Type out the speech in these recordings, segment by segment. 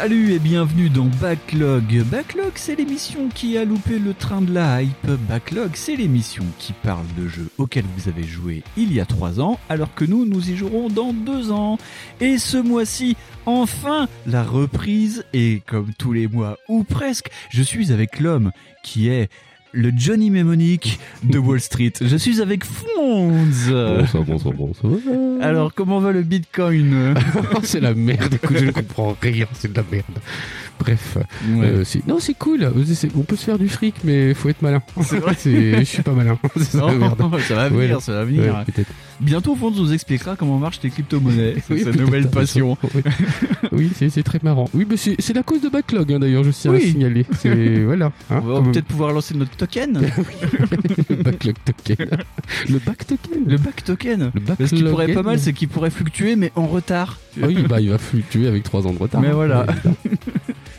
Salut et bienvenue dans Backlog. Backlog, c'est l'émission qui a loupé le train de la hype. Backlog, c'est l'émission qui parle de jeux auxquels vous avez joué il y a 3 ans, alors que nous, nous y jouerons dans 2 ans. Et ce mois-ci, enfin, la reprise, et comme tous les mois, ou presque, je suis avec l'homme qui est le Johnny Mnemonic de Wall Street. Je suis avec Fonz. Bonsoir, bonsoir, bonsoir. Alors, comment va le Bitcoin? C'est la merde, écoute, je ne comprends rien, c'est de la merde. Bref, Ouais. euh, non, c'est cool. On peut se faire du fric, mais faut être malin. C'est vrai, je suis pas malin. Ça, ça va venir, Ouais. ça va venir. Ouais. Bientôt, Fonz nous expliquera comment marchent les crypto-monnaies. Oui, sa nouvelle passion. Oui, c'est très marrant. Oui, mais c'est la cause de Backlog, hein, d'ailleurs, je tiens à signaler. Voilà. hein, On va peut-être pouvoir lancer notre token. le Backlog token. Le back token. Le back token. Le Ce qui pourrait être pas mal, c'est qu'il pourrait fluctuer, mais en retard. Oui, bah il va fluctuer avec 3 ans de retard. Mais hein. voilà.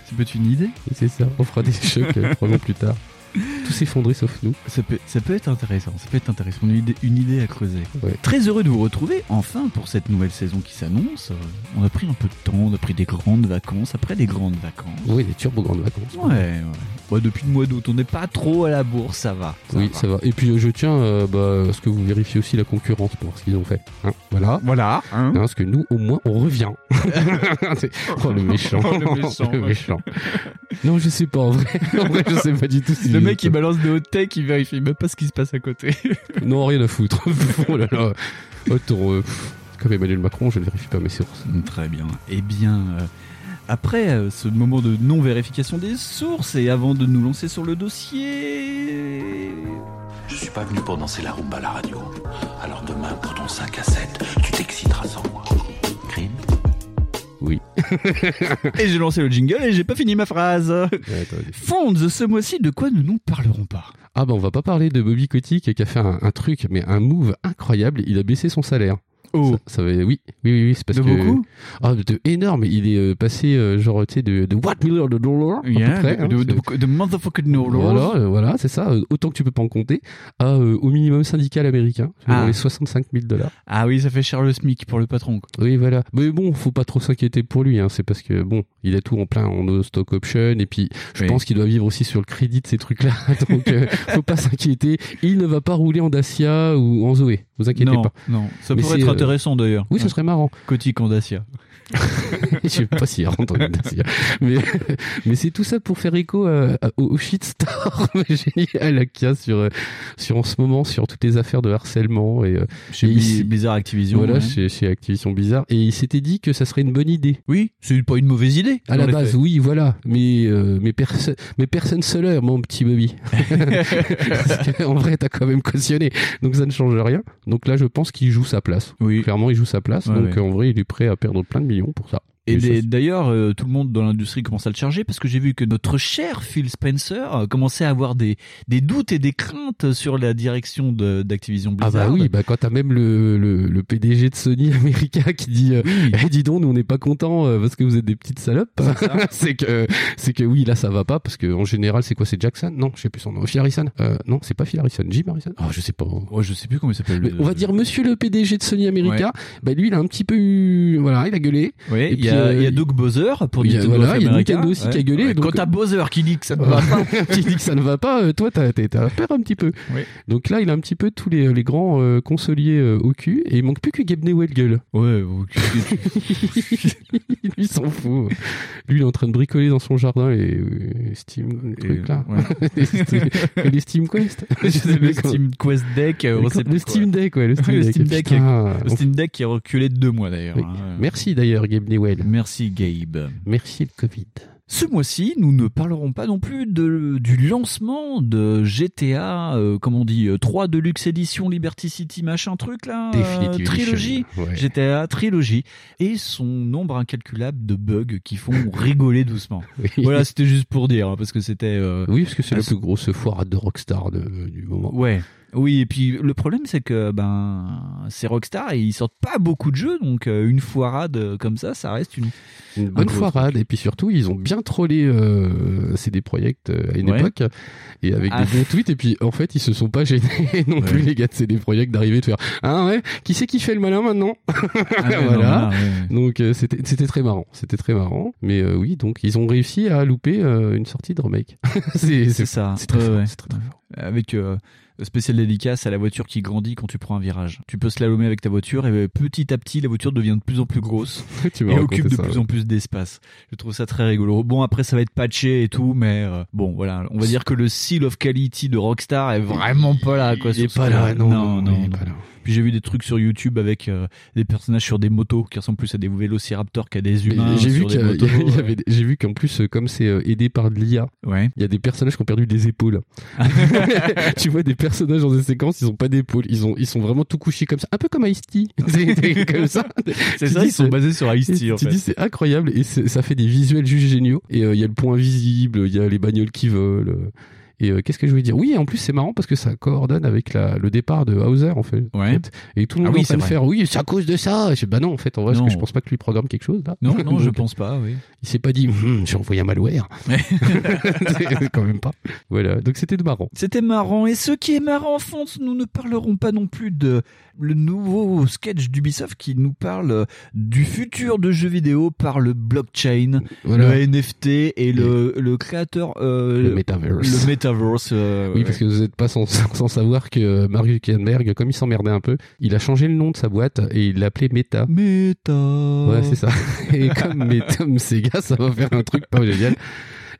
Ça peut être une idée. C'est ça, on fera des chocs trois ans plus tard. Tout s'effondrer sauf nous. Ça peut, ça peut être intéressant. Ça peut être intéressant. Une idée, une idée à creuser. Ouais. Très heureux de vous retrouver enfin pour cette nouvelle saison qui s'annonce. On a pris un peu de temps, on a pris des grandes vacances. Après des grandes vacances. Oui, des turbo grandes vacances. Ouais, ouais. Ouais, depuis le mois d'août, on n'est pas trop à la bourse, ça va. oui, ça va. Et puis euh, je tiens euh, bah, à ce que vous vérifiez aussi la concurrence pour voir ce qu'ils ont fait. Hein, voilà. Voilà. Hein Hein, parce que nous, au moins, on revient. C'est- oh le méchant. Oh, le méchant. Le méchant. Non, je sais pas en vrai. En vrai, je sais pas du tout. si- Le mec il balance des hot tech, il vérifie même pas ce qui se passe à côté. Non, rien à foutre. oh là là. Attends, euh, comme Emmanuel Macron, je ne vérifie pas mes sources. Très bien. Eh bien, euh, après euh, ce moment de non-vérification des sources et avant de nous lancer sur le dossier. Je suis pas venu pour danser la rumba à la radio. Alors demain, pour ton 5 à 7, tu t'exciteras sans moi. Oui. Et j'ai lancé le jingle et j'ai pas fini ma phrase. Ouais, Fonds, ce mois-ci, de quoi nous nous parlerons pas? Ah bah on va pas parler de Bobby Kotick qui a fait un, un truc, mais un move incroyable. Il a baissé son salaire. Oh, Ça, ça va, oui, oui, oui, oui, c'est parce de que beaucoup ah de énorme. Il est euh, passé euh, genre tu sais de, de what million de dollars à peu près. de, hein, de, de- motherfucking no voilà, euh, voilà, c'est ça. autant que tu peux pas en compter, à, euh, au minimum syndical américain, Ah. les 65 000 dollars. Ah oui, ça fait cher le SMIC pour le patron. quoi. Oui, voilà. Mais bon, faut pas trop s'inquiéter pour lui. Hein. C'est parce que bon, il a tout en plein en stock option et puis je Oui. pense qu'il doit vivre aussi sur le crédit de ces trucs-là. Donc euh, faut pas s'inquiéter. Il ne va pas rouler en Dacia ou en Zoé. Vous inquiétez Non, pas. non, ça Mais pourrait être euh, intéressant d'ailleurs. Oui, ce serait marrant. Cotique en Dacia. je sais pas s'il rentre. Mais, mais c'est tout ça pour faire écho à- à- au, shitstorm génial qu'il y a sur, euh, sur en ce moment sur toutes les affaires de harcèlement et euh, Chez Et Blizzard Activision. voilà ouais. chez, chez Activision Bizarre et il s'était dit que ça serait une bonne idée. Oui, c'est pas une mauvaise idée. À la base, oui, voilà, mais euh, mais, perso mais personne seul, mon petit Bobby. Parce que, en vrai, t'as quand même cautionné, donc ça ne change rien. Donc là, je pense qu'il joue sa place. Oui. Clairement, il joue sa place. Ouais, donc ouais. en vrai, il est prêt à perdre plein de millions pour ça. Et d'ailleurs, euh, tout le monde dans l'industrie commence à le charger parce que j'ai vu que notre cher Phil Spencer euh, commençait à avoir des, des doutes et des craintes sur la direction d'Activision Ah Blizzard. bah oui, bah quand t'as même le, le, le PDG de Sony américain qui dit euh, Eh, dis donc, nous on n'est pas contents euh, parce que vous êtes des petites salopes. c'est que c'est que oui, là ça va pas parce que en général c'est quoi C'est Jackson? Non, je sais plus son nom. Phil Harrison? Euh, Non, c'est pas Phil Harrison. Jim Harrison? Ah, je sais pas. Oh, je sais plus comment il s'appelle. On va dire Monsieur le PDG de Sony Américain. Bah lui, il a un petit peu eu, voilà, il a gueulé. Oui, et puis, a- euh, il y a Doug Bowser pour a- Nintendo voilà, il y a. Nintendo aussi qui a gueulé, Ouais, donc- Quand t'as Bowser qui dit que ça ne va pas. qui dit que ça ne va pas, euh, toi t'as t'as- t'as peur un petit peu. Oui. Donc là, il a un petit peu tous les, les grands euh, consoliers euh, au cul et il manque plus que Gabe Newell gueule. Ouais, ok. Lui il s'en fout. Lui il est en train de bricoler dans son jardin et euh, Steam Et- truc là. ouais. les, Steam Quest. Je sais le Steam Quest Deck, euh, le. Steam Deck, ouais, le Steam Deck. Le Steam Deck qui est reculé de deux mois d'ailleurs. Oui. hein. Merci d'ailleurs Gabe Newell. Merci Gabe. Merci le Covid. Ce mois-ci, nous ne parlerons pas non plus de, du lancement de GTA, euh, comment on dit, euh, 3 Deluxe Edition Liberty City, machin truc là, euh, trilogie, ouais. GTA Trilogie, et son nombre incalculable de bugs qui font rigoler doucement. Oui. Voilà, c'était juste pour dire, hein, parce que c'était... euh, Oui, parce que c'est la plus grosse foire de Rockstar de- du moment. Ouais. Oui, et puis le problème c'est que ben c'est Rockstar et ils sortent pas beaucoup de jeux, donc euh, une foirade euh, comme ça, ça reste une. Une bonne foirade. Et puis surtout, ils ont bien trollé euh, CD Projekt euh, à une Ouais. époque, et avec Ah. des bons tweets. Et puis en fait, ils se sont pas gênés non plus les gars de CD Projekt d'arriver de faire ah ouais, qui c'est qui fait le malin maintenant Ah non, Voilà. là, ouais. Donc euh, c'était c'était très marrant, c'était très marrant. Mais euh, oui, donc ils ont réussi à louper une sortie de remake. c'est ça. c'est très fort, très, très fort. Avec euh, spécial dédicace à la voiture qui grandit quand tu prends un virage. Tu peux slalomer avec ta voiture et euh, petit à petit la voiture devient de plus en plus grosse tu et occupe de ça, plus ouais. en plus d'espace. Je trouve ça très rigolo. Bon après ça va être patché et tout, mais euh, bon voilà, on va dire que le seal of quality de Rockstar est vraiment pas là quoi. Il est pas là, non, non, non. il est non. pas là. Puis j'ai vu des trucs sur YouTube avec euh, des personnages sur des motos qui ressemblent plus à des vélociraptors qu'à des humains. J'ai vu avait, j'ai vu qu'en plus, euh, comme c'est euh, aidé par de l'IA, Ouais. il y a des personnages qui ont perdu des épaules. tu vois des personnages dans des séquences, ils ont pas d'épaules, ils ont, ils sont vraiment tout couchés comme ça, un peu comme Ice-T. C'est- comme ça. C'est Tu ça, dis, ils sont basés sur Et Ice-T en tu fait. dis c'est incroyable et ça fait des visuels juste géniaux et euh, il y a le point visible, il y a les bagnoles qui volent. Et euh, qu'est-ce que je voulais dire? Oui, en plus c'est marrant parce que ça coordonne avec la, le départ de Hauser en fait. Ouais. En fait. Et tout le Ah monde oui, est en train c'est de vrai. faire oui, c'est à cause de ça. Je, bah non, en fait, en vrai, parce Non. que je pense pas que lui programme quelque chose là. Non, non, je pense pas, oui. Il s'est pas dit, Hum, j'ai envoyé un malware. Quand même pas. Voilà, donc c'était marrant. C'était marrant. Et ce qui est marrant, Fonce, nous ne parlerons pas non plus de le nouveau sketch d'Ubisoft qui nous parle du futur de jeux vidéo par le blockchain, Voilà. le NFT et le, le créateur, euh, Le metaverse. Le metaverse. euh, Oui, ouais. parce que vous n'êtes pas sans, sans savoir que Mario Zuckerberg, comme il s'emmerdait un peu, il a changé le nom de sa boîte et il l'appelait Meta. Meta. Ouais, c'est ça. Et comme Meta, Sega, ça va faire un truc pas génial.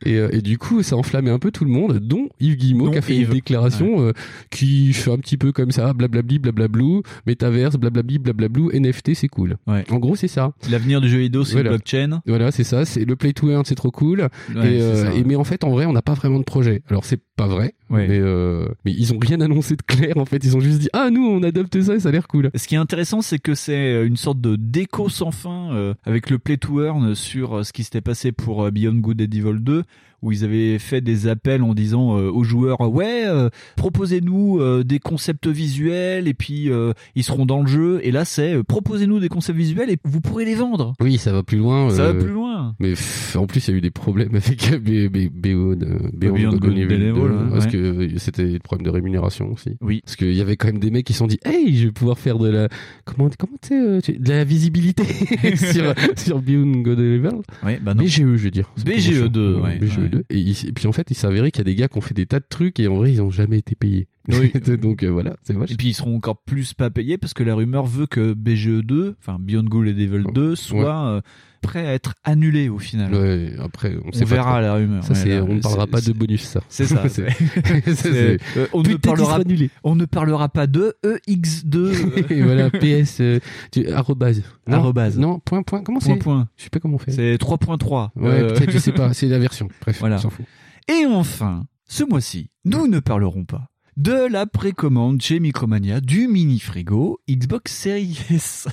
Et, euh, et du coup, ça a enflammé un peu tout le monde, dont Yves Guillemot qui a fait Yves. une déclaration euh, qui fait un petit peu comme ça, blablabli, blablablou, métaverse, blablabli, blablablou, NFT, c'est cool. Ouais. En gros, c'est ça. L'avenir du jeu vidéo, c'est Voilà. le blockchain. Voilà, c'est ça. C'est le play to earn, c'est trop cool. Ouais, et, euh, ça, et ouais. mais en fait, en vrai, on n'a pas vraiment de projet. Alors c'est pas vrai, Ouais. mais euh, mais ils ont rien annoncé de clair. En fait, ils ont juste dit ah nous on adopte ça et ça a l'air cool. Ce qui est intéressant, c'est que c'est une sorte de déco sans fin euh, avec le play to earn sur euh, ce qui s'était passé pour euh, Beyond Good and Evil 2 où ils avaient fait des appels en disant euh, aux joueurs ouais euh, proposez-nous euh, des concepts visuels et puis ils seront dans le jeu et là c'est proposez-nous des concepts visuels et vous pourrez les vendre Oui, ça va plus loin. ça va plus loin Mais pff, en plus, il y a eu des problèmes avec BO de 2, ouais. parce que c'était des problèmes de rémunération aussi. oui Parce qu'il y avait quand même des mecs qui se sont dit, hey, je vais pouvoir faire de la, comment, comment de la visibilité sur, sur Beyond Good and Evil. ouais bah non BGE, je veux dire. BGE2, chiant. ouais, BGE2. Et, il- et puis en fait, il s'est avéré qu'il y a des gars qui ont fait des tas de trucs et en vrai, ils ont jamais été payés. Oui. Donc euh, voilà, c'est et puis ils seront encore plus pas payés parce que la rumeur veut que BGE 2 enfin Beyond Good and Evil 2 soit euh, prêt à être annulé au final Ouais, après, on, on sait pas verra la rumeur Ça, là, on ne parlera pas de bonus, ça. C'est ça. C'est- euh, on, ne parlera, annulé. on ne parlera pas de EX2. euh, Et voilà, PS, euh, tu, arrobase. Non, Arrobase. Non, point, point. Comment c'est point. Je sais pas comment on fait. C'est 3.3. Ouais, Euh, peut-être, je sais pas. C'est la version. Bref, Voilà. on s'en fout. Et enfin, ce mois-ci, nous ne parlerons pas de la précommande chez Micromania du mini frigo Xbox Series S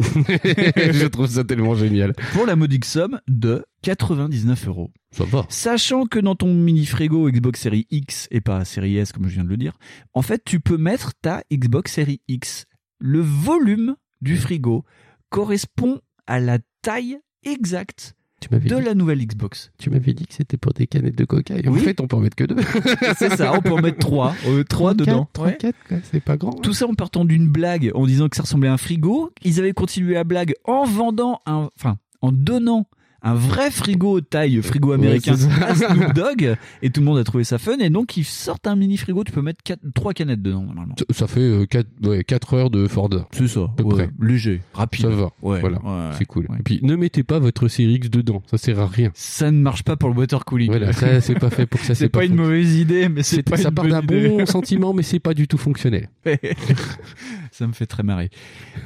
je trouve ça tellement génial. pour la modique somme de 99 euros. Ça va. Sachant que dans ton mini frigo Xbox Series X et pas Series S comme je viens de le dire, en fait tu peux mettre ta Xbox Series X. Le volume du frigo correspond à la taille exacte Tu de dit, la nouvelle Xbox. tu m'avais dit que c'était pour des canettes de coca. Et en fait, on peut en mettre que deux. C'est ça, on peut en mettre trois, euh, trois dedans. 3, Ouais. 4, quoi. C'est pas grand. hein. Tout ça en partant d'une blague, en disant que ça ressemblait à un frigo. Ils avaient continué la blague en vendant un, enfin, en donnant un vrai frigo taille frigo américain à Snoop Dogg et tout le monde a trouvé ça fun et donc ils sortent un mini frigo tu peux mettre quatre, trois canettes dedans normalement Ça- fait 4, heures de Ford. c'est ça peu ouais, près. léger rapide Ça va. ouais, Voilà. ouais, C'est cool. ouais. Et puis, ne mettez pas votre Series X dedans. Ça sert à rien. ça ne marche pas pour le water cooling Voilà, ça, c'est pas fait pour ça. c'est pas, une fon- mauvaise idée mais c'est pas ça une part d'un bon sentiment, mais c'est pas du tout fonctionnel. Ça me fait très marrer.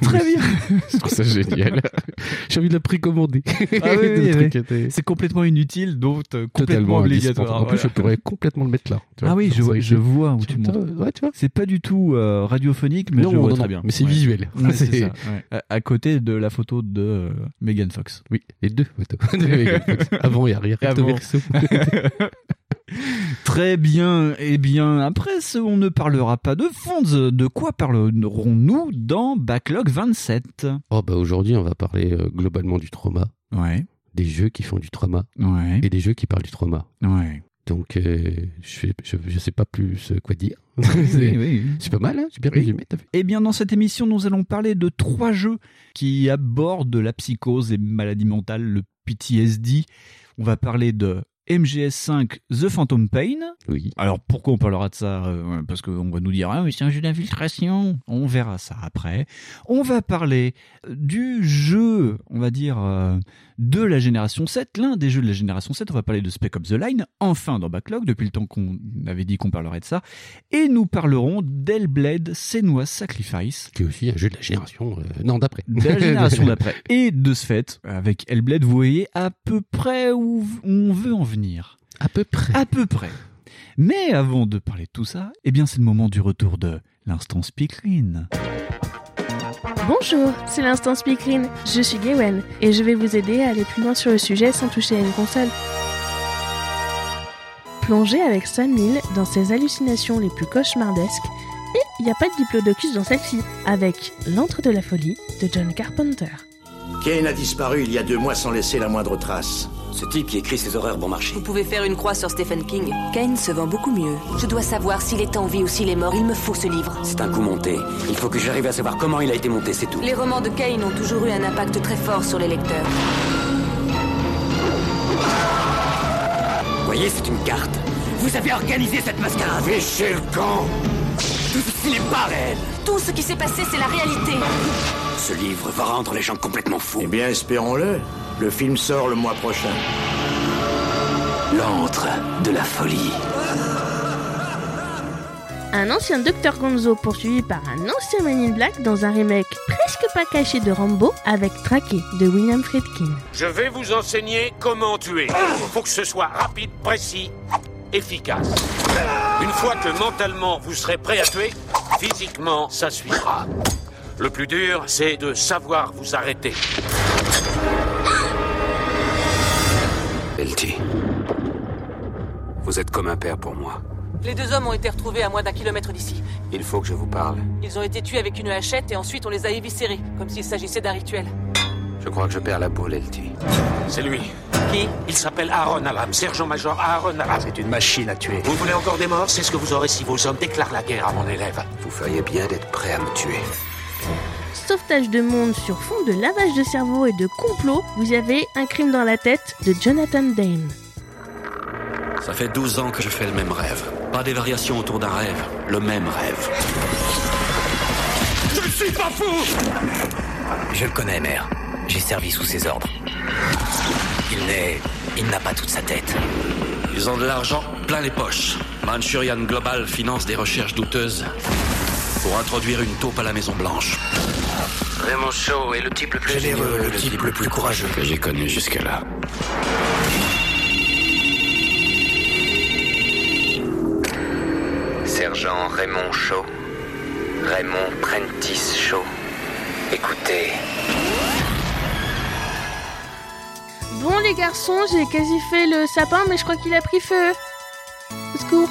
Très bien. Je trouve ça génial. J'ai envie de la précommander. Ah oui, oui, oui. C'est complètement inutile, donc euh, complètement obligatoire. En plus, je pourrais complètement le mettre là. tu vois. Ah oui, je vois, je où tu. Ouais, tu. C'est pas du tout euh, radiophonique, mais non, je vois non, très non, bien. mais c'est Ouais. visuel. Ouais, c'est ça. À, côté de la photo de euh, Megan Fox. Oui, les deux photos. de Megan Fox. Avant et arrière. Avant. Très bien. Eh bien, après, ce- on ne parlera pas de fonds. De quoi parlerons-nous dans Backlog 27 Oh bah aujourd'hui, on va parler euh, globalement du trauma, Ouais, des jeux qui font du trauma ouais, et des jeux qui parlent du trauma. ouais. Donc, euh, je, je, je sais pas plus euh, quoi dire. C'est oui. c'est pas mal, hein c'est bien Oui. résumé. t'as Eh bien, dans cette émission, nous allons parler de trois jeux qui abordent la psychose et maladie mentale, le PTSD. On va parler de MGS5 The Phantom Pain. Oui. Alors pourquoi on parlera de ça Euh, Parce qu'on va nous dire ah mais c'est un jeu d'infiltration. On verra ça après. On va parler du jeu, on va dire euh, de la génération 7, l'un des jeux de la génération 7. On va parler de Spec Ops The Line, enfin dans Backlog depuis le temps qu'on avait dit qu'on parlerait de ça. Et nous parlerons d'Hellblade Senua's Sacrifice. Qui est aussi un jeu de la génération. euh, non, d'après. De la génération d'après. Et de ce fait, avec Hellblade, vous voyez à peu près où on veut en venir. À peu près. À peu près. Mais avant de parler de tout ça, eh bien c'est le moment du retour de l'instant speakerine. Bonjour, c'est l'instant speakerine. Je suis Gawen et je vais vous aider à aller plus loin sur le sujet sans toucher à une console. Plongez avec Sam Neill dans ses hallucinations les plus cauchemardesques et il n'y a pas de diplodocus dans celle-ci, avec L'antre de la folie de John Carpenter. Kane a disparu il y a deux mois sans laisser la moindre trace. Ce type qui écrit ses horreurs bon marché. Vous pouvez faire une croix sur Stephen King. Kane se vend beaucoup mieux. Je dois savoir s'il est en vie ou s'il est mort. Il me faut ce livre. C'est un coup monté. Il faut que j'arrive à savoir comment il a été monté, c'est tout. Les romans de Kane ont toujours eu un impact très fort sur les lecteurs. Vous voyez, c'est une carte. Vous avez organisé cette mascarade. Fichez le camp Tout ceci n'est pas réel. Tout ce qui s'est passé, c'est la réalité. Ce livre va rendre les gens complètement fous. Eh bien, espérons-le. Le film sort le mois prochain. L'antre de la folie. Un ancien Dr Gonzo poursuivi par un ancien Man in Black dans un remake presque pas caché de Rambo avec Traqué de William Friedkin. Je vais vous enseigner comment tuer. Faut que ce soit rapide, précis, efficace. Une fois que mentalement vous serez prêt à tuer, physiquement ça suivra. Le plus dur, c'est de savoir vous arrêter. Elty. Vous êtes comme un père pour moi. Les deux hommes ont été retrouvés à moins d'un kilomètre d'ici. Il faut que je vous parle. Ils ont été tués avec une hachette et ensuite on les a éviscérés, comme s'il s'agissait d'un rituel. Je crois que je perds la boule, Elty. C'est lui. Qui? Il s'appelle Aaron Alam, sergent-major Aaron Alam. C'est une machine à tuer. Vous voulez encore des morts? C'est ce que vous aurez si vos hommes déclarent la guerre à mon élève. Vous feriez bien d'être prêt à me tuer. Sauvetage de monde sur fond de lavage de cerveau et de complot, vous avez Un crime dans la tête de Jonathan Dane. Ça fait 12 ans que je fais le même rêve. Pas des variations autour d'un rêve, le même rêve. Je ne suis pas fou Je le connais, mère. J'ai servi sous ses ordres. Il n'est... Il n'a pas toute sa tête. Ils ont de l'argent plein les poches. Manchurian Global finance des recherches douteuses pour introduire une taupe à la Maison Blanche. Raymond Shaw est le type le plus généreux, le type le plus courageux que j'ai connu jusque-là. Sergent Raymond Shaw. Raymond Prentice Shaw. Écoutez, Bon les garçons, j'ai quasi fait le sapin mais je crois qu'il a pris feu. Au secours.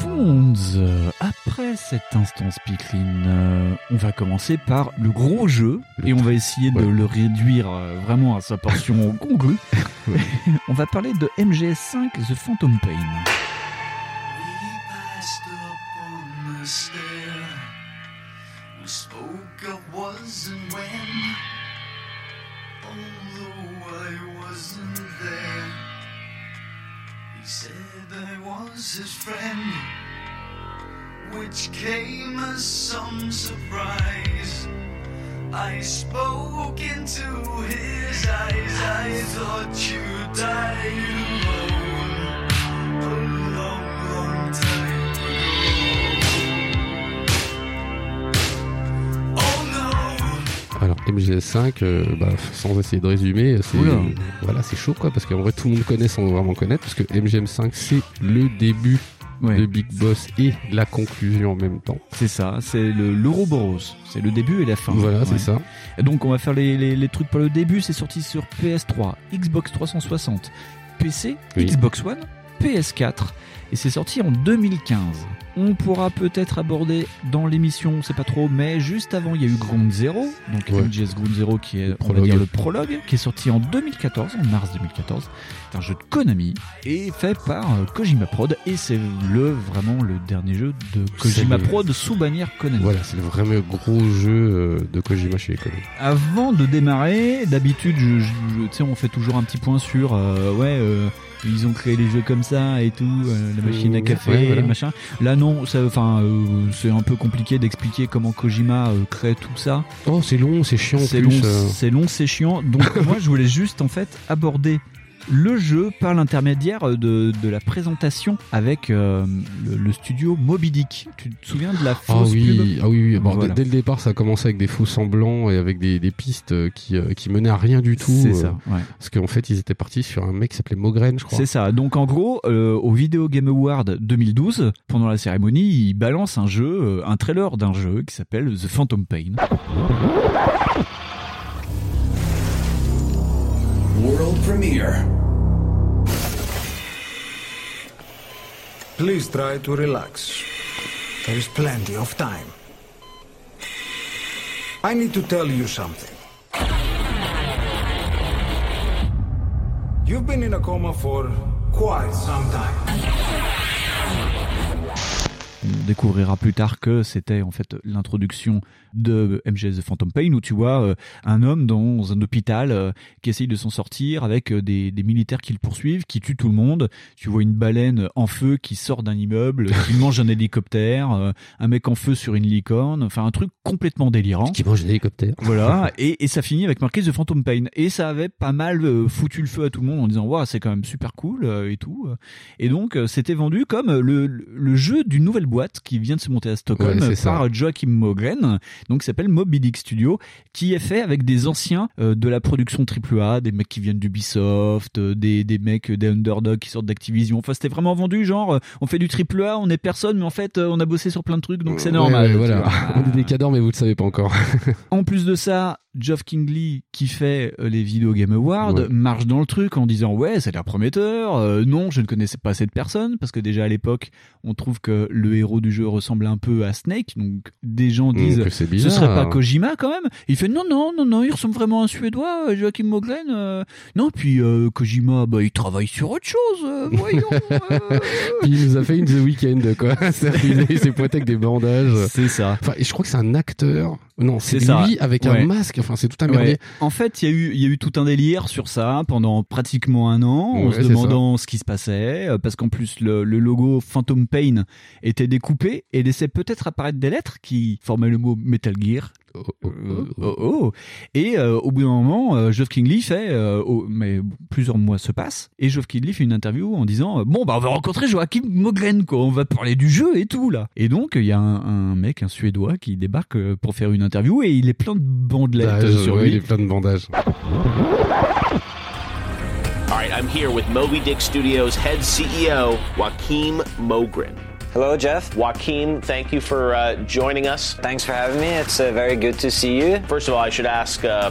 Fonds, euh, après cet instant speakerine, euh, on va commencer par le gros jeu et on va essayer de le réduire euh, vraiment à sa portion congrue. on va parler de MGS5 The Phantom Pain. Was his friend, which came as some surprise. I spoke into his eyes, I thought you died alone Alors MGS5, euh, bah, sans essayer de résumer, c'est Oula. voilà, c'est chaud quoi, parce qu'en vrai tout le monde connaît sans vraiment connaître, parce que MGM5 c'est le début Ouais. de Big Boss et la conclusion en même temps. C'est ça, c'est le l'Ouroboros. C'est le début et la fin. Voilà, c'est ça. Et donc on va faire les, les, les trucs pour le début. C'est sorti sur PS3, Xbox 360, PC, Oui. Xbox One, PS4 et c'est sorti en 2015. On pourra peut-être aborder dans l'émission, c'est pas trop, mais juste avant il y a eu Ground Zero, donc Ouais. MGS Ground Zero qui est on va dire le prologue, qui est sorti en 2014, en mars 2014. C'est un jeu de Konami et fait par euh, Kojima Prod et c'est le vraiment le dernier jeu de Kojima le- Prod sous bannière Konami. Voilà, c'est le vraiment gros jeu euh, de Kojima chez Konami. Avant de démarrer, d'habitude, je, je- on fait toujours un petit point sur, euh, ouais, euh, ils ont créé les jeux comme ça et tout, euh, la machine à café, ouais, voilà. machin. Là, non, ça, enfin, euh, c'est un peu compliqué d'expliquer comment Kojima euh, crée tout ça. Oh, c'est long, c'est chiant C'est long, euh. c'est long, c'est chiant. Donc moi, je voulais juste en fait aborder le jeu par l'intermédiaire de, de la présentation avec euh, le, le studio Moby Dick. Tu te souviens de la Ah fausse oui, pub ah oui, oui. Bon, Voilà. dès, le départ, ça a commencé avec des faux semblants et avec des, des pistes euh, qui, euh, qui menaient à rien du tout. C'est ça, ouais. Parce qu'en fait, ils étaient partis sur un mec qui s'appelait Mogren, je crois. C'est ça. Donc en gros, euh, au Video Game Award 2012, pendant la cérémonie, il balance un jeu, un trailer d'un jeu qui s'appelle The Phantom Pain. World premiere. Please try to relax. There is plenty of time. I need to tell you something. You've been in a coma for quite some time. Découvrira plus tard que c'était en fait l'introduction de MGS The Phantom Pain où tu vois euh, un homme dans un hôpital euh, qui essaye de s'en sortir avec euh, des, des militaires qui le poursuivent, qui tuent tout le monde. Tu vois une baleine en feu qui sort d'un immeuble, qui mange un hélicoptère, un mec en feu sur une licorne, enfin un truc complètement délirant. Qui mange un hélicoptère. Voilà, et, et ça finit avec marqué The Phantom Pain. Et ça avait pas mal foutu le feu à tout le monde en disant, waouh, c'est quand même super cool et tout. Et donc, c'était vendu comme le, le jeu d'une nouvelle boîte qui vient de se monter à Stockholm Ouais, par ça. Joachim Mogren, donc qui s'appelle Moby Dick Studio, qui est fait avec des anciens euh, de la production AAA, des mecs qui viennent d'Ubisoft, euh, des, des mecs, euh, des underdogs qui sortent d'Activision. Enfin, c'était vraiment vendu, genre, on fait du AAA, on est personne, mais en fait, on a bossé sur plein de trucs, donc c'est normal. ouais, voilà. On est des cadors, mais vous le savez pas encore. En plus de ça, Geoff Kingley, qui fait euh, les Video Game Awards, Ouais. marche dans le truc en disant ouais, ça a l'air prometteur. Euh, non, je ne connaissais pas cette personne parce que déjà à l'époque, on trouve que le héros du jeu ressemble un peu à Snake. Donc des gens disent que ce serait pas Kojima quand même. Il fait non non non non, il ressemble vraiment à un Suédois, euh, Joachim Moglen. euh. non puis euh, Kojima, bah il travaille sur autre chose. voyons. Puis il nous a fait une The Weeknd, quoi. S'est pointé avec des bandages. C'est ça. Enfin, et je crois que c'est un acteur. Non, c'est ça. lui avec Ouais. un masque. Enfin, c'est tout un Ouais. merdier. En fait, il y a eu, il y a eu tout un délire sur ça pendant pratiquement un an, en se demandant ce qui se passait, euh, parce qu'en plus le, le logo Phantom Pain était découpé et laissait peut-être apparaître des lettres qui formaient le mot Metal Gear. Euh, oh, oh. Et euh, au bout d'un moment, euh, Geoff Kingley fait, euh, oh, mais plusieurs mois se passent, et Geoff Kingley fait une interview en disant euh, bon bah on va rencontrer Joachim Mogren quoi, on va parler du jeu et tout là. Et donc il y a un, un mec, un Suédois qui débarque pour faire une interview et il est plein de bandelettes Ah, sur ouais, lui. il est plein de bandages. All right, I'm here with Moby Dick Studios head CEO, Joaquim Mogren. Hello, Jeff. Joaquin, thank you for uh, joining us. Thanks for having me. It's uh, very good to see you. First of all, I should ask uh,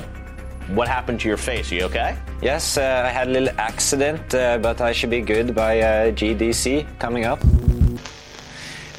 what happened to your face? Are you okay? Yes, uh, I had a little accident, uh, but I should be good by uh, GDC coming up.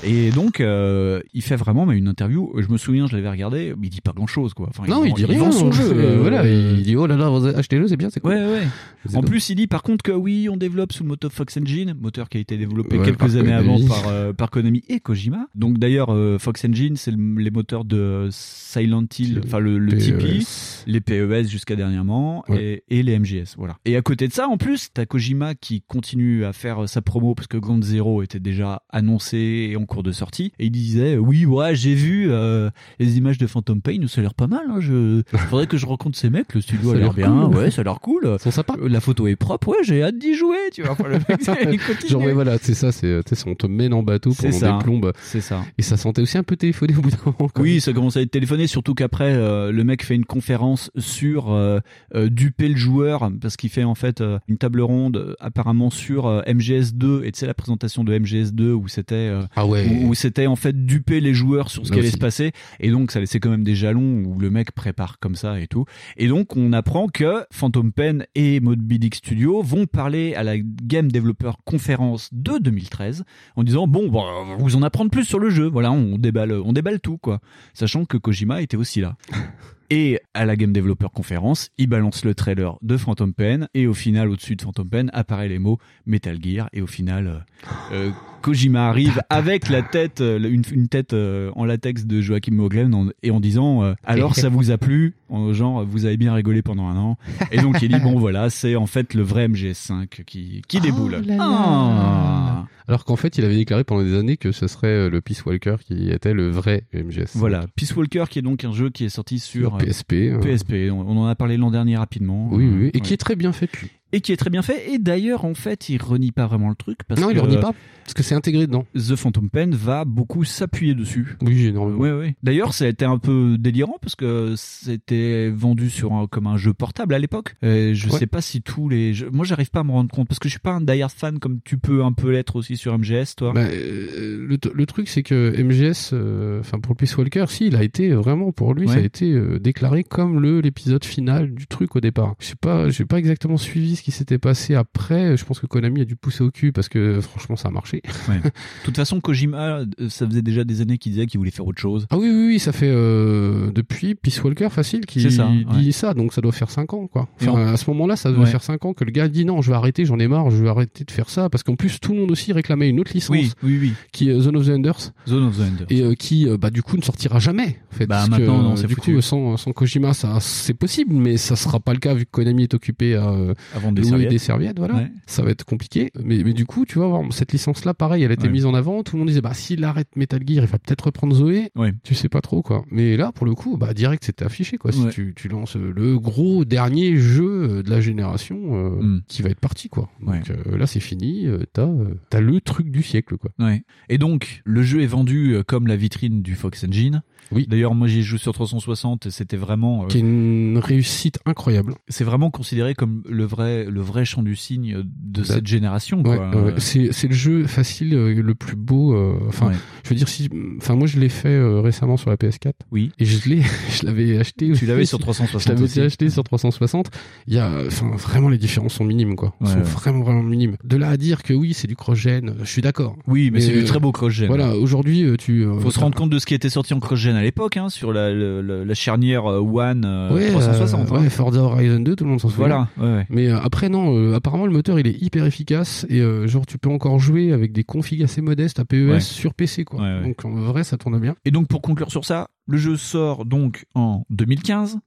Et donc, euh, il fait vraiment mais une interview. Je me souviens, je l'avais regardé. mais Il dit pas grand chose, quoi. Enfin, non, il, dit rien. vend son jeu. Euh, euh, voilà, il dit oh là là, achetez-le, c'est bien, c'est cool. Ouais, ouais. C'est En plus, il dit par contre que oui, on développe sous le moteur Fox Engine, moteur qui a été développé Ouais, quelques années Konami. avant par, euh, par Konami et Kojima. Donc d'ailleurs, euh, Fox Engine, c'est le- les moteurs de Silent Hill, enfin le, le PES. Tipeee, les PES jusqu'à dernièrement et, et les MGS. Voilà. Et à côté de ça, en plus, t'as Kojima qui continue à faire sa promo parce que Ground Zero était déjà annoncé et on cours de sortie et il disait oui ouais j'ai vu euh, les images de Phantom Pain ça a l'air pas mal hein, je faudrait que je rencontre ces mecs le studio Ça a l'air bien cool. ouais ça a l'air cool Ils sont sympas. la photo est propre ouais j'ai hâte d'y jouer tu vois Enfin, le mec, il. Genre ouais voilà c'est ça c'est on te mène en bateau C'est pendant ça. des plombes c'est ça et ça sentait aussi un peu téléphoné au bout d'un moment Oui, ça commence à être téléphoné, surtout qu'après, euh, le mec fait une conférence sur euh, euh, duper le joueur, parce qu'il fait en fait euh, une table ronde euh, apparemment sur euh, MGS2, et tu sais la présentation de MGS2 où c'était euh, Ah ouais. Où, où c'était en fait duper les joueurs sur ce qui allait se passer, et donc ça laissait quand même des jalons où le mec prépare comme ça et tout. Et donc on apprend que Phantom Pen et Moby Dick Studio vont parler à la Game Developer Conference de 2013 en disant bon, bah, vous en apprendre plus sur le jeu. Voilà, on déballe, on déballe tout quoi, sachant que Kojima était aussi là. Et à la Game Developer Conference, il balance le trailer de Phantom Pen et au final, au-dessus de Phantom Pen, apparaît les mots Metal Gear et au final, euh, euh, Kojima arrive avec la tête, euh, une, une tête euh, en latex de Joachim Moglen en- et en disant euh, alors ça vous a plu, En genre vous avez bien rigolé pendant un an. Et donc il dit bon voilà, c'est en fait le vrai MGS5 qui qui déboule. là là. Ah. Alors qu'en fait, il avait déclaré pendant des années que ce serait le Peace Walker qui était le vrai MGS. Voilà, Peace Walker qui est donc un jeu qui est sorti sur, Sur PSP. PSP. On on en a parlé l'an dernier rapidement. Oui, oui, oui. Et Ouais. qui est très bien fait, lui. Et qui est très bien fait. Et d'ailleurs, en fait, il renie pas vraiment le truc. Parce Non, il que le renie pas, parce que c'est intégré dedans. The Phantom Pen va beaucoup s'appuyer dessus. Oui, énormément. Ouais, ouais. D'ailleurs, ça a été un peu délirant parce que c'était vendu sur un- comme un jeu portable à l'époque. Et Je Ouais. sais pas si tous les jeux... Moi, j'arrive pas à me rendre compte parce que je suis pas un die-hard fan comme tu peux un peu l'être aussi sur MGS, toi. Bah, euh, le, le truc, c'est que MGS, euh, enfin pour le Peace Walker, si, il a été vraiment pour lui, ça a été euh, déclaré comme le l'épisode final du truc au départ. Je sais pas, j'ai pas exactement suivi ce qui s'était passé après. Je pense que Konami a dû pousser au cul parce que franchement, ça a marché. Ouais. De toute façon, Kojima, euh, ça faisait déjà des années qu'il disait qu'il voulait faire autre chose. Ah oui, oui, oui, ça fait euh, depuis Peace Walker facile qui dit ça, donc ça doit faire 5 ans, quoi. Enfin, en- à ce moment-là, ça Ouais. faire 5 ans que le gars dit non, je vais arrêter, j'en ai marre, je vais arrêter de faire ça, parce qu'en plus, tout le monde aussi réclamait une autre licence, Oui, oui, oui. qui est Zone of the Enders, Zone of the Enders. et euh, qui, euh, bah, du coup, ne sortira jamais. En fait, Bah, maintenant, que, non, euh, c'est du foutu. coup, sans, sans Kojima, ça, c'est possible, mais ça sera pas le cas vu que Konami est occupé à euh, À vendre des serviettes. des serviettes, voilà. Ouais. Ça va être compliqué. Mais, mais du coup, tu vois, cette licence-là, pareil, elle a été Ouais. mise en avant. Tout le monde disait, bah, s'il arrête Metal Gear, il va peut-être reprendre Zoé. Ouais. Tu sais pas trop, quoi. Mais là, pour le coup, bah, direct, c'était affiché, quoi. Si tu, tu lances euh, le gros dernier jeu euh, de la génération, euh, Mm. qui va être parti, quoi. Donc, euh, là, c'est fini. t'as, t'as le truc du siècle, quoi. Et donc, le jeu est vendu comme la vitrine du Fox Engine. Oui. D'ailleurs, moi, j'ai joué sur 360. et C'était vraiment. euh, Qui est une réussite incroyable. c'est vraiment considéré comme le vrai, le vrai chant du cygne de Bah, cette génération. Ouais, ouais. c'est le jeu facile euh, le plus beau euh, enfin Ouais. je veux dire si enfin moi je l'ai fait euh, récemment sur la PS4 Oui. et je l'ai je l'avais acheté Tu l'avais sur 360 je l'avais aussi. acheté sur 360 il y a enfin vraiment les différences sont minimes quoi Ouais, sont vraiment vraiment minimes de là à dire que oui c'est du cross-gen je suis d'accord Oui, mais, c'est du euh, très beau cross-gen. voilà aujourd'hui euh, tu euh, Faut se rendre compte de ce qui était sorti en cross-gen à l'époque, hein, sur la, la, la- la charnière euh, One euh, Ouais, 360. euh, hein. ouais, Forza Horizon 2, tout le monde s'en souvient. Voilà, ouais. Mais euh, après non, euh, apparemment le moteur il est hyper efficace et euh, genre tu peux encore jouer avec des configs assez modestes à PES Ouais. sur PC quoi. Ouais, ouais. Donc en vrai ça tourne bien. Et donc pour conclure sur ça, le jeu sort donc en 2015.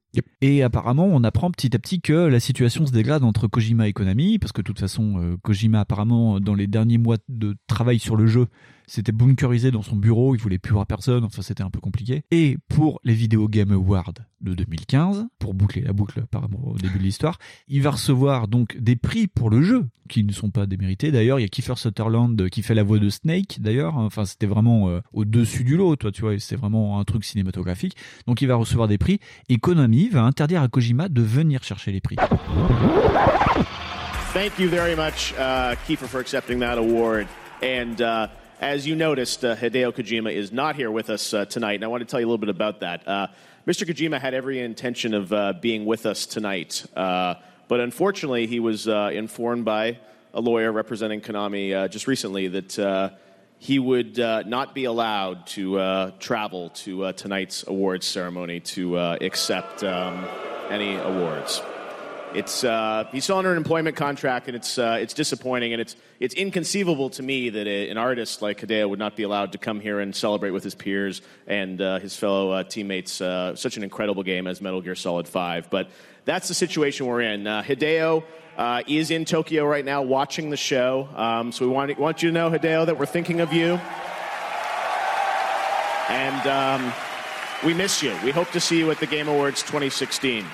Et apparemment, on apprend petit à petit que la situation se dégrade entre Kojima et Konami, parce que de toute façon, euh, Kojima apparemment dans les derniers mois de travail sur le jeu, s'était bunkerisé dans son bureau, il voulait plus voir personne, enfin c'était un peu compliqué. Et pour les Video Game Awards de 2015, pour boucler la boucle apparemment au début de l'histoire, il va recevoir donc des prix pour le jeu qui ne sont pas démérités. D'ailleurs, il y a Kiefer Sutherland qui fait la voix de Snake. D'ailleurs, enfin c'était vraiment euh, au-dessus du lot, toi, tu vois, c'est vraiment un truc cinématographique. Donc il va recevoir des prix et Konami va interdire à Kojima de venir chercher les prix. Thank you very much, uh, Kiefer, for accepting that award. And uh, as you noticed, uh, Hideo Kojima is not here with us uh, tonight, and I want to tell you a little bit about that. Uh, Mr. Kojima had every intention of uh, being with us tonight, uh, but unfortunately, he was uh, informed by a lawyer representing Konami just recently that he would not be allowed to travel to tonight's awards ceremony to accept um, any awards. It's uh, he's still under an employment contract, and it's uh, it's disappointing, and it's it's inconceivable to me that a, an artist like Hideo would not be allowed to come here and celebrate with his peers and uh, his fellow uh, teammates uh, such an incredible game as Metal Gear Solid Five. But that's the situation we're in. Hideo. Uh, is in Tokyo right now watching the show. Um, so we want, want you to know, Hideo, that we're thinking of you. And um, we miss you. We hope to see you at the Game Awards 2016.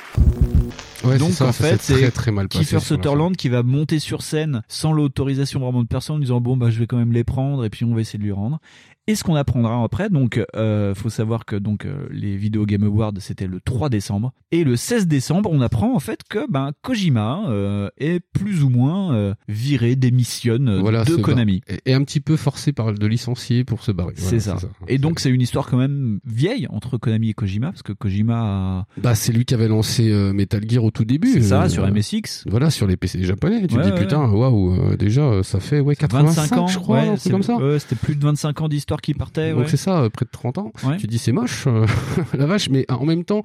Ouais, Donc ça, en ça fait, c'est très, très mal passé Kiefer. Sutherland qui va monter sur scène sans l'autorisation vraiment de personne en disant bon bah je vais quand même les prendre et puis on va essayer de lui rendre. Et ce qu'on apprendra après, donc euh, faut savoir que donc euh, les Video Game Awards c'était le 3 décembre et le 16 décembre on apprend en fait que ben Kojima euh, est plus ou moins viré, démissionne Voilà, de Konami. Et, et un petit peu forcé par de licencier pour se barrer. C'est ça. Et donc c'est une histoire quand même vieille entre Konami et Kojima parce que Kojima a Bah, c'est lui qui avait lancé Metal Gear au tout début. C'est ça, sur MSX. Voilà, sur les PC japonais. Tu Ouais, te dis ouais, putain, waouh, déjà ça fait ouais 85 25 ans, je crois, ouais, c'est- comme ça. c'était plus de 25 ans d'histoire qui partait. Donc ouais. c'est ça, euh, près de 30 ans. Ouais. Tu dis c'est moche, euh, la vache, mais en même temps,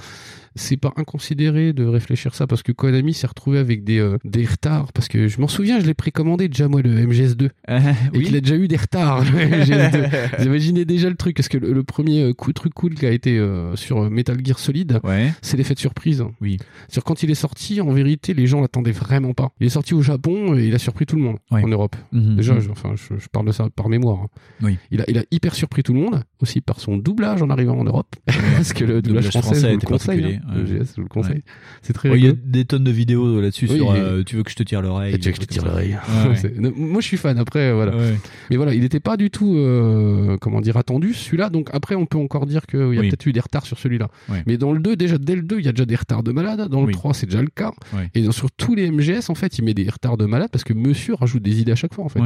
c'est pas inconsidéré de réfléchir ça parce que Konami s'est retrouvé avec des, euh, des retards. Parce que je m'en souviens, je l'ai précommandé déjà moi le MGS2 et oui. qu'il a déjà eu des retards. le MGS2. Vous imaginez déjà le truc parce que le, le premier euh, coup, truc cool qui a été euh, sur euh, Metal Gear Solid, c'est l'effet de surprise. Oui. Sur quand il est sorti, en vérité, les gens l'attendaient vraiment pas. Il est sorti au Japon et il a surpris tout le monde en Europe. Mhm. Déjà, Mhm. je, enfin, je, je parle de ça par mémoire. hein. Oui. Il a, il a hyper surpris tout le monde, aussi par son doublage en arrivant en Europe. Parce que le doublage, français, français je vous le conseille. hein. Le GS, je vous le conseille. Ouais. C'est très Ouais, Il y a des tonnes de vidéos là-dessus Oui, sur est- euh, tu veux que je te tire l'oreille. Tu veux que je te tire l'oreille. Ouais, Moi, je suis fan. Après, voilà. Ouais. Mais voilà, il n'était pas du tout, euh, comment dire, attendu celui-là. Donc après, on peut encore dire qu'il y a Oui. peut-être eu des retards sur celui-là. Mais dans le 2, déjà dès le 2, il y a déjà des retards de malade. Dans le Oui. 3, c'est déjà le cas. Et dans- sur tous les MGS, en fait, il met des retards de malade parce que Monsieur rajoute des idées à chaque fois, en fait.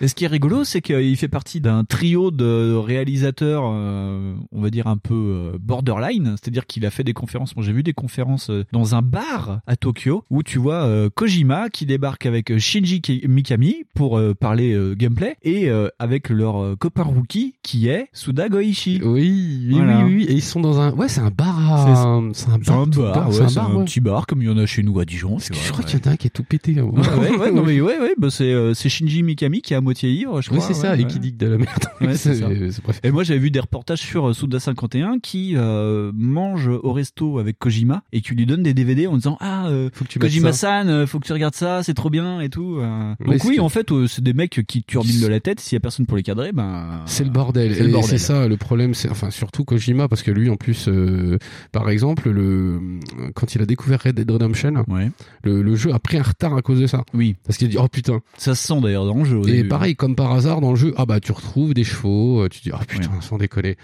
Et ce qui est rigolo, c'est qu'il fait partie d'un trio de réalisateurs, euh, on va dire un peu euh, borderline, c'est-à-dire qu'il a fait des conférences. Moi, j'ai vu des conférences euh, dans un bar à Tokyo où tu vois euh, Kojima qui débarque avec Shinji Mikami pour euh, parler gameplay et avec leur copain rookie qui est Suda Goichi. Oui, oui, Voilà. oui, oui. Et ils sont dans un. Ouais, c'est un bar. C'est à- ça. C'est un bar. ouais, un c'est un ouais. petit bar comme il y en a chez nous à Dijon. Je crois ouais. qu'il y en a un qui est tout pété. hein. Ouais, non, mais ouais, ouais, bah c'est Shinji Mikami qui est à moitié ivre, je Oui, crois. c'est ça, et qui dit que de la merde. Bref. Et moi, j'avais vu des reportages sur euh, Suda 51 qui euh, mange au resto avec Kojima et qui lui donne des DVD en disant ah euh, tu mettes Kojima-san, euh, faut que tu regardes ça, c'est trop bien et tout. euh. Ouais, Donc oui, que- en fait, c'est des mecs qui turbinent de la tête. S'il y a personne pour les cadrer, ben C'est le bordel. Et c'est ça le problème. C'est enfin surtout Kojima parce que lui en plus, par exemple, le quand il a découvert Red Dead Redemption, le, le jeu a pris un retard à cause de ça. Oui. Parce qu'il dit oh putain. Ça se sent d'ailleurs dans le jeu. au Et début. pareil comme par hasard dans le jeu, ah bah tu retrouves des chevaux, tu dis oh putain sans déconner.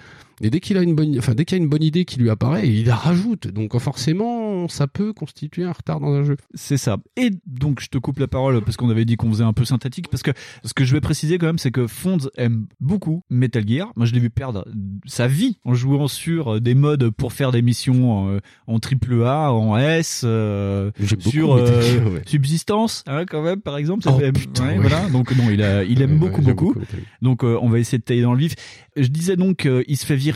Et dès qu'il a une bonne, enfin dès qu'il y a une bonne idée qui lui apparaît, il la rajoute. Donc forcément, ça peut constituer un retard dans un jeu. C'est ça. Et donc, je te coupe la parole parce qu'on avait dit qu'on faisait un peu synthétique. Parce que ce que je vais préciser quand même, c'est que Fonds aime beaucoup Metal Gear. Moi, je l'ai vu perdre sa vie en jouant sur des modes pour faire des missions euh, en triple A, en S, euh, sur euh, Gear, ouais. Subsistance, hein, quand même, par exemple. Oh, C'est- putain, ouais, ouais. Voilà. Donc, non, il, a, il aime beaucoup, beaucoup. Donc, euh, on va essayer de tailler dans le vif. Je disais donc, euh, il se fait virer.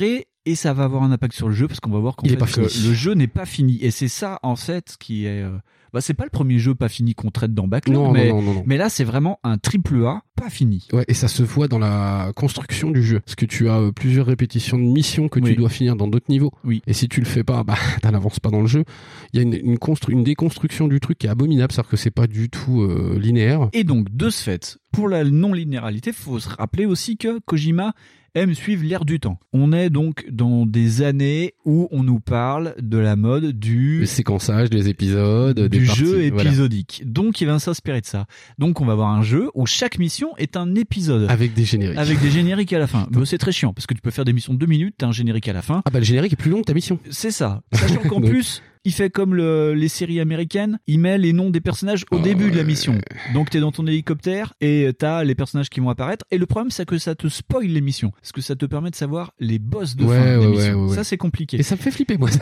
Et ça va avoir un impact sur le jeu parce qu'on va voir qu'en fait, pas que le jeu n'est pas fini. Et c'est ça, en fait, qui est. euh, Bah, c'est pas le premier jeu pas fini qu'on traite dans Backlog, Non, mais, non, non, non. mais là, c'est vraiment un triple A pas fini. Ouais, et ça se voit dans la construction du jeu. Parce que tu as euh, plusieurs répétitions de missions que Oui. tu dois finir dans d'autres niveaux. Oui. Et si tu le fais pas, bah, t'en avances pas dans le jeu. Il y a une, une, constru- une déconstruction du truc qui est abominable, c'est-à-dire que c'est pas du tout euh, linéaire. Et donc, de ce fait, pour la non-linéarité, faut se rappeler aussi que Kojima aime suivre l'air du temps. On est donc dans des années où on nous parle de la mode du Le séquençage des épisodes, des du parties, jeu voilà. épisodique. Donc il va s'inspirer de ça. Donc on va avoir un jeu où chaque mission est un épisode. Avec des génériques. Avec des génériques à la fin. Bah, c'est très chiant parce que tu peux faire des missions de deux minutes, t'as un générique à la fin. Ah bah le générique est plus long que ta mission. C'est ça. Sachant qu'en plus, il fait comme le- les séries américaines, il met les noms des personnages au début de la mission. Donc t'es dans ton hélicoptère et t'as les personnages qui vont apparaître. Et le problème, c'est que ça te spoil l'émission. Parce que ça te permet de savoir les boss de Ouais, fin ouais, ouais, ouais, Ça, c'est compliqué. Et ça me fait flipper, moi. Ça,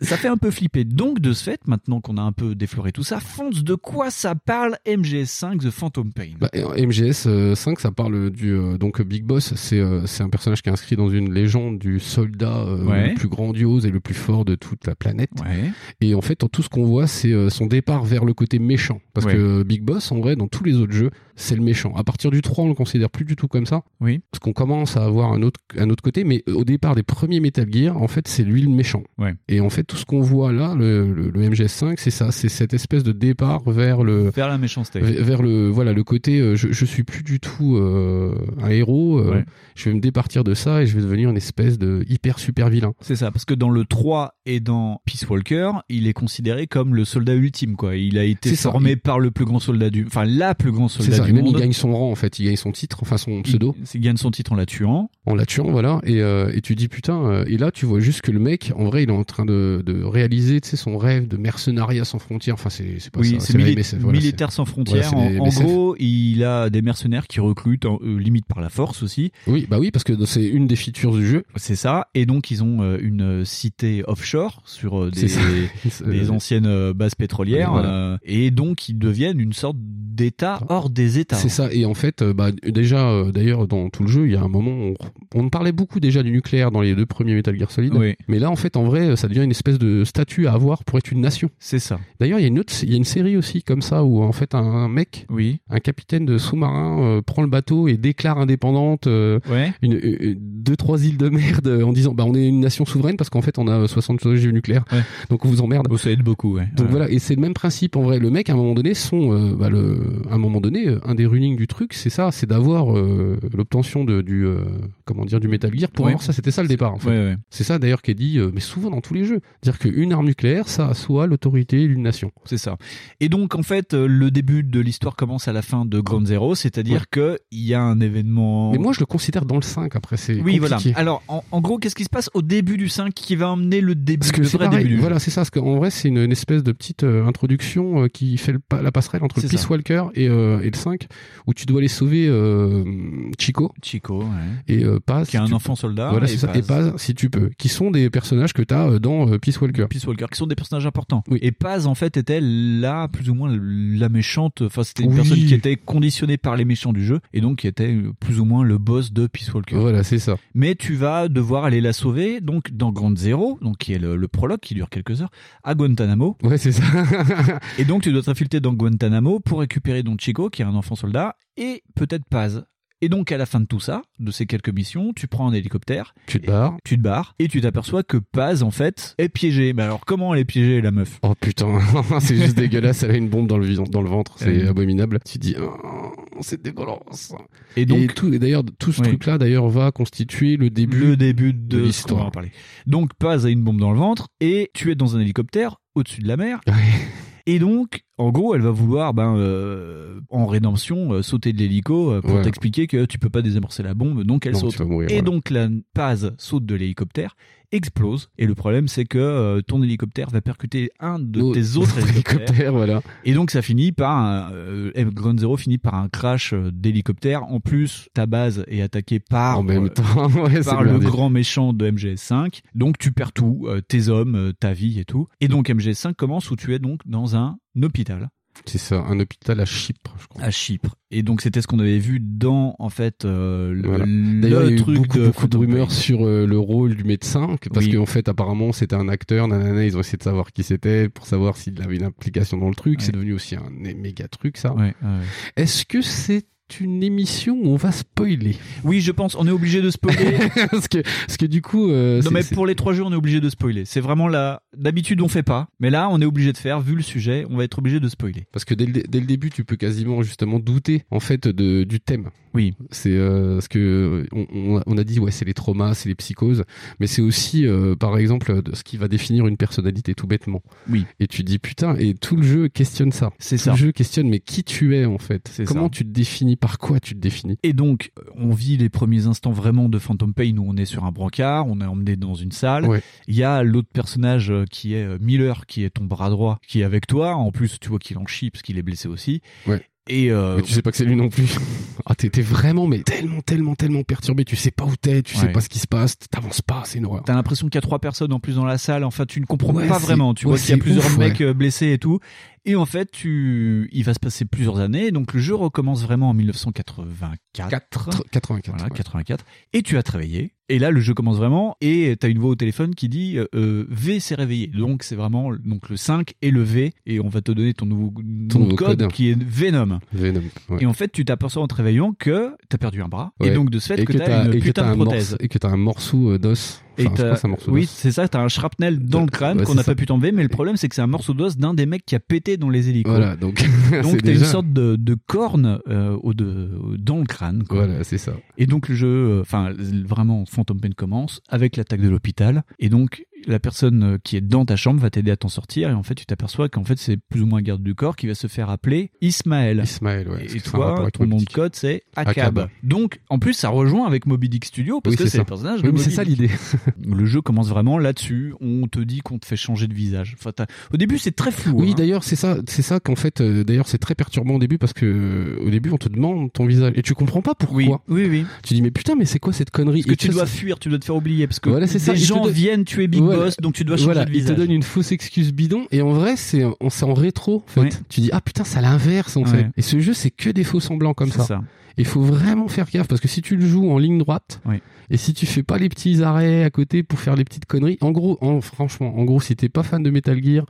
ça fait un peu flipper. Donc, de ce fait, maintenant qu'on a un peu défloré tout ça, fonce de quoi ça parle MGS5 The Phantom Pain? Bah, et en MGS euh, 5, ça parle du euh, donc Big Boss. C'est euh, c'est un personnage qui est inscrit dans une légende du soldat euh, le plus grandiose et le plus fort de toute la planète. Ouais. Et en fait, tout ce qu'on voit, c'est euh, son départ vers le côté méchant. Parce Ouais. que Big Boss, en vrai, dans tous les autres jeux, c'est le méchant. À partir du 3, on le considère plus du tout comme ça. Oui. Parce qu'on commence à avoir un autre, un autre côté. Mais au départ des premiers Metal Gear, en fait, c'est lui le méchant. Ouais. Et en fait, tout ce qu'on voit là, le, le, le MGS5, c'est ça. C'est cette espèce de départ vers le, Vers la méchanceté. vers vers le voilà le côté euh, je, je suis plus du tout euh, un héros euh, Ouais. je vais me départir de ça et je vais devenir une espèce de hyper super vilain C'est ça, parce que dans le 3 et dans Peace Walker, il est considéré comme le soldat ultime, quoi. Il a été ça, formé par le plus grand soldat du, enfin la plus grand c'est soldat ça du et même monde. il gagne son rang en fait il gagne son titre enfin son pseudo Il, il gagne son titre en la tuant. en la tuant voilà et, euh, et tu dis putain euh, et là tu vois juste que le mec en vrai il est en train de, de réaliser tu sais son rêve de mercenariat sans frontières enfin c'est pas Oui, ça c'est mili- voilà, militaire sans frontières. voilà, en, gros, il a des mercenaires qui recrutent, en- euh, limite par la force aussi. oui bah oui parce que c'est une des features du jeu C'est ça. Et donc, ils ont une cité offshore sur C'est des, Euh, anciennes euh, bases pétrolières. Voilà. euh, et donc, ils deviennent une sorte d'État hors des États. C'est ça. Et en fait, bah, déjà, d'ailleurs, dans tout le jeu, il y a un moment, où on, on parlait beaucoup déjà du nucléaire dans les deux premiers Metal Gear Solid. Oui. Mais là, en fait, en vrai, ça devient une espèce de statut à avoir pour être une nation. C'est ça. D'ailleurs, il y a une autre, il y a une série aussi comme ça où en fait un, un mec, Oui. un capitaine de sous-marin euh, prend le bateau et déclare indépendante euh, Ouais. une, une- deux trois îles de merde en disant bah on est une nation souveraine parce qu'en fait on a 60 ogives nucléaires. Ouais. Donc on vous emmerde. Oh, ça aide beaucoup, ouais. Donc Ouais. voilà, et c'est le même principe en vrai. Le mec, à un moment donné, son, euh, bah, le, à un moment donné, euh, un des running du truc, c'est ça, c'est d'avoir euh, l'obtention de, du, euh, comment dire, du Metal Gear pour Ouais. avoir ça. C'était ça le départ. En fait. C'est ça d'ailleurs qui est dit, mais souvent dans tous les jeux, dire qu'une arme nucléaire, ça assoit l'autorité d'une nation. C'est ça. Et donc, en fait, le début de l'histoire commence à la fin de Ground Zero, c'est-à-dire que il y a un événement. Mais moi, je le considère dans le 5 après. C'est oui, voilà. compliqué. Alors, en, en gros, qu'est-ce qui se passe au début du 5 qui va emmener le début, Parce que le vrai pareil, début du jeu? voilà, c'est ça. Parce qu'en vrai, c'est une, une espèce de petite euh, introduction euh, qui fait le la passerelle entre le Peace ça. Walker et, euh, et le 5, où tu dois aller sauver Chico. Chico, ouais. Et Paz. Qui est un si enfant peux. soldat, Voilà, et ça. Et Paz. Si tu peux. Qui sont des personnages que tu as dans Peace Walker. Peace Walker, qui sont des personnages importants. Et Paz, en fait, était là, plus ou moins, la méchante. Enfin, c'était une Oui. personne qui était conditionnée par les méchants du jeu, et donc qui était plus ou moins le boss de Peace Walker. Voilà, c'est ça. Mais tu vas devoir aller la sauver, donc dans Grand Zero, donc qui est le, le prologue qui dure quelques heures, à Guantanamo. Ouais, c'est ça. et donc tu dois t'infiltrer dans Guantanamo pour récupérer donc Chico, qui est un enfant soldat, et peut-être Paz. Et donc à la fin de tout ça, de ces quelques missions, tu prends un hélicoptère, Tu te barres. tu te barres, et tu t'aperçois que Paz en fait est piégée. Mais alors comment elle est piégée la meuf? Oh putain, c'est juste dégueulasse. Elle a une bombe dans le, dans le ventre. C'est Euh. abominable. Tu dis, oh, c'est dégueulasse. Et donc tout, et d'ailleurs, tout ce Oui. truc-là, d'ailleurs, va constituer le début, le début de, de l'histoire. Donc Paz a une bombe dans le ventre et tu es dans un hélicoptère au-dessus de la mer. Et donc, en gros, elle va vouloir, ben, euh, en rédemption, euh, sauter de l'hélico euh, pour Ouais. t'expliquer que tu peux pas désamorcer la bombe, donc elle Non, saute. mourir, et voilà. donc la Paz saute de l'hélicoptère, explose. Et le problème, c'est que euh, ton hélicoptère va percuter un de tes autres hélicoptères. hélicoptère, voilà. Et donc ça finit par un, euh, Ground Zero finit par un crash euh, d'hélicoptère. En plus, ta base est attaquée par En même euh, temps, ouais, c'est par le grand méchant de MGS5. Donc tu perds tout, euh, tes hommes, ta vie et tout. Et donc MGS5 commence où tu es donc dans un hôpital C'est ça, un hôpital à Chypre, je crois. à Chypre. Et donc c'était ce qu'on avait vu dans en fait euh, le, Voilà. le il y a eu truc beaucoup, de beaucoup de rumeurs sur euh, le rôle du médecin, que- parce Oui. qu'en fait, apparemment, c'était un acteur, nanana, ils ont essayé de savoir qui c'était, pour savoir s'il avait une implication dans le truc. C'est devenu aussi un méga truc, ça. Ouais, ouais. Est-ce que c'est une émission où on va spoiler Oui, je pense. On est obligé de spoiler. parce que parce que du coup euh, non mais pour les trois jours, on est obligé de spoiler. C'est vraiment là. D'habitude, on fait pas, mais là, on est obligé de faire. Vu le sujet, on va être obligé de spoiler. parce que dès le, dès le début tu peux quasiment justement douter en fait de du thème Oui. c'est euh, parce que on, on- on a dit ouais c'est les traumas c'est les psychoses mais c'est aussi euh, par exemple ce qui va définir une personnalité tout bêtement Oui. et tu dis putain et tout le jeu questionne ça C'est tout ça. le jeu questionne mais qui tu es en fait? C'est comment ça. tu te définis par quoi tu te définis? Et donc, euh, on vit les premiers instants vraiment de Phantom Pain où on est sur un brancard, on est emmené dans une salle. Ouais. Il y a l'autre personnage euh, qui est euh, Miller, qui est ton bras droit, qui est avec toi. En plus, tu vois qu'il en chie parce qu'il est blessé aussi. Ouais. Et euh, mais tu sais pas que c'est lui non plus ah t'es t'es vraiment mais tellement tellement tellement perturbé tu sais pas où t'es tu sais pas ce qui se passe t'avances pas c'est une horreur T'as l'impression qu'il y a trois personnes en plus dans la salle. Enfin, tu ne comprends Ouais, pas vraiment. Tu ouais, vois qu'il y a plusieurs ouf, mecs blessés et tout. Et en fait, tu, il va se passer plusieurs années. Donc le jeu recommence vraiment en 1984. 84. Voilà, 84. Et tu as travaillé. Et là, le jeu commence vraiment. Et t'as une voix au téléphone qui dit euh, V s'est réveillé. Donc c'est vraiment donc le 5 et le V. Et on va te donner ton nouveau, Ton nom de nouveau code, code. qui est Venom. Venom. ouais. Et en fait, tu t'aperçois en te réveillant que t'as perdu un bras. Ouais. Et donc de ce fait Et que, que t'as t'as- une putain de un prothèse. morceau- et que t'as un morceau euh, d'os. Enfin, c'est un morceau oui, c'est ça, t'as un shrapnel dans le crâne Ouais, qu'on n'a pas pu t'enlever, mais le problème c'est que c'est un morceau d'os d'un des mecs qui a pété dans les hélicos. Voilà, donc, donc t'as une sorte de, de corne euh, au de, dans le crâne. quoi. Voilà, c'est ça. Et donc le jeu, euh, enfin vraiment Phantom Pain commence avec l'attaque de l'hôpital. Et donc la personne euh, qui est dans ta chambre va t'aider à t'en sortir. Et en fait tu t'aperçois qu'en fait c'est plus ou moins un garde du corps qui va se faire appeler Ismaël. Ismaël, ouais. Et toi, ton nom de code c'est Akab. Donc en plus ça rejoint avec Moby Dick Studio parce Oui, que c'est le personnage Oui, de c'est ça l'idée. Le jeu commence vraiment là-dessus. On te dit qu'on te fait changer de visage. Enfin, au début, c'est très flou. Oui, hein. d'ailleurs, c'est ça, c'est ça qu'en fait, euh, d'ailleurs, c'est très perturbant au début parce que euh, au début, on te demande ton visage et tu comprends pas pourquoi. Oui, oui, oui. Tu dis mais putain, mais c'est quoi cette connerie? Parce que tu dois fuir, tu dois te faire oublier parce que Voilà, ça. te gens viennent tuer Big Voilà. Donc tu dois changer Voilà, de il te donne une fausse excuse bidon et en vrai, c'est on en rétro en fait. Ouais. Tu dis ah putain, c'est à l'inverse en Ouais. fait. Et ce jeu, c'est que des faux semblants comme ça. ça. Il faut vraiment faire gaffe parce que si tu le joues en ligne droite Oui. et si tu fais pas les petits arrêts à côté pour faire les petites conneries, en gros, en, franchement, en gros, si t'es pas fan de Metal Gear,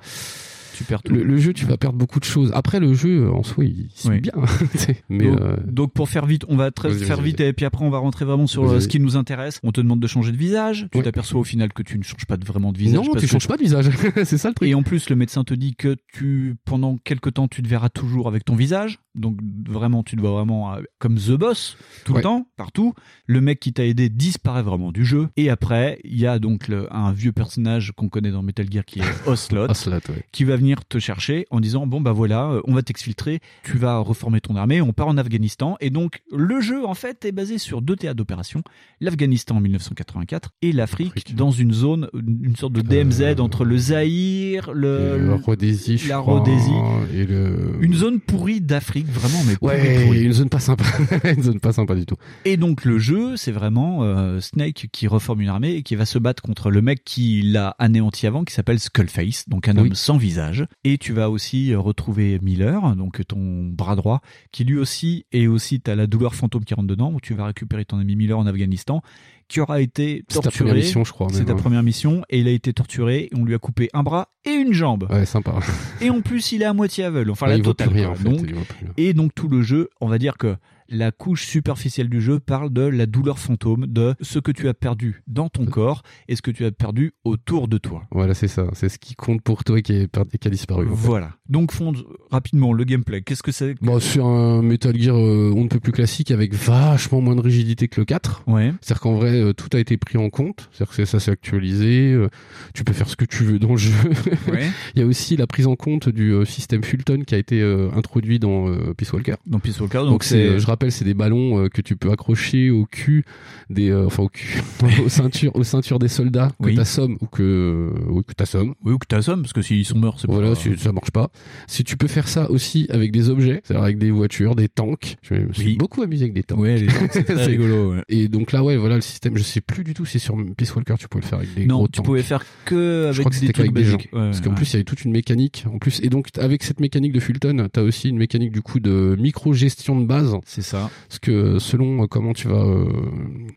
tu perds tout. Le, le jeu, tu vas perdre beaucoup de choses. Après, le jeu en soi, il suit Oui. bien. Mais donc, euh, donc, pour faire vite, on va très faire vite et puis après on va rentrer vraiment sur euh, ce qui nous intéresse. On te demande de changer de visage. Tu Ouais. t'aperçois au final que tu ne changes pas vraiment de visage. non, parce tu que- changes pas de visage. c'est ça le truc. Et en plus, le médecin te dit que tu, pendant quelque temps, tu te verras toujours avec ton visage. Donc vraiment, tu te vois vraiment euh, comme The Boss tout Ouais. le temps, partout. Le mec qui t'a aidé disparaît vraiment du jeu. Et après, il y a donc le- un vieux personnage qu'on connaît dans Metal Gear qui est Ocelot, Ocelot, ouais. qui va venir te chercher en disant bon bah voilà, euh, on va t'exfiltrer, tu vas reformer ton armée, on part en Afghanistan. Et donc le jeu en fait est basé sur deux théâtres d'opération l'Afghanistan en 1984 et l'Afrique dans une zone, une sorte de DMZ entre le Zaïre, le, Euh, la Rhodésie, la crois, Rhodésie. et le. Une zone pourrie d'Afrique, vraiment, mais pourrie, Ouais, pourrie. une zone pas sympa. une zone pas sympa du tout. Et donc le jeu, c'est vraiment euh, Snake qui reforme une armée et qui va se battre contre le mec qui l'a anéanti avant, qui s'appelle Skullface, donc un Oui. homme sans visage. Et tu vas aussi euh, retrouver Miller, donc ton bras droit, qui lui aussi, et aussi t'as la douleur fantôme qui rentre dedans, où tu vas récupérer ton ami Miller en Afghanistan, qui aura été C'est ta torturé. première mission, je crois, C'est ta hein. première mission, et il a été torturé, et on lui a coupé un bras et une jambe. Ouais, sympa. Et en plus, il est à moitié aveugle. Enfin, Ouais, la totale. rien, en fait, Donc, et donc, tout le jeu, on va dire que la couche superficielle du jeu parle de la douleur fantôme, de ce que tu as perdu dans ton corps et ce que tu as perdu autour de toi. Voilà, c'est ça. C'est ce qui compte pour toi et qui, est et qui a disparu. en fait. Voilà. Donc, Fonds, rapidement, le gameplay. Qu'est-ce que c'est que- Bon, sur un Metal Gear euh, on ne peut plus classique avec vachement moins de rigidité que le 4. Ouais. C'est-à-dire qu'en vrai, euh, tout a été pris en compte. C'est-à-dire que ça s'est actualisé. euh, tu peux faire ce que tu veux dans le jeu. Ouais. Il y a aussi la prise en compte du euh, système Fulton qui a été introduit dans Peace Walker. Dans Peace Walker, Donc, c'est, c'est- je rappelle, c'est des ballons euh, que tu peux accrocher au cul des, euh, enfin au cul, aux ceintures, aux ceintures des soldats que Oui. t'assommes ou que, ou que t'assommes. Oui, ou que t'assommes, parce que s'ils sont morts, c'est Voilà, pas... si ça marche pas. Si tu peux faire ça aussi avec des objets, c'est-à-dire avec des voitures, des tanks. Je me suis Oui. beaucoup amusé avec des tanks. Ouais, les tanks, c'est très C'est- rigolo. ouais. Et donc là, ouais, voilà le système. Je sais plus du tout si sur Peace Walker tu pouvais le faire avec des Non, gros tu tanks. pouvais faire que avec je crois que des trucs des gens. Ouais, Parce qu'en plus, il y avait toute une mécanique. En plus, et donc avec cette mécanique de Fulton, t'as aussi une mécanique du coup de micro-gestion de base. C'est ça. Parce que selon euh, comment tu vas euh,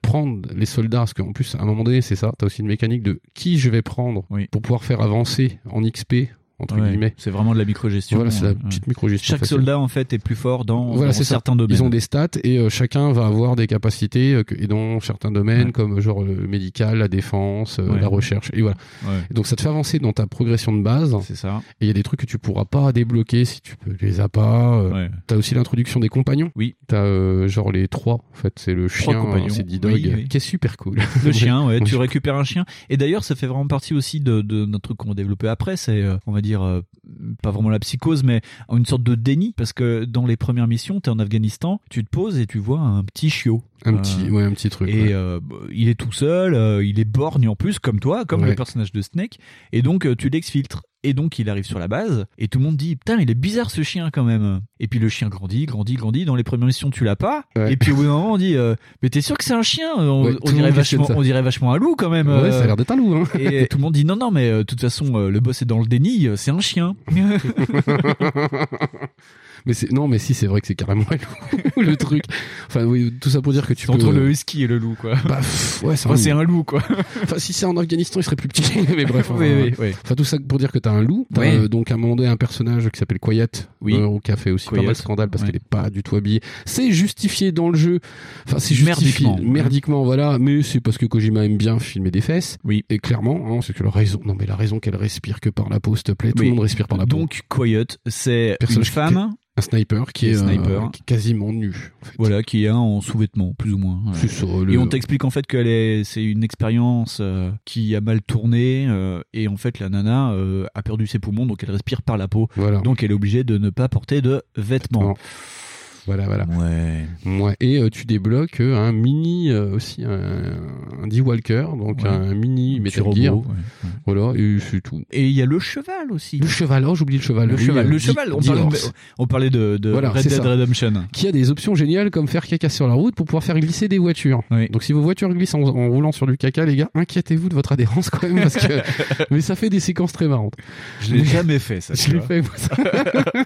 prendre les soldats, parce qu'en plus, à un moment donné, c'est ça, t'as aussi une mécanique de qui je vais prendre Oui. pour pouvoir faire avancer en XP entre Ouais, guillemets. C'est vraiment de la micro-gestion. Voilà, c'est la ouais. petite micro-gestion. Chaque facile. soldat, en fait, est plus fort dans, Voilà, dans ça. certains domaines. Ils ont des stats et euh, chacun va avoir des capacités euh, et dans certains domaines Ouais. comme euh, genre le médical, la défense, euh, Ouais. la recherche et voilà. Et donc ça te fait avancer dans ta progression de base. C'est ça. Et il y a des trucs que tu pourras pas débloquer si tu les as pas. euh. T'as aussi l'introduction des compagnons. Oui. T'as euh, genre les trois en fait, c'est le Trois chien, c'est D-Dog, Oui, oui. qui est super cool. Le chien, ouais, tu récupères un chien. Et d'ailleurs, ça fait vraiment partie aussi de, de notre truc qu'on va développer après. C'est, euh, on va dire, euh, pas vraiment la psychose, mais une sorte de déni. Parce que dans les premières missions, t'es en Afghanistan, tu te poses et tu vois un petit chiot. Un Euh, petit, ouais, un petit truc. Et ouais. euh, bah, il est tout seul, euh, il est borgne en plus, comme toi, comme Ouais. le personnage de Snake. Et donc, euh, tu l'exfiltres. Et donc il arrive sur la base et tout le monde dit putain il est bizarre ce chien quand même. Et puis le chien grandit, grandit, grandit. Dans les premières missions tu l'as pas. Ouais. Et puis au bout d'un moment on dit euh, mais t'es sûr que c'est un chien? On, Ouais, dirait vachement, on dirait vachement un loup quand même. Ouais, euh. ça a l'air d'être un loup. Hein. Et tout le monde dit non non mais euh, de toute façon euh, le boss est dans le déni, euh, c'est un chien. mais c'est non, mais si c'est vrai que c'est carrément loup, le truc. Enfin oui, tout ça pour dire que tu peux. entre le husky et le loup quoi. Bah, pff, ouais, c'est Enfin, un, loup. un loup quoi. Enfin, si c'est en Afghanistan, il serait plus petit. mais bref. Enfin, oui, oui. Enfin, tout ça pour dire que t'as un loup. Oui. euh, donc à un moment donné un personnage qui s'appelle Quiet, Oui. euh, qui a fait aussi pas mal de scandale parce qu'il est pas du tout habillé. C'est justifié dans le jeu. Enfin, c'est justifié Merdiquement, ouais. merdiquement, voilà. Mais c'est parce que Kojima aime bien filmer des fesses. Oui. Et clairement, hein, c'est que la raison. Non, mais la raison qu'elle respire que par la peau, s'il te plaît. Tout le monde respire par la peau. Donc Quiet c'est une femme Un sniper qui est, euh, Sniper. qui est quasiment nu. en fait. voilà qui est un en sous-vêtements plus ou moins. Ça, le- Et on t'explique en fait est, c'est une expérience euh, qui a mal tourné euh, et en fait la nana a perdu ses poumons donc elle respire par la peau. Voilà. Donc elle est obligée de ne pas porter de vêtements. Voilà, voilà. Ouais. Ouais. Et euh, tu débloques euh, un mini euh, aussi un, un D-Walker, donc Ouais. un mini Metal robot, Gear. ouais, ouais. Voilà, et c'est tout. Et il y a le cheval aussi. Le cheval, oh j'oublie le cheval. Le Oui, cheval, le cheval. On parlait, on parlait de, de Voilà, Red Dead ça. Redemption. Qui a des options géniales comme faire caca sur la route pour pouvoir faire glisser des voitures. Oui. Donc si vos voitures glissent en, en roulant sur du caca, les gars, inquiétez-vous de votre adhérence quand même parce que mais ça fait des séquences très marrantes. Je l'ai jamais fait ça. Je l'ai fait moi, ça.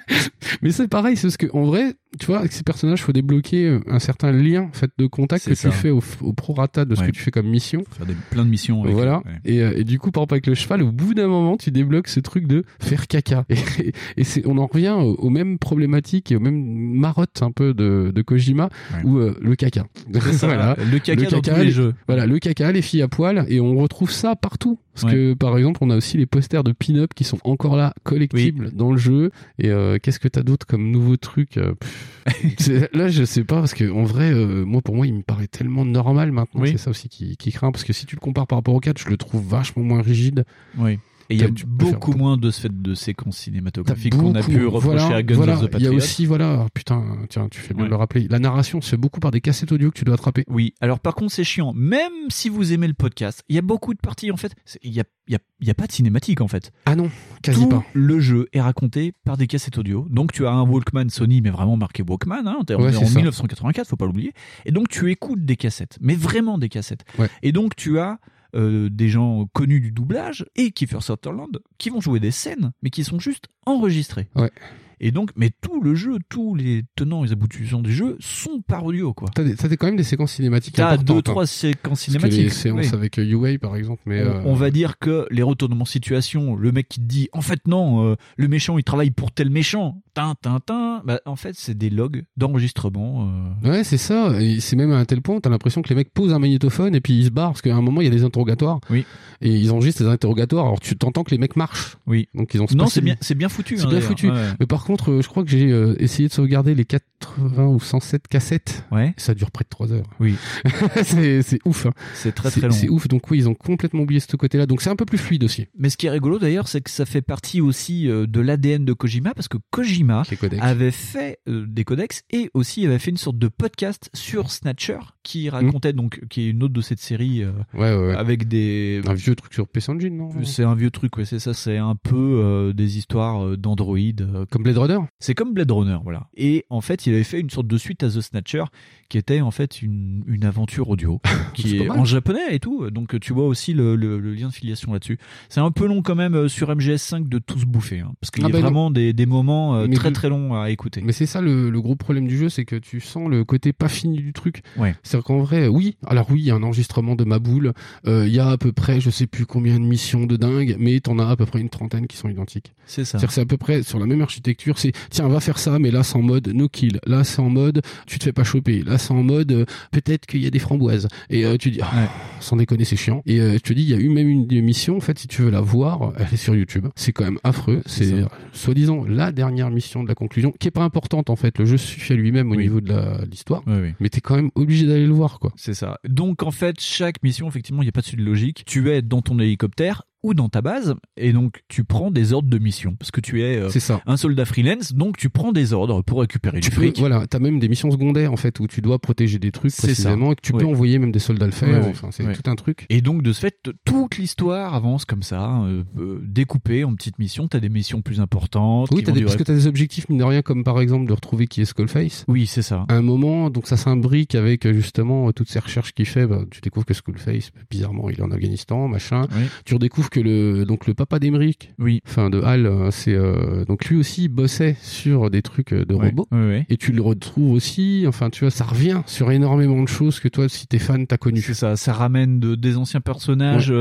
mais c'est pareil, c'est ce que en vrai, tu vois, avec ces personnages, faut débloquer euh, un certain lien en fait de contact que ça. tu fais au, au prorata de ce Ouais. que tu fais comme mission. Faire des, plein de missions. avec- Voilà. ouais. Et, euh, et du coup, par exemple, avec le cheval, au bout d'un moment, tu débloques ce truc de faire caca. Et, et c'est, on en revient aux, aux mêmes problématiques et aux mêmes marottes un peu de, de Kojima, Ouais. où euh, le caca. Ça, Voilà. Le caca dans tous les les- jeux. Voilà, le caca, les filles à poil, et on retrouve ça partout. Parce que, par exemple, on a aussi les posters de pin-up qui sont encore là, collectibles dans le jeu. Et euh, qu'est-ce que t'as d'autre comme nouveau truc pff, Là, je sais pas, parce que en vrai, euh, moi, pour moi, il me paraît tellement normal maintenant. Oui. C'est ça aussi qui, qui craint, parce que si tu le compares par rapport au 4, je le trouve vachement moins rigide. Oui. Et il y a beaucoup moins de ce fait de séquences cinématographiques qu'on a pu reprocher Voilà, à Guns voilà. of the Il y a aussi, voilà, oh, putain, tiens, tu fais bien Ouais. de le rappeler. La narration, c'est beaucoup par des cassettes audio que tu dois attraper. Oui, alors par contre c'est chiant. Même si vous aimez le podcast, il y a beaucoup de parties en fait. Il y a, y, a, il y a pas de cinématique en fait. Ah non, quasi Tout pas. le jeu est raconté par des cassettes audio. Donc tu as un Walkman Sony, mais vraiment marqué Walkman. Hein, on Ouais, en ça. 1984, faut pas l'oublier. Et donc tu écoutes des cassettes, mais vraiment des cassettes. Ouais. Et donc tu as euh, des gens connus du doublage et Kiefer Sutherland qui vont jouer des scènes, mais qui sont juste enregistrées. Ouais. Et donc, mais tout le jeu, tous les tenants et aboutissants du jeu sont par audio, quoi. T'as des- t'as des- quand même des séquences cinématiques T'as deux, hein. trois séquences Parce que les cinématiques. séances oui. avec euh, UA, par exemple, mais... on, euh, on va dire que les retournements de situation, le mec qui te dit en fait non, euh, le méchant il travaille pour tel méchant, tin tin tin, bah, en fait c'est des logs d'enregistrement. euh, Ouais, c'est ça. Et c'est même à un tel point, t'as l'impression que les mecs posent un magnétophone et puis ils se barrent parce qu'à un moment il y a des interrogatoires. Oui. Et ils enregistrent les interrogatoires. Alors tu t'entends que les mecs marchent. Oui. Donc ils ont. Non, c'est bien, c'est bien foutu. C'est hein, bien foutu. Ouais. Mais par contre, euh, je crois que j'ai euh, essayé de sauvegarder les 80 ou 107 cassettes. Ouais. Ça dure près de 3 heures. Oui. c'est ouf. hein. C'est très très long. C'est ouf. Donc oui, ils ont complètement oublié ce côté-là. Donc c'est un peu plus fluide aussi. Mais ce qui est rigolo d'ailleurs, c'est que ça fait partie aussi euh, de l'ADN de Kojima, parce que Kojima avait fait des codex et aussi avait fait une sorte de podcast sur Snatcher qui racontait donc, qui est une autre de cette série euh, Ouais, ouais, ouais. avec des. Un vieux truc sur PC Engine, non? C'est un vieux truc, ouais, c'est ça, c'est un peu euh, des histoires d'Android. euh, Comme Blade Runner C'est comme Blade Runner, voilà. Et en fait, il avait fait une sorte de suite à The Snatcher, qui était en fait une, une aventure audio, qui est en japonais et tout. Donc tu vois aussi le, le- le lien de filiation là-dessus. C'est un peu long quand même euh, sur MGS5 de tout se bouffer, hein, parce qu'il Ah y a non. vraiment des, des moments euh, très très longs à écouter. Mais c'est ça le, le gros problème du jeu, c'est que tu sens le côté pas fini du truc. Ouais. C'est-à-dire qu'en vrai, oui, alors oui, il y a un enregistrement de ma boule, euh, il y a à peu près, je sais plus combien de missions de dingue, mais t'en as à peu près une trentaine qui sont identiques. C'est ça. C'est-à-dire que c'est à peu près sur la même architecture, c'est tiens, va faire ça, mais là c'est en mode no kill, là c'est en mode tu te fais pas choper, là c'est en mode euh, peut-être qu'il y a des framboises. Et euh, tu dis, ah, sans déconner, c'est chiant. Et euh, je te dis, il y a eu même une mission, en fait, si tu veux la voir, elle est sur YouTube. C'est quand même affreux. C'est soi-disant la dernière mission de la conclusion, qui est pas importante en fait. Le jeu suffit à lui-même au Oui. niveau de l'histoire. Oui, oui. Mais t'es quand même obligé d'aller le voir, quoi. C'est ça. Donc en fait, chaque mission, effectivement, il n'y a pas de suite logique. Tu es dans ton hélicoptère ou dans ta base, et donc tu prends des ordres de mission parce que tu es euh, ça. un soldat freelance, donc tu prends des ordres pour récupérer Tu du peux, fric. voilà, t'as même des missions secondaires en fait où tu dois protéger des trucs C'est précisément ça. et que tu peux envoyer même des soldats le faire. Ouais, ouais, enfin, c'est ouais. tout un truc. Et donc de ce fait, toute l'histoire avance comme ça, euh, euh, découpée en petites missions. T'as des missions plus importantes. Oui, vont des, parce que t'as des objectifs mine de rien comme par exemple de retrouver qui est Skullface. Oui, c'est ça. À un moment, donc ça s'imbrique avec euh, justement toutes ces recherches qu'il fait. Bah, tu découvres que Skullface, bizarrement, il est en Afghanistan, machin. Oui. Tu redécouvres que le donc le papa d'Emeric, Oui. enfin de Hal, euh, c'est euh, donc lui aussi il bossait sur des trucs euh, de Ouais, robots. ouais. Et tu le retrouves aussi. Enfin, tu vois, ça revient sur énormément de choses que toi, si t'es fan, t'as connu. C'est ça, ça ramène de, des anciens personnages,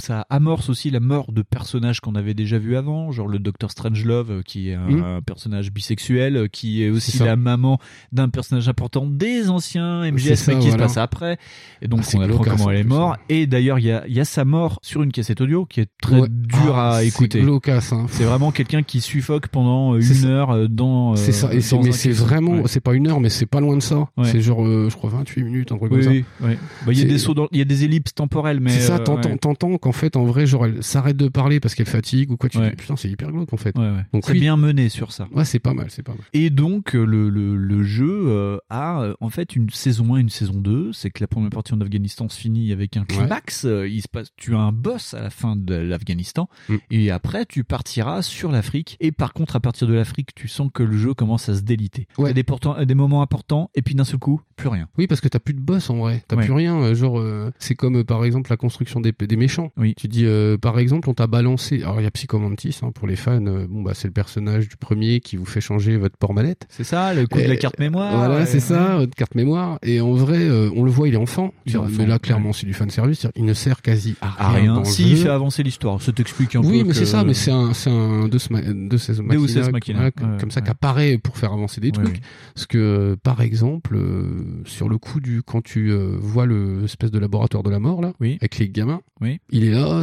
ça amorce aussi la mort de personnages qu'on avait déjà vus avant, genre le Docteur Strangelove qui est un, Mm. un personnage bisexuel, qui est aussi la maman d'un personnage important des anciens MGS ça, mais qui voilà. se passe après. Et donc Ah, on apprend comment en elle est morte. Et d'ailleurs il y a, il y a sa mort sur une cassette audio qui est très Ouais. dure Ah, à c'est écouter. glaucasse, hein. C'est vraiment quelqu'un qui suffoque pendant C'est une ça. heure euh, dans. euh, C'est ça, et c'est, dans mais c'est vraiment, Ouais. c'est pas une heure, mais c'est pas loin de ça. Ouais. C'est genre, euh, je crois, 28 minutes, un truc Oui, comme oui, ça. oui. Bah, il y a C'est- des sauts dans- il y a des ellipses temporelles, mais. c'est ça, t'entends, qu'en fait, en vrai, genre, elle s'arrête de parler parce qu'elle fatigue ou quoi, tu dis, putain, c'est hyper glauque, en fait. Donc, c'est bien mené sur ça. Ouais, c'est pas mal, c'est pas mal. Et donc le, le, le jeu a en fait une saison 1 et une saison 2. C'est que la première partie en Afghanistan se finit avec un climax. Il se passe, tu as un boss à la fin de l'Afghanistan Mm. et après tu partiras sur l'Afrique. Et par contre à partir de l'Afrique, tu sens que le jeu commence à se déliter. Ouais. Des, portants- des moments importants et puis d'un seul coup plus rien. Oui, parce que t'as plus de boss, en vrai. T'as Ouais. plus rien. euh, Genre, euh, c'est comme, euh, par exemple, la construction des, des méchants. Oui. Tu dis, euh, par exemple, on t'a balancé. Alors, il y a Psychomantis, hein, pour les fans. euh, bon, bah, c'est le personnage du premier qui vous fait changer votre port manette. C'est ça, le coup de la carte mémoire. Voilà, ouais, c'est ça, votre carte mémoire. Et en vrai, euh, on le voit, il est enfant. Il est mais là, clairement, c'est du fan service. Il ne sert quasi à rien. rien. dans le Si il fait avancer l'histoire, ça t'explique un peu. Oui, mais que- c'est ça, mais c'est un, c'est un Deus Deus Machina, Machina, ouais, comme ça ouais. qu'apparaît pour faire avancer des trucs. Parce que, par exemple, euh, sur le coup du, quand tu euh, vois le espèce de laboratoire de la mort là, Oui. avec les gamins, Oui. il est là,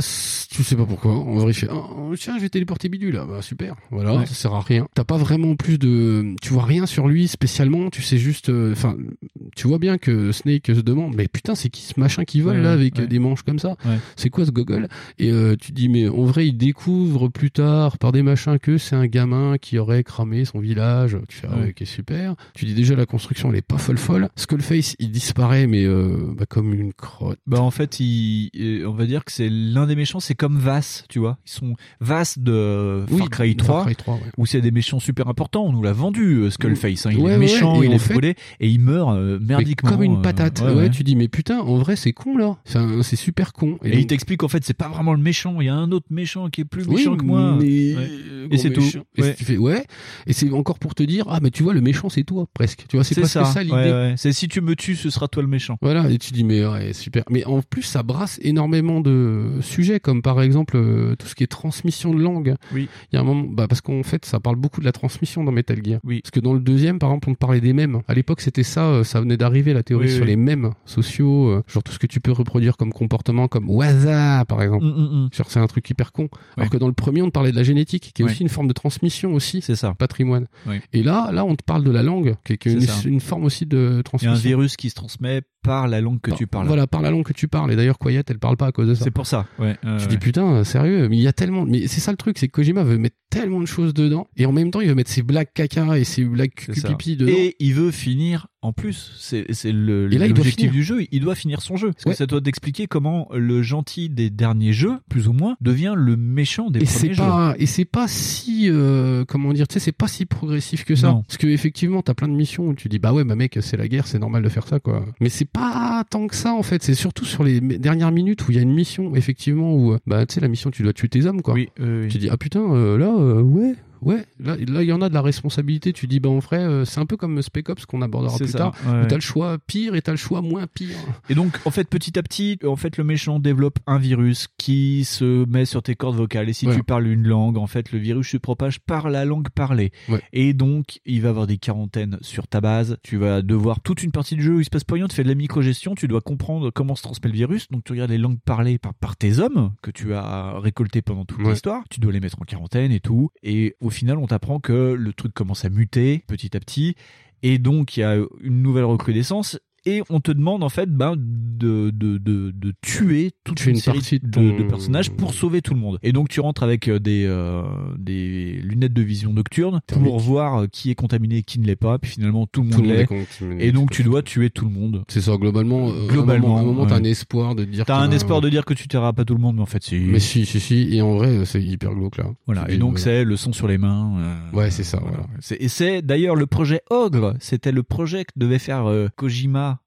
tu sais pas pourquoi. Vrai, il fait, oh, tiens, je vais téléporter bidule là, bah super. Voilà, ça sert à rien. T'as pas vraiment plus de, tu vois rien sur lui spécialement. Tu sais juste, euh, enfin, tu vois bien que Snake se demande, mais putain, c'est qui ce machin qui vole là avec des manches comme ça? C'est quoi ce gogol? Et euh, tu dis, mais en vrai, il découvre plus tard par des machins que c'est un gamin qui aurait cramé son village. Tu fais, ah Ouais. ok, super. Tu dis déjà la construction, elle est pas folle folle. Skullface, il disparaît, mais euh, bah, comme une crotte. Bah en fait, il, euh, on va dire que c'est l'un des méchants, c'est comme Vass, tu vois. Ils sont Vass de Far Cry de 3, Far Cry 3, ouais. où c'est des méchants super importants. On nous l'a vendu, Skullface. hein. Il Ouais, est méchant, il est fait- et il meurt euh, Mais merdiquement. comme une patate. ouais, tu dis, mais putain, en vrai, c'est con là. Enfin, c'est super con. Et, il t'explique qu'en fait, c'est pas vraiment le méchant. Il y a un autre méchant qui est plus Oui, méchant que moi. mais- Ouais. Et c'est tout. Et Ouais. tu fais, ouais. Et c'est encore pour te dire, ah, mais tu vois, le méchant, c'est toi, presque. Tu vois, c'est ça. ça, l'idée. ouais, ouais. C'est si tu me tues, ce sera toi le méchant. Voilà, et tu dis, mais ouais, super. Mais en plus, ça brasse énormément de sujets, comme par exemple euh, tout ce qui est transmission de langue. Oui. Il y a un moment, bah, parce qu'en fait, ça parle beaucoup de la transmission dans Metal Gear. Oui. Parce que dans le deuxième, par exemple, on parlait des mèmes. À l'époque, c'était ça, euh, ça venait d'arriver, la théorie Oui, sur oui. les mèmes sociaux, euh, genre tout ce que tu peux reproduire comme comportement, comme waza, par exemple. Mm, mm, mm. C'est un truc hyper con. Ouais. Alors que dans le premier, on te parlait de la génétique, qui est Ouais. aussi une forme de transmission aussi. C'est ça. Patrimoine. Et là, là, on te parle de la langue, qui est une, forme aussi de Il y a transmission. un virus qui se transmet par la langue que Par- tu parles. Voilà, par la langue que tu parles. Et d'ailleurs, Quiet, elle parle pas à cause de ça. C'est pour ça. Ouais. Tu ouais. dis putain, sérieux, mais il y a tellement. Mais c'est ça le truc, c'est que Kojima veut mettre tellement de choses dedans, et en même temps, il veut mettre ses blagues caca et ses blagues cucupipi dedans. Et il veut finir en plus. C'est l'objectif du jeu. Il doit finir son jeu. Parce Ouais. que ça doit t'expliquer comment le gentil des derniers jeux, plus ou moins, devient le méchant des Et c'est premiers jeux. pas, et c'est pas si, euh, comment dire, tu sais, c'est pas si progressif que ça. Non. Parce que effectivement, t'as plein de missions où tu dis, bah ouais, bah mec, c'est la guerre, c'est normal de faire ça, quoi. Mais c'est pas tant que ça, en fait. C'est surtout sur les dernières minutes où il y a une mission, effectivement, où, euh, bah, tu sais, la mission, tu dois tuer tes hommes, quoi. Oui, oui. Tu dis, ah putain, euh, là, euh, ouais. Ouais, là, là, il y en a de la responsabilité. Tu dis, bah, en vrai, euh, c'est un peu comme Spec Ops qu'on abordera plus ça, tard. ouais. T'as le choix pire et t'as le choix moins pire. Et donc, en fait, petit à petit, en fait, le méchant développe un virus qui se met sur tes cordes vocales. Et si Ouais. tu parles une langue, en fait, le virus se propage par la langue parlée. Ouais. Et donc, il va avoir des quarantaines sur ta base. Tu vas devoir toute une partie du jeu où il se passe pas rien. Tu fais de la micro-gestion. Tu dois comprendre comment se transmet le virus. Donc, tu regardes les langues parlées par, par tes hommes que tu as récoltés pendant toute Ouais. l'histoire. Tu dois les mettre en quarantaine et tout. Et au final, on t'apprend que le truc commence à muter petit à petit. Et donc, il y a une nouvelle recrudescence. Et on te demande en fait ben, de, de, de, de tuer toute Tuer une, une série partie de de, ton- de personnages pour sauver tout le monde. Et donc tu rentres avec euh, des, euh, des lunettes de vision nocturne pour voir euh, qui est contaminé et qui ne l'est pas, puis finalement tout le monde le monde l'est. Et donc tu dois tuer tout le monde. C'est ça, globalement. euh, Globalement, à un moment, t'as un espoir de dire. T'as un espoir de dire que tu tueras pas tout le monde, mais en fait si. Mais si, si, si. Et en vrai, c'est hyper glauque là. Voilà, Tu et donc c'est le sang sur les mains. euh, Ouais, c'est ça, voilà. Et c'est d'ailleurs le projet Ogre. C'était le projet que devait faire euh,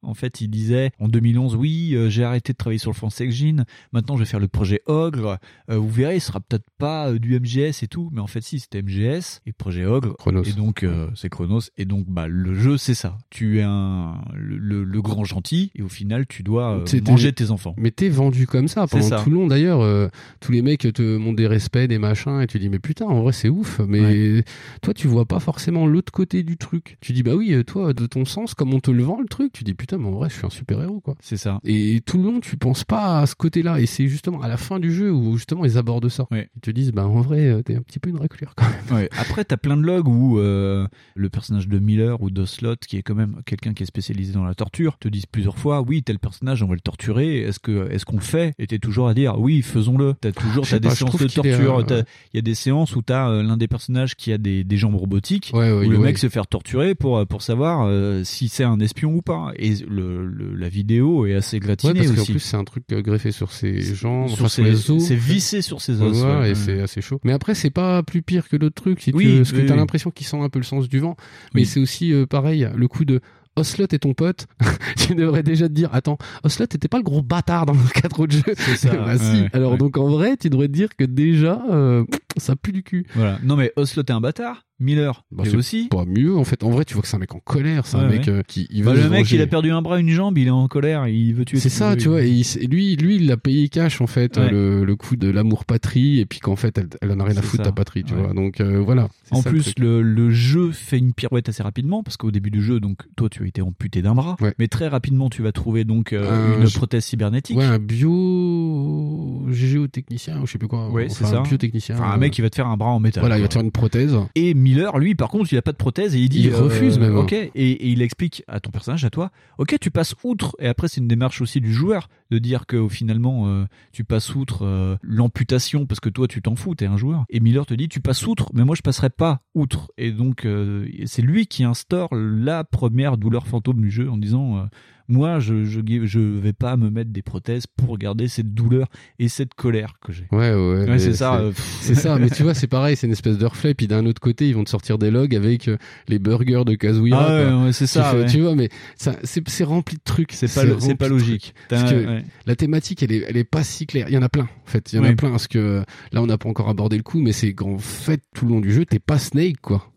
En fait, il disait en 2011, oui, euh, j'ai arrêté de travailler sur le France Engine. Maintenant, je vais faire le projet Ogre. Euh, vous verrez, il sera peut-être pas euh, du MGS et tout, mais en fait, si, c'était MGS et projet Ogre. Chronos. Et donc, c'est Chronos. Et donc, bah, le jeu, c'est ça. Tu es un le, le- le grand gentil et au final, tu dois manger tes enfants. Mais t'es vendu comme ça pendant ça. tout le long d'ailleurs. tous les mecs te montrent des respects, des machins, et tu dis mais putain, en vrai c'est ouf. Mais toi, tu vois pas forcément l'autre côté du truc. Tu dis bah oui, toi, de ton sens, comme on te le vend le truc, tu dis putain, mais en vrai, je suis un super héros quoi. C'est ça. Et tout le long, tu penses pas à ce côté-là. Et c'est justement à la fin du jeu où justement ils abordent ça. Ils te disent bah en vrai, euh, t'es un petit peu une raclure quand même. Ouais. Après, t'as plein de logs où euh, le personnage de Miller ou d'Oslot, qui est quand même quelqu'un qui est spécialisé dans la torture, te disent plusieurs fois, oui, tel personnage, on va le torturer. Est-ce que est-ce qu'on le fait? Et t'es toujours à dire, oui, faisons-le. T'as toujours sais t'as des pas, séances de torture. euh, Il y a des séances où t'as euh, l'un des personnages qui a des, des jambes robotiques, où le mec se fait torturer pour pour savoir euh, si c'est un espion ou pas. Et le, le- la vidéo est assez Ouais, gratinée parce qu'en aussi. plus c'est un truc euh, greffé sur ses jambes, sur enfin, ses- les os. c'est vissé sur ses os, Ouais, ouais, et ouais. c'est assez chaud. Mais après c'est pas plus pire que d'autres trucs, si tu Oui, veux, parce que t'as oui. l'impression qu'ils sentent un peu le sens du vent. Mais c'est aussi euh, pareil, le coup de Oslot est ton pote, tu devrais déjà te dire, attends, Oslot était pas le gros bâtard dans le cadre de jeu. C'est ça, bah si. ouais, Alors ouais. donc en vrai, tu devrais te dire que déjà, euh, ça pue du cul. Voilà. Non mais Oslot est un bâtard. Miller Bah, c'est aussi. Pas mieux, en fait. En vrai, tu vois que c'est un mec en colère, c'est un mec ouais. euh, qui il Bah, le mec, il a perdu un bras, une jambe, il est en colère, il veut tuer. C'est ça, tu vois. Et il s- lui, lui, il l'a payé cash en fait, Ouais. le, le coup de l'amour patrie, et puis qu'en fait, elle, elle en a rien à foutre ta patrie, tu Ouais. vois. Donc euh, voilà. En ça, plus, le, le jeu fait une pirouette assez rapidement parce qu'au début du jeu, donc toi, tu as été amputé d'un bras, mais très rapidement, tu vas trouver donc euh, Un une prothèse cybernétique. Ouais, un bio géotechnicien, ou je sais plus quoi. Ouais, enfin, c'est ça. Un biotechnicien. Enfin, un euh, mec qui va te faire un bras en métal. Voilà, il va te faire une prothèse. Et Miller, lui, par contre, il a pas de prothèse et il dit. Il refuse même, hein. Ok. Et, et il explique à ton personnage, à toi, ok, tu passes outre. Et après, c'est une démarche aussi du joueur de dire que finalement, euh, tu passes outre euh, l'amputation parce que toi, tu t'en fous, t'es un joueur. Et Miller te dit, tu passes outre, mais moi, je passerai pas outre. Et donc, euh, c'est lui qui instaure la première douleur fantôme du jeu en disant. Euh, moi, je, je je vais pas me mettre des prothèses pour garder cette douleur et cette colère que j'ai. Ouais, ouais. mais c'est ça. euh. C'est ça, mais tu vois, c'est pareil, c'est une espèce de reflet. Puis d'un autre côté, ils vont te sortir des logs avec euh, les burgers de Kazuya. Ah ouais, ouais, c'est ça, fait- ouais. Tu vois, mais ça, c'est rempli de trucs. C'est pas c'est pas logique. Parce que ouais. la thématique, elle est, elle est pas si claire. Il y en a plein, en fait. Il y en a plein parce que là, on n'a pas encore abordé le coup, mais c'est qu'en fait, tout le long du jeu, t'es pas Snake, quoi.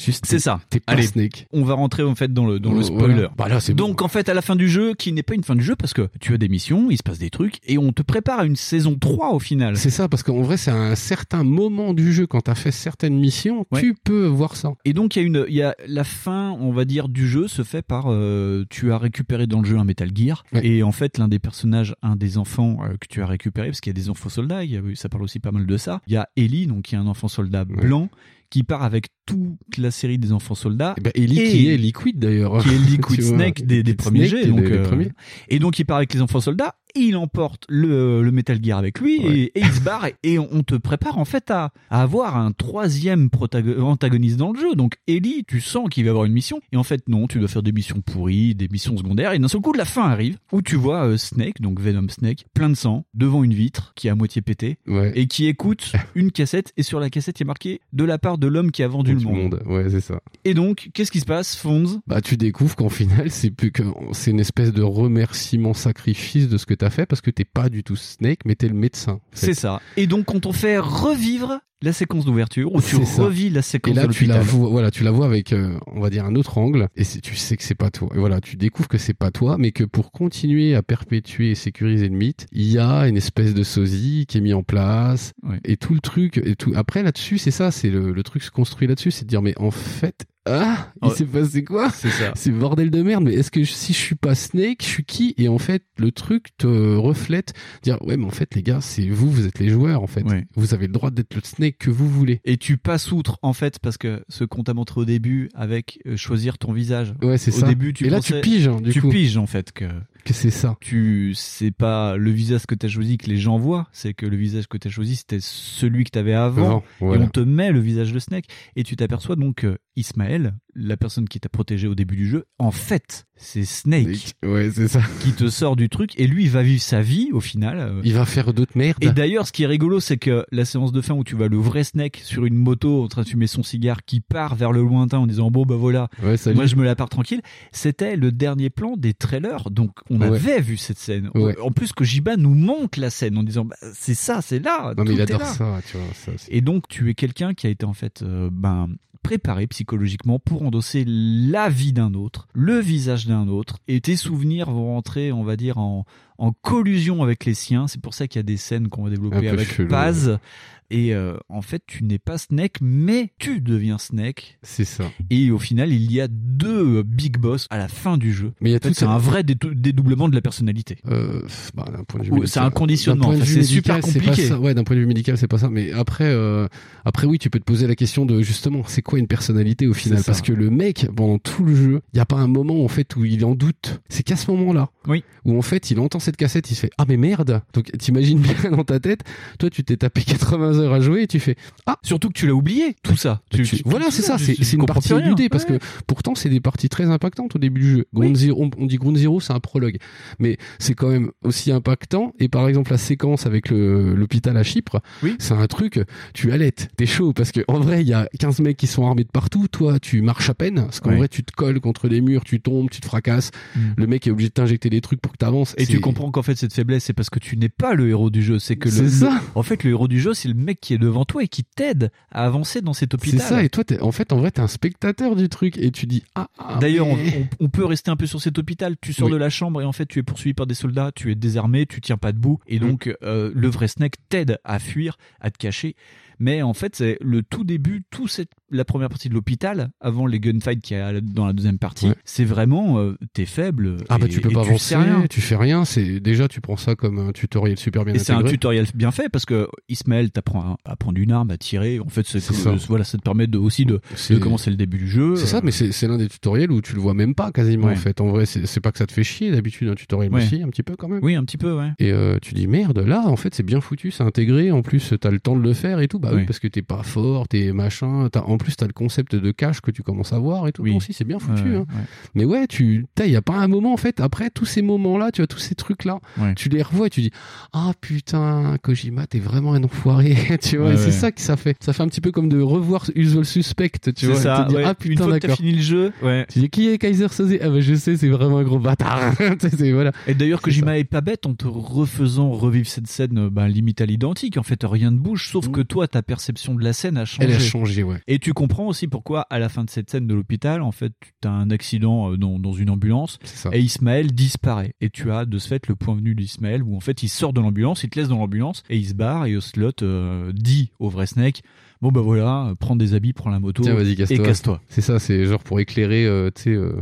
C'est ça. T'es pas Allez, Snake. on va rentrer en fait dans le dans le spoiler. voilà. Bah là, c'est bon. Donc en fait à la fin du jeu, qui n'est pas une fin du jeu parce que tu as des missions, il se passe des trucs et on te prépare à une saison 3 au final. C'est ça, parce qu'en vrai, c'est à un certain moment du jeu, quand t'as fait certaines missions, Ouais. tu peux voir ça. Et donc il y a une il y a la fin, on va dire du jeu se fait par euh, tu as récupéré dans le jeu un Metal Gear et en fait l'un des personnages, un des enfants euh, que tu as récupéré parce qu'il y a des enfants soldats, il y a, ça parle aussi pas mal de ça. Il y a Ellie donc qui est un enfant soldat blanc qui part avec toute la série des enfants soldats. Et ben, Ellie qui est Liquid d'ailleurs. Qui est Liquid Snake des, premiers jets. Donc, euh. Et donc il part avec les enfants soldats, il emporte le, le Metal Gear avec lui et, et il se barre et, et on te prépare en fait à, à avoir un troisième antagoniste dans le jeu. Donc Ellie, tu sens qu'il va avoir une mission et en fait non, tu dois faire des missions pourries, des missions secondaires et d'un seul coup la fin arrive où tu vois euh, Snake, donc Venom Snake, plein de sang devant une vitre qui est à moitié pétée Ouais. et qui écoute une cassette et sur la cassette il est marqué de la part de l'homme qui a vendu le monde. Ouais, c'est ça. Et donc qu'est-ce qui se passe, Fonz? Bah, tu découvres qu'en final, c'est plus que, c'est une espèce de remerciement sacrifice de ce que t'as fait parce que t'es pas du tout Snake, mais t'es le médecin. en fait. C'est ça. Et donc, quand on fait revivre la séquence d'ouverture, où tu ça. revis la séquence Et là, de tu la vois, voilà, tu la vois avec, euh, on va dire, un autre angle, et tu sais que c'est pas toi. Et voilà, tu découvres que c'est pas toi, mais que pour continuer à perpétuer et sécuriser le mythe, il y a une espèce de sosie qui est mis en place, et tout le truc, et tout. Après, là-dessus, c'est ça, c'est le, le truc se construit là-dessus, c'est de dire, mais en fait, ah, il Ouais. s'est passé quoi C'est ça. C'est bordel de merde. Mais est-ce que si je suis pas Snake, je suis qui Et en fait, le truc te reflète, dire ouais, mais en fait, les gars, c'est vous, vous êtes les joueurs. En fait, Ouais. vous avez le droit d'être le Snake que vous voulez. Et tu passes outre, en fait, parce que ce qu'on t'a montré au début avec euh, choisir ton visage. Ouais, c'est au ça. début, tu Et là, tu piges, hein, du tu coup. piges, en fait, que Que c'est ça. tu c'est pas le visage que t'as choisi que les gens voient, c'est que le visage que t'as choisi c'était celui que t'avais avant, Avant, voilà. et on te met le visage de Snake et tu t'aperçois donc Ismaël, la personne qui t'a protégé au début du jeu, en fait c'est Snake Ouais, c'est ça. qui te sort du truc et lui il va vivre sa vie au final. euh, Il va faire d'autres merdes. et d'ailleurs, ce qui est rigolo, c'est que la séance de fin où tu vois le vrai Snake sur une moto en train de fumer son cigare qui part vers le lointain en disant bon bah voilà, Ouais, moi je me la pars tranquille, c'était le dernier plan des trailers. Donc on Ouais. avait vu cette scène. Ouais. En plus Kojiba nous montre la scène en disant bah, c'est ça, c'est là. Non, mais il adore ça, tu vois. Ça, Et donc tu es quelqu'un qui a été en fait euh, ben préparé psychologiquement pour endosser la vie d'un autre, le visage d'un autre, et tes souvenirs vont rentrer, on va dire, en, en collusion avec les siens. C'est pour ça qu'il y a des scènes qu'on va développer avec chelou, Paz. Et euh, en fait, tu n'es pas Snake, mais tu deviens Snake. C'est ça. Et au final, il y a deux euh, big boss à la fin du jeu. Mais il y a En fait, c'est un vrai dédou- dédoublement de la personnalité. Euh, bah, d'un point de vue Ou- médical- c'est un conditionnement, enfin, c'est super compliqué. pas ça. Ouais, d'un point de vue médical, c'est pas ça. Mais après, euh, après oui, tu peux te poser la question de justement, c'est quoi une personnalité au final? Parce que le mec, pendant tout le jeu, il y a pas un moment en fait où il en doute. C'est qu'à ce moment-là, Oui. où en fait, il entend cette cassette, il se fait ah mais merde. Donc t'imagines bien dans ta tête, toi tu t'es tapé 80 heures à jouer et tu fais ah Surtout que tu l'as oublié, tout ça. tu- Tu- tu- voilà, c'est ça, c'est une partie éludée parce Ouais. que pourtant c'est des parties très impactantes au début du jeu. Ground Zero, on, on dit Ground Zero, c'est un prologue, mais c'est quand même aussi impactant. Et par exemple la séquence avec l'hôpital à Chypre, c'est un truc, tu allaites, t'es chaud parce que en vrai il y a 15 mecs qui sont armés de partout, toi tu marches à peine parce qu'en vrai tu te colles contre des murs, tu tombes, tu te fracasses. Mm. Le mec est obligé de t'injecter des trucs pour que t'avances. Et tu comprends qu'en fait cette faiblesse c'est parce que tu n'es pas le héros du jeu, c'est que le, C'est ça. le- en fait le héros du jeu c'est le mec qui est devant toi et qui t'aide à avancer dans cet C'est hôpital. ça, et toi, en fait, en vrai, t'es un spectateur du truc, et tu dis, ah, ah, D'ailleurs, on, mais- on- on peut rester un peu sur cet hôpital. Tu sors Oui. de la chambre et en fait, tu es poursuivi par des soldats, tu es désarmé, tu tiens pas debout. Et donc, Mm. euh, le vrai Snake t'aide à fuir, à te cacher. Mais en fait, c'est le tout début, tout cette, la première partie de l'hôpital, avant les gunfights qu'il y a dans la deuxième partie, Ouais. c'est vraiment, euh, t'es faible. Ah bah et- tu peux pas tu avancer, rien. tu fais rien, c'est déjà tu prends ça comme un tutoriel super bien Et c'est un tutoriel bien fait parce que Ismaël t'apprend à, à prendre une arme, à tirer. En fait, c'est voilà, ça te permet de, aussi de, de commencer le début du jeu. C'est ça, mais c'est l'un des tutoriels où tu le vois même pas quasiment Ouais. en fait. En vrai, c'est c'est pas que ça te fait chier d'habitude un tutoriel Ouais. aussi un petit peu quand même. Oui, un petit peu, ouais. Et euh, tu dis merde, là en fait c'est bien foutu, c'est intégré. En plus t'as le temps de le faire et tout. Bah oui, Oui. parce que t'es pas fort, t'es machin. T'as- en plus t'as le concept de cache que tu commences à voir et tout. Oui. Non, si c'est bien foutu. Hein. ouais. Mais ouais, tu, il y a pas un moment en fait. Après tous ces moments là, tu vois tous ces trucs là, Ouais. tu les revois et tu dis ah putain Kojima t'es vraiment un enfoiré. tu vois, Ouais, c'est ça que ça fait. Ça fait un petit peu comme de revoir Usual Suspect. Tu vois, ça, te dire ah putain t'as d'accord. fini le jeu. Tu dis qui est Kaiser Soze? Ah bah je sais, c'est vraiment un gros bâtard. Voilà. Et d'ailleurs, Kojima est pas bête en te refaisant revivre cette scène ben, limite à l'identique. En fait, rien ne bouge, sauf que toi, ta perception de la scène a changé. Elle a changé, ouais. Et tu comprends aussi pourquoi, à la fin de cette scène de l'hôpital, en fait, tu as un accident euh, dans, dans une ambulance et Ismaël disparaît. Et tu as de ce fait le point venu d'Ismaël où en fait il sort de l'ambulance, il te laisse dans l'ambulance et il se barre et Ocelot euh, dit au vrai Snake Bon bah voilà, euh, prends des habits, prends la moto Tiens, vas-y, et casse-toi. C'est ça, c'est genre pour éclairer, euh, tu sais, euh,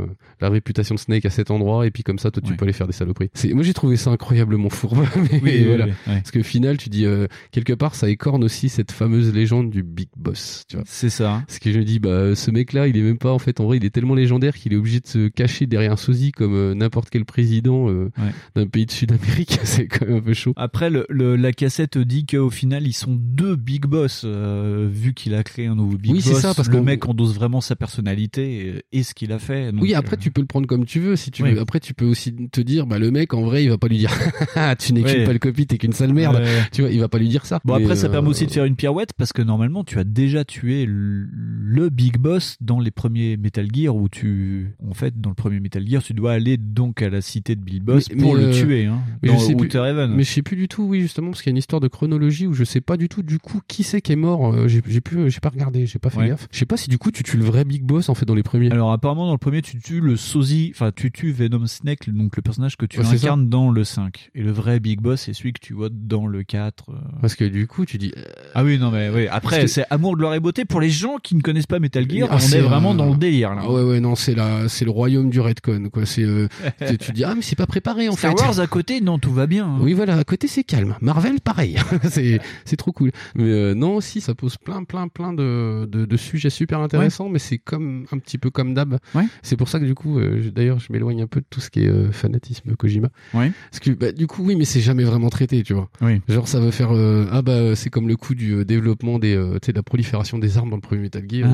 la réputation de Snake à cet endroit, et puis comme ça, toi, tu Ouais. peux aller faire des saloperies. Moi, j'ai trouvé ça incroyablement fourbe. mais Oui, voilà. oui. Parce que au final, tu dis, euh, quelque part, ça écorne aussi cette fameuse légende du Big Boss, tu vois. C'est ça. Parce que je me dis, bah, ce mec-là, il est même pas, en fait, en vrai, il est tellement légendaire qu'il est obligé de se cacher derrière un sosie comme euh, n'importe quel président euh, Ouais. d'un pays de Sud-Amérique. c'est quand même un peu chaud. Après, le, le- la cassette dit qu'au final, ils sont deux big boss, euh, vu qu'il a créé un nouveau big Oui, boss. c'est ça, parce le mec endosse vraiment sa personnalité et, et ce qu'il a fait. Donc, oui, après euh, tu peux le prendre comme tu veux si tu Oui. veux. Après tu peux aussi te dire bah le mec en vrai, il va pas lui dire Ah, tu n'es qu'une pâle copie, t'es qu'une sale merde. Ouais. Tu vois, il va pas lui dire ça. Bon, après, ça euh, permet aussi de faire une pirouette parce que normalement, tu as déjà tué le, big boss dans les premiers Metal Gear où tu, en fait, dans le premier Metal Gear, tu dois aller donc à la cité de Bill Boss Mais- pour mais, le euh, tuer, hein, mais dans je sais plus-. Mais je sais plus du tout, oui, justement, parce qu'il y a une histoire de chronologie où je sais pas du tout, du coup, qui c'est qui est mort. Euh, J'ai j'ai plus, j'ai pas regardé, j'ai pas fait Ouais. gaffe. Je sais pas si du coup tu tues le vrai Big Boss en fait dans les premiers. Alors apparemment dans le premier tu tues le sosie, enfin tu tues Venom Snake, donc le personnage que tu Ouais, incarnes dans le 5. Et le vrai Big Boss c'est celui que tu vois dans le 4. euh. Parce que du coup tu dis. Ah oui non mais oui. Après que- c'est amour, gloire et beauté pour les gens qui ne connaissent pas Metal Gear. Ah, on est vraiment euh, dans le délire là. Ah ouais ouais non c'est la c'est le royaume du redcon quoi. C'est euh, tu, dis ah mais c'est pas préparé en Star fait. Wars à côté non tout va bien. hein. Oui voilà à côté c'est calme. Marvel pareil. c'est c'est trop cool. Mais euh, non aussi ça pose plein plein plein de de, de sujets super intéressants mais c'est comme un petit peu comme d'hab. Ouais. C'est pour ça que du coup euh, d'ailleurs je m'éloigne un peu de tout ce qui est euh, fanatisme Kojima. Ouais. Parce que bah, du coup oui mais c'est jamais vraiment traité tu vois. Oui. Genre ça veut faire euh, ah bah c'est comme le coup du développement des tu sais de la prolifération des armes dans le premier Metal Gear.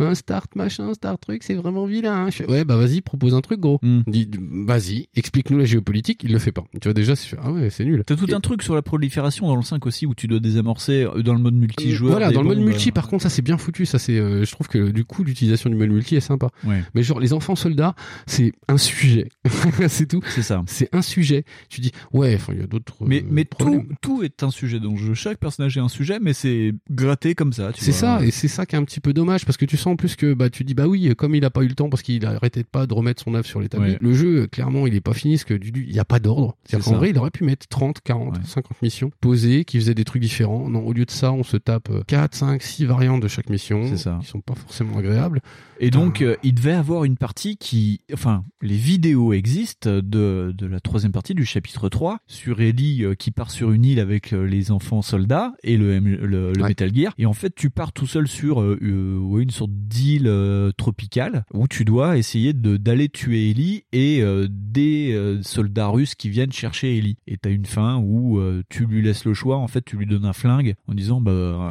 euh, un start machin, start truc, c'est vraiment vilain. Fais, ouais bah vas-y propose un truc gros. Hmm. Dis vas-y explique-nous la géopolitique. Il le fait pas. Tu vois déjà c'est ah ouais c'est nul. T'as tout un truc sur la prolifération dans le 5 aussi où tu dois désamorcer dans le mode multijoueur. Voilà, des dans le mode bombes, multi, euh, par contre, ça c'est bien foutu. Ça c'est, euh, je trouve que du coup, l'utilisation du mode multi est sympa. Ouais. Mais genre, les enfants soldats, c'est un sujet. c'est tout. C'est ça. C'est un sujet. Tu dis, ouais, il y a d'autres. Mais, euh, mais tout, tout est un sujet jeu. Chaque personnage est un sujet, mais c'est gratté comme ça. C'est ça, et c'est ça qui est un petit peu dommage parce que tu sens en plus que bah tu dis bah oui, comme il a pas eu le temps parce qu'il arrêtait pas de remettre son œuvre sur les. Ouais. Le jeu euh, clairement il est pas fini parce que du, il y a pas d'ordre. C'est C'est-à-dire qu'en vrai il aurait pu mettre 30, 40, 50 missions posées qui faisaient des trucs différents. Non, au lieu de ça, on se tape 4, 5, 6 variantes de chaque mission C'est ça. qui sont pas forcément agréables. Et donc, euh, il devait avoir une partie qui, enfin, les vidéos existent de, de la troisième partie du chapitre 3 sur Ellie euh, qui part sur une île avec euh, les enfants soldats et le, le, le Ouais. Metal Gear. Et en fait, tu pars tout seul sur euh, euh, une sorte d'île euh, tropicale où tu dois essayer d'aller tuer Ellie et euh, des euh, soldats russes qui viennent chercher Ellie. Et t'as une fin où euh, tu lui laisses le choix. En fait, tu lui donnes un flingue en disant bah euh,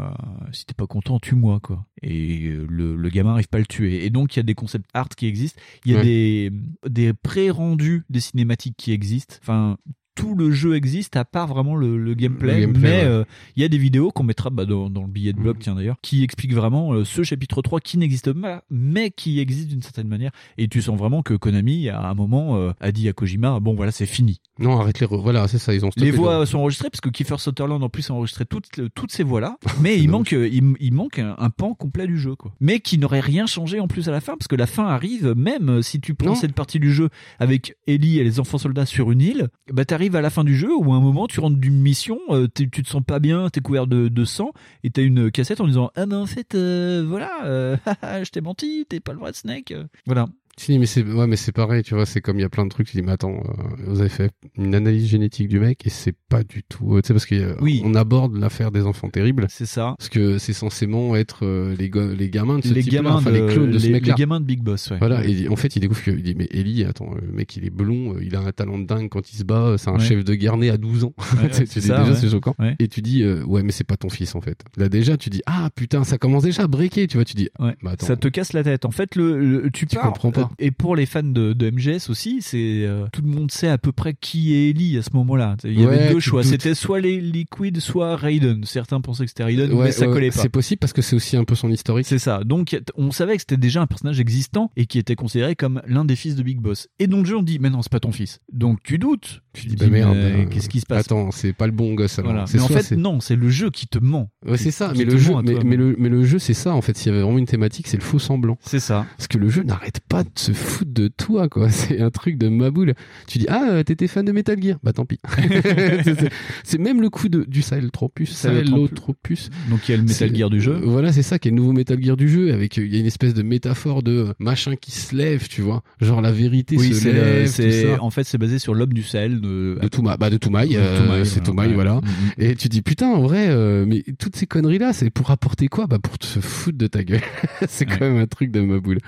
si t'es pas content, tue-moi quoi. Et euh, le, le gamin arrive pas à le tuer. Et donc il y a des concepts art qui existent. Il y a Ouais. des des pré-rendus des cinématiques qui existent. Enfin tout le jeu existe à part vraiment le, le gameplay, Le gameplay, mais ouais. euh, il y a des vidéos qu'on mettra bah, dans, dans le billet de blog tiens d'ailleurs qui expliquent vraiment euh, ce chapitre 3 qui n'existe pas mais qui existe d'une certaine manière. Et tu sens vraiment que Konami à un moment euh, a dit à Kojima bon voilà c'est fini Non, arrête les voilà, c'est ça, ils ont les le- voix sont enregistrées parce que Kiefer Sutherland en plus a enregistré toutes, toutes ces voix là mais il manque il, il manque un, un pan complet du jeu quoi. Mais qui n'aurait rien changé en plus à la fin parce que la fin arrive même si tu prends Non. cette partie du jeu avec Ellie et les enfants soldats sur une île bah t'arrives à la fin du jeu où à un moment tu rentres d'une mission euh, tu te sens pas bien t'es couvert de, sang et t'as une cassette en disant ah ben en fait euh, voilà euh, je t'ai menti t'es pas le vrai Snake voilà Si, mais c'est ouais, mais c'est pareil, tu vois, c'est comme il y a plein de trucs, tu dis mais attends, euh, vous avez fait une analyse génétique du mec et c'est pas du tout, euh, tu sais parce que euh, Oui. on aborde l'affaire des enfants terribles. c'est ça Parce que c'est censément être euh, les go- les gamins de ce les gamins enfin de, les clones de ce les, mec-là. les gamins de Big Boss ouais. Voilà, et en fait, il découvre que, il dit, mais Ellie, attends, le mec, il est blond, il a un talent de dingue quand il se bat, c'est un Ouais. chef de né à 12 ans. Ouais, Tu dis, ça, déjà, c'est choquant. Ouais. Et tu dis, euh, ouais, mais c'est pas ton fils, en fait. Là, déjà, tu dis, ah, putain, ça commence déjà à breaker, tu vois, tu dis, Ouais. bah, attends. ça te casse la tête. En fait, le, le- tu, Tu pars. comprends pas. Et pour les fans de, de MGS aussi, c'est euh, tout le monde sait à peu près qui est Ellie à ce moment-là. Il y avait deux choix. C'était soit les Liquid, soit Raiden. Certains pensaient que c'était Raiden, Ouais, mais ça collait pas. C'est possible parce que c'est aussi un peu son historique. C'est ça. Donc, on savait que c'était déjà un personnage existant et qui était considéré comme l'un des fils de Big Boss. Et donc, le jeu, on dit, mais non, c'est pas ton fils. Donc, tu doutes. Tu dis, bah mais merde, euh, qu'est-ce qui se passe? Attends, c'est pas le bon gosse, alors. Voilà. C'est Mais en fait, non, c'est le jeu qui te ment. Ouais, c'est ça, mais le jeu, mais le, mais le jeu, c'est ça, en fait. S'il y avait vraiment une thématique, c'est le faux semblant. C'est ça. Parce que le jeu n'arrête pas de se foutre de toi, quoi. C'est un truc de maboule. Tu dis, ah, euh, t'étais fan de Metal Gear. Bah, tant pis. C'est- c'est- c'est même le coup de, du Saheltropus, Sahelotropus. Donc, il y a le Metal C'est- Gear du jeu. Voilà, c'est ça qui est le nouveau Metal Gear du jeu, avec, euh, il y a une espèce de métaphore de euh, machin qui se lève, tu vois. Genre, la vérité Oui, se c'est lève, c'est en fait c'est basé sur l'homme du Sahel de, de Toumaï, bah de Toumaï, euh, Toumaï, c'est voilà. Toumaï, Ouais. voilà. Mhm. Et tu dis putain, en vrai, euh, mais toutes ces conneries là, c'est pour apporter quoi? Bah pour te foutre de ta gueule. c'est quand même un truc de ma boule.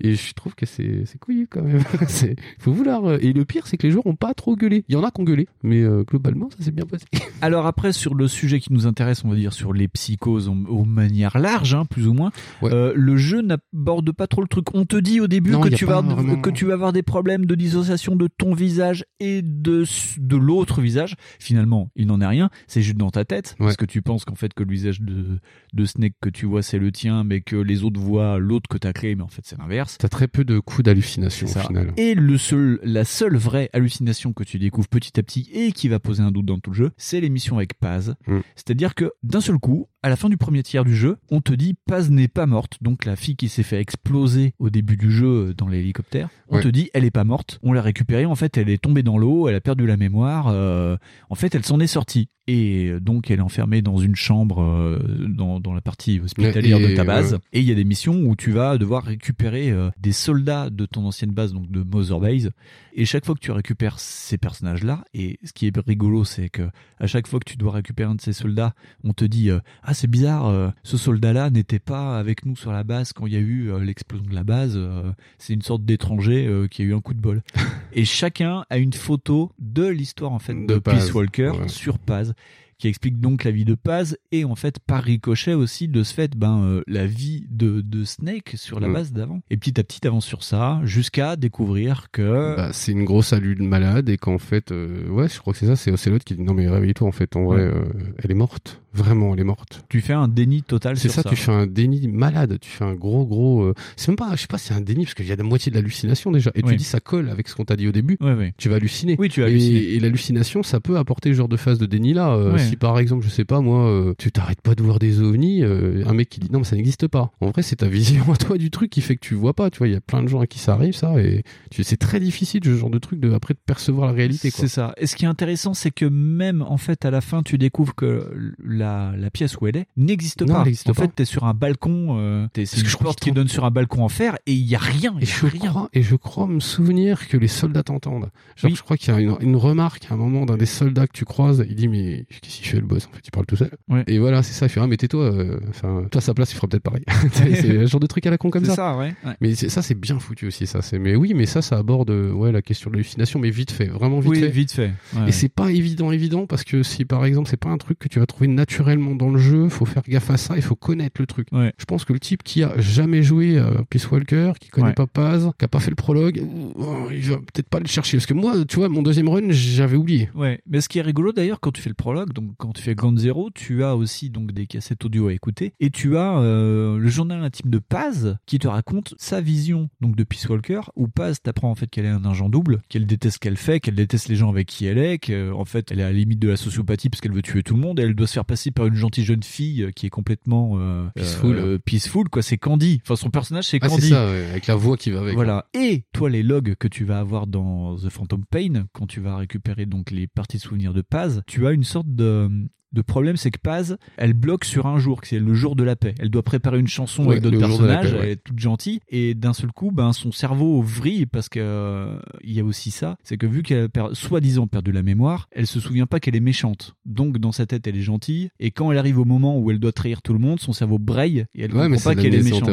Et je trouve que c'est c'est couillu quand même. c'est faut vouloir. euh, Et le pire, c'est que les joueurs ont pas trop gueulé. Il y en a qui ont gueulé, mais euh, globalement, ça s'est bien passé. Alors après sur le sujet qui nous intéresse, on va dire sur les psychoses en- aux manières larges, hein, plus ou moins. euh, le jeu n'aborde pas trop le truc. On te dit au début Non, que tu vas vraiment- que tu vas avoir des problèmes de dissociation de ton visage et de de l'autre visage. Finalement, il n'en est rien. C'est juste dans ta tête parce que tu penses qu'en fait que le visage de de Snake que tu vois c'est le tien, mais que les autres voient l'autre que t'as créé, mais en fait c'est l'inverse. T'as très peu de coups d'hallucination au final. Et le seul, la seule vraie hallucination que tu découvres petit à petit et qui va poser un doute dans tout le jeu, c'est l'émission avec Paz. Mm. C'est-à-dire que d'un seul coup, À la fin du premier tiers du jeu, on te dit Paz n'est pas morte. Donc la fille qui s'est fait exploser au début du jeu euh, dans l'hélicoptère, on Ouais. te dit elle est pas morte. On l'a récupérée. En fait, elle est tombée dans l'eau. Elle a perdu la mémoire. euh, en fait, elle s'en est sortie. Et euh, donc, elle est enfermée dans une chambre euh, dans, dans la partie hospitalière Et- de ta base. Et il y a des missions où tu vas devoir récupérer des soldats de ton ancienne base, donc de Mother Base. Et chaque fois que tu récupères ces personnages-là, et ce qui est rigolo, c'est que à chaque fois que tu dois récupérer un de ces soldats, on te dit ah c'est bizarre, euh, ce soldat-là n'était pas avec nous sur la base quand il y a eu euh, l'explosion de la base. euh, c'est une sorte d'étranger qui a eu un coup de bol. et chacun a une photo de l'histoire en fait de, De Paz, Peace Walker ouais. sur Paz qui explique donc la vie de Paz et en fait par ricochet aussi de ce fait ben euh, la vie de, de Snake sur la Mm. base d'avant et petit à petit t'avances sur ça jusqu'à découvrir que Bah, c'est une grosse allure malade et qu'en fait, euh, ouais, je crois que c'est ça, c'est Ocelot qui dit non mais réveille-toi en fait, en vrai, Ouais. euh, elle est morte, vraiment, elle est morte. tu fais un déni total C'est sur ça, ça, tu fais un déni malade, tu fais un gros gros. euh, C'est même pas, je sais pas, c'est un déni parce qu'il y a la moitié de l'hallucination déjà. Et Oui. tu dis ça colle avec ce qu'on t'a dit au début. Ouais, ouais. Tu vas halluciner. Oui, tu vas Et- halluciner. Et, l'hallucination, ça peut apporter ce genre de phase de déni là. Euh. Si par exemple, je sais pas moi, euh, tu t'arrêtes pas de voir des ovnis, un mec qui dit non mais ça n'existe pas. En vrai, c'est ta vision à toi du truc qui fait que tu vois pas. Tu vois, il y a plein de gens à qui ça arrive ça et tu- c'est très difficile ce genre de truc de après de percevoir la réalité. C'est ça. Et ce qui est intéressant, c'est que même en fait à la fin, tu découvres que la, la pièce où elle est n'existe pas. en pas. fait, t'es sur un balcon, euh, t'es- c'est une que je porte qui donne sur un balcon en fer et il y a rien. Et a je, rien. crois, et je crois me souvenir que les soldats t'entendent. Genre, Oui. je crois qu'il y a une, une remarque à un moment d'un des soldats que tu croises. Il dit, mais qu'est-ce qu'il fait le boss? En fait, il parle tout seul. Ouais. Et voilà, c'est ça. Il fait, ah, mais tais-toi. euh, Enfin, toi, à sa place, il fera peut-être pareil. c'est le genre de truc à la con comme C'est ça. ça, ouais. ouais. Mais ça, c'est bien foutu aussi, ça. C'est, mais oui, mais ça, ça aborde, euh, ouais, la question de l'hallucination, mais vite fait, vraiment vite oui, fait. vite fait. Et c'est pas évident, évident, parce que si par exemple c'est pas un truc que tu vas trouver naturellement dans le jeu, faut faire gaffe à ça, il faut connaître le truc. Ouais. Je pense que le type qui a jamais joué à Peace Walker, qui connaît Ouais. pas Paz, qui a pas fait le prologue, oh, il va peut-être pas le chercher. Parce que moi, tu vois, mon deuxième run, j'avais oublié. Ouais, mais ce qui est rigolo d'ailleurs quand tu fais le prologue, donc quand tu fais Ground Zero, tu as aussi donc des cassettes audio à écouter et tu as euh, le journal intime de Paz qui te raconte sa vision donc de Peace Walker où Paz t'apprend en fait qu'elle est un agent double, qu'elle déteste ce qu'elle fait, qu'elle déteste les gens avec qui elle est, qu'en fait elle est à la limite de la sociopathie parce qu'elle veut tuer tout le monde et elle doit se faire passer par une gentille jeune fille qui est complètement euh, Peaceful. euh, peaceful quoi, c'est Candy. Enfin son personnage c'est Ah, Candy. c'est ça, ouais, avec la voix qui va avec. Voilà. Et toi, les logs que tu vas avoir dans The Phantom Pain, quand tu vas récupérer donc les parties de souvenirs de Paz, tu as une sorte de de problème, c'est que Paz, elle bloque sur un jour, c'est le jour de la paix. Elle doit préparer une chanson Ouais, avec d'autres le personnages, paix, ouais. elle est toute gentille, et d'un seul coup, ben son cerveau vrille parce que euh, il y a aussi ça, c'est que vu qu'elle a soi-disant perdu la mémoire, elle se souvient pas qu'elle est méchante. Donc dans sa tête, elle est gentille, et quand elle arrive au moment où elle doit trahir tout le monde, son cerveau braille et elle Ouais, comprend pas qu'elle est méchante.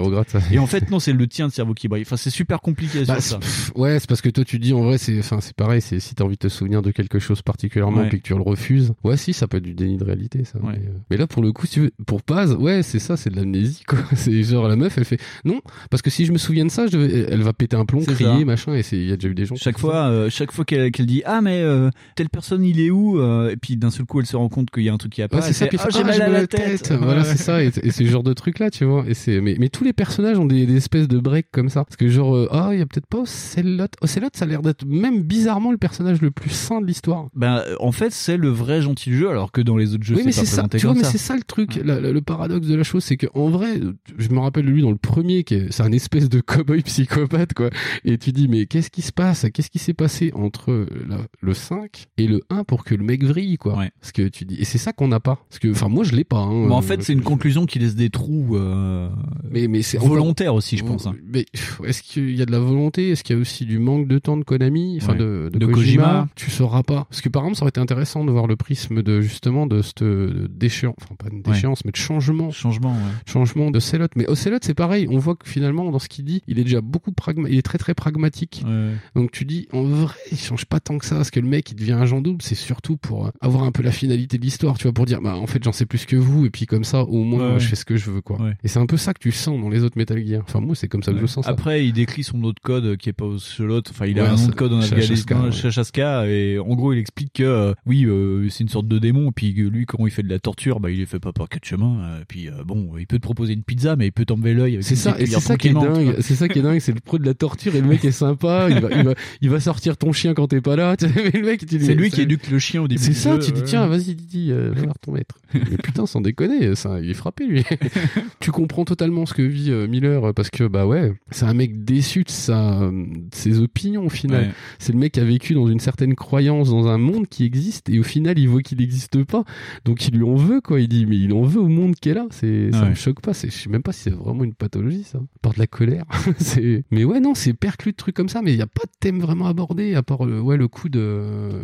Et en fait, non, c'est le tien de cerveau qui braille. Enfin, c'est super compliqué Bah, sur ça. pff, ouais, c'est parce que toi tu dis en vrai c'est enfin c'est pareil, c'est si t'as envie de te souvenir de quelque chose particulièrement puis que tu le refuses. Ouais, si ça peut être du déni de réalité ça. Ouais. Mais, euh, mais là pour le coup si tu veux, pour Paz, ouais, c'est ça, c'est de l'amnésie quoi. C'est genre la meuf elle fait non parce que si je me souviens de ça, je devais- elle va péter un plomb, crier, ça. machin et c'est il y a déjà eu des gens Chaque fois, euh, chaque fois qu'elle qu'elle dit ah mais euh, telle personne il est où euh, et puis d'un seul coup elle se rend compte qu'il y a un truc qui a pas. Ouais, c'est ça, puis ah, j'ai ah, mal à la tête. Voilà, Ouais. c'est ça. Et, et c'est ce genre de truc là, tu vois. Et c'est, mais, mais tous les personnages ont des, des espèces de breaks comme ça. Parce que genre, euh, ah, il y a peut-être pas Ocelot. Ocelot, ça a l'air d'être même bizarrement le personnage le plus sain de l'histoire. Ben en fait c'est le vrai gentil du jeu alors que dans les autres jeux oui, mais c'est ça. Tu vois, mais c'est ça le truc. La- la- le paradoxe de la chose, c'est que en vrai, je me rappelle lui dans le premier, qui est, c'est un espèce de cowboy psychopathe, quoi. Et tu dis, mais qu'est-ce qui se passe? Qu'est-ce qui s'est passé entre la- le 5 et le 1 pour que le mec vrille, quoi? Parce que tu dis, et c'est ça qu'on n'a pas. Parce que, enfin, moi, je l'ai pas. Hein, en Euh, fait c'est une conclusion qui laisse des trous euh, mais, mais c'est volontaires aussi je pense. hein. Mais est-ce qu'il y a de la volonté? Est-ce qu'il y a aussi du manque de temps de Konami? Enfin, Ouais. de, de, De Kojima, Kojima. Tu sauras pas. Parce que par exemple, ça aurait été intéressant de voir le prisme de justement de cette déchéance, enfin pas une déchéance, mais de changement. Changement, ouais. Changement de Celot. Mais Ocelot, c'est pareil. On voit que finalement, dans ce qu'il dit, il est déjà beaucoup pragma... il est très très pragmatique. Ouais. Donc tu dis, en vrai, il change pas tant que ça. Parce que le mec, il devient agent double, c'est surtout pour euh, avoir un peu la finalité de l'histoire, tu vois, pour dire, bah en fait, j'en sais plus que vous, et puis comme ça, au moins, Ouais. je fais ce que je veux, quoi. Et c'est un peu ça que tu sens dans les autres Metal Gear. Enfin, moi, c'est comme ça que je sens ça. Après, il décrit son autre code qui est pas l'autre. Enfin, il a un de code en Afghanistan. Chachaska, et en gros, il explique que euh, oui, euh, c'est une sorte de démon, et puis lui, lui, quand il fait de la torture, bah, il les fait pas par quatre chemins. euh, puis euh, bon, il peut te proposer une pizza, mais il peut t'enlever l'œil. C'est ça, c'est ça qui est dingue. C'est ça qui est dingue, c'est le pro de la torture et le mec est sympa. Il va, il va, il va sortir ton chien quand t'es pas là. mais le mec, C'est lui qui éduque le chien au début. C'est ça, jeu, tu dis tiens, vas-y Didi, euh, va voir ton maître. Mais putain, sans déconner, ça, il est frappé lui. tu comprends totalement ce que vit euh, Miller parce que bah ouais, c'est un mec déçu de sa, de ses opinions au final. Ouais. C'est le mec qui a vécu dans une certaine croyance dans un monde qui existe et au final il voit qu'il n'existe pas. Donc il lui en veut quoi. Il dit mais il en veut au monde qui est là. C'est ça Ouais. me choque pas. C'est je sais même pas si c'est vraiment une pathologie ça. Par de la colère. c'est mais ouais non c'est perclus de trucs comme ça mais il y a pas de thème vraiment abordé à part le, ouais le coup de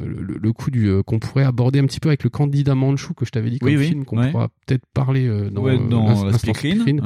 le, le coup du euh, qu'on pourrait aborder un petit peu avec le candidat Manchou que je t'avais dit comme Oui, oui, film qu'on ouais. pourra peut-être parler euh, dans, Ouais, euh, dans la Speakerine.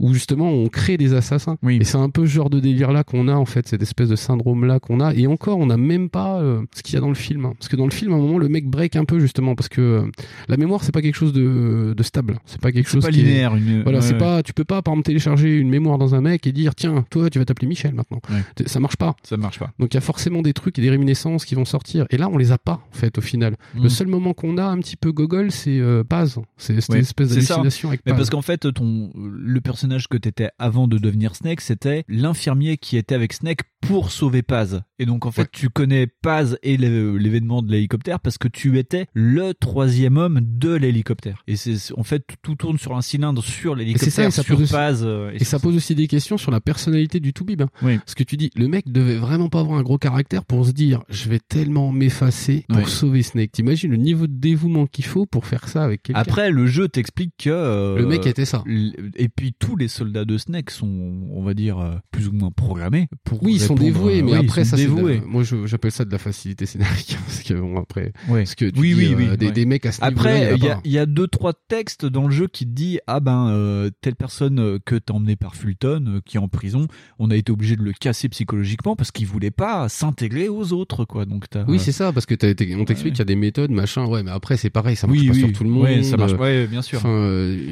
Où justement on crée des assassins. Et c'est un peu ce genre de délire là qu'on a en fait, cette espèce de syndrome là qu'on a. Et encore, on n'a même pas euh, ce qu'il y a dans le film. hein. Parce que dans le film, à un moment, le mec break un peu justement parce que euh, la mémoire c'est pas quelque chose de, de stable. C'est pas quelque chose pas qui est- linéaire, une- Voilà, ouais, c'est ouais. pas. Tu peux pas par exemple télécharger une mémoire dans un mec et dire tiens, toi tu vas t'appeler Michel maintenant. Ça marche pas. Ça marche pas. Donc il y a forcément des trucs et des réminiscences qui vont sortir. Et là, on les a pas en fait au final. Mm. Le seul moment qu'on a un petit peu gogol, c'est euh, Paz. C'est cette espèce d'hallucination avec Mais Paz. parce qu'en fait, ton le personnage que t'étais avant de devenir Snake, c'était l'infirmier qui était avec Snake pour sauver Paz. Et donc en fait, tu connais Paz et l'événement de l'hélicoptère parce que tu étais le troisième homme de l'hélicoptère. Et c'est en fait tout tourne sur un cylindre sur l'hélicoptère, et ça sur aussi, Paz. euh, et ça pose aussi des questions sur la personnalité du Toubib. Hein. Parce que tu dis, le mec devait vraiment pas avoir un gros caractère pour se dire, je vais tellement m'effacer pour Ouais. sauver Snake. T'imagines le niveau de dévouement qu'il faut pour faire ça avec quelqu'un? Après, le jeu t'explique que euh, Le mec était ça. Et puis tous les soldats de Snake sont, on va dire, euh, plus ou moins programmés pour. oui, ils sont dévoués, euh, mais oui, après ça, la- moi j'appelle ça de la facilité scénaristique, parce que bon après, Ouais. parce que tu oui, dis, oui, euh, oui, des, ouais. des mecs à ce Après, il y a pas. il y a deux trois textes dans le jeu qui te dit ah ben euh, telle personne euh, que t'as emmené par Fulton euh, qui est en prison, on a été obligé de le casser psychologiquement parce qu'il voulait pas s'intégrer aux autres quoi. Donc Oui, c'est ça, parce que été, on t'explique qu'il y a des méthodes, machin, ouais, mais après c'est pareil, ça marche Oui, pas oui. sur tout le monde. Ça marche- ouais, bien sûr.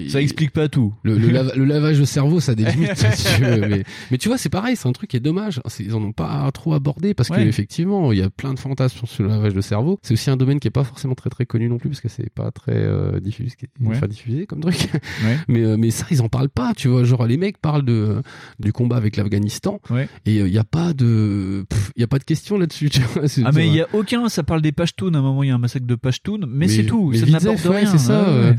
Ça explique pas tout. Le, le lava- le lavage de cerveau, ça a des limites. si mais, mais tu vois, c'est pareil, c'est un truc qui est dommage. Ils en ont pas trop abordé parce Ouais. qu'effectivement, il y a plein de fantasmes sur le lavage de cerveau. C'est aussi un domaine qui est pas forcément très très connu non plus parce que c'est pas très euh, diffusé, Ouais. enfin, diffusé comme truc. Ouais. Mais, euh, mais ça, ils en parlent pas, tu vois. Genre, les mecs parlent de, du combat avec l'Afghanistan et il y a pas de, il y a pas de question là-dessus, Ah mais il y a aucun, ça parle des Pashtuns. À un moment, il y a un massacre de Pashtuns, mais, c'est tout. mais ça n'apporte rien. c'est ça.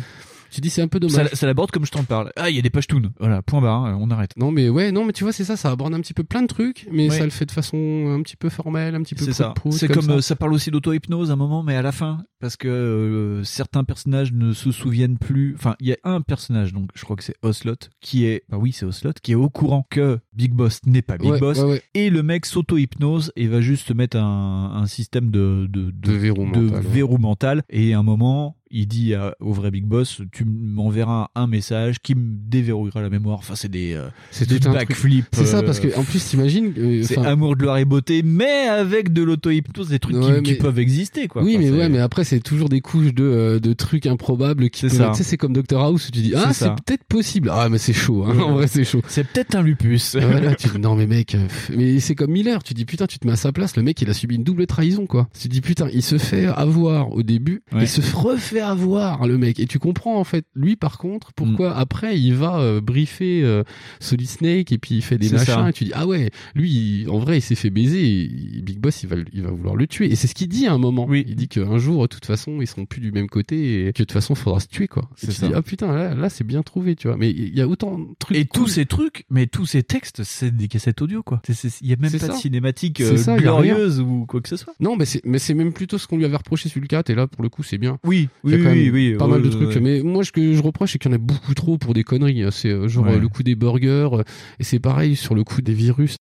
Tu dis c'est un peu dommage. Ça, ça l'aborde comme je t'en parle. Ah, il y a des Pashtuns. Voilà, point barre. on arrête. Non mais ouais, non mais tu vois c'est ça, ça aborde un petit peu plein de trucs, mais Ouais. ça le fait de façon un petit peu formelle, un petit peu C'est ça. C'est comme, ça. euh, ça parle aussi d'auto-hypnose à un moment, mais à la fin, parce que euh, certains personnages ne se souviennent plus. Enfin, il y a un personnage, donc je crois que c'est Oslot, qui est, bah oui, c'est Oslot, qui est au courant que Big Boss n'est pas Big Ouais, Boss, ouais, ouais. et le mec s'auto-hypnose et va juste mettre un, un système de, de, De verrou de mental, ouais. verrou mental. Et à un moment, il dit à- au vrai Big Boss, tu m'enverras un message qui me déverrouillera la mémoire. Enfin, c'est des, euh, C'est des backflips. C'est ça euh, parce que en plus t'imagines, euh, c'est amour, gloire et beauté, mais avec de l'auto-hypnose, des trucs qui- Ouais, qui, mais- peuvent exister, quoi. Oui, Enfin, mais ouais, mais après c'est toujours des couches de, euh, de trucs improbables qui. Tu sais, c'est comme Dr House où tu dis ah C'est peut-être possible. Ah mais c'est chaud. Hein. Ouais. En vrai c'est chaud. C'est peut-être un lupus. Voilà, tu dis non mais mec, euh, mais c'est comme Miller. Tu dis putain, tu te mets à sa place. Le mec il a subi une double trahison quoi. Tu dis putain, il se fait avoir au début, il se refait avoir le mec. Et tu comprends en fait lui par contre pourquoi Mm. après il va euh, briefer euh, Solid Snake et puis il fait des machins ça. et tu dis ah ouais lui il- en vrai il s'est fait baiser. et Big Boss il va il va vouloir le tuer. Et c'est ce qu'il dit à un moment. Il dit qu'un jour de toute façon ils seront plus du même côté et que de toute façon faudra se tuer quoi. Et C'est tu ça. dis ah putain là, là c'est bien trouvé tu vois. Mais il y a autant de trucs. Et tous cool. ces trucs, mais tous ces textes, c'est des cassettes audio, quoi. C'est- c'est- Il y a même pas de ça. cinématique C'est euh, ça, glorieuse ou quoi que ce soit. Non, mais c'est mais c'est même plutôt ce qu'on lui avait reproché sur le 4 et là pour le coup c'est bien. Oui, Il y a oui, même oui, oui, pas mal de trucs. Mais moi ce que je reproche c'est qu'il y en a beaucoup trop pour des conneries. hein. C'est euh, genre euh, le coup des burgers euh, et c'est pareil sur le coup des virus.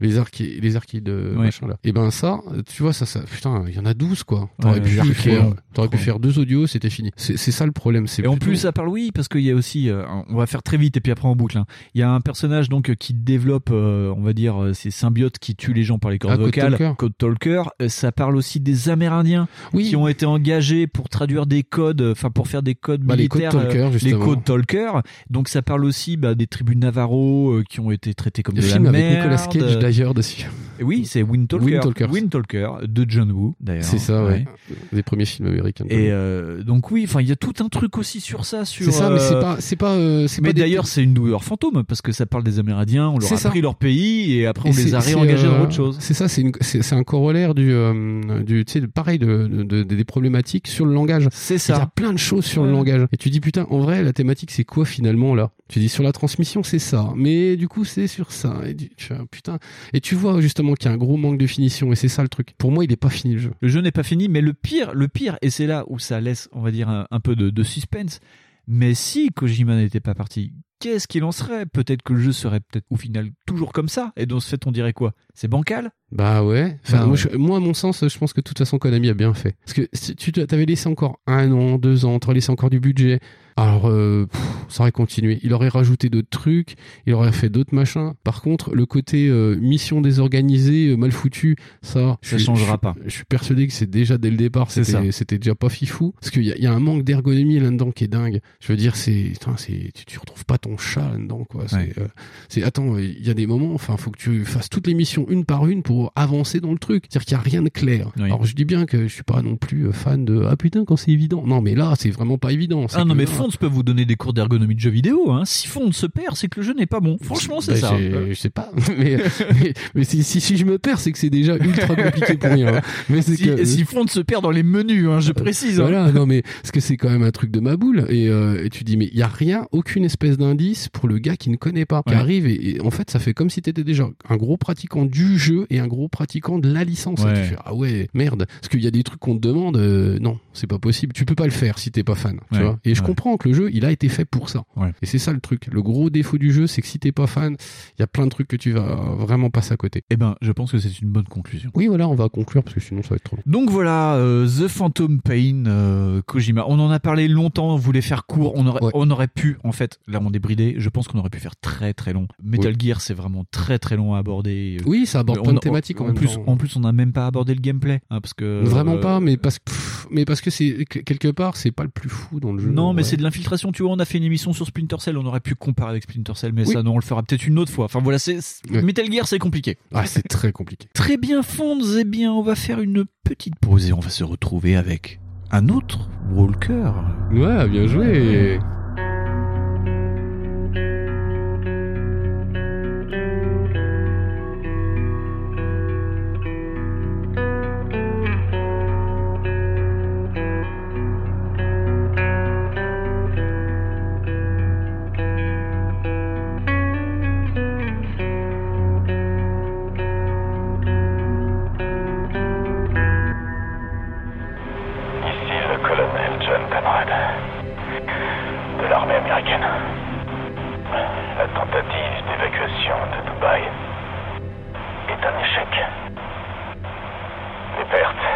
Les archi les archives de Ouais. machin là. Et ben ça, tu vois ça ça putain, il y en a 12 quoi. T'aurais Ouais, pu faire t'aurais pu faire deux audios, c'était fini. C'est ça le problème, c'est Et en plus, ça parle oui, parce qu'il y a aussi, euh, on va faire très vite et puis après en boucle. hein. Il y a un personnage donc qui développe, euh, on va dire, euh, ces symbiotes qui tuent les gens par les cordes Ah, Code vocales. Talker. Code Talker. Ça parle aussi des Amérindiens qui ont été engagés pour traduire des codes, enfin pour faire des codes Bah, les Code militaires, Talker, euh, les justement. Code Talker. Donc ça parle aussi bah, des tribus Navarro euh, qui ont été traités comme Le de avec. Nicolas Cage d'ailleurs dessus. Et oui, c'est Wind Talker. Wind Talkers. Wind Talker de John Woo, d'ailleurs. C'est ça, ouais. Les premiers films américains. Et euh, donc oui, enfin il y a tout un truc aussi sur ça, sur. C'est ça, mais c'est euh, pas, c'est pas, euh, c'est Mais pas des- d'ailleurs, c'est une douleur fantôme parce que ça parle des Amérindiens, on leur C'est a ça. pris leur pays et après on Et les a réengagés dans autre chose. C'est ça, c'est une- c'est c'est un corollaire du, euh, du, tu sais, pareil de, de- de- des problématiques sur le langage. C'est ça. Il y a plein de choses sur le langage. Et tu dis putain, en vrai, la thématique c'est quoi finalement là? Tu dis sur la transmission c'est ça, mais du coup c'est sur ça. Et tu, fais, putain. Et tu vois justement qu'il y a un gros manque de finition et c'est ça le truc. Pour moi, il est pas fini le jeu. Le jeu n'est pas fini, mais le pire, le pire, et c'est là où ça laisse, on va dire, un, un peu de, de suspense. Mais si Kojima n'était pas parti, qu'est-ce qu'il en serait? Peut-être que le jeu serait peut-être au final toujours comme ça. Et dans ce fait, on dirait quoi? C'est bancal? Bah ouais. Enfin, Bah moi, ouais. je- moi, à mon sens, je pense que de toute façon, Konami a bien fait. Parce que si tu t'avais laissé encore un an, deux ans, t'aurais laissé encore du budget. Alors, euh, pff, ça aurait continué. Il aurait rajouté d'autres trucs, il aurait fait d'autres machins. Par contre, le côté euh, mission désorganisée, euh, mal foutu, ça, Ça je- changera je- pas. Je suis persuadé que c'est déjà dès le départ, c'était déjà pas fifou. Parce qu'il y, y a un manque d'ergonomie là-dedans qui est dingue. Je veux dire, c'est, tu, tu retrouves pas ton chat là-dedans, quoi. C'est, Ouais. c'est, attends, il y a des moments, enfin, faut que tu fasses toutes les missions une par une pour avancer dans le truc. C'est-à-dire qu'il y a rien de clair. Oui. Alors, je dis bien que je suis pas non plus euh, fan de, ah putain, quand c'est évident. Non, mais là, c'est vraiment pas évident. Ah non, mais là- Fonds peut vous donner des cours d'ergonomie de jeux vidéo. Hein. Si Fonds se perd, c'est que le jeu n'est pas bon. Franchement, c'est Bah, ça. Je sais pas, mais, mais, mais si, si, si je me perds, c'est que c'est déjà ultra compliqué pour rien. hein. Mais Si, que, si Fonds se perd dans les menus, hein, je précise. hein. Voilà, non mais parce que c'est quand même un truc de ma boule et, euh, et tu dis mais il y a rien, aucune espèce d'indice pour le gars qui ne connaît pas, qui Ouais. arrive et, et en fait ça fait comme si t'étais déjà un gros pratiquant du jeu et un gros pratiquant de la licence. Ouais. Et tu fais ah ouais merde, parce qu'il y a des trucs qu'on te demande, euh, non c'est pas possible, tu peux pas le faire si t'es pas fan, tu vois. Et je comprends que le jeu il a été fait pour ça. Et c'est ça le truc. Le gros défaut du jeu c'est que si t'es pas fan, il y a plein de trucs que tu vas vraiment passer à côté. Eh ben, je pense que c'est une bonne conclusion. Oui voilà, on va conclure parce que sinon ça va être trop long. Donc voilà, euh, The Phantom Pain, euh, Kojima. On en a parlé longtemps, on voulait faire court. On aurait, Ouais. on aurait pu, en fait, là on est bridé. Je pense qu'on aurait pu faire très très long. Metal Oui. Gear, c'est vraiment très très long à aborder. Oui, ça aborde On- plein de en plus, temps. en plus, on n'a même pas abordé le gameplay, hein, parce que Vraiment euh, pas, mais parce que, mais parce que c'est que- quelque part, c'est pas le plus fou dans le jeu. Non, mais c'est de l'infiltration. Tu vois, on a fait une émission sur Splinter Cell. On aurait pu comparer avec Splinter Cell, mais Oui. ça, non, on le fera peut-être une autre fois. Enfin voilà, c'est c'est- Ouais. Metal Gear, c'est compliqué. Ah, c'est très compliqué. Très bien, Fonds. Eh bien, on va faire une petite pause et on va se retrouver avec un autre Walker. Ouais, bien joué. De l'armée américaine. La tentative d'évacuation de Dubaï est un échec. Les pertes,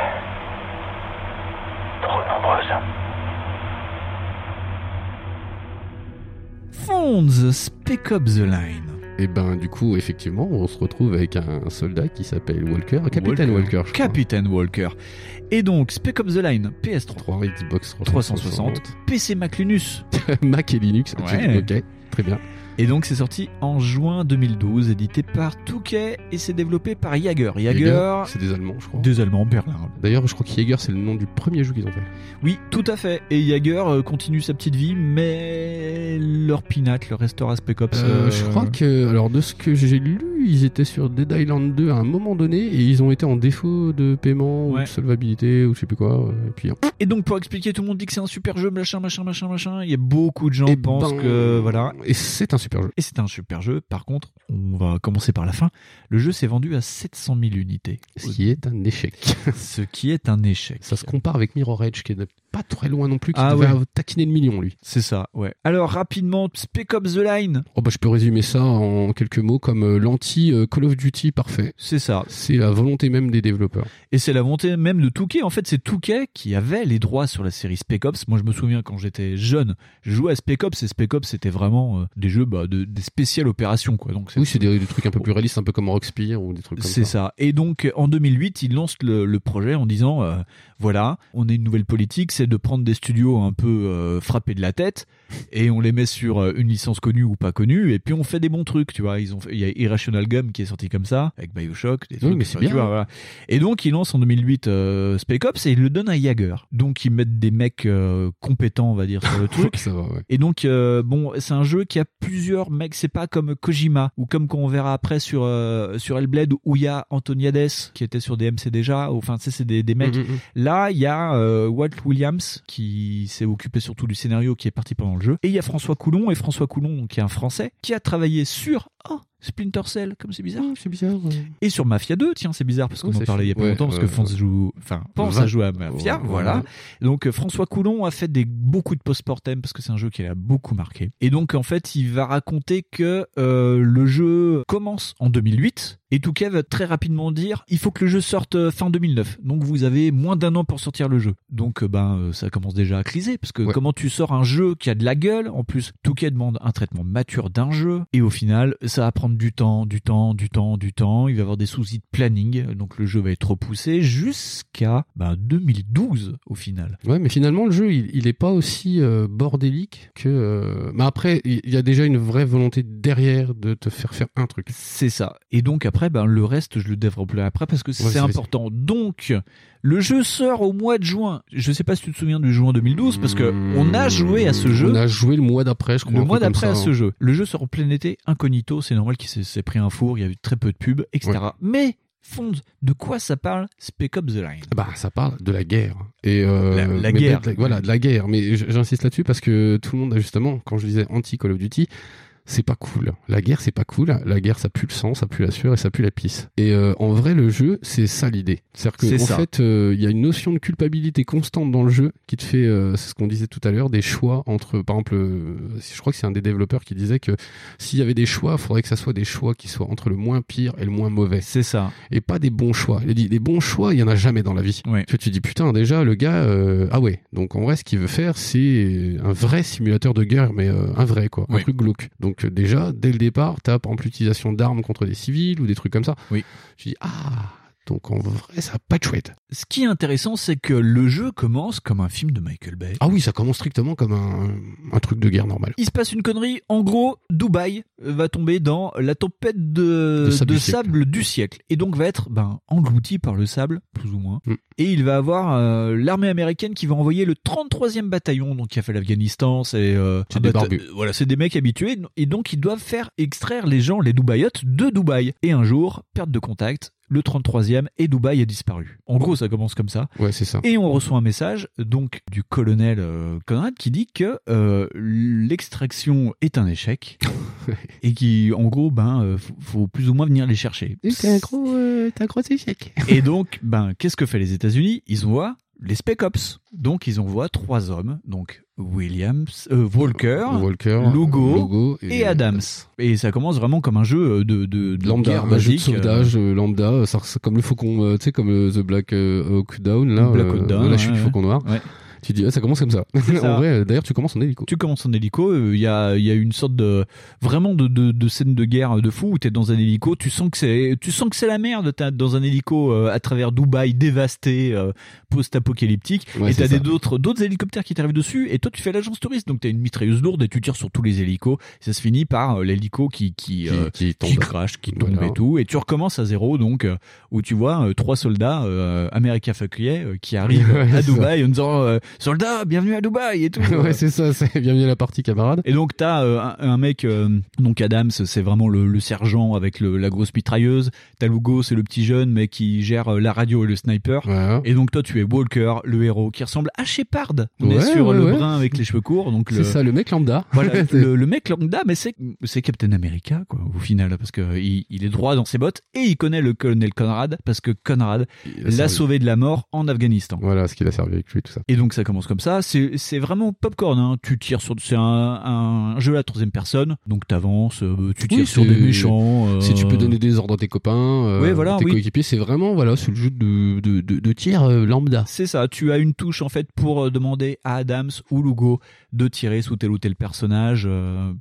trop nombreuses. Fonds, Spec Up the Line. Et ben, du coup, effectivement, on se retrouve avec un soldat qui s'appelle Walker, Capitaine Walker. Capitaine Walker. Et donc, Spec Up the Line, PS3, 3 Xbox 360, PC Mac Linux. Mac et Linux. Ouais. Ok, très bien. Et donc, c'est sorti en juin 2012, édité par Touquet et c'est développé par Jaeger. Jaeger, c'est des Allemands, je crois. des Allemands, Berlin. D'ailleurs, je crois que Jaeger, c'est le nom du premier jeu qu'ils ont fait. Oui, tout à fait. Et Jaeger euh, continue sa petite vie, mais leur peanut, leur restaurant Spec Ops. Euh, euh, Je crois que, alors de ce que j'ai lu, ils étaient sur Dead Island 2 à un moment donné et ils ont été en défaut de paiement ou de solvabilité ou je sais plus quoi. euh, Et puis, Et donc, pour expliquer, tout le monde dit que c'est un super jeu, machin, machin, machin, machin. Il y a beaucoup de gens Eh pensent ben, que voilà. Et c'est un super jeu. Et c'est un super jeu. Par contre, on va commencer par la fin. Le jeu s'est vendu à 700 000 unités. Ce qui est un échec. Ce qui est un échec. Ça se compare avec Mirror Edge qui est pas très loin non plus, qui Ah devait ouais. taquiner le million lui. C'est ça, ouais. Alors, rapidement, Spec Ops The Line. Oh bah je peux résumer ça en quelques mots comme euh, l'anti euh, Call of Duty parfait. C'est ça. C'est la volonté même des développeurs. Et c'est la montée même de Touquet. En fait, c'est Touquet qui avait les droits sur la série Spec Ops. Moi, je me souviens quand j'étais jeune, je jouais à Spec Ops et Spec Ops, c'était vraiment euh, des jeux bah, de, des spéciales opérations, quoi. Donc, Oui, c'est des, des trucs un peu plus réalistes, un peu comme Rockspire ou des trucs comme ça. C'est ça. Et donc, en 2008, ils lancent le, le projet en disant, euh, voilà, on a une nouvelle politique, c'est de prendre des studios un peu euh, frappés de la tête et on les met sur euh, une licence connue ou pas connue et puis on fait des bons trucs, tu vois. Ils ont, il y a Irrational Gum qui est sorti comme ça avec Bioshock, des Oui, trucs, mais c'est tu bien. vois, voilà. Et donc ils lancent en 2008 euh, Spec Ops et ils le donnent à Jagger. Donc ils mettent des mecs euh, compétents, on va dire, sur le truc. Ça va, ouais. Et donc, bon, c'est un jeu qui a plusieurs mecs. C'est pas comme Kojima ou comme qu'on verra après sur sur Hellblade où il y a Antoniades qui était sur des MC déjà. Enfin, tu sais, c'est des, des mecs. Mhm, mhm. Là, il y a euh, Walt Williams qui s'est occupé surtout du scénario, qui est parti pendant le jeu. Et il y a François Coulon et François Coulon, qui est un Français, qui a travaillé sur oh, Splinter Cell, comme c'est bizarre. c'est bizarre. Et sur Mafia 2, tiens, c'est bizarre parce qu'on Oh, en parlait il y a pas ouais, longtemps parce que ouais, France ouais. joue, enfin, pense à jouer à Mafia, voilà. Donc euh, François Coulon a fait des beaucoup de post-mortem parce que c'est un jeu qui l'a beaucoup marqué. Et donc en fait, il va raconter que euh, le jeu commence en 2008 et Touquet va très rapidement dire il faut que le jeu sorte euh, fin 2009. Donc vous avez moins d'un an pour sortir le jeu. Donc ben ça commence déjà à criser parce que Ouais. comment tu sors un jeu qui a de la gueule en plus Touquet demande un traitement mature d'un jeu et au final ça va prendre du temps, du temps, du temps, du temps. Il va y avoir des soucis de planning donc le jeu va être repoussé jusqu'à ben, 2012 au final. Ouais, mais finalement, le jeu, il, il est pas aussi euh, bordélique que. euh, Mais après, il y a déjà une vraie volonté derrière de te faire faire un truc. C'est ça. Et donc après, ben, le reste, je le développerai après parce que Ouais, c'est important. Donc, le jeu sort au mois de juin. Je sais pas si tu te souviens du juin 2012 parce que on a joué à ce jeu. On a joué le mois d'après, je crois. Le mois d'après à ce hein. jeu. Le jeu sort en plein été, incognito, c'est normal qu'il s'est pris un four, il y a eu très peu de pubs, etc. Mais, Fonds, de quoi ça parle Spec Ops The Line? Bah, ça parle de la guerre. Et euh, La- la guerre. peut-être voilà, de la guerre. Mais j'insiste là-dessus parce que tout le monde a justement, quand je disais anti Call of Duty, c'est pas cool. La guerre, c'est pas cool. La guerre, ça pue le sang, ça pue la sueur et ça pue la pisse. Et euh, en vrai, le jeu, c'est ça l'idée. C'est-à-dire que en ça. fait, euh, il y a une notion de culpabilité constante dans le jeu qui te fait, euh, c'est ce qu'on disait tout à l'heure, des choix entre, par exemple, je crois que c'est un des développeurs qui disait que s'il y avait des choix, il faudrait que ça soit des choix qui soient entre le moins pire et le moins mauvais. C'est ça. Et pas des bons choix. Il dit, les bons choix, il y en a jamais dans la vie. Tu, tu dis, putain, déjà, le gars, ah ouais. Donc, en vrai, ce qu'il veut faire, c'est un vrai simulateur de guerre, mais un vrai, quoi. Un Oui. truc glauque. Donc, déjà, dès le départ, t'as, par exemple, l'utilisation d'armes contre des civils ou des trucs comme ça. Oui. Tu dis, ah, donc en vrai, ça va pas être chouette. Ce qui est intéressant, c'est que le jeu commence comme un film de Michael Bay. Ah oui, ça commence strictement comme un, un truc de guerre normal. Il se passe une connerie. En gros, Dubaï va tomber dans la tempête de, De sable de du siècle. sable du siècle. Et donc va être ben, englouti par le sable, plus ou moins. Mm. Et il va avoir euh, l'armée américaine qui va envoyer le 33e bataillon, donc qui a fait l'Afghanistan. C'est euh, C'est un des bata- barbus. Voilà, c'est des mecs habitués. Et donc ils doivent faire extraire les gens, les Dubaïotes, de Dubaï. Et un jour, perte de contact. Le 33e et Dubaï a disparu. En gros, ça commence comme ça. Ouais, c'est ça. Et on reçoit un message donc du colonel euh, Conrad qui dit que euh, l'extraction est un échec et qui, en gros, ben, euh, faut, faut plus ou moins venir les chercher. C'est un gros, euh, c'est un gros échec. Et donc, ben, qu'est-ce que fait les États-Unis? Ils envoient les Spec Ops. Donc, ils envoient trois hommes, donc Williams, euh, Walker, Walker, Lugo, Lugo et, et- Adams. Et ça commence vraiment comme un jeu euh, de, de, de lambda, guerre un jeu de basique. sauvetage euh, lambda, ça, comme le faucon, euh, tu sais, comme le The Black euh, Hawk Down, là, Black euh, Down, la chute ouais, du faucon noir. Ouais. Tu dis, ah, ça commence comme ça. En vrai, euh, d'ailleurs, tu commences en hélico. Tu commences en hélico, euh, il y, a, y a une sorte de vraiment de, de, de scène de guerre de fou où t'es dans un hélico, tu sens que c'est tu sens que c'est la merde, t'es dans un hélico euh, à travers Dubaï dévasté, euh, post-apocalyptique, Ouais, et t'as des d'autres d'autres hélicoptères qui t'arrivent dessus, et toi tu fais l'agence touriste, donc t'as une mitrailleuse lourde et tu tires sur tous les hélicos, ça se finit par euh, l'hélico qui qui, qui qui crash, qui tombe Voilà. et tout, et tu recommences à zéro, donc où tu vois trois soldats euh, qui arrivent Ouais, à. Dubaï en disant soldats bienvenue à Dubaï et tout. ouais, c'est ça, c'est bienvenue à la partie camarade. Et donc t'as euh, un, un mec, euh, donc Adams, c'est vraiment le, le sergent avec le, la grosse mitrailleuse. T'as Lugo, c'est le petit jeune mais qui gère euh, la radio et le sniper. Ouais. Et donc toi tu es Walker, le héros, qui ressemble à Shepard. On Ouais, est sur ouais, le brun avec les cheveux courts. Donc C'est le, ça, le mec lambda. voilà, le, le mec lambda, mais c'est c'est Captain America quoi au final parce que il, il est droit dans ses bottes et il connaît le colonel Conrad parce que Conrad l'a sauvé de la mort en Afghanistan. Voilà, ce qu'il a servi avec lui, tout ça. Et donc ça commence comme ça. C'est vraiment popcorn. Hein. Tu tires sur c'est un, un jeu à la troisième personne. Donc t'avances, euh, tu tires Oui, sur des méchants. euh, Si tu peux donner des ordres à tes copains, euh, voilà, tes oui. coéquipiers, c'est vraiment voilà, c'est le jeu de de, de, de tir euh, lambda. C'est ça. Tu as une touche en fait pour demander à Adams ou Lugo de tirer sous tel ou tel personnage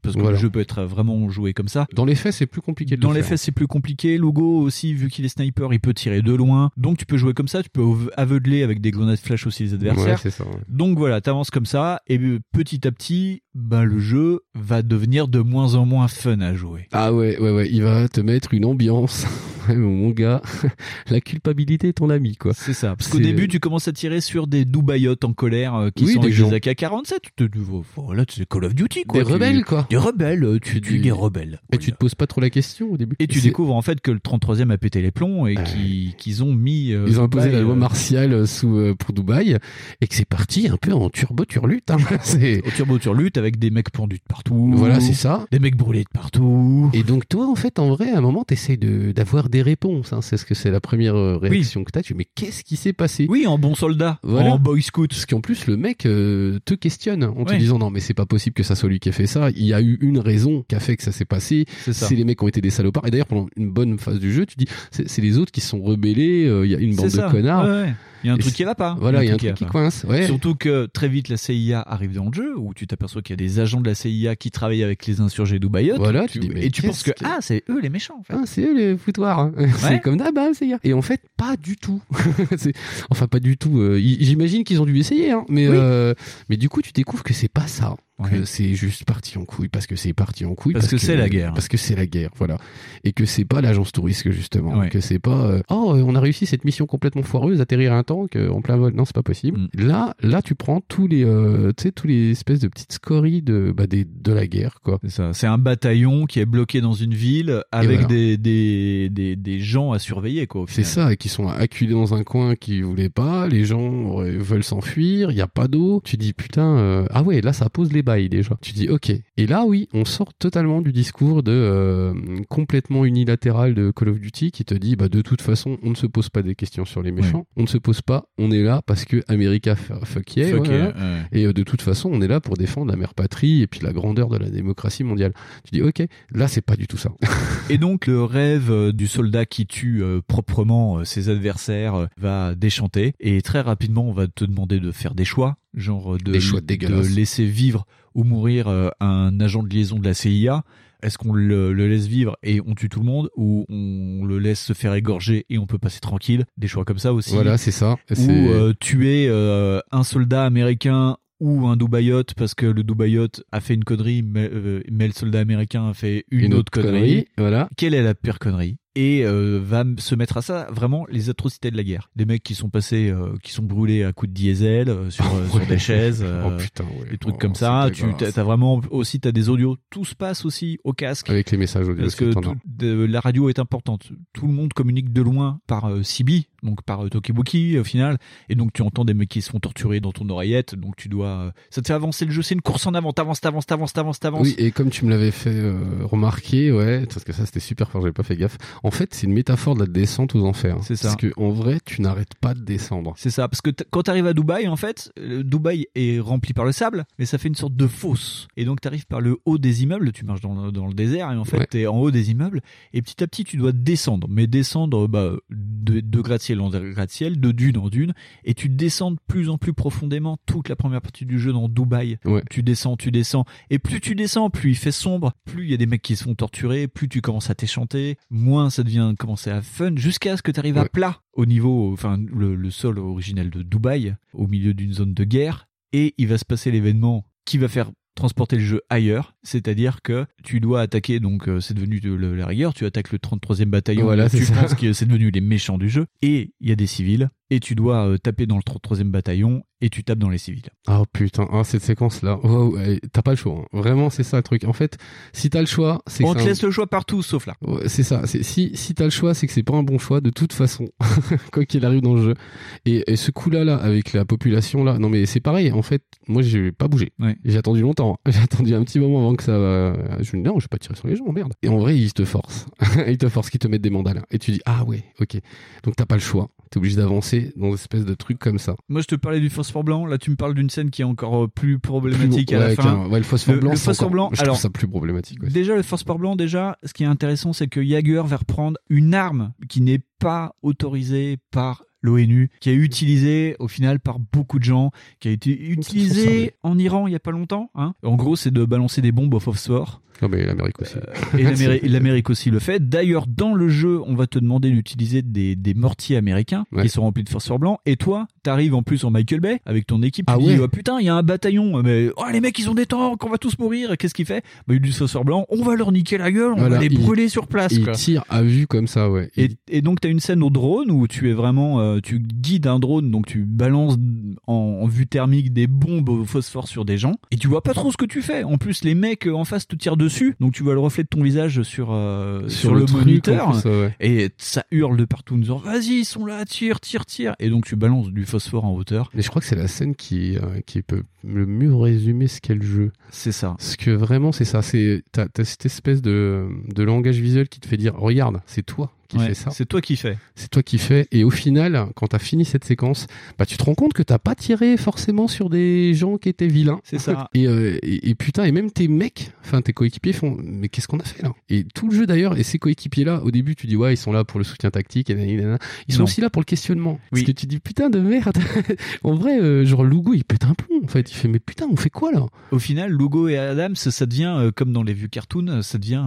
parce que Voilà. le jeu peut être vraiment joué comme ça. Dans les faits, c'est plus compliqué. De Dans le les faire. faits, c'est plus compliqué. Lugo aussi, vu qu'il est sniper, il peut tirer de loin. Donc tu peux jouer comme ça. Tu peux av- aveugler avec des grenades flash aussi les adversaires. Ouais, c'est ça. Donc voilà, t'avances comme ça, et petit à petit, bah, le jeu va devenir de moins en moins fun à jouer. Ah ouais, ouais, ouais, il va te mettre une ambiance. Mon gars, la culpabilité est ton ami, quoi. C'est ça. Parce qu'au début, tu commences à tirer sur des Dubaïotes en colère euh, qui Oui, sont des des AK-47. Tu te dis, oh, voilà, c'est Call of Duty, quoi. Des Tu- rebelles, quoi. Des rebelles, euh, tu Tu- des rebelles. Et tu te poses pas trop la question au début. Et tu découvres en fait que le 33e a pété les plombs et qu'ils qu'ils ont mis. euh, Ils ont imposé Dubaï, la loi martiale sous euh, pour Dubaï et que c'est parti un peu en turbo turlute. Hein. C'est Au turbo turlute avec des mecs pendus de partout. voilà, c'est ça. Des mecs brûlés de partout. Et donc toi, en fait, en vrai, à un moment, t'essayes de d'avoir des réponses. Hein. C'est ce que c'est la première euh, réaction que t'as. Tu dis, mais qu'est-ce qui s'est passé? Oui, en bon soldat, Voilà. en boy scout. Parce qu'en plus, le mec euh, te questionne en te disant non, mais c'est pas possible que ça soit lui qui ait fait ça. Il y a eu une raison qui a fait que ça s'est passé. C'est ça. C'est les mecs qui ont été des salopards. Et d'ailleurs, pendant une bonne phase du jeu, tu dis c'est c'est les autres qui se sont rebellés. euh, Il y a une bande C'est de ça. connards. Ouais, ouais. Il y a un Et truc qui va pas. Voilà, il y a un truc qui coince. Ouais. Surtout que très vite la CIA arrive dans le jeu où tu t'aperçois qu'il y a des agents de la CIA qui travaillent avec les insurgés dubaïotes. Voilà, tu, tu dis, mais et tu penses que ah c'est eux les méchants. En fait. Ah, c'est eux les foutoirs. hein. C'est comme d'hab, hein, c'est Et en fait, pas du tout. C'est- enfin, pas du tout. euh, J'imagine qu'ils ont dû essayer, hein, mais Oui. euh, mais du coup, tu découvres que c'est pas ça. Que c'est juste parti en couille parce que c'est parti en couille Parce que c'est la guerre. parce que c'est la guerre voilà et que c'est pas l'agence touriste justement que c'est pas euh, oh euh, on a réussi cette mission complètement foireuse atterrir un tank euh, en plein vol non c'est pas possible Mm. là là tu prends tous les euh, tu sais tous les espèces de petites scories de bah, des, de la guerre quoi C'est un bataillon qui est bloqué dans une ville avec voilà. des, des, des, des gens à surveiller quoi. C'est ça, et qui sont acculés dans un coin qui voulaient pas, les gens euh, veulent s'enfuir, il y a pas d'eau. Tu dis putain, euh, ah ouais, là ça pose les déjà. Tu dis ok. Et là oui, on sort totalement du discours de euh, complètement unilatéral de Call of Duty qui te dit bah de toute façon on ne se pose pas des questions sur les méchants, on ne se pose pas, on est là parce que America fuck yeah, Fuck ouais, yeah, ouais. ouais. et euh, de toute façon on est là pour défendre la mère patrie et puis la grandeur de la démocratie mondiale. Tu dis ok, là c'est pas du tout ça. Et donc le rêve euh, du soldat qui tue euh, proprement ses adversaires va déchanter et très rapidement on va te demander de faire des choix, genre de, Des choix de laisser vivre ou mourir euh, un agent de liaison de la CIA. Est-ce qu'on le, le laisse vivre et on tue tout le monde ou on le laisse se faire égorger et on peut passer tranquille Des choix comme ça aussi. voilà, c'est ça. Ou euh, tuer euh, un soldat américain ou un Dubaïote parce que le Dubaïote a fait une connerie mais, euh, mais le soldat américain a fait une, autre, connerie. Voilà. Quelle est la pire connerie? Et euh, va se mettre à ça vraiment les atrocités de la guerre. Des mecs qui sont passés, euh, qui sont brûlés à coups de diesel euh, sur, euh, sur Ouais. des chaises, euh, Oh, putain, ouais. des trucs Oh, comme ça. Tu as vraiment aussi t'as des audios. Tout se passe aussi au casque. Avec les messages audio. Parce que tout- de- la radio est importante. Tout le monde communique de loin par euh, CB, donc par euh, Tokibuki au final, et donc tu entends des mecs qui se font torturer dans ton oreillette, donc tu dois, euh, ça te fait avancer le jeu. C'est une course en avant. T'avances, t'avances, t'avances, t'avances, t'avances. Oui, et comme tu me l'avais fait euh, remarquer, ouais, parce que ça c'était super fort, j'avais pas fait gaffe. En fait, c'est une métaphore de la descente aux enfers. C'est ça. Parce que en vrai, tu n'arrêtes pas de descendre. C'est ça, parce que quand t'arrives à Dubaï, en fait, euh, Dubaï est rempli par le sable, mais ça fait une sorte de fosse. Et donc t'arrives par le haut des immeubles, tu marches dans le, dans le désert, et en fait Ouais. t'es en haut des immeubles, et petit à petit tu dois descendre, mais descendre bah, de, de gratte-ciel en gratte-ciel, de dune en dune, et tu descends de plus en plus profondément toute la première partie du jeu dans Dubaï. Ouais. Tu descends, tu descends, et plus tu descends, plus il fait sombre, plus il y a des mecs qui se font torturer, plus tu commences à t'échanter, moins ça devient commencer à fun, jusqu'à ce que tu arrives à plat au niveau, enfin le, le sol originel de Dubaï, au milieu d'une zone de guerre, et il va se passer l'événement qui va faire transporter le jeu ailleurs, c'est-à-dire que tu dois attaquer, donc euh, c'est devenu de, le- la rigueur, tu attaques le 33e bataillon, Voilà, tu ça. penses que c'est devenu les méchants du jeu, et il y a des civils, et tu dois euh, taper dans le 33e bataillon, et tu tapes dans les civils. Oh putain, ah, cette séquence-là, wow, ouais, t'as pas le choix. hein. Vraiment, c'est ça le truc. En fait, si t'as le choix, c'est On te un- laisse le choix partout, sauf là. Ouais, c'est ça. Si si t'as le choix, c'est que c'est pas un bon choix de toute façon, quoi qu'il arrive dans le jeu. Et, et ce coup-là, là, avec la population là, non mais c'est pareil. En fait, moi j'ai pas bougé. Ouais. J'ai attendu longtemps. J'ai attendu un petit moment avant que ça. euh, Je me dis non, je vais pas tirer sur les gens, merde. Et en vrai, ils te forcent. ils te forcent, qu'ils te mettent des mandales. Et tu dis ah ouais, ok. Donc t'as pas le choix. T'es obligé d'avancer dans une espèce de truc comme ça. Moi, je te parlais du phosphore blanc. Là, tu me parles d'une scène qui est encore euh, plus problématique Plus- à la ouais, fin. carrément. Ouais, le phosphore blanc, Le, c'est phosphore encore- blanc. je trouve alors, ça plus problématique. ouais. déjà, le phosphore blanc, déjà, ce qui est intéressant, c'est que Jaeger va reprendre une arme qui n'est pas autorisée par l'ONU, qui est utilisée au final par beaucoup de gens, qui a été utilisée en Iran il y a pas longtemps. Hein. En gros, c'est de balancer des bombes au phosphore. Non, mais l'Amérique aussi. Et l'Amérique- aussi le fait. D'ailleurs, dans le jeu, on va te demander d'utiliser des, des mortiers américains Ouais. qui sont remplis de phosphore blanc. Et toi, t'arrives en plus en Michael Bay avec ton équipe. Ah tu dis, ouais. oh, putain, il y a un bataillon. Mais oh, les mecs, ils ont des tanks, on va tous mourir. Qu'est-ce qu'il fait? Bah, Il y a du phosphore blanc. On va leur niquer la gueule. On Voilà, va les il- brûler sur place. Il quoi. tire à vue comme ça, ouais. Et, et donc tu as une scène au drone où tu es vraiment euh, tu guides un drone donc tu balances en, en vue thermique des bombes au phosphore sur des gens et tu vois pas trop ce que tu fais. En plus les mecs euh, en face te tirent dessus donc tu vois le reflet de ton visage sur euh, sur, Sur le, moniteur plus, ouais, et ça hurle de partout en disant vas-y ils sont là tire tire tire et donc tu balances du phosphore en hauteur. Mais je crois que c'est la scène qui, euh, qui peut le mieux résumer ce qu'est le jeu. C'est ça. Parce que vraiment, c'est ça. C'est t'as, t'as cette espèce de, de langage visuel qui te fait dire regarde, c'est toi qui Ouais, fais ça. C'est toi qui fais. C'est toi qui fais. Et au final, quand t'as fini cette séquence, bah tu te rends compte que t'as pas tiré forcément sur des gens qui étaient vilains. C'est ça. Et, euh, et, et putain, et même tes mecs, enfin tes coéquipiers font, mais qu'est-ce qu'on a fait là? Et tout le jeu d'ailleurs, et ces coéquipiers là, au début tu dis ouais, ils sont là pour le soutien tactique, et nanana. ils sont Non. aussi là pour le questionnement. Parce Oui. que tu dis putain de merde. en vrai, euh, genre Lugo il pète un plomb. En fait, il fait mais putain, on fait quoi là? Au final, Lugo et Adams, ça devient euh, comme dans les vieux cartoons, ça devient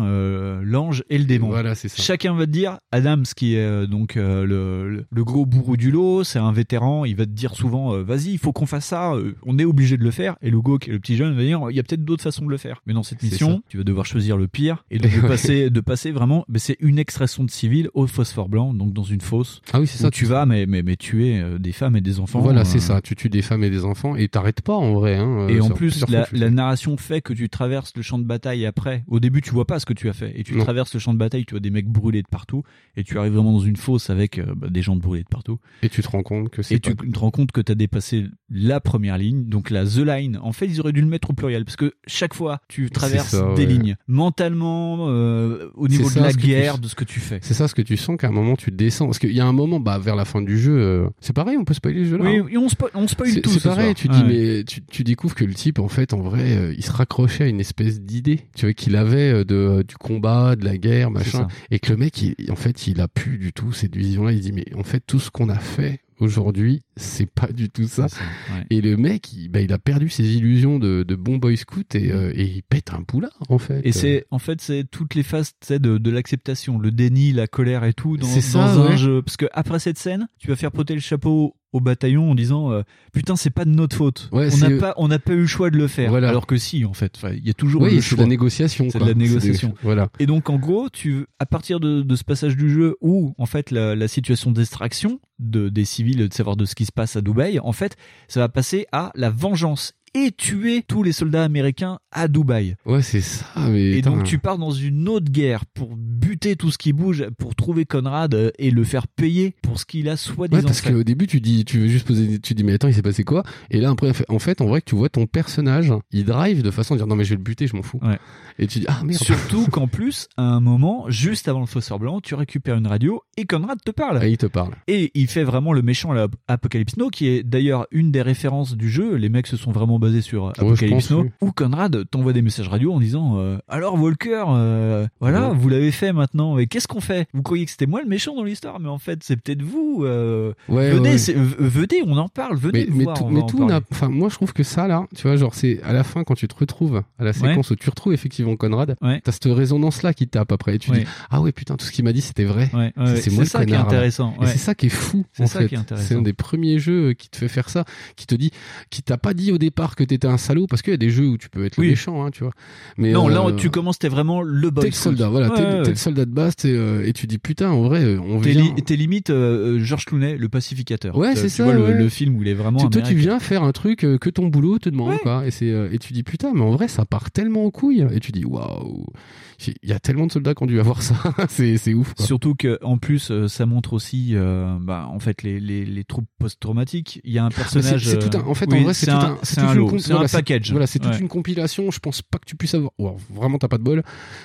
l'ange et le démon. Voilà, c'est ça. Chacun va te dire, Adams qui est euh, donc euh, le, gros bourreau du lot, c'est un vétéran, il va te dire souvent, euh, vas-y, il faut qu'on fasse ça, on est obligé de le faire. Et Lugo qui est le petit jeune va dire, il y a peut-être d'autres façons de le faire. Mais dans cette mission, ça. tu vas devoir choisir le pire et donc de passer, de passer vraiment, mais c'est une extraction de civils au phosphore blanc, donc dans une fosse. Ah oui, c'est ça. Tu vas, mais mais mais tuer des femmes et des enfants. Voilà, euh, c'est ça. Tu tues des femmes et des enfants et t'arrêtes pas en vrai. Hein, et en plus, la, narration fait que tu traverses le champ de bataille après. Au début, tu vois pas ce que tu as fait. Et tu Non. traverses le champ de bataille, tu vois des mecs brûlés de partout. Et tu arrives vraiment dans une fosse avec euh, bah, des gens brûlés de partout. Et tu te rends compte que c'est Et tu te rends compte que tu as dépassé la première ligne, donc la The Line. En fait, ils auraient dû le mettre au pluriel. Parce que chaque fois, tu traverses ça, des ouais. lignes. Mentalement, euh, au niveau de ça, la tu- guerre, de ce que tu fais. C'est ça, ce que tu sens qu'à un moment tu descends. Parce qu'il y a un moment, bah, vers la fin du jeu, euh, c'est pareil, on peut spoiler le jeu là. Oui, hein. on spoil, on spoil tout c'est ce pareil, soir. tu dis, Ouais. mais tu, tu découvres que le type, en fait, en vrai, euh, il se raccrochait à une espèce d'idée, tu vois, qu'il avait de, du combat, de la guerre, machin. Et que le mec, il- en fait, il a plus du tout cette vision-là. Il dit, mais en fait, tout ce qu'on a fait aujourd'hui, c'est pas du tout ça. ouais. Et le mec, il, bah, il a perdu ses illusions de, de bon boy scout et, euh, et il pète un boulard, en fait. Et c'est en fait c'est toutes les phases de, de l'acceptation, le déni, la colère et tout dans, C'est ça, dans un ouais. jeu. Parce que après cette scène, tu vas faire poter le chapeau au bataillon en disant euh, putain c'est pas de notre faute. Ouais, on n'a pas on n'a pas eu le choix de le faire. Voilà. Alors que si en fait, Enfin, il y a toujours Oui, c'est de la négociation, C'est de la des- négociation. voilà. Et donc en gros, tu à partir de, de ce passage du jeu où en fait la, la situation d'extraction de des civils, de savoir de ce qui se passe à Dubaï, en fait, ça va passer à la vengeance et tuer tous les soldats américains à Dubaï. Ouais, c'est ça, mais. Et donc tu pars dans une autre guerre pour buter tout ce qui bouge, pour trouver Conrad euh, et le faire payer pour ce qu'il a Ouais, soi-disant parce fait. qu'au début, tu dis, tu veux juste poser, tu dis, mais attends, il s'est passé quoi? Et là, après, en fait, en vrai, que tu vois ton personnage, il drive de façon à dire, non, mais je vais le buter, je m'en fous. Ouais. Et tu dis, ah, merde. Surtout qu'en plus, à un moment, juste avant le phosphore blanc, tu récupères une radio et Conrad te parle. Et il te parle. Et il fait vraiment le méchant à Apocalypse Now, qui est d'ailleurs une des références du jeu. Les mecs se sont vraiment basés sur je Apocalypse Now, où Conrad t'envoie des messages radio en disant euh, Alors Walker, euh, voilà, Ouais. vous l'avez fait maintenant, et qu'est-ce qu'on fait? Vous croyez que c'était moi le méchant dans l'histoire, mais en fait c'est peut-être vous. euh, Ouais, venez, ouais. venez, on en parle, venez Mais, voir, tout, mais tout enfin, moi, je trouve que ça, là, tu vois, genre, c'est à la fin, quand tu te retrouves à la séquence où tu retrouves effectivement Conrad, t'as cette résonance-là qui te tape après. Et tu dis, ah ouais, putain, tout ce qu'il m'a dit, c'était vrai. Ça, c'est moi le ça qui est connard, là. intéressant, Et c'est ça qui est fou, C'est en ça fait. qui est intéressant. C'est un des premiers jeux qui te fait faire ça, qui te dit, qui t'a pas dit au départ que t'étais un salaud, parce qu'il y a des jeux où tu peux être le méchant, hein, tu vois. Mais non, là euh, tu commences, t'es vraiment le boy T'es le soldat, voilà, t'es Ouais, t'es le soldat de base, t'es, euh, et tu dis putain, en vrai, euh, on T'es vient. li- t'es limite euh, George Clooney, le pacificateur. Ouais, Tu- c'est tu ça, vois le, ouais. le film où il est vraiment. Tu- toi, tu viens faire un truc que ton boulot te demande, quoi. Et c'est, et tu dis putain, mais en vrai, ça part tellement en couille. Et tu dis waouh, il y a tellement de soldats qui ont dû avoir ça. c'est, ouf. Quoi. Surtout que en plus euh, ça montre aussi euh, bah, en fait les, les, les troubles post-traumatiques. Il y a un personnage. Ah, C'est, c'est tout un, en fait, oui, en vrai, c'est, tout un, c'est un une lot, comp- c'est voilà, un package. Voilà, c'est toute Ouais. une compilation. Je pense pas que tu puisses avoir. Wow, vraiment, t'as pas de bol.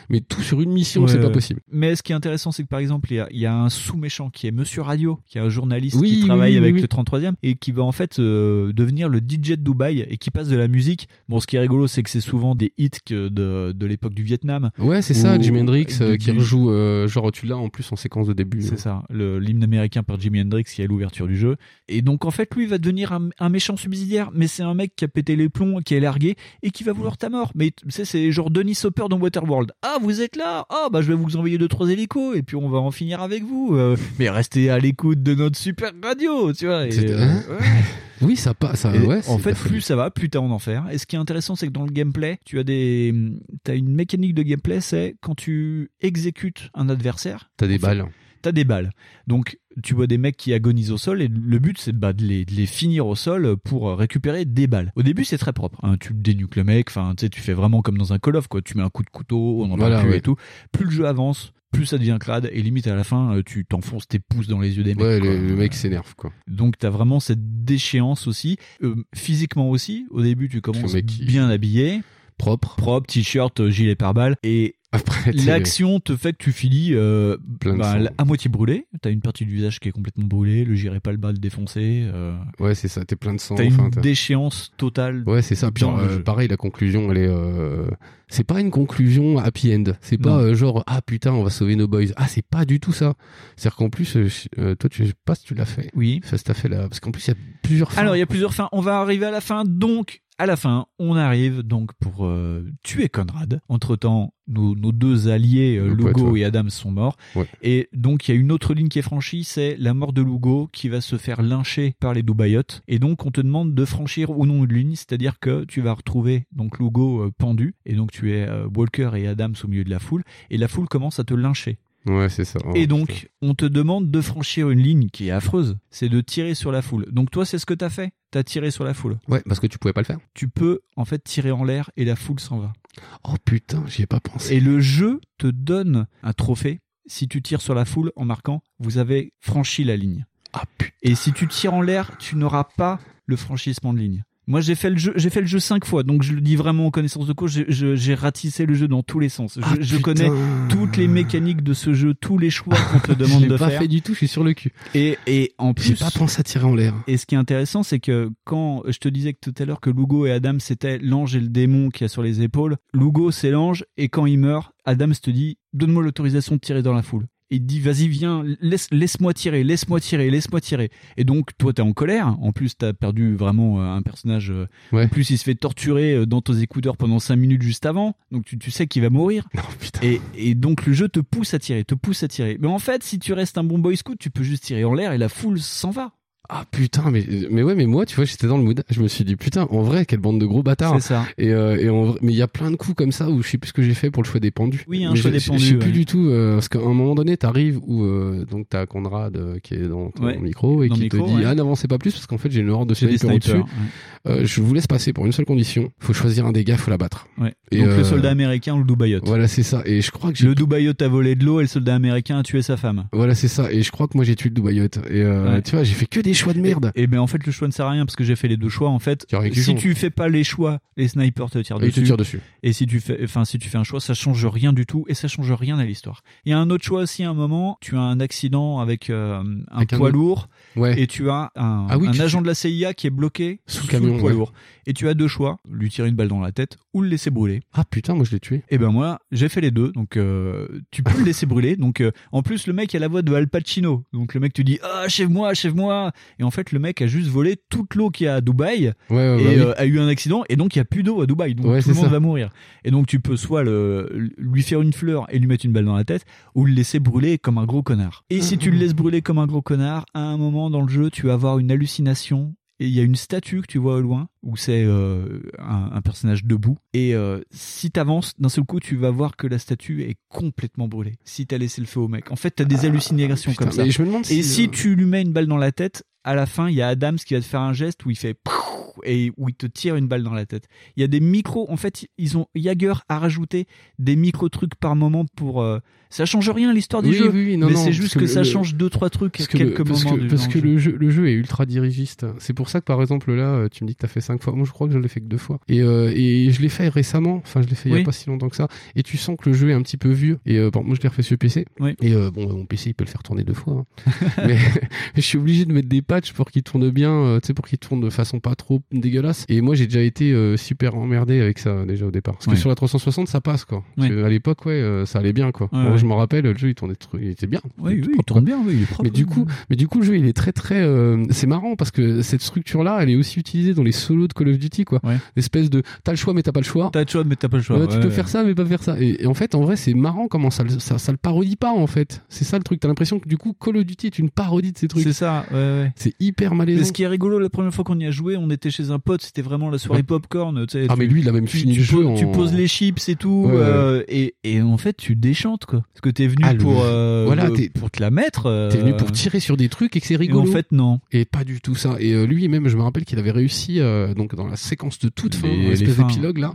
Mais tout sur une mission, c'est pas possible. Mais ce qui est intéressant, c'est que par exemple, il y a, il y a un sous-méchant qui est Monsieur Radio, qui est un journaliste Oui, qui travaille oui, avec le 33e et qui va en fait euh, devenir le DJ de Dubaï et qui passe de la musique. Bon, ce qui est rigolo, c'est que c'est souvent des hits que de, de l'époque du Vietnam. Ouais, c'est ça, Jimi Hendrix euh, qui rejoue, euh, genre tu l'as en plus en séquence de début. C'est ça, le- l'hymne américain par Jimi Hendrix qui est à l'ouverture du jeu. Et donc en fait, lui va devenir un, un méchant subsidiaire, mais c'est un mec qui a pété les plombs, qui est largué et qui va vouloir ta mort. Mais tu sais, c'est genre Denis Hopper dans Waterworld. Ah, vous êtes là Ah, bah je vais vous envoyer deux trois hélicos et puis on va en finir avec vous. Euh, mais restez à l'écoute de notre super radio, tu vois. et, euh, hein ouais. Oui, ça pas, ça, ouais. en fait, plus ça va, plus t'as en enfer. Et ce qui est intéressant, c'est que dans le gameplay, tu as des, t'as une mécanique de gameplay, c'est quand tu exécutes un adversaire. T'as des balles. T'as des balles. Donc, tu vois des mecs qui agonisent au sol et le but, c'est bah, de, les, de les finir au sol pour récupérer des balles. Au début, c'est très propre. hein. Tu dénuques le mec, enfin, tu fais vraiment comme dans un Call of, quoi. Tu mets un coup de couteau, on en parle Voilà, plus ouais. et tout. Plus le jeu avance, plus ça devient crade et limite à la fin, euh, tu t'enfonces tes pouces dans les yeux des mecs. Ouais, quoi. le, mec s'énerve, quoi. Donc t'as vraiment cette déchéance aussi, Euh, physiquement aussi. Au début, tu commences qui- bien habillé, propre, propre, t-shirt, euh, gilet pare-balles, et l'action te fait que tu finis euh, bah, à moitié brûlé. T'as une partie du visage qui est complètement brûlée, le gilet pare-balles défoncé. euh, Ouais, c'est ça. T'es plein de sang. T'as une déchéance totale. Ouais, c'est ça. Puis, le euh, pareil, la conclusion, elle est. C'est pas une conclusion happy end. C'est pas genre ah putain, on va sauver nos boys. Ah, c'est pas du tout ça. C'est-à-dire qu'en plus, toi, tu je sais pas si tu l'as fait. Oui. Ça, t'as fait là, parce qu'en plus, il y a plusieurs. fins. Alors il y a plusieurs fins. On va arriver à la fin. Donc à la fin, on arrive donc pour euh, tuer Conrad. Entre temps, nos, nos deux alliés, euh, Lugo et Adam, sont morts. Ouais. Et donc il y a une autre ligne qui est franchie, c'est la mort de Lugo qui va se faire lyncher par les Dubayotes. Et donc on te demande de franchir ou non une ligne, c'est-à-dire que tu vas retrouver donc Lugo euh, pendu et donc tu es Walker et Adams au milieu de la foule et la foule commence à te lyncher. Ouais, c'est ça. Oh, Et donc, putain. on te demande de franchir une ligne qui est affreuse, c'est de tirer sur la foule. Donc toi, c'est ce que t'as fait, t'as tiré sur la foule? Ouais, parce que tu pouvais pas le faire. Tu peux en fait tirer en l'air et la foule s'en va. Oh putain, j'y ai pas pensé. Et le jeu te donne un trophée si tu tires sur la foule en marquant vous avez franchi la ligne. Ah putain. Et si tu tires en l'air, tu n'auras pas le franchissement de ligne. Moi, j'ai fait le jeu, j'ai fait le jeu cinq fois, donc je le dis vraiment en connaissance de cause. J'ai- je- J'ai ratissé le jeu dans tous les sens. Je, Ah, je connais toutes les mécaniques de ce jeu, tous les choix qu'on te demande Je de l'ai pas faire. fait du tout. Je suis sur le cul. Et, et en J'ai plus, pas pensé à tirer en l'air. et ce qui est intéressant, c'est que quand je te disais que tout à l'heure que Lugo et Adam c'était l'ange et le démon qu'il y a sur les épaules, Lugo c'est l'ange et quand il meurt, Adam te dit donne-moi l'autorisation de tirer dans la foule. Il te dit vas-y viens laisse laisse-moi tirer laisse-moi tirer laisse-moi tirer. Et donc toi t'es en colère. En plus t'as perdu vraiment euh, un personnage euh, Ouais. en plus il se fait torturer euh, dans tes écouteurs pendant 5 minutes juste avant. Donc tu, tu sais qu'il va mourir. Non, putain. et, et donc le jeu te pousse à tirer te pousse à tirer. Mais en fait si tu restes un bon boy scout tu peux juste tirer en l'air et la foule s'en va Ah putain, mais mais ouais, mais moi, tu vois, j'étais dans le mood. Je me suis dit putain, en vrai, quelle bande de gros bâtards. c'est ça Et, euh, et en vrai- mais il y a plein de coups comme ça où je sais plus ce que j'ai fait pour le choix des pendus. Oui, un Mais choix des je- Je pendus, sais plus du tout euh, parce qu'à un moment donné, t'arrives où euh, donc t'as Conrad euh, qui est dans ton Ouais. micro et Dans qui micro, te dit ouais. ah n'avancez pas plus parce qu'en fait j'ai une horde de snipers snipers. au-dessus. Euh, je vous laisse passer pour une seule condition. Faut choisir un gars, faut l'abattre. ouais. Ouais. Et, Donc euh, le soldat américain ou le Dubaïote. Voilà, c'est ça. Et je crois que j'ai Le Dubaïote a volé de l'eau et le soldat américain a tué sa femme. voilà, c'est ça. Et je crois que moi j'ai tué le Dubaïote. Et euh, tu vois, j'ai fait que des choix de merde. Et, ben en fait le choix ne sert à rien parce que j'ai fait les deux choix. En fait, si joue. tu fais pas les choix, les snipers te tirent Et ils te dessus. tirent dessus. Et si tu fais, enfin si tu fais un choix, ça change rien du tout et ça change rien à l'histoire. Il y a un autre choix aussi. À un moment, tu as un accident avec euh, un Avec poids lourd Ouais. et tu as un, Ah oui, un tu- agent de la CIA qui est bloqué Sous le camion, poids ouais. lourd. Et tu as deux choix lui tirer une balle dans la tête ou le laisser brûler. Ah putain, moi je l'ai tué. Et ben moi, j'ai fait les deux. Donc euh, tu peux le laisser brûler. Donc euh, en plus le mec a la voix de Al Pacino. Donc le mec te dit "Ah, achève-moi, achève-moi." Et en fait le mec a juste volé toute l'eau qu'il y a à Dubaï Ouais, ouais, et bah oui. euh, a eu un accident et donc il y a plus d'eau à Dubaï. Donc Ouais, tout le monde ça. va mourir. Et donc tu peux soit le lui faire une fleur et lui mettre une balle dans la tête ou le laisser brûler comme un gros connard. Et si tu le laisses brûler comme un gros connard, à un moment dans le jeu, tu vas avoir une hallucination et il y a une statue que tu vois au loin où c'est euh, un, un personnage debout. Et euh, si t'avances d'un seul coup tu vas voir que la statue est complètement brûlée. Si t'as laissé le feu au mec. En fait t'as des hallucinations Ah, Putain, comme ça. mais je me demande et si, si tu lui mets une balle dans la tête à la fin il y a Adams qui va te faire un geste où il fait et où il te tire une balle dans la tête il y a des micros en fait ils ont Jagger a rajouté des micro trucs par moment pour euh, ça change rien l'histoire du Oui, jeu oui, oui, non, mais c'est juste que que, le- ça change deux trois trucs Parce que, quelques parce moments que, du parce que le jeu. le jeu, le jeu est ultra dirigiste. C'est pour ça que par exemple là, euh, tu me dis que t'as fait cinq fois. Moi, je crois que je l'ai fait que deux fois. Et, euh, et je l'ai fait récemment. Enfin, je l'ai fait il y a pas si longtemps que ça. Et tu sens que le jeu est un petit peu vieux. Et euh, bon, moi, je l'ai refait sur PC. Et bon, mon PC, il peut le faire tourner deux fois. hein. mais je suis obligé de mettre des patchs pour qu'il tourne bien, euh, tu sais, pour qu'il tourne de façon pas trop dégueulasse. Et moi, j'ai déjà été euh, super emmerdé avec ça déjà au départ. Parce que Ouais. sur la 360, ça passe quoi. Parce Ouais. à l'époque, ouais, euh, ça allait bien quoi. Moi, je me rappelle, le jeu il tournait, il était bien. Oui, était oui, il tourne bien, oui, il est propre. Mais du coup, mais du coup, le jeu il est très très. euh, c'est marrant parce que cette structure là, elle est aussi utilisée dans les solos de Call of Duty quoi. L'espèce de, t'as le choix mais t'as pas le choix. T'as le choix mais t'as pas le choix. Ouais, tu peux faire ça mais pas faire ça. Et, et en fait, en vrai, c'est marrant comment ça, ça, ça le parodie pas en fait. C'est ça le truc. T'as l'impression que du coup, Call of Duty est une parodie de ces trucs. C'est ça, ouais, ouais. C'est hyper Mais malaisant. ce qui est rigolo, la première fois qu'on y a joué, on était chez un pote, c'était vraiment la soirée Ouais. popcorn. tu sais, Ah, tu- mais lui, il a même tu- fini tu le jeu Tu poses les chips et tout, Ouais, ouais. euh, et, et en fait, tu déchantes, quoi. Parce que t'es venu Ah, pour, euh, voilà, t'es- pour te la mettre. euh, T'es venu pour tirer sur des trucs et que c'est rigolo. Et en fait, non. Et pas du tout ça. Et euh, lui, même, je me rappelle qu'il avait réussi, donc dans la séquence de toute fin, Les- fins, d'épilogue là,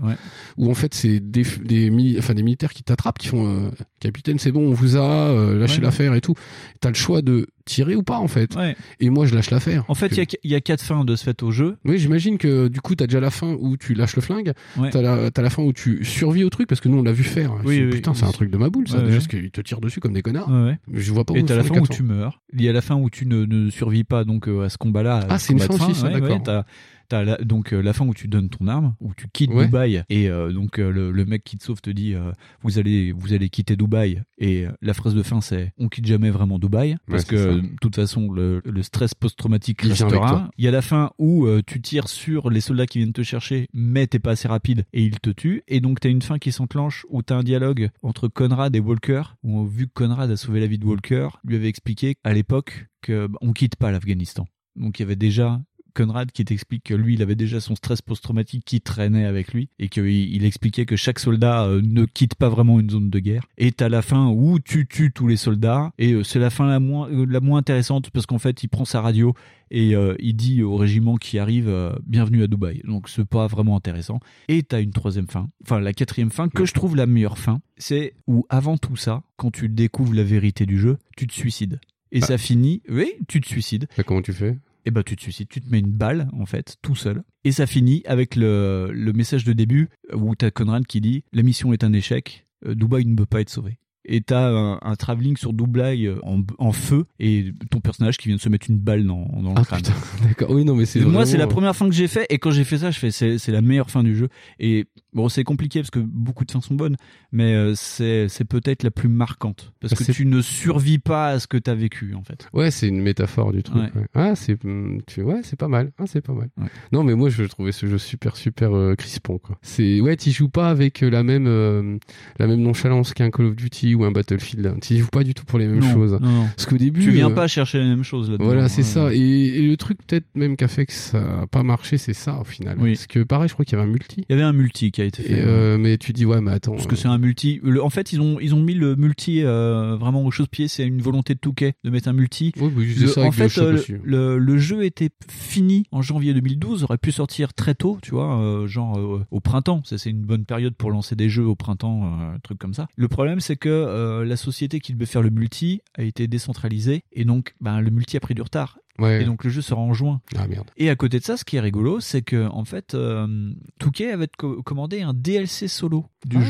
où en fait c'est des, des, mili- enfin, des militaires qui t'attrapent, qui font Capitaine, c'est bon, on vous a, lâchez l'affaire et tout. T'as le choix de tirer ou pas en fait. Et moi, je lâche l'affaire. En fait, il y y, a quatre fins de ce fait au jeu. Oui, j'imagine que du coup, t'as déjà la fin où tu lâches le flingue, Ouais. t'as la, t'as la fin où tu survis au truc, parce que nous on l'a vu faire. Oui, Putain, oui. c'est un truc de ma boule ça, Ouais, déjà, ouais. parce qu'ils te tirent dessus comme des connards. Ouais, ouais. Je vois pas Et t'as la fin où tu meurs. Il y a la fin où tu ne, ne survis pas donc euh, à ce combat-là. Ah, ce c'est une fin aussi, ça, Ouais, d'accord. T'as- la- donc euh, la fin où tu donnes ton arme, où tu quittes Ouais. Dubaï et euh, donc euh, le, le mec qui te sauve te dit vous allez vous allez quitter Dubaï et la phrase de fin c'est on quitte jamais vraiment Dubaï parce que de toute façon le, le stress post-traumatique Il restera. Il y a la fin où tu tires sur les soldats qui viennent te chercher mais t'es pas assez rapide et ils te tuent et donc t'as une fin qui s'enclenche où t'as un dialogue entre Conrad et Walker où vu que Conrad a sauvé la vie de Walker lui avait expliqué à l'époque que bah, on quitte pas l'Afghanistan donc il y avait déjà Conrad qui t'explique que lui, il avait déjà son stress post-traumatique qui traînait avec lui et qu'il il expliquait que chaque soldat euh, ne quitte pas vraiment une zone de guerre. Et t'as la fin où tu tues tous les soldats et euh, c'est la fin la moins euh, la moins intéressante parce qu'en fait, il prend sa radio et euh, il dit au régiment qui arrive euh, bienvenue à Dubaï. Donc c'est pas vraiment intéressant. Et t'as une troisième fin, enfin la quatrième fin que je trouve la meilleure fin, c'est où avant tout ça, quand tu découvres la vérité du jeu, tu te suicides. Et Ah. ça finit, oui, tu te suicides. Et comment tu fais? Et bah tu te suicides, tu te mets une balle en fait, tout seul. Et ça finit avec le, le message de début où t'as Conrad qui dit la mission est un échec, euh, Dubaï ne peut pas être sauvé. Et t'as un, un travelling sur Dubaï euh, en, en feu et ton personnage qui vient de se mettre une balle dans, dans le Ah crâne. d'accord. Oui, non, mais c'est. Moi, vraiment- c'est la première fin que j'ai fait, et quand j'ai fait ça, je fais c'est c'est la meilleure fin du jeu. Et bon, c'est compliqué parce que beaucoup de fins sont bonnes, mais euh, c'est peut-être la plus marquante parce Ah, que tu ne survis pas à ce que t'as vécu en fait. Ouais, c'est une métaphore du truc. Ouais. ouais. Ah, c'est, hum, tu, ouais, pas mal. Ah, c'est pas mal. Non, mais moi, je trouvais ce jeu super, super euh, crispant, quoi. Ouais, t'y joues pas avec euh, la même, euh, la même nonchalance qu'un Call of Duty ou un Battlefield. T'y joues pas du tout pour les mêmes Non, choses. non. Parce qu'au début. tu viens pas chercher les mêmes choses là. Voilà, c'est ça. Et, et le truc peut-être même qui a fait que ça a pas marché, c'est ça au final. Oui. Parce que pareil, je crois qu'il y avait un multi. Il y avait un multi qui a été fait. Et, euh, mais tu dis ouais, mais attends. Parce que c'est un multi. le- en fait, ils ont ils ont mis le multi euh, vraiment au chausse-pied. C'est une volonté de Touquet de mettre un multi. Oui, oui, je Le- ça en avec fait, euh, aussi. le, le jeu était fini en janvier 2012. Aurait pu sortir très tôt, tu vois, euh, genre euh, au printemps. Ça, c'est une bonne période pour lancer des jeux au printemps, euh, un truc comme ça. Le problème, c'est que euh, la société qui devait faire le multi a été décentralisée et donc, ben, le multi a pris du retard. Ouais. Et donc le jeu sera en juin. Ah merde. Et à côté de ça, ce qui est rigolo, c'est que en fait, euh, Touquet avait co- commandé un DLC solo du Ah.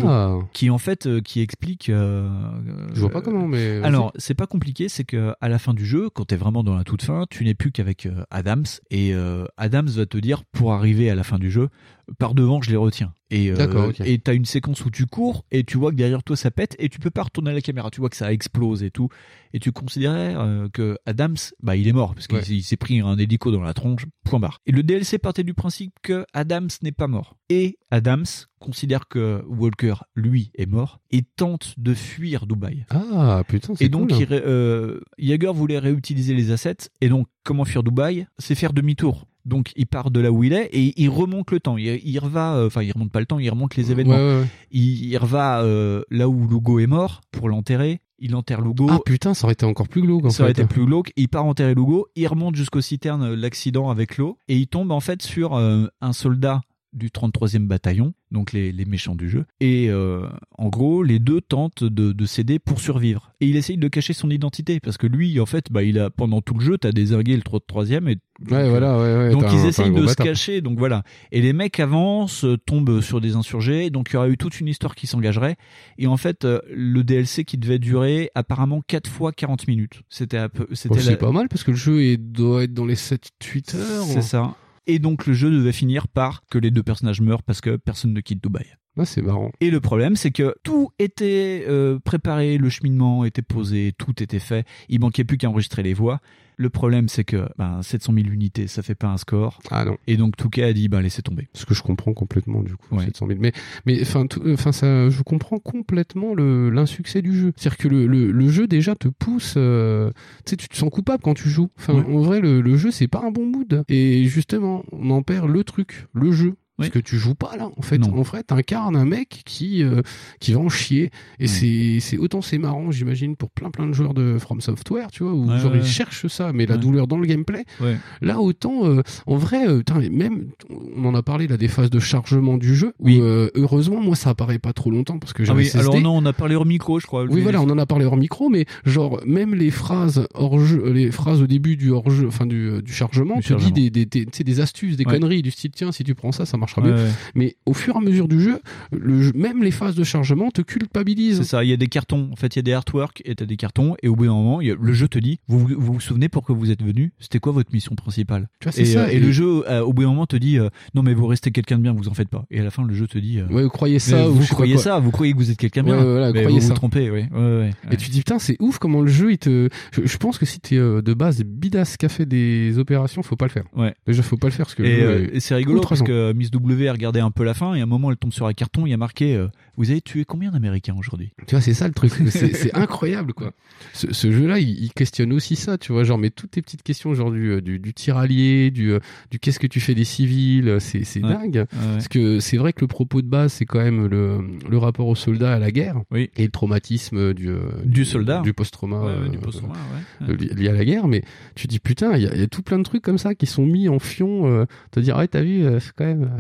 jeu, qui en fait, euh, qui explique. euh, Je vois pas comment, mais. alors, c'est pas compliqué, c'est que à la fin du jeu, quand t'es vraiment dans la toute fin, tu n'es plus qu'avec euh, Adams et euh, Adams va te dire pour arriver à la fin du jeu, par devant, je les retiens. Et euh, et t'as une séquence où tu cours et tu vois que derrière toi ça pète et tu peux pas retourner à la caméra. Tu vois que ça explose et tout. Et tu considérais euh, que Adams, bah il est mort parce qu'il Ouais. s'est- pris un hélico dans la tronche. Point barre. Et le DLC partait du principe que Adams n'est pas mort. Et Adams considère que Walker, lui, est mort et tente de fuir Dubaï. Ah putain, c'est Et donc, cool. il euh, Jaeger voulait réutiliser les assets. Et donc, comment fuir Dubaï? C'est faire demi-tour. Donc, il part de là où il est et il remonte le temps. Il, il reva, euh, enfin, il remonte pas le temps, il remonte les événements. Ouais, ouais, ouais. Il, il reva euh, là où Lugo est mort pour l'enterrer. Il enterre Lugo. Ah putain, ça aurait été encore plus glauque en ça aurait été plus glauque. Il part enterrer Lugo. Il remonte jusqu'aux citernes, euh, l'accident avec l'eau. Et il tombe en fait sur euh, un soldat du 33e bataillon, donc les, les méchants du jeu. Et euh, en gros, les deux tentent de, de s'aider pour survivre. Et il essaye de cacher son identité, parce que lui, en fait, bah, il a pendant tout le jeu, t'as désingué le 33e et Ouais, voilà, ouais, ouais. Donc ils un essayent de se cacher, donc voilà. Et les mecs avancent, tombent sur des insurgés, donc il y aura eu toute une histoire qui s'engagerait. Et en fait, euh, le DLC qui devait durer apparemment 4 fois 40 minutes. C'était un peu, c'était la- pas mal parce que le jeu doit être dans les 7-8 heures. C'est ça. Et donc le jeu devait finir par que les deux personnages meurent parce que personne ne quitte Dubaï. Ouais, c'est marrant. Et le problème, c'est que tout était euh, préparé, le cheminement était posé, tout était fait. Il manquait plus qu'à enregistrer les voix. Le problème, c'est que ben, 700 000 unités, ça fait pas un score. Ah non. Et donc Touquet a dit, ben laissez tomber. Ce que je comprends complètement du coup, 700 000. Mais, mais enfin, ça, je comprends complètement le l'insuccès du jeu. C'est-à-dire que le, le, le jeu déjà te pousse. euh, tu sais, tu te sens coupable quand tu joues. Enfin, Ouais. en vrai, le, le jeu c'est pas un bon mood. Et justement, on en perd le truc, le jeu. Parce que tu joues pas là, en fait. En vrai, t'incarnes un mec qui euh, qui va en chier. Et c'est c'est autant c'est marrant, j'imagine, pour plein plein de joueurs de From Software, tu vois, où Ouais, genre ouais. ils cherchent ça, mais la Ouais. douleur dans le gameplay. Ouais. Là, autant, euh, en vrai, euh, même, on en a parlé là des phases de chargement du jeu. Où, euh, heureusement, moi, ça apparaît pas trop longtemps parce que j'ai Ah oui, alors non, on a parlé hors micro, je crois. Oui, voilà, on en a parlé hors micro, mais genre même les phrases hors jeu, les phrases au début du hors jeu, enfin du, du chargement, Du tu chargement. dis des, des, des, des astuces, des Ouais. conneries du style tiens, si tu prends ça, ça marchera Ouais, mieux. ouais. Mais au fur et à mesure du jeu, le jeu- même les phases de chargement te culpabilisent. C'est ça, il y a des cartons. En fait, il y a des artworks et t'as des cartons. Et au bout d'un moment, a- le jeu te dit vous, vous souvenez pourquoi vous êtes venu C'était quoi votre mission principale? Tu vois, c'est et, ça, euh, et et- le jeu, euh, au bout d'un moment, te dit euh, non, mais vous restez quelqu'un de bien, vous en faites pas. Et à la fin, le jeu te dit euh, Ouais, vous croyez ça ou Vous croyez ça Vous croyez que vous êtes quelqu'un de bien Ouais, voilà, mais croyez vous ça. vous trompez, oui. Ouais, ouais, ouais. Et tu te dis putain c'est ouf comment le jeu il te je, je pense que si t'es euh, de base bidas qui a fait des opérations faut pas le faire Ouais. déjà faut pas le faire parce que Et, euh, c'est rigolo parce que Miss W a regardé un peu la fin et à un moment elle tombe sur un carton, il y a marqué euh, Vous avez tué combien d'Américains aujourd'hui? Tu vois c'est ça le truc. C'est incroyable quoi. Ce, ce jeu là il, il questionne aussi ça tu vois. Genre mais toutes tes petites questions genre du euh, du, du euh, du qu'est-ce que tu fais des civils c'est Ouais. dingue. Ouais. parce que c'est vrai que le propos de base c'est quand même le le rapport au soldat à la guerre. Oui. et le traumatisme du Du soldat. du post-trauma Ouais, li- lié à la guerre. Mais tu dis putain il y, a- il y a tout plein de trucs comme ça qui sont mis en fion euh, te dire ouais t'as vu c'est quand même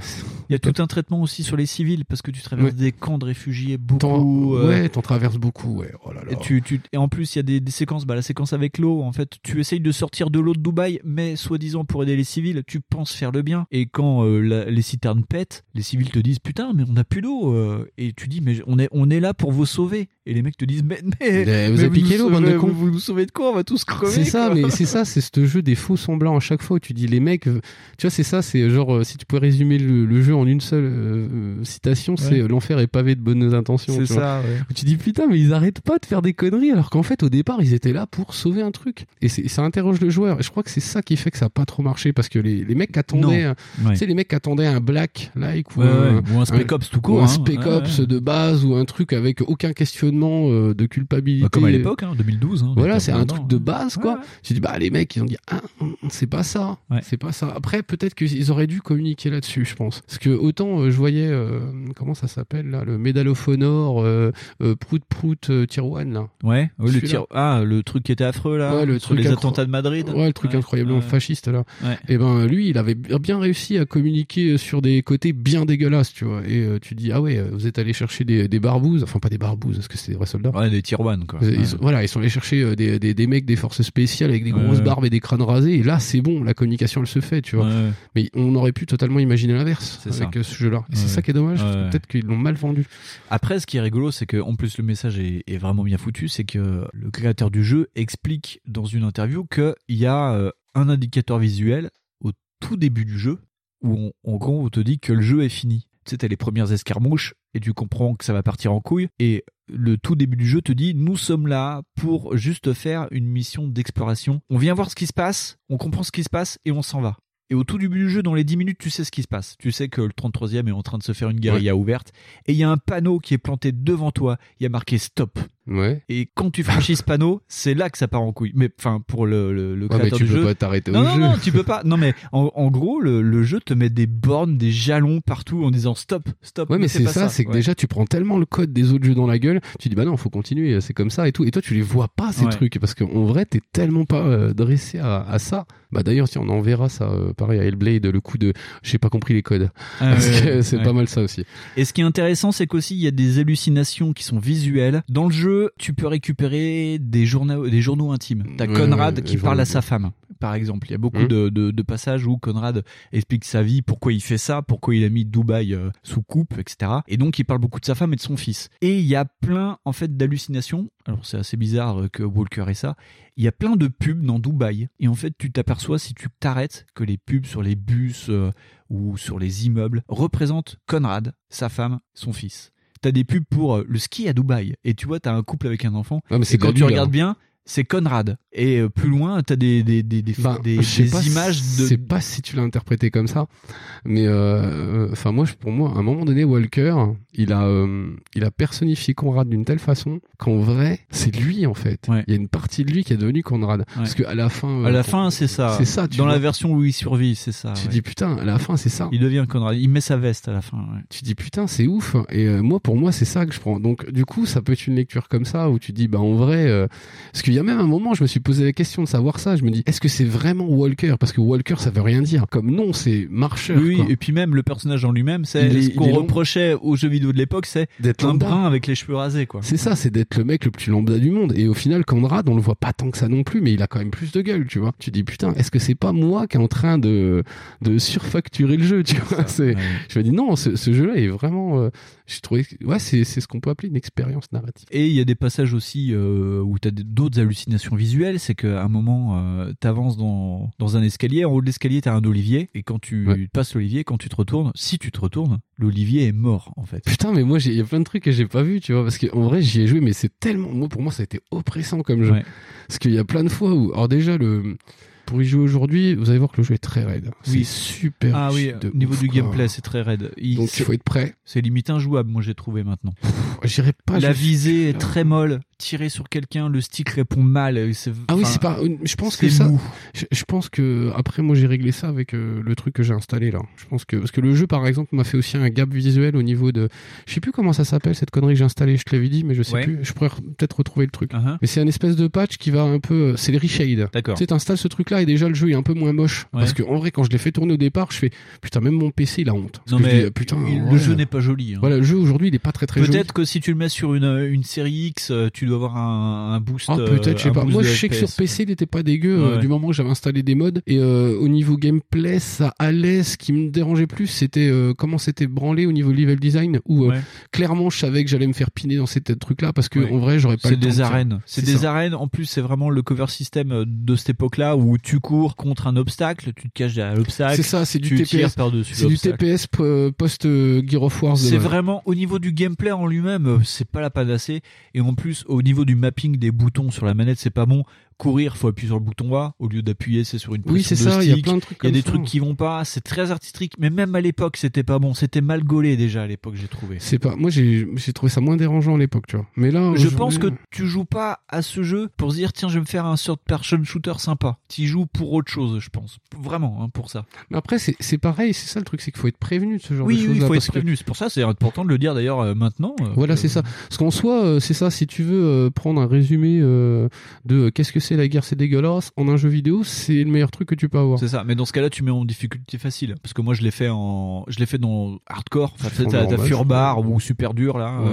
Il y a tout un traitement aussi sur les civils parce que tu traverses Ouais. des camps de réfugiés beaucoup. euh, ouais t'en traverses beaucoup ouais oh là là Et, tu, tu, et en plus, il y a des, des séquences, bah, la séquence avec l'eau, en fait, tu essayes de sortir de l'eau de Dubaï, mais soi-disant pour aider les civils, tu penses faire le bien. Et quand euh, la- les citernes pètent, les civils te disent Putain, mais on n'a plus d'eau. euh. Et tu dis Mais on est, on est là pour vous sauver. Et les mecs te disent Mais, mais, Mais vous mais avez piqué nous de sauvez- cons. Vous nous sauvez de quoi? On va tous crever. c'est ça quoi. mais c'est ça c'est ce jeu des faux semblants à chaque fois où tu dis les mecs euh, tu vois c'est ça c'est genre euh, si tu pouvais résumer le, le jeu en une seule euh, euh, citation c'est Ouais. euh, l'enfer est pavé de bonnes intentions C'est vois. ça, ouais. Où tu dis putain mais ils arrêtent pas de faire des conneries alors qu'en fait au départ ils étaient là pour sauver un truc et ça interroge le joueur et je crois que c'est ça qui fait que ça a pas trop marché parce que les, les mecs attendaient Non. un- Ouais. tu sais les mecs attendaient un black like ou, un, ouais. Ou un Spec Ops tout court, ou un hein. spec ops de base ou un truc avec aucun questionnement euh, de culpabilité Bah, comme à l'époque, hein, 2012. hein, voilà, c'est un truc de hein. base, quoi. Tu dis, bah, les mecs, ils ont dit, ah, c'est pas ça. C'est pas ça. Après, peut-être qu'ils auraient dû communiquer là-dessus, je pense. Parce que autant, euh, je voyais, euh, comment ça s'appelle, là, le Honor, euh, Prout Prout Tier 1, là. Ouais, ouais, le tir. Ah, le truc qui était affreux là. Ouais, le truc les incro- attentats de Madrid. Ouais, le truc incroyablement ouais. fasciste là. Ouais. Et ben lui, il avait bien réussi à communiquer sur des côtés bien dégueulasses, tu vois. Et tu dis ah ouais, vous êtes allé chercher des, des barbouzes, enfin pas des barbouzes parce que c'est des vrais soldats. Ouais, des tier one quoi. Ils- Ouais. voilà, ils sont allés chercher euh, des, des, des mecs des forces spéciales avec des grosses ouais. barbes et des crânes rasés. Et là, c'est bon, la communication elle se fait, tu vois. Mais on aurait pu totalement imaginer l'inverse C'est avec ça. euh, ce jeu-là. Et c'est ça qui est dommage. Peut-être qu'ils l'ont mal vendu. Après, ce qui est rigolo, c'est que en plus le message est, est vraiment bien foutu, c'est que le créateur du jeu explique dans une interview qu'il y a euh, un indicateur visuel au tout début du jeu où on- en gros on te dit que le jeu est fini. Tu sais, t'as les premières escarmouches et tu comprends que ça va partir en couille et le tout début du jeu te dit nous sommes là pour juste faire une mission d'exploration. On vient voir ce qui se passe, on comprend ce qui se passe et on s'en va. Et au tout début du jeu, dans les 10 minutes, tu sais ce qui se passe. Tu sais que le 33e est en train de se faire une guérilla ouverte. Et il y a un panneau qui est planté devant toi. Il y a marqué stop. Ouais. Et quand tu franchis ce panneau, c'est là que ça part en couille. Mais enfin, pour le, le, le Ouais, créateur mais tu du peux jeu. pas t'arrêter non, au non, jeu. non, tu peux pas. Non, mais en, en gros, le, le jeu te met des bornes, des jalons partout en disant stop, stop. Ouais, mais c'est ça, c'est que Ouais. déjà tu prends tellement le code des autres jeux dans la gueule, tu dis bah non, faut continuer, c'est comme ça et tout. Et toi, tu les vois pas ces trucs parce qu'en vrai, t'es tellement pas euh, dressé à, à ça. Bah d'ailleurs, si on en verra ça, euh, pareil à Hellblade, le coup de j'ai pas compris les codes. Ah, parce ouais, que c'est pas mal ça aussi. Et ce qui est intéressant, c'est qu'aussi il y a des hallucinations qui sont visuelles. Dans le jeu, tu peux récupérer des journaux, des journaux intimes. T'as Ouais, Conrad qui parle à sa femme. par exemple. Il y a beaucoup de, de, de passages où Conrad explique sa vie, pourquoi il fait ça, pourquoi il a mis Dubaï euh, sous coupe, etc. Et donc il parle beaucoup de sa femme et de son fils. Et il y a plein en fait d'hallucinations. Alors c'est assez bizarre euh, que Walker ait ça. Il y a plein de pubs dans Dubaï. Et en fait, tu t'aperçois si tu t'arrêtes que les pubs sur les bus euh, ou sur les immeubles représentent Conrad, sa femme, son fils. T'as des pubs pour euh, le ski à Dubaï. Et tu vois, t'as un couple avec un enfant. Ouais, mais c'est et quand tu regardes là. bien, c'est Conrad. Et euh, plus loin, t'as des, des, des, des, des pas si- images de. Je sais pas si tu l'as interprété comme ça, mais euh, enfin moi, pour moi, à un moment donné, Walker, il a, euh, il a personnifié Conrad d'une telle façon qu'en vrai, c'est lui en fait. Il y a une partie de lui qui est devenue Conrad, parce qu'à la fin, euh, À la fin, c'est ça. C'est ça. tu Dans la version où il survit, c'est ça. Tu ouais. dis putain, à la fin, c'est ça. Il devient Conrad. Il met sa veste à la fin. Tu dis putain, c'est ouf. Et euh, moi, pour moi, c'est ça que je prends. Donc, du coup, ça peut être une lecture comme ça où tu dis, bah en vrai, euh, parce qu'il y a même un moment, je me suis posé la question de savoir ça. Je me dis, est-ce que c'est vraiment Walker? Parce que Walker, ça veut rien dire. Comme non, c'est marcheur. Oui, quoi. et puis même le personnage en lui-même, c'est Il est- ce il qu'on reprochait aux jeux vidéo de l'époque, c'est D'être un lambda. brun avec les cheveux rasés, quoi. C'est ça, c'est d'être le mec le plus lambda du monde. Et au final, Conrad, on le voit pas tant que ça non plus, mais il a quand même plus de gueule, tu vois. Tu dis putain, est-ce que c'est pas moi qui est en train de de surfacturer le jeu, tu vois? je me dis non, ce, ce jeu-là est vraiment, euh, j'ai trouvé, ouais, c'est c'est ce qu'on peut appeler une expérience narrative. Et il y a des passages aussi euh, où tu as d'autres hallucinations visuelles. C'est qu'à un moment, euh, tu avances dans, dans un escalier. En haut de l'escalier, tu as un olivier. Et quand tu passes l'olivier, quand tu te retournes, si tu te retournes, l'olivier est mort, en fait. Putain, mais moi, il y a plein de trucs que j'ai pas vu, tu vois, parce qu'en vrai, j'y ai joué, mais c'est tellement, moi, pour moi, ça a été oppressant comme jeu. Ouais. Parce qu'il y a plein de fois où, alors déjà, le, pour y jouer aujourd'hui, vous allez voir que le jeu est très raide. Oui. C'est super. Ah oui, au niveau ouf, du gameplay, c'est très raide. Il- Donc, il faut être prêt. C'est limite injouable, moi j'ai trouvé maintenant. J'irai pas. La visée est très molle. Tirer sur quelqu'un, le stick répond mal. c'est- Ah oui, c'est pas. Je pense que ça. Je, je pense que après, moi, j'ai réglé ça avec euh, le truc que j'ai installé là. Je pense que parce que le jeu, par exemple, m'a fait aussi un gap visuel au niveau de. Je sais plus comment ça s'appelle cette connerie que j'ai installée. Je te l'avais dit, mais je sais Ouais. plus. Je pourrais re- peut-être retrouver le truc. Uh-huh. Mais c'est un espèce de patch qui va un peu. euh, C'est le reshade. D'accord. Tu sais, t'installes ce truc-là et déjà le jeu est un peu moins moche. Ouais. Parce que en vrai, quand je l'ai fait tourner au départ, je fais putain, même mon PC il a honte. Parce Non, mais dis, putain, il- ouais. le jeu n'est pas joli. hein. Voilà, le jeu aujourd'hui, il est pas très très joli. Peut-être que si tu le mets sur une, une série X, euh, tu dois avoir un, un boost. Ah, peut-être, je sais euh, un pas. Moi, je sais que sur. PC, il n'était pas dégueu euh, du moment que j'avais installé des mods. Et euh, au niveau gameplay, ça allait. Ce qui me dérangeait plus, c'était euh, comment c'était branlé au niveau level design. Où Ouais. clairement, je savais que j'allais me faire piner dans ces trucs-là parce que Ouais. en vrai, j'aurais pas C'est des arènes. C'est des ça. arènes. En plus, c'est vraiment le cover system de cette époque-là où tu cours contre un obstacle, tu te caches derrière l'obstacle. C'est ça, c'est du TPS. C'est du. TPS post Gear of War. C'est vraiment au niveau du gameplay en lui-même, c'est pas la panacée. Et en plus, au niveau du mapping des boutons sur la manette, c'est pas bon. Courir, faut appuyer sur le bouton A au lieu d'appuyer, c'est sur une Oui, c'est ça, il y a plein de trucs Il y a des ça. trucs qui vont pas. C'est très artistique, mais même à l'époque, c'était pas bon. C'était mal gaulé déjà à l'époque, j'ai trouvé. C'est pas. Moi, j'ai trouvé ça moins dérangeant à l'époque, tu vois. Mais là, Je pense que tu joues pas à ce jeu pour se dire tiens je vais me faire un third person shooter sympa. Tu joues pour autre chose, je pense. Vraiment hein, pour ça. Mais après, c'est pareil. C'est ça le truc, c'est qu'il faut être prévenu de ce genre Oui, de choses. oui, il faut être prévenu. C'est pour ça c'est important de le dire d'ailleurs euh, maintenant. euh, Voilà, que- c'est ça. Parce qu'en soi, euh, c'est ça. Si tu veux euh, prendre un résumé euh, de euh, qu'est-ce que c'est la guerre, c'est dégueulasse en un jeu vidéo, c'est le meilleur truc que tu peux avoir. C'est ça. Mais dans ce cas-là, tu mets en difficulté facile parce que moi je l'ai fait en, je l'ai fait dans hardcore. Enfin, en t'as, t'as normal, Fur je Bar ou super dur là. Ouais,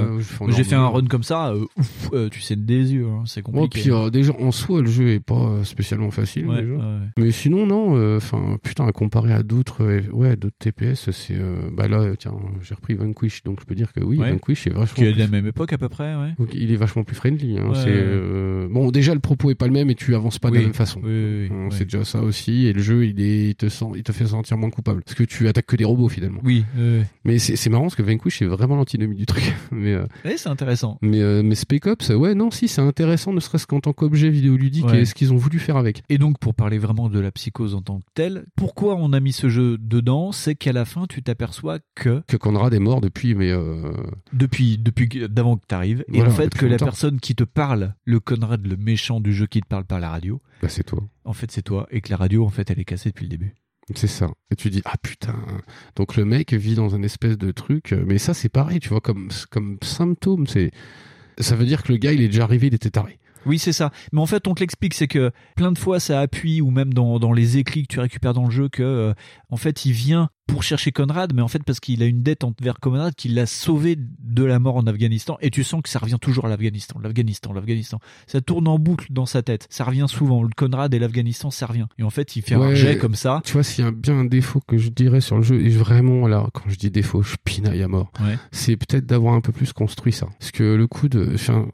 euh, j'ai fait un run comme ça. euh, ouf, euh, tu saignes des yeux. hein, c'est Ouais, compliqué. puis euh, déjà en soi, le jeu est pas spécialement facile. Ouais, déjà. ouais. Mais sinon, non. Enfin, putain, à comparer à d'autres, ouais, d'autres TPS, c'est bah là, tiens, j'ai repris Vanquish, donc je peux dire que oui, Ouais. Vanquish est vachement. Qui est de plus- la même époque à peu près, ouais. Donc, il est vachement plus friendly. Hein. Ouais, c'est ouais. bon, déjà le propos est pas le même et tu avances pas de Oui. la même façon. Oui, oui. C'est déjà ça aussi. Et le jeu, il est, il te sent, il te fait sentir moins coupable parce que tu attaques que des robots finalement. Oui. Mais c'est marrant parce que Vanquish est vraiment l'antinomie du truc. mais euh, Ouais, c'est intéressant. mais euh, mais Spec Ops, ouais, non, si c'est intéressant, ne serait-ce qu'en tant qu'objet vidéoludique Ouais. et ce qu'ils ont voulu faire avec. Et donc, pour parler vraiment de la psychose en tant que telle, pourquoi on a mis ce jeu dedans? C'est qu'à la fin, tu t'aperçois que Que Conrad est mort depuis, mais euh, depuis, depuis d'avant que tu arrives, et Voilà, en fait que la longtemps. personne qui te parle, le Conrad, le méchant du jeu qui te parle par la radio, bah, c'est toi. en fait c'est toi, et que la radio, en fait, elle est cassée depuis le début. C'est ça. Et tu dis ah putain. Donc le mec vit dans un espèce de truc. euh, Mais ça c'est pareil, tu vois, comme comme symptôme, c'est ça veut dire que le gars il est déjà arrivé, il était taré. Oui, c'est ça. Mais en fait, on te l'explique, c'est que plein de fois, ça appuie, ou même dans, dans les écrits que tu récupères dans le jeu, que euh, en fait, il vient pour chercher Conrad, mais en fait parce qu'il a une dette envers Conrad qui l'a sauvé de la mort en Afghanistan. Et tu sens que ça revient toujours à l'Afghanistan, l'Afghanistan, l'Afghanistan. Ça tourne en boucle dans sa tête. Ça revient souvent. Le Conrad et l'Afghanistan, ça revient. Et en fait, il fait un Ouais. jet comme ça. Tu vois, s'il y a bien un défaut que je dirais sur le jeu, et vraiment, là, quand je dis défaut, je pinaille à mort, Ouais. c'est peut-être d'avoir un peu plus construit ça. Parce que le coup de... enfin,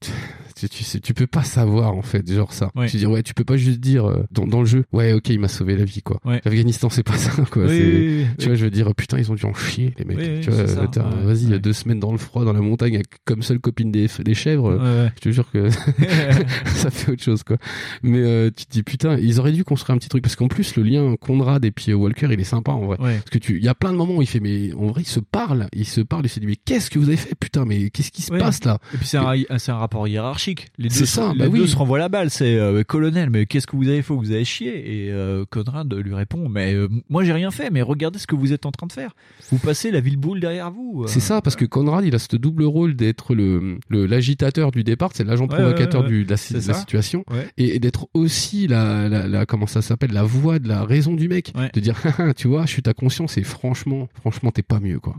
tu, tu sais, tu peux pas savoir, en fait, genre ça. Ouais. Tu dis, ouais, tu peux pas juste dire euh, dans, dans le jeu, ouais, ok, il m'a sauvé la vie, quoi. Ouais. L'Afghanistan, c'est pas ça, quoi. Oui, C'est- oui, oui, tu vois, je veux dire, putain, ils ont dû en chier, les mecs. Tu vois, ouais, vas-y, il y a deux semaines dans le froid, dans la montagne, comme seule copine des, des chèvres. Je te jure que ça fait autre chose, quoi. Mais euh, tu te dis, putain, ils auraient dû construire un petit truc. Parce qu'en plus, le lien Conrad et puis euh, Walker, il est sympa, en vrai. Ouais. Parce que tu, il y a plein de moments où il fait, mais en vrai, il se parle, il se parle, il se dit, mais qu'est-ce que vous avez fait, putain, mais qu'est-ce qui se passe là? Et puis c'est un, c'est un rapport hiérarchique. Les deux, C'est se- ça, les bah deux oui. se renvoient la balle. C'est euh, colonel, mais qu'est-ce que vous avez fait? Vous avez chié? Et euh, Conrad lui répond, mais euh, moi j'ai rien fait. Mais regardez ce que vous êtes en train de faire. Vous passez la ville boule derrière vous. C'est ça, parce que Conrad, il a ce double rôle d'être le l'agitateur du départ, c'est l'agent Ouais, provocateur ouais, ouais, du, de, la, de situation, et, et d'être aussi la, la, la- comment ça s'appelle, la voix de la raison du mec, de dire, tu vois, je suis ta conscience, et franchement, franchement, t'es pas mieux, quoi.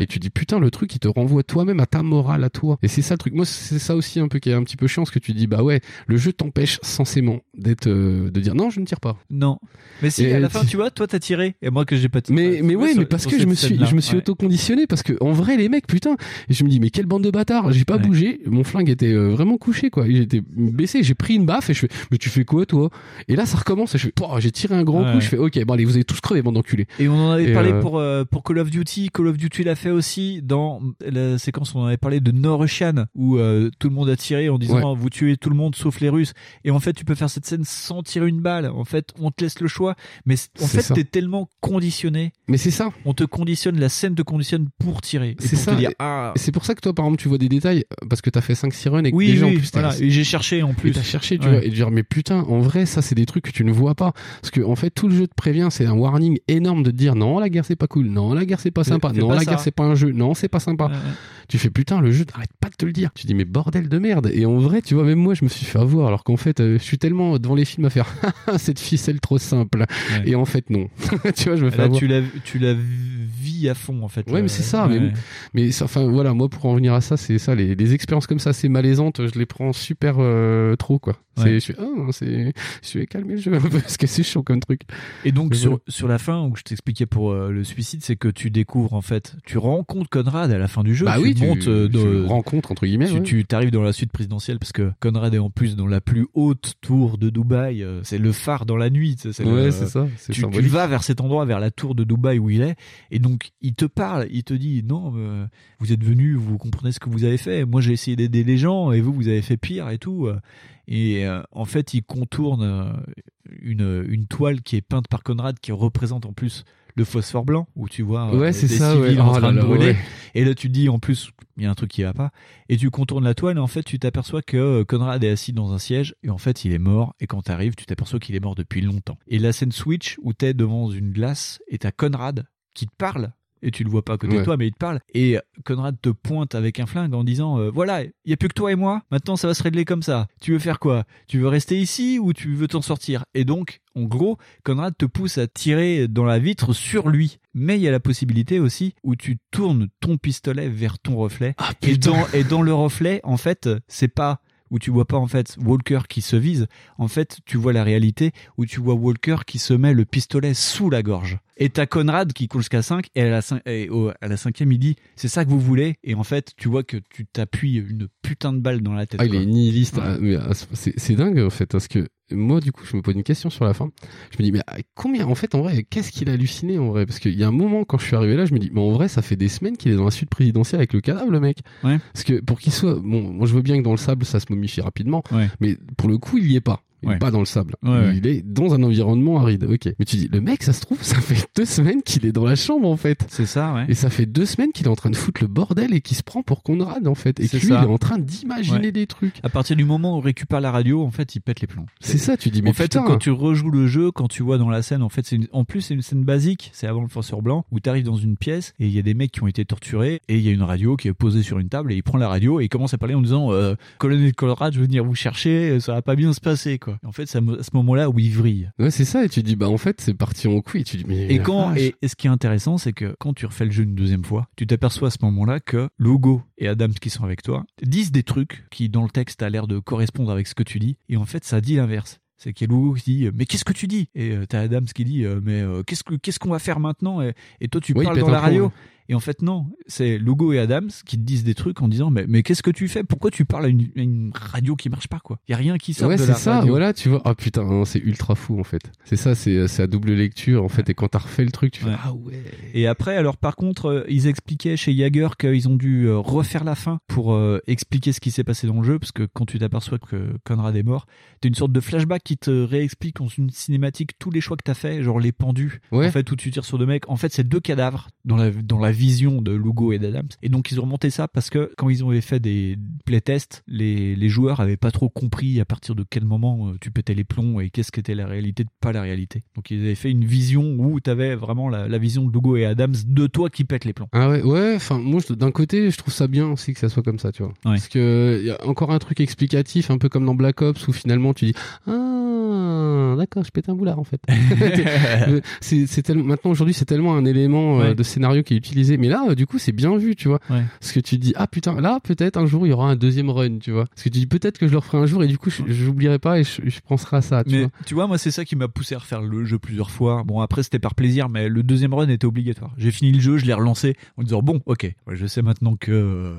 Et tu dis, putain, le truc, il te renvoie toi-même à ta morale, à toi. Et c'est ça le truc. Moi, c'est ça aussi un peu qui est un petit peu chiant, parce que tu dis, bah ouais, le jeu t'empêche censément d'être, euh, de dire, non, je ne tire pas. Non. Mais si, Et à la fin, tu vois, toi t'as tiré. Et moi que j'ai pas tiré. Mais, mais ouais, mais parce que je me suis, je me suis auto-conditionné parce que en vrai, les mecs, putain, je me dis, mais quelle bande de bâtards, j'ai pas bougé, mon flingue était euh, vraiment couché, quoi. J'étais baissé, j'ai pris une baffe et je fais, mais tu fais quoi, toi? Et là, ça recommence et je fais, j'ai tiré un grand Ouais. coup, je fais, ok, bon, allez, vous avez tous crevé, bande d'enculés. Et on en avait Et, parlé euh, pour euh, pour Call of Duty. Call of Duty l'a fait aussi dans la séquence où on avait parlé de Norushan où tout le monde a tiré en disant vous tuez tout le monde sauf les Russes. Et en fait, tu peux faire cette scène sans tirer une balle. En fait, on te laisse le choix. Mais en fait, t'es tellement conditionné. Mais c'est ça. On te conditionne, la scène te conditionne pour tirer. C'est ça. ah. c'est pour ça que toi, par exemple, tu vois des détails, euh, parce que t'as fait 5-6 runs et que Oui, déjà, oui, en plus, t'as- voilà. Et j'ai cherché en plus. T'as cherché, tu Ouais. vois, et dire, mais putain, en vrai, ça, c'est des trucs que tu ne vois pas. Parce que, en fait, tout le jeu te prévient, c'est un warning énorme de te dire, non, la guerre, c'est pas cool, non, la guerre, c'est pas sympa, non, pas la ça. guerre, c'est pas un jeu, non, c'est pas sympa. Tu fais, putain, le jeu, t'arrêtes pas de te le dire. Tu dis, mais bordel de merde. Et en vrai, tu vois, même moi, je me suis fait avoir, alors qu'en fait, euh, je suis tellement devant les films à faire, cette ficelle trop simple. Et en fait, non. tu vois, je me fais Là, avoir. tu la tu la vis à fond en fait. Ouais, Euh, mais c'est ça. ouais. Mais, mais ça- enfin, voilà, moi, pour en venir à ça, c'est ça. Les, les expériences comme ça, c'est malaisantes, je les prends super euh, trop, quoi. C'est, Ouais. je suis, ah, c'est, je vais calmer le jeu un peu parce que c'est chaud comme truc. Et donc sur, sur la fin où je t'expliquais pour euh, le suicide, c'est que tu découvres en fait, tu rencontres Conrad à la fin du jeu. Bah tu oui, tu- euh, rencontres, entre guillemets, Tu, tu arrives dans la suite présidentielle parce que Conrad est en plus dans la plus haute tour de Dubaï. euh, C'est le phare dans la nuit. sais, Ouais, c'est ça, c'est Tu, tu vas vers cet endroit, vers la tour de Dubaï où il est, et donc il te parle, il te dit non, euh, vous êtes venu, vous comprenez ce que vous avez fait. Moi j'ai essayé d'aider les gens et vous vous avez fait pire et tout. euh. Et euh, en fait, il contourne une, une toile qui est peinte par Conrad qui représente en plus le phosphore blanc où tu vois euh, Ouais, c'est des ça, civils ouais. en Oh train là de là, brûler. ouais. Et là, tu te dis en plus, il y a un truc qui va pas. Et tu contournes la toile et en fait, tu t'aperçois que euh, Conrad est assis dans un siège et en fait, il est mort. Et quand tu arrives, tu t'aperçois qu'il est mort depuis longtemps. Et la scène switch où t'es devant une glace et t'as Conrad qui te parle. Et tu le vois pas à côté de toi, mais il te parle. Et Conrad te pointe avec un flingue en disant euh, Voilà, il y a plus que toi et moi. Maintenant, ça va se régler comme ça. Tu veux faire quoi? Tu veux rester ici ou tu veux t'en sortir? Et donc, en gros, Conrad te pousse à tirer dans la vitre sur lui. Mais il y a la possibilité aussi où tu tournes ton pistolet vers ton reflet. et, dans, et dans le reflet, en fait, c'est pas où tu vois pas en fait Walker qui se vise. En fait, tu vois la réalité où tu vois Walker qui se met le pistolet sous la gorge. Et t'as Conrad qui court jusqu'à 5 et à la, cin- et au- à la cinquième il dit c'est ça que vous voulez? Et en fait tu vois que tu t'appuies une putain de balle dans la tête. Ah, il est nihiliste. Ouais. Ah, ah, c'est dingue en fait parce que moi du coup je me pose une question sur la fin. Je me dis mais combien en fait en vrai qu'est-ce qu'il a halluciné en vrai? Parce qu'il y a un moment quand je suis arrivé là je me dis mais en vrai ça fait des semaines qu'il est dans la suite présidentielle avec le cadavre le mec. Ouais. Parce que pour qu'il soit bon moi je veux bien que dans le sable ça se momifie rapidement mais pour le coup il y est pas. Il est pas dans le sable. Ouais. Il est dans un environnement aride. Ok. Mais tu dis, le mec, ça se trouve, ça fait deux semaines qu'il est dans la chambre en fait. C'est ça, ouais. Et ça fait deux semaines qu'il est en train de foutre le bordel et qu'il se prend pour Conrad en fait. Et que C'est lui, ça. il est en train d'imaginer des trucs. À partir du moment où on récupère la radio, en fait, il pète les plombs. C'est ça, tu dis, mais en fait, quand tu rejoues le jeu, quand tu vois dans la scène, en fait, c'est une- en plus c'est une scène basique, c'est avant le forceur blanc, où tu arrives dans une pièce et il y a des mecs qui ont été torturés et il y a une radio qui est posée sur une table et il prend la radio et il commence à parler en disant euh, colonel Colrad, je veux venir vous chercher, ça va pas bien se passer quoi. En fait, c'est à ce moment-là où il vrille. Ouais, c'est ça. Et tu dis, bah en fait, c'est parti en couille. Tu dis, mais. Et quand et, et ce qui est intéressant, c'est que quand tu refais le jeu une deuxième fois, tu t'aperçois à ce moment-là que Logo et Adams qui sont avec toi disent des trucs qui dans le texte a l'air de correspondre avec ce que tu dis, et en fait ça dit l'inverse. C'est qu'il y a Logo qui dit mais qu'est-ce que tu dis? Et euh, t'as Adams qui dit euh, mais euh, qu'est-ce que qu'est-ce qu'on va faire maintenant? Et, et toi tu parles dans la radio ouais. Et en fait non c'est Logo et Adams qui te disent des trucs en disant mais mais qu'est-ce que tu fais? Pourquoi tu parles à une, à une radio qui marche pas quoi? Il y a rien qui sort Ouais, de c'est la ça, radio. voilà, tu vois. Ah putain, non, c'est ultra fou en fait. C'est ça, c'est c'est à double lecture en fait. Et quand t'as refait le truc, tu fais Ouais. ah ouais. Et après, alors par contre, euh, ils expliquaient chez Jagger qu'ils ont dû euh, refaire la fin pour euh, expliquer ce qui s'est passé dans le jeu, parce que quand tu t'aperçois que Conrad est mort, t'as une sorte de flashback qui te réexplique une cinématique tous les choix que t'as fait, genre les pendus, Ouais. en fait, où tu tires sur deux mecs. En fait, c'est deux cadavres dans la, dans la vision de Lugo et d'Adams. Et donc, ils ont remonté ça parce que quand ils ont fait des playtests, les, les joueurs avaient pas trop compris à partir de quel moment euh, tu pétais les plombs et qu'est-ce qu'était la réalité, pas la réalité. Donc, ils avaient fait une vision où t'avais vraiment la, la vision de Lugo et Adams de toi qui pète les plombs. Ah ouais, ouais. Enfin, moi, d'un côté, je trouve ça bien aussi que ça soit comme ça, tu vois. Parce que y a encore un truc explicatif, un peu comme dans Black Ops, où finalement tu dis ah d'accord, je pète un boulard en fait. c'est tellement maintenant aujourd'hui c'est tellement un élément euh, Ouais. de scénario qui est utilisé, mais là euh, du coup c'est bien vu, tu vois. Ouais. Parce que tu dis ah putain là peut-être un jour il y aura un deuxième run, tu vois. Parce que tu dis peut-être que je le referai un jour et du coup je j'oublierai pas et je, je penserai à ça, tu mais vois. tu vois, moi, c'est ça qui m'a poussé à refaire le jeu plusieurs fois. Bon, après, c'était par plaisir, mais le deuxième run était obligatoire. J'ai fini le jeu, je l'ai relancé en disant bon, ok, je sais maintenant que, euh,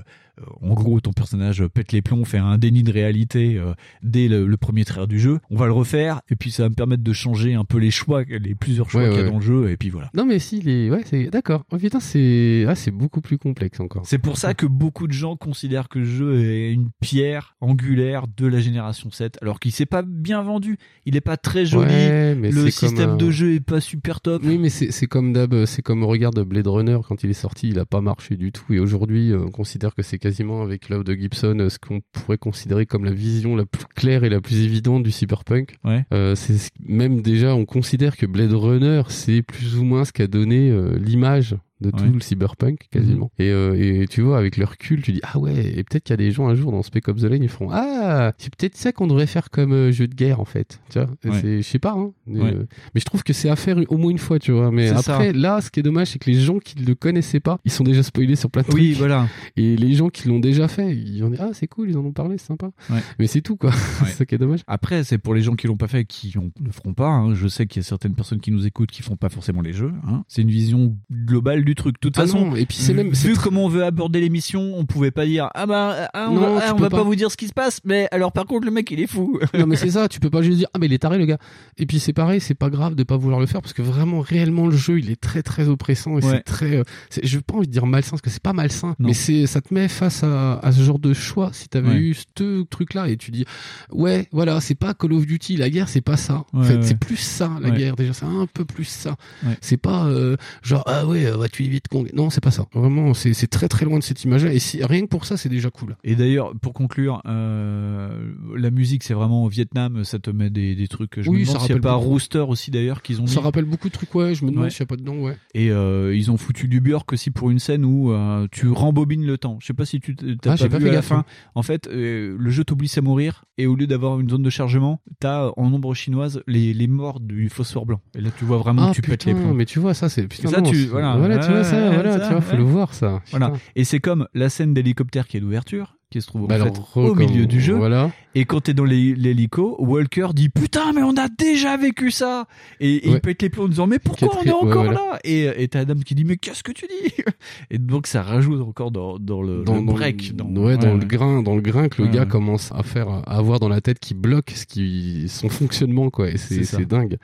en gros, ton personnage pète les plombs, fait un déni de réalité euh, dès le, le premier trait du jeu. On va le refaire, et puis ça va me permettre de changer un peu les choix, les plusieurs choix Ouais, qu'il y a dans le jeu, et puis voilà. Non mais si les ouais c'est d'accord. Oh putain c'est ah c'est beaucoup plus complexe encore. C'est pour ça que beaucoup de gens considèrent que le jeu est une pierre angulaire de la génération 7, alors qu'il s'est pas bien vendu. Il est pas très joli. Ouais, mais le système de jeu est pas super top. Oui, mais c'est c'est comme d'hab, c'est comme regarde Blade Runner quand il est sorti, il a pas marché du tout. Et aujourd'hui, euh, on considère que c'est quasiment avec Love de Gibson euh, ce qu'on pourrait considérer comme la vision la plus claire et la plus évidente du cyberpunk. Ouais. Euh, c'est ce- même déjà, on considère que Blade Runner, c'est plus ou moins ce qu'a donné euh, l'image de tout Ouais. le cyberpunk quasiment. Et, euh, et tu vois, avec le recul, tu dis ah ouais. Et peut-être qu'il y a des gens un jour dans Spec Ops The Line, ils feront ah c'est peut-être ça qu'on devrait faire comme euh, jeu de guerre en fait. Tu vois, Ouais. je sais pas. Hein, mais, Ouais. euh, mais je trouve que c'est à faire au moins une fois, tu vois. Mais après, ça. là, ce qui est dommage, c'est que les gens qui le connaissaient pas, ils sont déjà spoilés sur plein de Oui, trucs. voilà. Et les gens qui l'ont déjà fait, ils ont dit ah c'est cool, ils en ont parlé, c'est sympa. Mais c'est tout quoi. c'est ça qui est dommage. Après, c'est pour les gens qui l'ont pas fait et qui ne le feront pas. hein. Je sais qu'il y a certaines personnes qui nous écoutent qui font pas forcément les jeux. hein. C'est une vision globale du truc. De toute Ah façon, non, et puis c'est même- vu comment on veut aborder l'émission, on pouvait pas dire ah bah ah, on Non, va, ah, on peux va pas. pas. vous dire ce qui se passe. Mais alors par contre le mec il est fou. non mais c'est ça, tu peux pas juste dire ah mais il est taré le gars. Et puis c'est pareil, c'est pas grave de pas vouloir le faire parce que vraiment réellement le jeu il est très très oppressant et Ouais. c'est très, euh, je veux pas envie de dire malsain parce que c'est pas malsain, Non. mais c'est ça te met face à, à ce genre de choix. Si t'avais Ouais. eu ce truc là et tu dis ouais voilà c'est pas Call of Duty, la guerre c'est pas ça. en fait c'est plus ça la guerre déjà, c'est un peu plus ça. C'est pas euh, genre ah ouais va tuer vite Kong. Non c'est pas ça. Vraiment c'est très très loin de cette image là et si, rien que pour ça c'est déjà cool. Et d'ailleurs, pour conclure, euh, la musique, c'est vraiment au Vietnam, ça te met des, des trucs. Je Oui, me ça demande s'il n'y a rappelle pas beaucoup. Rooster aussi d'ailleurs qu'ils ont mis. Ça rappelle beaucoup de trucs ouais, je me demande Ouais. s'il y a pas dedans ouais. Et euh, ils ont foutu du Björk aussi pour une scène où euh, tu rembobines le temps. Je sais pas si tu t'as Ah, pas vu à la fin. hein. En fait, le jeu t'oblige à mourir et au lieu d'avoir une zone de chargement, t'as en nombre chinoise les, les morts du phosphore blanc. Et là, tu vois vraiment Ah, que tu pètes les putain, plombs. mais tu vois ça c'est putain ça, non, tu, voilà, tu vois ça, voilà, ça, tu vois, faut ouais. le voir ça. Voilà. Et c'est comme la scène d'hélicoptère qui est d'ouverture, qui se trouve en Bah fait alors, au re- milieu du jeu. voilà. Et quand t'es dans l'hé- l'hélico, Walker dit putain mais on a déjà vécu ça. Et, et il Ouais. pète les plombs en disant mais pourquoi on est ouais, encore voilà. là? Et t'as Adam qui dit mais qu'est-ce que tu dis? Et donc ça rajoute encore dans, dans le, dans, le break. dans- ouais, dans le grain dans le grain que le gars commence à faire à avoir dans la tête qui bloque ce qui son fonctionnement quoi et c'est dingue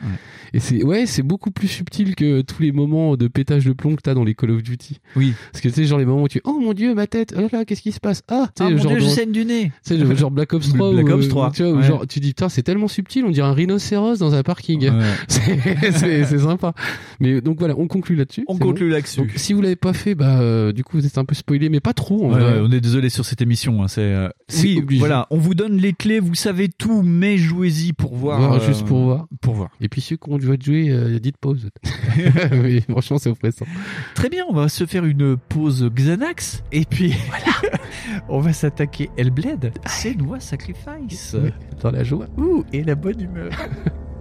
et c'est ouais c'est beaucoup plus subtil que tous les moments de pétage de plomb que t'as dans les Call of Duty Oui. parce que tu sais genre les moments où tu oh mon dieu ma tête oh là qu'est-ce qui se passe? Ah Ah, genre, Dieu, je saigne du nez. Tu sais, genre Black Ops 3. Black Ops euh, 3, Tu vois, où ouais. genre, tu dis, putain, c'est tellement subtil, on dirait un rhinocéros dans un parking. Ouais. C'est- c'est c'est sympa. Mais donc voilà, on conclut là-dessus. On c'est conclut bon. là-dessus. Si vous l'avez pas fait, bah, euh, du coup, vous êtes un peu spoilé, mais pas trop, en Ouais, vrai. ouais, on est désolé sur cette émission. hein, c'est euh, C'est oui, obligé. voilà, on vous donne les clés, vous savez tout, mais jouez-y pour voir. Voir, euh, juste pour voir. Pour voir. Et puis ceux qui ont dû jouer, euh, dites pause. oui, franchement, c'est oppressant. Très bien, on va se faire une pause Xanax et puis voilà, on va s'attaquer Hellblade. C'est Noix Sacrifice. Dans la joie. Ouh, et la bonne humeur.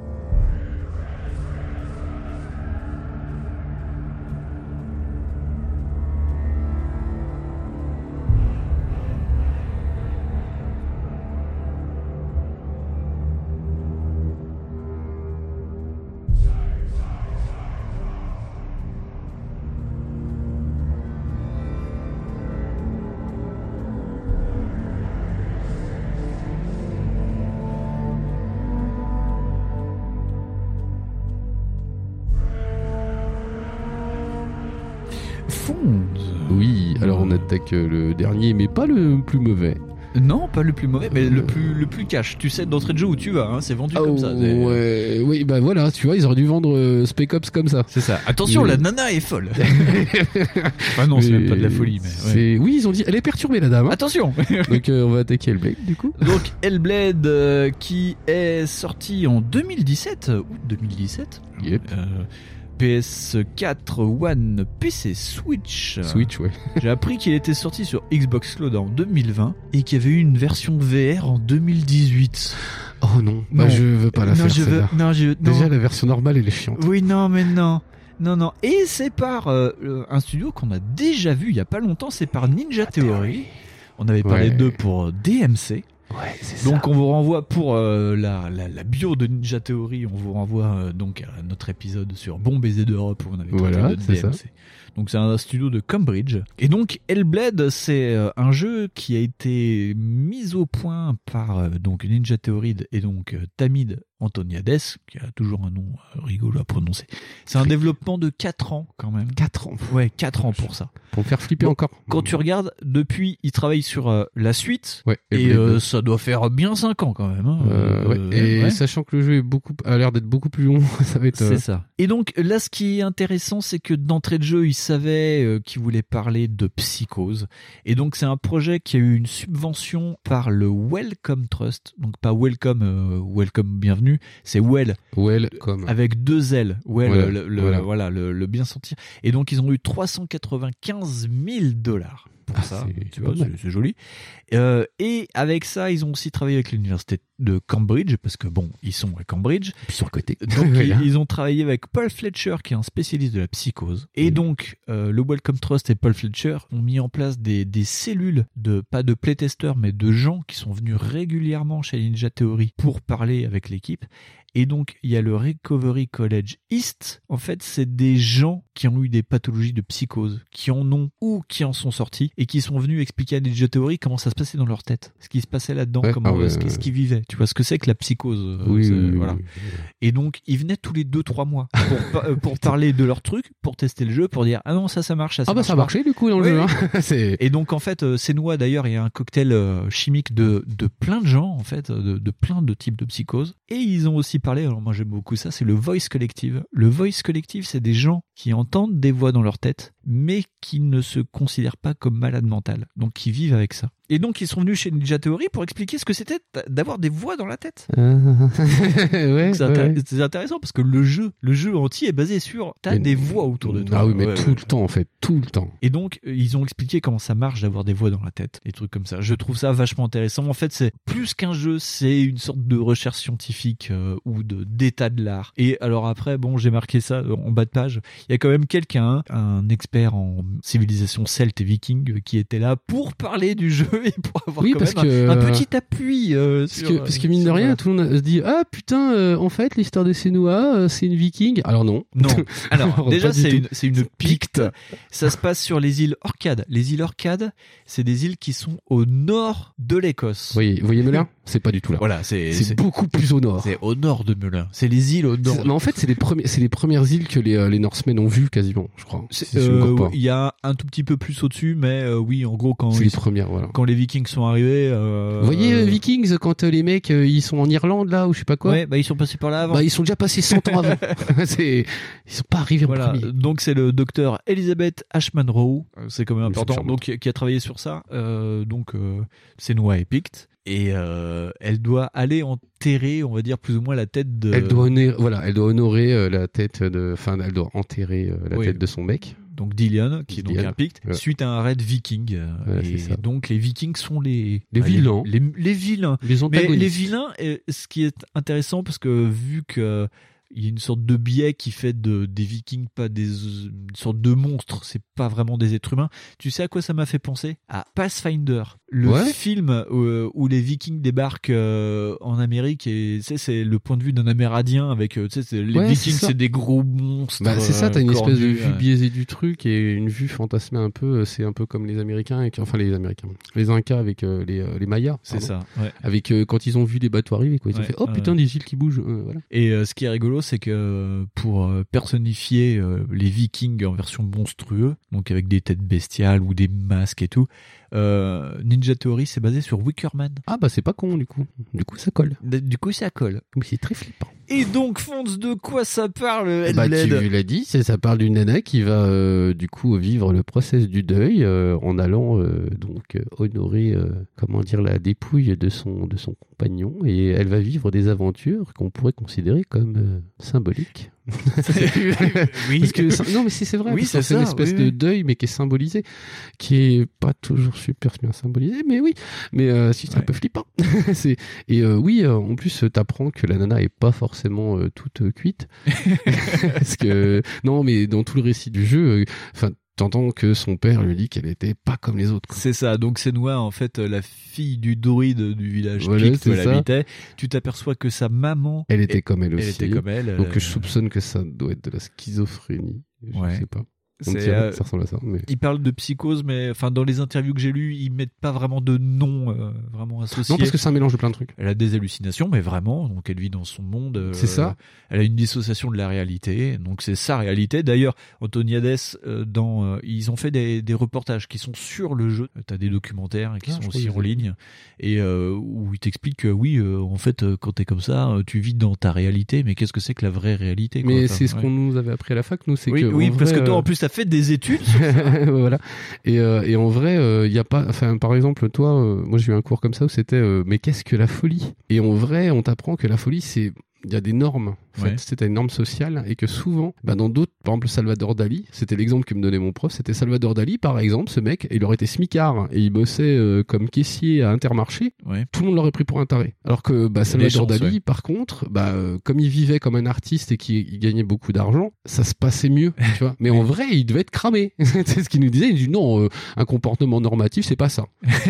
Oui, alors on attaque euh, le dernier, mais pas le plus mauvais. Non, pas le plus mauvais, mais le plus le plus cash. Tu sais d'entrée de jeu où tu vas, hein, c'est vendu comme ça. ouais, oui, bah voilà, tu vois, ils auraient dû vendre euh, Spec Ops comme ça. C'est ça. Attention, Mais- la nana est folle. ah non, c'est même pas de la folie, mais. ouais. Oui, ils ont dit, elle est perturbée la dame. hein. Attention. Donc euh, on va attaquer Hellblade du coup. Donc Hellblade euh, qui est sorti en 2017, euh, août 2017. Yep. Euh, PS4, One, PC, Switch. Switch, ouais. J'ai appris qu'il était sorti sur Xbox Cloud en 2020 et qu'il y avait eu une version VR en 2018. Oh non, bah, Non. je veux pas la non, faire. je veux, celle-là. non, je, non. Déjà la version normale elle est chiante. Oui, non, mais non. Non, non. Et c'est par euh, un studio qu'on a déjà vu il y a pas longtemps, c'est par Ninja Theory. On avait parlé Ouais. d'eux pour DMC. Ouais, c'est Donc on vous renvoie pour euh, la, la, la bio de Ninja Theory, on vous renvoie euh, donc à notre épisode sur Bon baiser d'Europe où on avait Voilà, de c'est ça. Donc c'est un studio de Cambridge. Et donc Hellblade, c'est euh, un jeu qui a été mis au point par donc Ninja Theory et donc Tamid Antoniades, qui a toujours un nom euh, rigolo à prononcer. C'est un développement de 4 ans quand même. 4 ans. Ouais, 4 ans pour ça. Pour faire flipper encore. Quand tu regardes, depuis, il travaille sur euh, la suite. Ouais, et euh, ça doit faire bien 5 ans quand même. hein. Euh, ouais. Et ouais. sachant que le jeu est beaucoup, a l'air d'être beaucoup plus long, ça va être. C'est ça. Et donc là, ce qui est intéressant, c'est que d'entrée de jeu, il savait qu'il voulait parler de psychose. Et donc c'est un projet qui a eu une subvention par le Welcome Trust. Donc pas Welcome, Welcome, bienvenue. C'est Well. Avec deux L. Well, Voilà, le, le- voilà. voilà, le, le bien sentir. Et donc ils ont eu 395 000 dollars pour Ah, ça. c'est- joli. Euh, et avec ça, ils ont aussi travaillé avec l'université de Cambridge parce que bon, ils sont à Cambridge. Puis sur le côté. Donc Voilà. ils, ils ont travaillé avec Paul Fletcher qui est un spécialiste de la psychose. Et donc euh, le Welcome Trust et Paul Fletcher ont mis en place des, des cellules de pas de playtesters mais de gens qui sont venus régulièrement chez Ninja Theory pour parler avec l'équipe. Et donc, il y a le Recovery College East. En fait, c'est des gens qui ont eu des pathologies de psychose, qui en ont ou qui en sont sortis et qui sont venus expliquer à Ninja Theory comment ça se passait dans leur tête, ce qui se passait là-dedans, Ouais, comment ah ouais, ce, qui- ce qu'ils vivaient. Tu vois ce que c'est que la psychose euh, Oui, voilà. oui. Et donc, ils venaient tous les 2-3 mois pour, euh, pour parler de leur truc, pour tester le jeu, pour dire ah non ça ça marche, ça, Ah bah marche ça pas. marchait du coup dans le jeu. Hein. Et donc en fait, euh, noix d'ailleurs, il y a un cocktail euh, chimique de, de plein de gens en fait, de, de plein de types de psychose. Et ils ont aussi parlé, alors moi j'aime beaucoup ça, c'est le voice collective. Le voice collective, c'est des gens qui entendent des voix dans leur tête, mais qui ne se considèrent pas comme malades mentales, donc qui vivent avec ça. Et donc ils sont venus chez Ninja Theory pour expliquer ce que c'était d'avoir des voix dans la tête. ouais, c'est ouais, intér- ouais. c'est intéressant parce que le jeu, le jeu entier est basé sur t'as Mais- des voix autour de toi. Ah oui, mais Ouais, tout le temps en fait, tout le temps. Et donc, euh, ils ont expliqué comment ça marche d'avoir des voix dans la tête, des trucs comme ça. Je trouve ça vachement intéressant. En fait, c'est plus qu'un jeu, c'est une sorte de recherche scientifique euh, ou de d'état de l'art. Et alors après, bon, j'ai marqué ça euh, en bas de page. Il y a quand même quelqu'un, un expert en civilisation celte et viking, qui était là pour parler du jeu et pour avoir Oui, quand parce même que, un, un petit appui. euh, Parce sur, que, euh, parce que mine de rien, euh, tout le monde se dit Ah putain, euh, en fait, l'histoire de Senua, c'est une viking. Alors non. Non. Alors, déjà, c'est une, c'est une picte. Ça se passe sur les îles Orcades. Les îles Orcades, c'est des îles qui sont au nord de l'Écosse. Voyez, voyez Melun C'est pas du tout là. Voilà, c'est C'est beaucoup plus au nord. C'est au nord de Melun. C'est les îles au nord. Mais en fait, c'est les premiers, c'est les premières îles que les, euh, les Norsemen ont vues quasiment, je crois. Si euh, il y a un tout petit peu plus au-dessus, mais euh, oui, en gros, quand ils les premières, voilà. quand les Vikings sont arrivés, euh, Vous voyez euh, Vikings quand euh, les mecs euh, ils sont en Irlande là ou je sais pas quoi? ouais, bah ils sont passés par là avant. Bah, ils sont déjà passés 100 ans avant. c'est ils sont pas arrivés Voilà, en premier. donc c'est le docteur Elizabeth Ashman Rowe, c'est quand même important, donc qui qui a travaillé sur ça. Euh, donc euh, c'est Noah et Pict, et euh, elle doit aller enterrer, on va dire plus ou moins la tête de. Elle doit honorer, voilà, elle doit honorer euh, la tête de, enfin, elle doit enterrer euh, la Oui. tête de son mec. donc Dillian, qui est donc un Pict, Ouais. suite à un raid viking. Ouais, et c'est ça. donc les Vikings sont les Les vilains. les, les vilains. Les Mais les vilains, ce qui est intéressant parce que vu que il y a une sorte de biais qui fait de, des Vikings pas des une sorte de monstres, c'est pas vraiment des êtres humains. Tu sais à quoi ça m'a fait penser? À Pathfinder, le Ouais. film euh, où les Vikings débarquent euh, en Amérique et c'est le point de vue d'un Amérindien avec euh, tu sais c'est- les Ouais, Vikings c'est des gros monstres. Bah, c'est ça, t'as une espèce de vue biaisée du truc et une vue fantasmée un peu. C'est un peu comme les Américains, que- enfin les Américains, les Incas avec euh, les, les Mayas. C'est ça, ouais. Avec euh, quand ils ont vu les bateaux arriver, quoi, ils ont fait oh putain des îles qui bougent. voilà. Et ce qui est rigolo, c'est que pour personnifier les Vikings en version monstrueux, donc avec des têtes bestiales ou des masques et tout, euh, Ninja Theory c'est basé sur Wickerman. Ah bah c'est pas con du coup. Du coup ça colle. Du coup ça colle. Oui, c'est très flippant. Et donc Fonz, de quoi ça parle Bah, Ed tu l'as dit, c'est- ça parle d'une nana qui va euh, du coup vivre le process du deuil euh, en allant donc honorer comment dire la dépouille de son de son compagnon et elle va vivre des aventures qu'on pourrait considérer comme symboliques. oui. Parce que ça- non mais si c'est vrai, Oui, c'est une espèce oui, de deuil mais qui est symbolisé, qui est pas toujours super bien symbolisé, mais oui, mais euh, si c'est un peu flippant. c'est et euh, oui, euh, en plus t'apprends que la nana est pas forcément euh, toute euh, cuite, parce que non mais dans tout le récit du jeu, enfin t'entends que son père lui dit qu'elle était pas comme les autres. C'est ça, donc c'est Noah en fait euh, la fille du druide du village Voilà, où elle ça. habitait. Tu t'aperçois que sa maman Elle était comme elle elle aussi. était comme elle, Donc euh, je soupçonne que ça doit être de la schizophrénie. Je Ouais. sais pas. Dirait euh, ça ressemble à ça. Mais... Il parle de psychose, mais enfin dans les interviews que j'ai lues, ils mettent pas vraiment de nom euh, vraiment associé. Non, parce que c'est un mélange de plein de trucs. Elle a des hallucinations, mais vraiment, donc elle vit dans son monde. euh, C'est ça. Elle a une dissociation de la réalité, donc c'est sa réalité. D'ailleurs, Antoniades, euh, dans, euh, ils ont fait des, des reportages qui sont sur le jeu. T'as des documentaires qui Ah, sont aussi en ligne et où ils t'expliquent que oui, en fait, quand t'es comme ça, tu vis dans ta réalité, mais qu'est-ce que c'est que la vraie réalité quoi Mais c'est ce ouais. qu'on nous avait appris à la fac, nous, c'est Oui, que. oui parce que toi, en plus, t'as fait des études. voilà. Et, euh, et en vrai, il y a pas. Par exemple, toi, euh, moi j'ai eu un cours comme ça où c'était. euh, mais qu'est-ce que la folie? Et en vrai, on t'apprend que la folie, c'est il y a des normes. En Ouais. fait, c'était une norme sociale et que souvent, bah, dans d'autres, par exemple Salvador Dali, c'était l'exemple que me donnait mon prof, c'était Salvador Dali, par exemple, ce mec, il aurait été smicard et il bossait euh, comme caissier à Intermarché. Ouais. Tout le monde l'aurait pris pour un taré. Alors que bah, Salvador chances, Dali, ouais. par contre, bah, euh, comme il vivait comme un artiste et qu'il gagnait beaucoup d'argent, ça se passait mieux, tu vois. Mais en vrai, il devait être cramé. c'est ce qu'il nous disait. Il dit non, euh, un comportement normatif, c'est pas ça.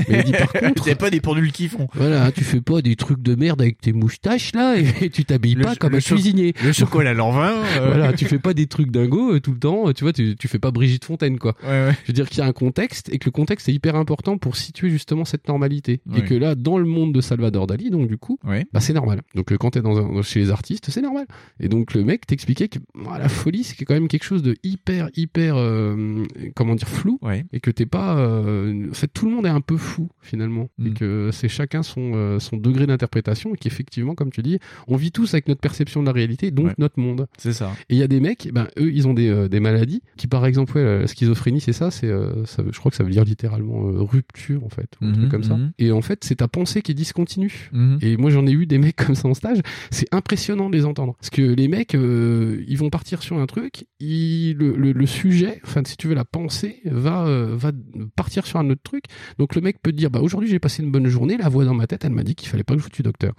Mais il dit par contre, C'est pas des pendules qui font. voilà, tu fais pas des trucs de merde avec tes moustaches là et, tu t'habilles Le pas comme le un cho- cuisinier. Le chocolat l'envin. euh, Voilà, tu fais pas des trucs dingos euh, tout le temps, euh, tu vois, tu, tu fais pas Brigitte Fontaine quoi. Ouais, ouais. Je veux dire qu'il y a un contexte et que le contexte est hyper important pour situer justement cette normalité. Et que là, dans le monde de Salvador Dali, donc du coup, bah c'est normal. Donc euh, quand t'es dans un, chez les artistes, c'est normal. Et donc le mec t'expliquait que bah, la folie, c'est quand même quelque chose de hyper, hyper, euh, comment dire, flou. Ouais. Et que t'es pas, euh, en fait, tout le monde est un peu fou finalement. Et Mm. que c'est chacun son, son degré d'interprétation et qu'effectivement, comme tu dis, on vit tous avec notre perception de la réalité, donc Ouais. notre monde. C'est ça. Et il y a des mecs, ben eux, ils ont des, euh, des maladies qui, par exemple, ouais, la schizophrénie, c'est ça, c'est, euh, ça, je crois que ça veut dire littéralement euh, rupture en fait, ou un Mhm, truc comme ça. mhm. Et en fait, c'est ta pensée qui est discontinue. Mhm. Et moi, j'en ai eu des mecs comme ça en stage. C'est impressionnant de les entendre, parce que les mecs, ils vont partir sur un truc, ils, le, le, le sujet, enfin, si tu veux, la pensée va, va partir sur un autre truc. Donc le mec peut te dire, bah aujourd'hui j'ai passé une bonne journée, la voix dans ma tête, elle m'a dit qu'il fallait pas que je foute du docteur.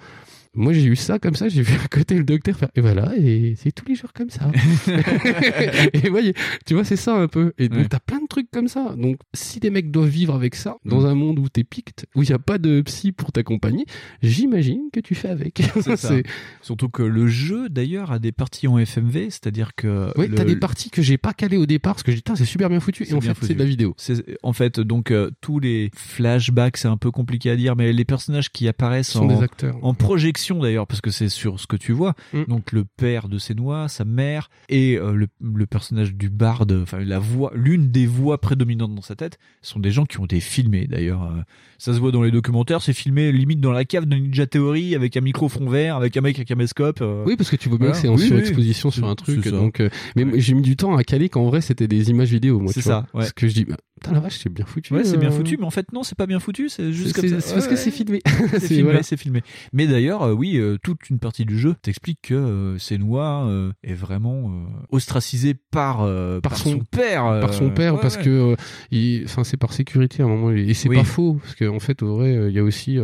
Moi j'ai eu ça comme ça, j'ai vu à côté le docteur faire et voilà et c'est tous les jours comme ça. et voyez, tu vois c'est ça un peu. Et donc Ouais. t'as plein de trucs comme ça. Donc si des mecs doivent vivre avec ça dans Mm. un monde où t'es picte, où il y a pas de psy pour t'accompagner, j'imagine que tu fais avec. C'est ça. Surtout que le jeu, d'ailleurs, a des parties en FMV, c'est-à-dire que. Oui, le- t'as des parties que j'ai pas calées au départ parce que j'ai dit, c'est super bien foutu. Et en fait, c'est de la vidéo. En fait donc euh, tous les flashbacks, c'est un peu compliqué à dire, mais les personnages qui apparaissent sont en, des acteurs. en projection d'ailleurs, parce que c'est sur ce que tu vois. Mm. Donc le père de Sénois, sa mère et euh, le, le personnage du barde, enfin la voix, l'une des voix prédominantes dans sa tête, sont des gens qui ont été filmés d'ailleurs. euh, ça se voit dans les documentaires, c'est filmé limite dans la cave de Ninja Theory avec un micro fond vert, avec un mec avec un caméscope. euh, Oui, parce que tu vois bien voilà. que c'est en Oui, surexposition sur un truc. Donc, mais j'ai mis du temps à caler qu'en vrai c'était des images vidéo. Moi, C'est ça, ouais. Parce que je dis, bah, putain la vache, c'est bien foutu. Ouais, c'est bien euh. foutu, mais en fait non, c'est pas bien foutu, c'est juste comme ça. c'est parce que c'est filmé. c'est filmé, voilà. c'est filmé. Mais d'ailleurs, euh, oui, euh, toute une partie du jeu t'explique que Senua est vraiment ostracisé par par, son, père, par son père ouais, parce ouais. que il- enfin c'est par sécurité à un moment et c'est Oui. pas faux parce qu'en fait au vrai il y a aussi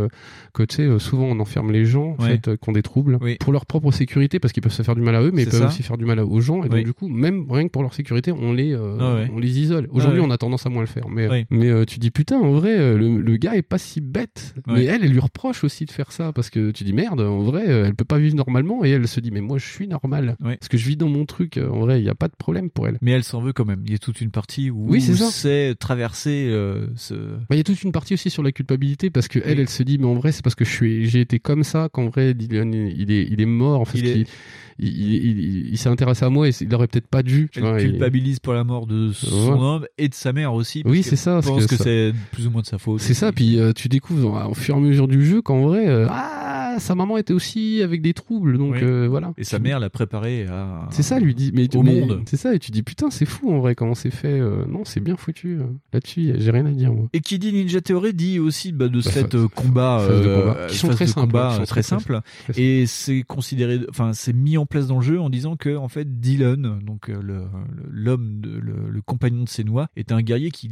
que tu sais euh, souvent on enferme les gens en fait qui ont des troubles pour leur propre sécurité parce qu'ils peuvent se faire du mal à eux mais ils peuvent ça. aussi faire du mal aux gens et donc Oui. du coup même rien que pour leur sécurité on les euh, Ah ouais. on les isole aujourd'hui Ah ouais. on a tendance à moins le faire mais euh, Oui. mais euh, tu dis putain en vrai euh, le, le gars est pas si bête mais elle elle lui reproche aussi de faire ça parce que tu dis merde en vrai euh, elle peut pas vivre normalement et elle se dit mais moi je suis normal parce que je vis dans mon truc en vrai il y a pas de problème pour elle Mais elle s'en veut quand même. Il y a toute une partie où Oui, c'est traverser euh, ce. Bah, il y a toute une partie aussi sur la culpabilité parce que elle, elle se dit mais en vrai c'est parce que je suis, j'ai été comme ça qu'en vrai Dylan il est, il est mort en fait. Il Il, est- il, il- il- il s'est intéressé à moi et il aurait peut-être pas dû. Tu vois, et- culpabilise pour la mort de son Ouais. homme et de sa mère aussi. Oui, c'est ça, parce pense que c'est plus ou moins de sa faute. C'est ça, puis euh, tu découvres au fur et à mesure du jeu qu'en vrai, euh, ah, sa maman était aussi avec des troubles, donc Oui. euh, voilà. Et sa mère l'a préparé à. C'est ça, lui dit, mais Au mais- monde. C'est ça, et tu dis putain, c'est fou en vrai comment c'est fait. euh, non, c'est bien foutu. euh. Là-dessus, j'ai rien à dire moi. Et qui dit Ninja Theory dit aussi bah, de Bah, cette fa- combat, phase de combat, qui sont très simples, sont très, très très simple. très Et c'est considéré, enfin c'est mis en place dans le jeu en disant que en fait Dylan, donc euh, le le- l'homme, de- le, compagnon de Senua, est un guerrier qui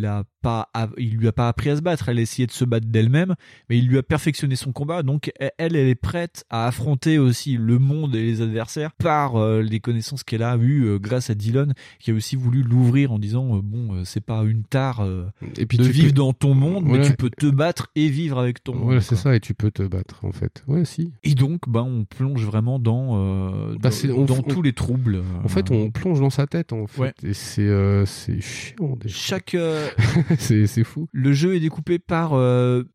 l'a pas, il lui a pas appris à se battre. Elle a essayé de se battre d'elle-même, mais il lui a perfectionné son combat. Donc elle, elle est prête à affronter aussi le monde et les adversaires par euh, les connaissances qu'elle a eues euh, grâce à Dylan, qui a aussi voulu l'ouvrir en disant euh, bon, c'est pas une tare Et puis de vivre peux- dans ton monde, mais tu peux te battre et vivre avec ton monde. Voilà, c'est ça, et tu peux te battre en fait. Ouais, si. Et donc, ben, on plonge vraiment dans, Bah, dans, c'est- on- dans on- tous les troubles. En fait, on plonge dans sa tête en fait, Ouais. et c'est c'est chiant. Fois. Chaque, c'est fou. le jeu est découpé par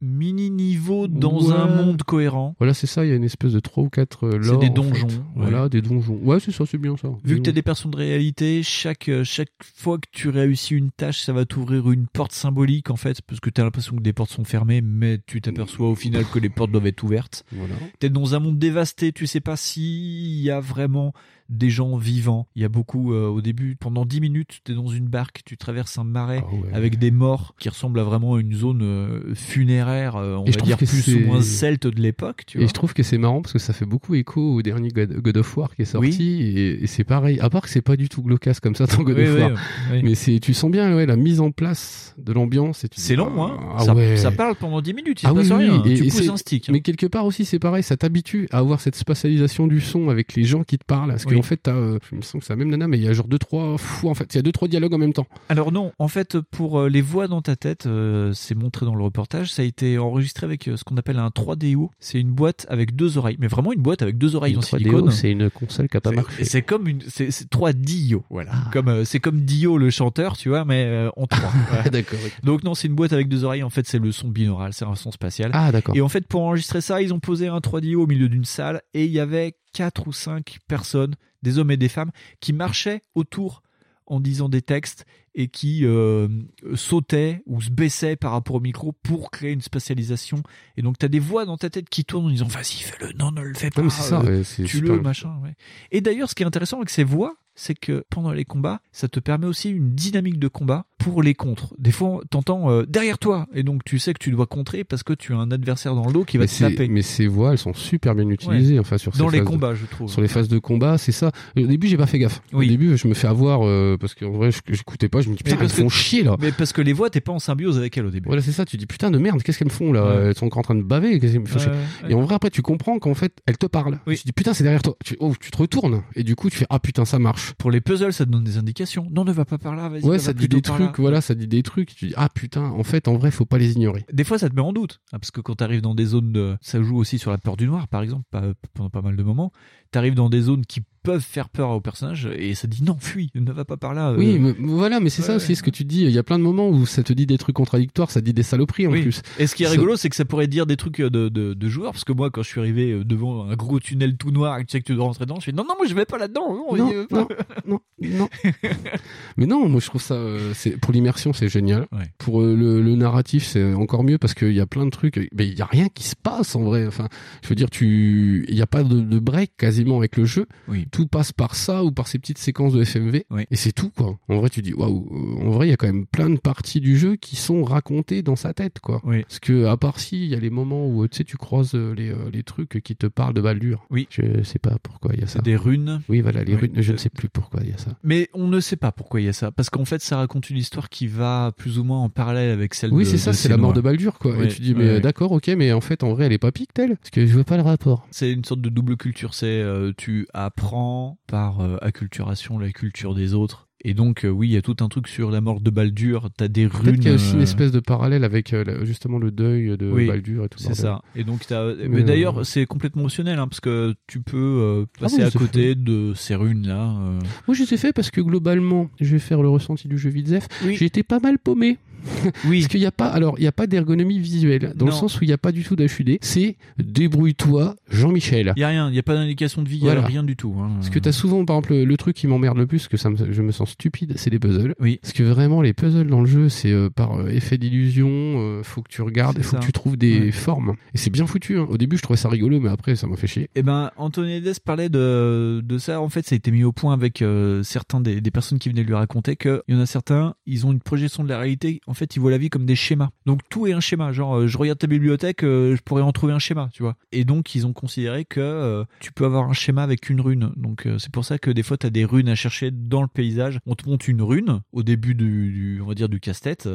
mini niveaux dans Ouais. un monde cohérent. Voilà, c'est ça. Il y a une espèce de trois ou quatre euh, C'est des en donjons, fait. ouais. Voilà, des donjons. Ouais, c'est ça, c'est bien ça. Vu que tu as des personnes de réalité, chaque, euh, chaque fois que tu réussis une tâche, ça va t'ouvrir une porte symbolique en fait, parce que tu as l'impression que des portes sont fermées, mais tu t'aperçois au final que les portes doivent être ouvertes. Voilà. T'es dans un monde dévasté, tu sais pas s'il y a vraiment des gens vivants. Il y a beaucoup, euh, au début, pendant 10 minutes, t'es dans une barque, tu traverses un marais Ah avec des morts qui ressemblent à vraiment une zone euh, funéraire, euh, on Et va dire que plus ou moins celte de l'époque, tu Et vois. je trouve que c'est marrant parce que ça fait beaucoup écho au dernier God, God of War qui est sorti et, et c'est pareil. À part que c'est pas du tout glaucasse comme ça dans God Oui, of War, oui. mais c'est tu sens bien ouais, la mise en place de l'ambiance. tu C'est long, hein. ah ça, ouais. ça parle pendant 10 minutes, il Ah se passe rien. et- tu pousses c'est- un stick. hein. Mais quelque part aussi, c'est pareil, ça t'habitue à avoir cette spatialisation du son avec les gens qui te parlent. Parce Oui. qu'en fait, t'as, euh, il me semble que c'est la même nana, mais il y a genre deux, trois fous, en fait. Il y a deux, trois dialogues en même temps. Alors non, en fait, pour euh, les voix dans ta tête, euh, c'est montré dans le reportage, ça a été enregistré avec euh, ce qu'on appelle un 3DO. C'est une boîte avec deux oreilles, mais vraiment une boîte avec deux oreilles Une en 3DO, silicone. c'est une console qui a pas marché. C'est comme une, c'est c'est 3 Dio, voilà. Ah. Comme euh, c'est comme Dio le chanteur, tu vois, mais euh, en 3. D'accord, ok. Donc non, c'est une boîte avec deux oreilles. En fait, c'est le son binaural, c'est un son spatial. Ah, d'accord. Et en fait, pour enregistrer ça, ils ont posé un 3DO au milieu d'une salle et il y avait quatre ou cinq personnes, des hommes et des femmes, qui marchaient autour en disant des textes et qui euh, sautaient ou se baissaient par rapport au micro pour créer une spatialisation. Et donc, tu as des voix dans ta tête qui tournent en disant Vas-y, fais-le, non, ne le fais pas. C'est ça, euh, ouais, Tue-le, super. machin. ouais. Et d'ailleurs, ce qui est intéressant avec ces voix, c'est que pendant les combats, ça te permet aussi une dynamique de combat pour les contres. Des fois, t'entends euh, derrière toi, et donc tu sais que tu dois contrer parce que tu as un adversaire dans le dos qui va mais te taper. Mais ces voix, elles sont super bien utilisées, Ouais. enfin sur Dans ces les de- combats, je trouve. Sur les phases de combat, c'est ça. Au début, j'ai pas fait gaffe. Au début, je me fais avoir euh, parce qu'en vrai, je- j'écoutais pas. Je me dis putain, elles me parce que- font chier là. Mais parce que les voix, t'es pas en symbiose avec elles au début. Voilà, c'est ça. Tu dis putain de merde, qu'est-ce qu'elles me font là? Ouais. Elles sont encore en train de baver. qu'est-ce qu'elles me font chier Ouais, ouais. Et en vrai, après, tu comprends qu'en fait, elles te parlent. Tu dis putain, c'est derrière toi. Tu, oh, tu te retournes et du coup, tu fais ah putain, ça marche. Pour les puzzles, ça te donne des indications. Non, ne va pas par là, vas-y. Ouais, va ça te dit des trucs. là. Voilà, ça te dit des trucs. Tu dis ah putain, en fait, en vrai, faut pas les ignorer. Des fois, ça te met en doute. hein, parce que quand t'arrives dans des zones de... Ça joue aussi sur la peur du noir, par exemple, pas- pendant pas mal de moments. T'arrives dans des zones qui peuvent faire peur au personnage et ça dit non, fuis, ne va pas par là. euh. Oui, mais voilà, mais c'est ça aussi ce que tu dis. Il y a plein de moments où ça te dit des trucs contradictoires, ça te dit des saloperies en Oui. plus. Et ce qui est Ça- rigolo, c'est que ça pourrait dire des trucs de, de, de joueurs, parce que moi, quand je suis arrivé euh, devant un gros tunnel tout noir et que tu sais que tu dois rentrer dedans, je fais non, non, moi je vais pas là-dedans. Non, Non, non, non. Mais non, moi je trouve ça, euh, c'est pour l'immersion c'est génial. Ouais. Pour euh, le, le narratif c'est encore mieux parce qu'il y a plein de trucs. Mais il y a rien qui se passe en vrai. Enfin, je veux dire, tu, il y a pas de, de break quasiment avec le jeu. Oui. Tout passe par ça ou par ces petites séquences de FMV. Et c'est tout quoi. En vrai, tu dis waouh. euh, En vrai, il y a quand même plein de parties du jeu qui sont racontées dans sa tête quoi. Parce que à part si, il y a les moments où tu sais, tu croises euh, les, euh, les trucs qui te parlent de Baldur. Oui. Je sais pas pourquoi il y a ça. Des runes. Oui, voilà, les Oui. runes. Je ne sais plus pourquoi il y a ça. Mais on ne sait pas pourquoi il y a ça, parce qu'en fait, ça raconte une histoire qui va plus ou moins en parallèle avec celle Oui, de c'est ça, c'est la mort de Baldur, quoi. Ouais, et tu dis, mais ouais, euh, ouais. d'accord, ok, mais en fait, en vrai, elle est pas pictelle. Parce que je vois pas le rapport. C'est une sorte de double culture. C'est euh, tu apprends par euh, acculturation la culture des autres. Et donc, euh, oui, il y a tout un truc sur la mort de Baldur. T'as des runes. Peut-être qu'il y a aussi une euh, espèce de parallèle avec euh, justement le deuil de oui, Baldur et tout C'est ça. Et donc, t'as- mais, Mais, euh, d'ailleurs, c'est complètement optionnel, hein, parce que tu peux Ah passer bon, à côté de ces runes-là. euh. Moi, je les ai fait parce que globalement, je vais faire le ressenti du jeu Vidzef. J'ai été pas mal paumé. Oui. Parce qu'il n'y a pas, alors, il n'y a pas d'ergonomie visuelle. Dans le sens où il n'y a pas du tout d'HUD. C'est débrouille-toi, Jean-Michel. Il y a rien, il y a pas d'indication de vie, il y a Voilà. rien du tout. hein. Parce que t'as souvent, par exemple, le, truc qui m'emmerde le plus, que ça me- je me sens stupide, c'est les puzzles. Oui. Parce que vraiment, les puzzles dans le jeu, c'est euh, par euh, effet d'illusion, euh, faut que tu regardes, faut ça. que tu trouves des Ouais. formes. Et c'est bien foutu. hein. Au début, je trouvais ça rigolo, mais après, ça m'a fait chier. Eh ben, Antoniades parlait de, de ça. En fait, ça a été mis au point avec euh, certains des, des personnes qui venaient lui raconter qu'il y en a certains, ils ont une projection de la réalité. En fait, ils voient la vie comme des schémas. Donc, tout est un schéma. Genre, euh, je regarde ta bibliothèque, euh, je pourrais en trouver un schéma, tu vois. Et donc, ils ont considéré que euh, tu peux avoir un schéma avec une rune. Donc, euh, c'est pour ça que des fois, tu as des runes à chercher dans le paysage. On te montre une rune au début du, du- on va dire, du casse-tête.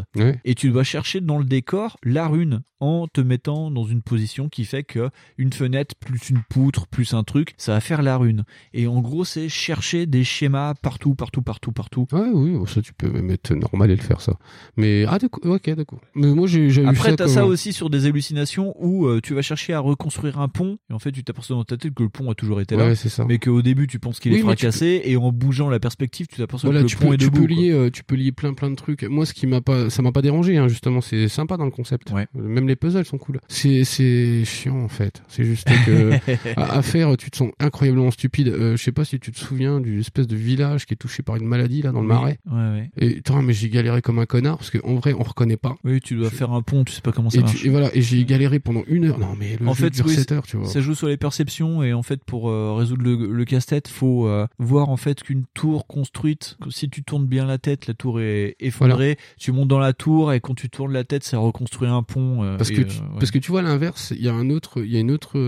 Et tu dois chercher dans le décor la rune en te mettant dans une position qui fait que une fenêtre plus une poutre plus un truc, ça va faire la rune. Et en gros, c'est chercher des schémas partout, partout, partout, partout. Ouais, oui, ça, tu peux même être normal et le faire, ça. Mais, ah, d'accord, ok, d'accord. Mais moi, j'ai eu Après, ça t'as ça aussi sur des hallucinations où euh, tu vas chercher à reconstruire un pont et en fait, tu t'aperçois dans ta tête que le pont a toujours été là, Ouais, c'est ça. mais qu'au début, tu penses qu'il est Oui, fracassé et en bougeant la perspective, tu t'aperçois Voilà, que tu le pont peux, est tu debout. peux lier, euh, tu peux lier plein plein de trucs. Moi, ce qui m'a pas, ça m'a pas dérangé, hein, justement, c'est sympa dans le concept. Euh, Même les puzzles sont cool. C'est, c'est chiant en fait. C'est juste que à, à faire, tu te sens incroyablement stupide. Euh, je sais pas si tu te souviens du espèce de village qui est touché par une maladie là dans le Oui. marais. Ouais, ouais. Et putain, mais j'ai galéré comme un connard parce qu'en vrai, on reconnaît pas. Oui, tu dois faire un pont, tu sais pas comment ça Et, marche. tu- et voilà, et j'ai galéré pendant une heure. Non, mais le en jeu fait, dure oui, 7 heures, tu vois. ça joue sur les perceptions et en fait pour euh, résoudre le, le casse-tête, faut euh, voir en fait qu'une tour construite, si tu tournes bien la tête, la tour est effondrée. Tu montes dans la tour et quand tu tournes la tête, ça reconstruit un pont. euh, Parce que, tu, ouais. parce que tu vois l'inverse, il y a un autre, il y a une autre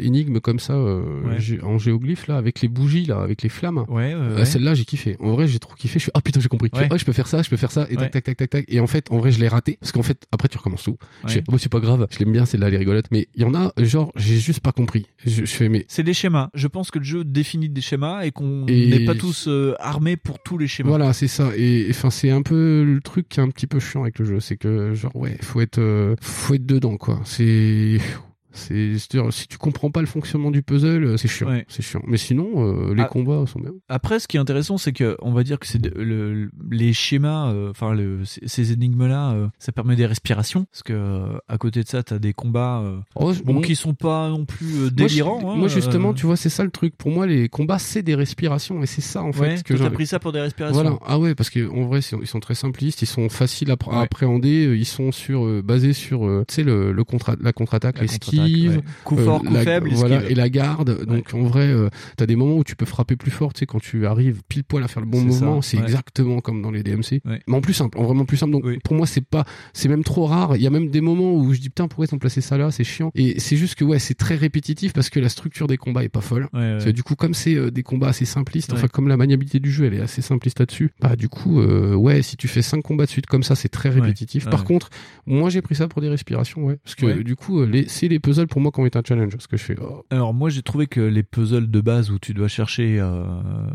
énigme comme ça Ouais. en géoglyphe là, avec les bougies là, avec les flammes. Ouais. Celle-là, j'ai kiffé. En vrai, j'ai trop kiffé. Je suis ah putain, j'ai compris. Ah, je peux faire ça, je peux faire ça, et tac tac tac tac tac. Et en fait, en vrai, je l'ai raté parce qu'en fait, après, tu recommences tout. Je Ouais. fais, oh, c'est pas grave. Je l'aime bien, celle-là, elle est rigolote. Mais il y en a, genre, j'ai juste pas compris. Je, je fais mais. C'est des schémas. Je pense que le jeu définit des schémas et qu'on n'est pas tous euh, armés pour tous les schémas. Voilà, c'est ça. Et enfin, c'est un peu le truc qui est un petit peu chiant avec le jeu, c'est que genre ouais, faut être, euh, faut être dedans quoi. C'est C'est, c'est-à-dire, si tu comprends pas le fonctionnement du puzzle, euh, c'est chiant. Ouais. C'est chiant. Mais sinon, euh, les Ah. combats sont bien. Après, ce qui est intéressant, c'est que on va dire que c'est de- le, le- les schémas, euh, enfin le- ces- énigmes-là, euh, ça permet des respirations, parce que à côté de ça, t'as des combats euh, Oh, bon, bon. qui sont pas non plus euh, Moi, délirants. hein, Moi, justement, tu vois, c'est ça le truc. Pour moi, les combats, c'est des respirations. Et c'est ça, en fait. Ouais, que t'as j'ai- pris ça pour des respirations. Voilà. Ah ouais, parce que en vrai, ils sont très simplistes, ils sont faciles à, appréhender, ils sont sur, basés sur, tu sais, le, le la contre-attaque, La l'esquive, l'esquive, ouais. Coup fort, coup la, faible, voilà, esquive. et la garde. Donc en vrai, euh, t'as des moments où tu peux frapper plus fort, tu sais, quand tu arrives pile poil à faire le bon mouvement, c'est exactement comme dans les DMC. Mais en plus simple, en vraiment plus simple. Donc pour moi, c'est pas, c'est même trop rare. Il y a même des moments où je dis putain, pourquoi ils ont placé ça là, c'est chiant. Et c'est juste que ouais, c'est très répétitif parce que la structure des combats est pas folle. du coup, comme c'est euh, des combats assez simplistes, enfin comme la maniabilité du jeu, elle est assez simpliste là-dessus. Bah du coup, euh, ouais, si tu fais cinq combats de suite comme ça, c'est très répétitif. Ouais. Par Ouais. contre, moi j'ai pris ça pour des respirations, ouais, parce que Ouais. du coup, euh, les, c'est les puzzles pour moi qui ont été un challenge, parce que je fais. oh, Alors moi j'ai trouvé que les puzzles de base où tu dois chercher euh,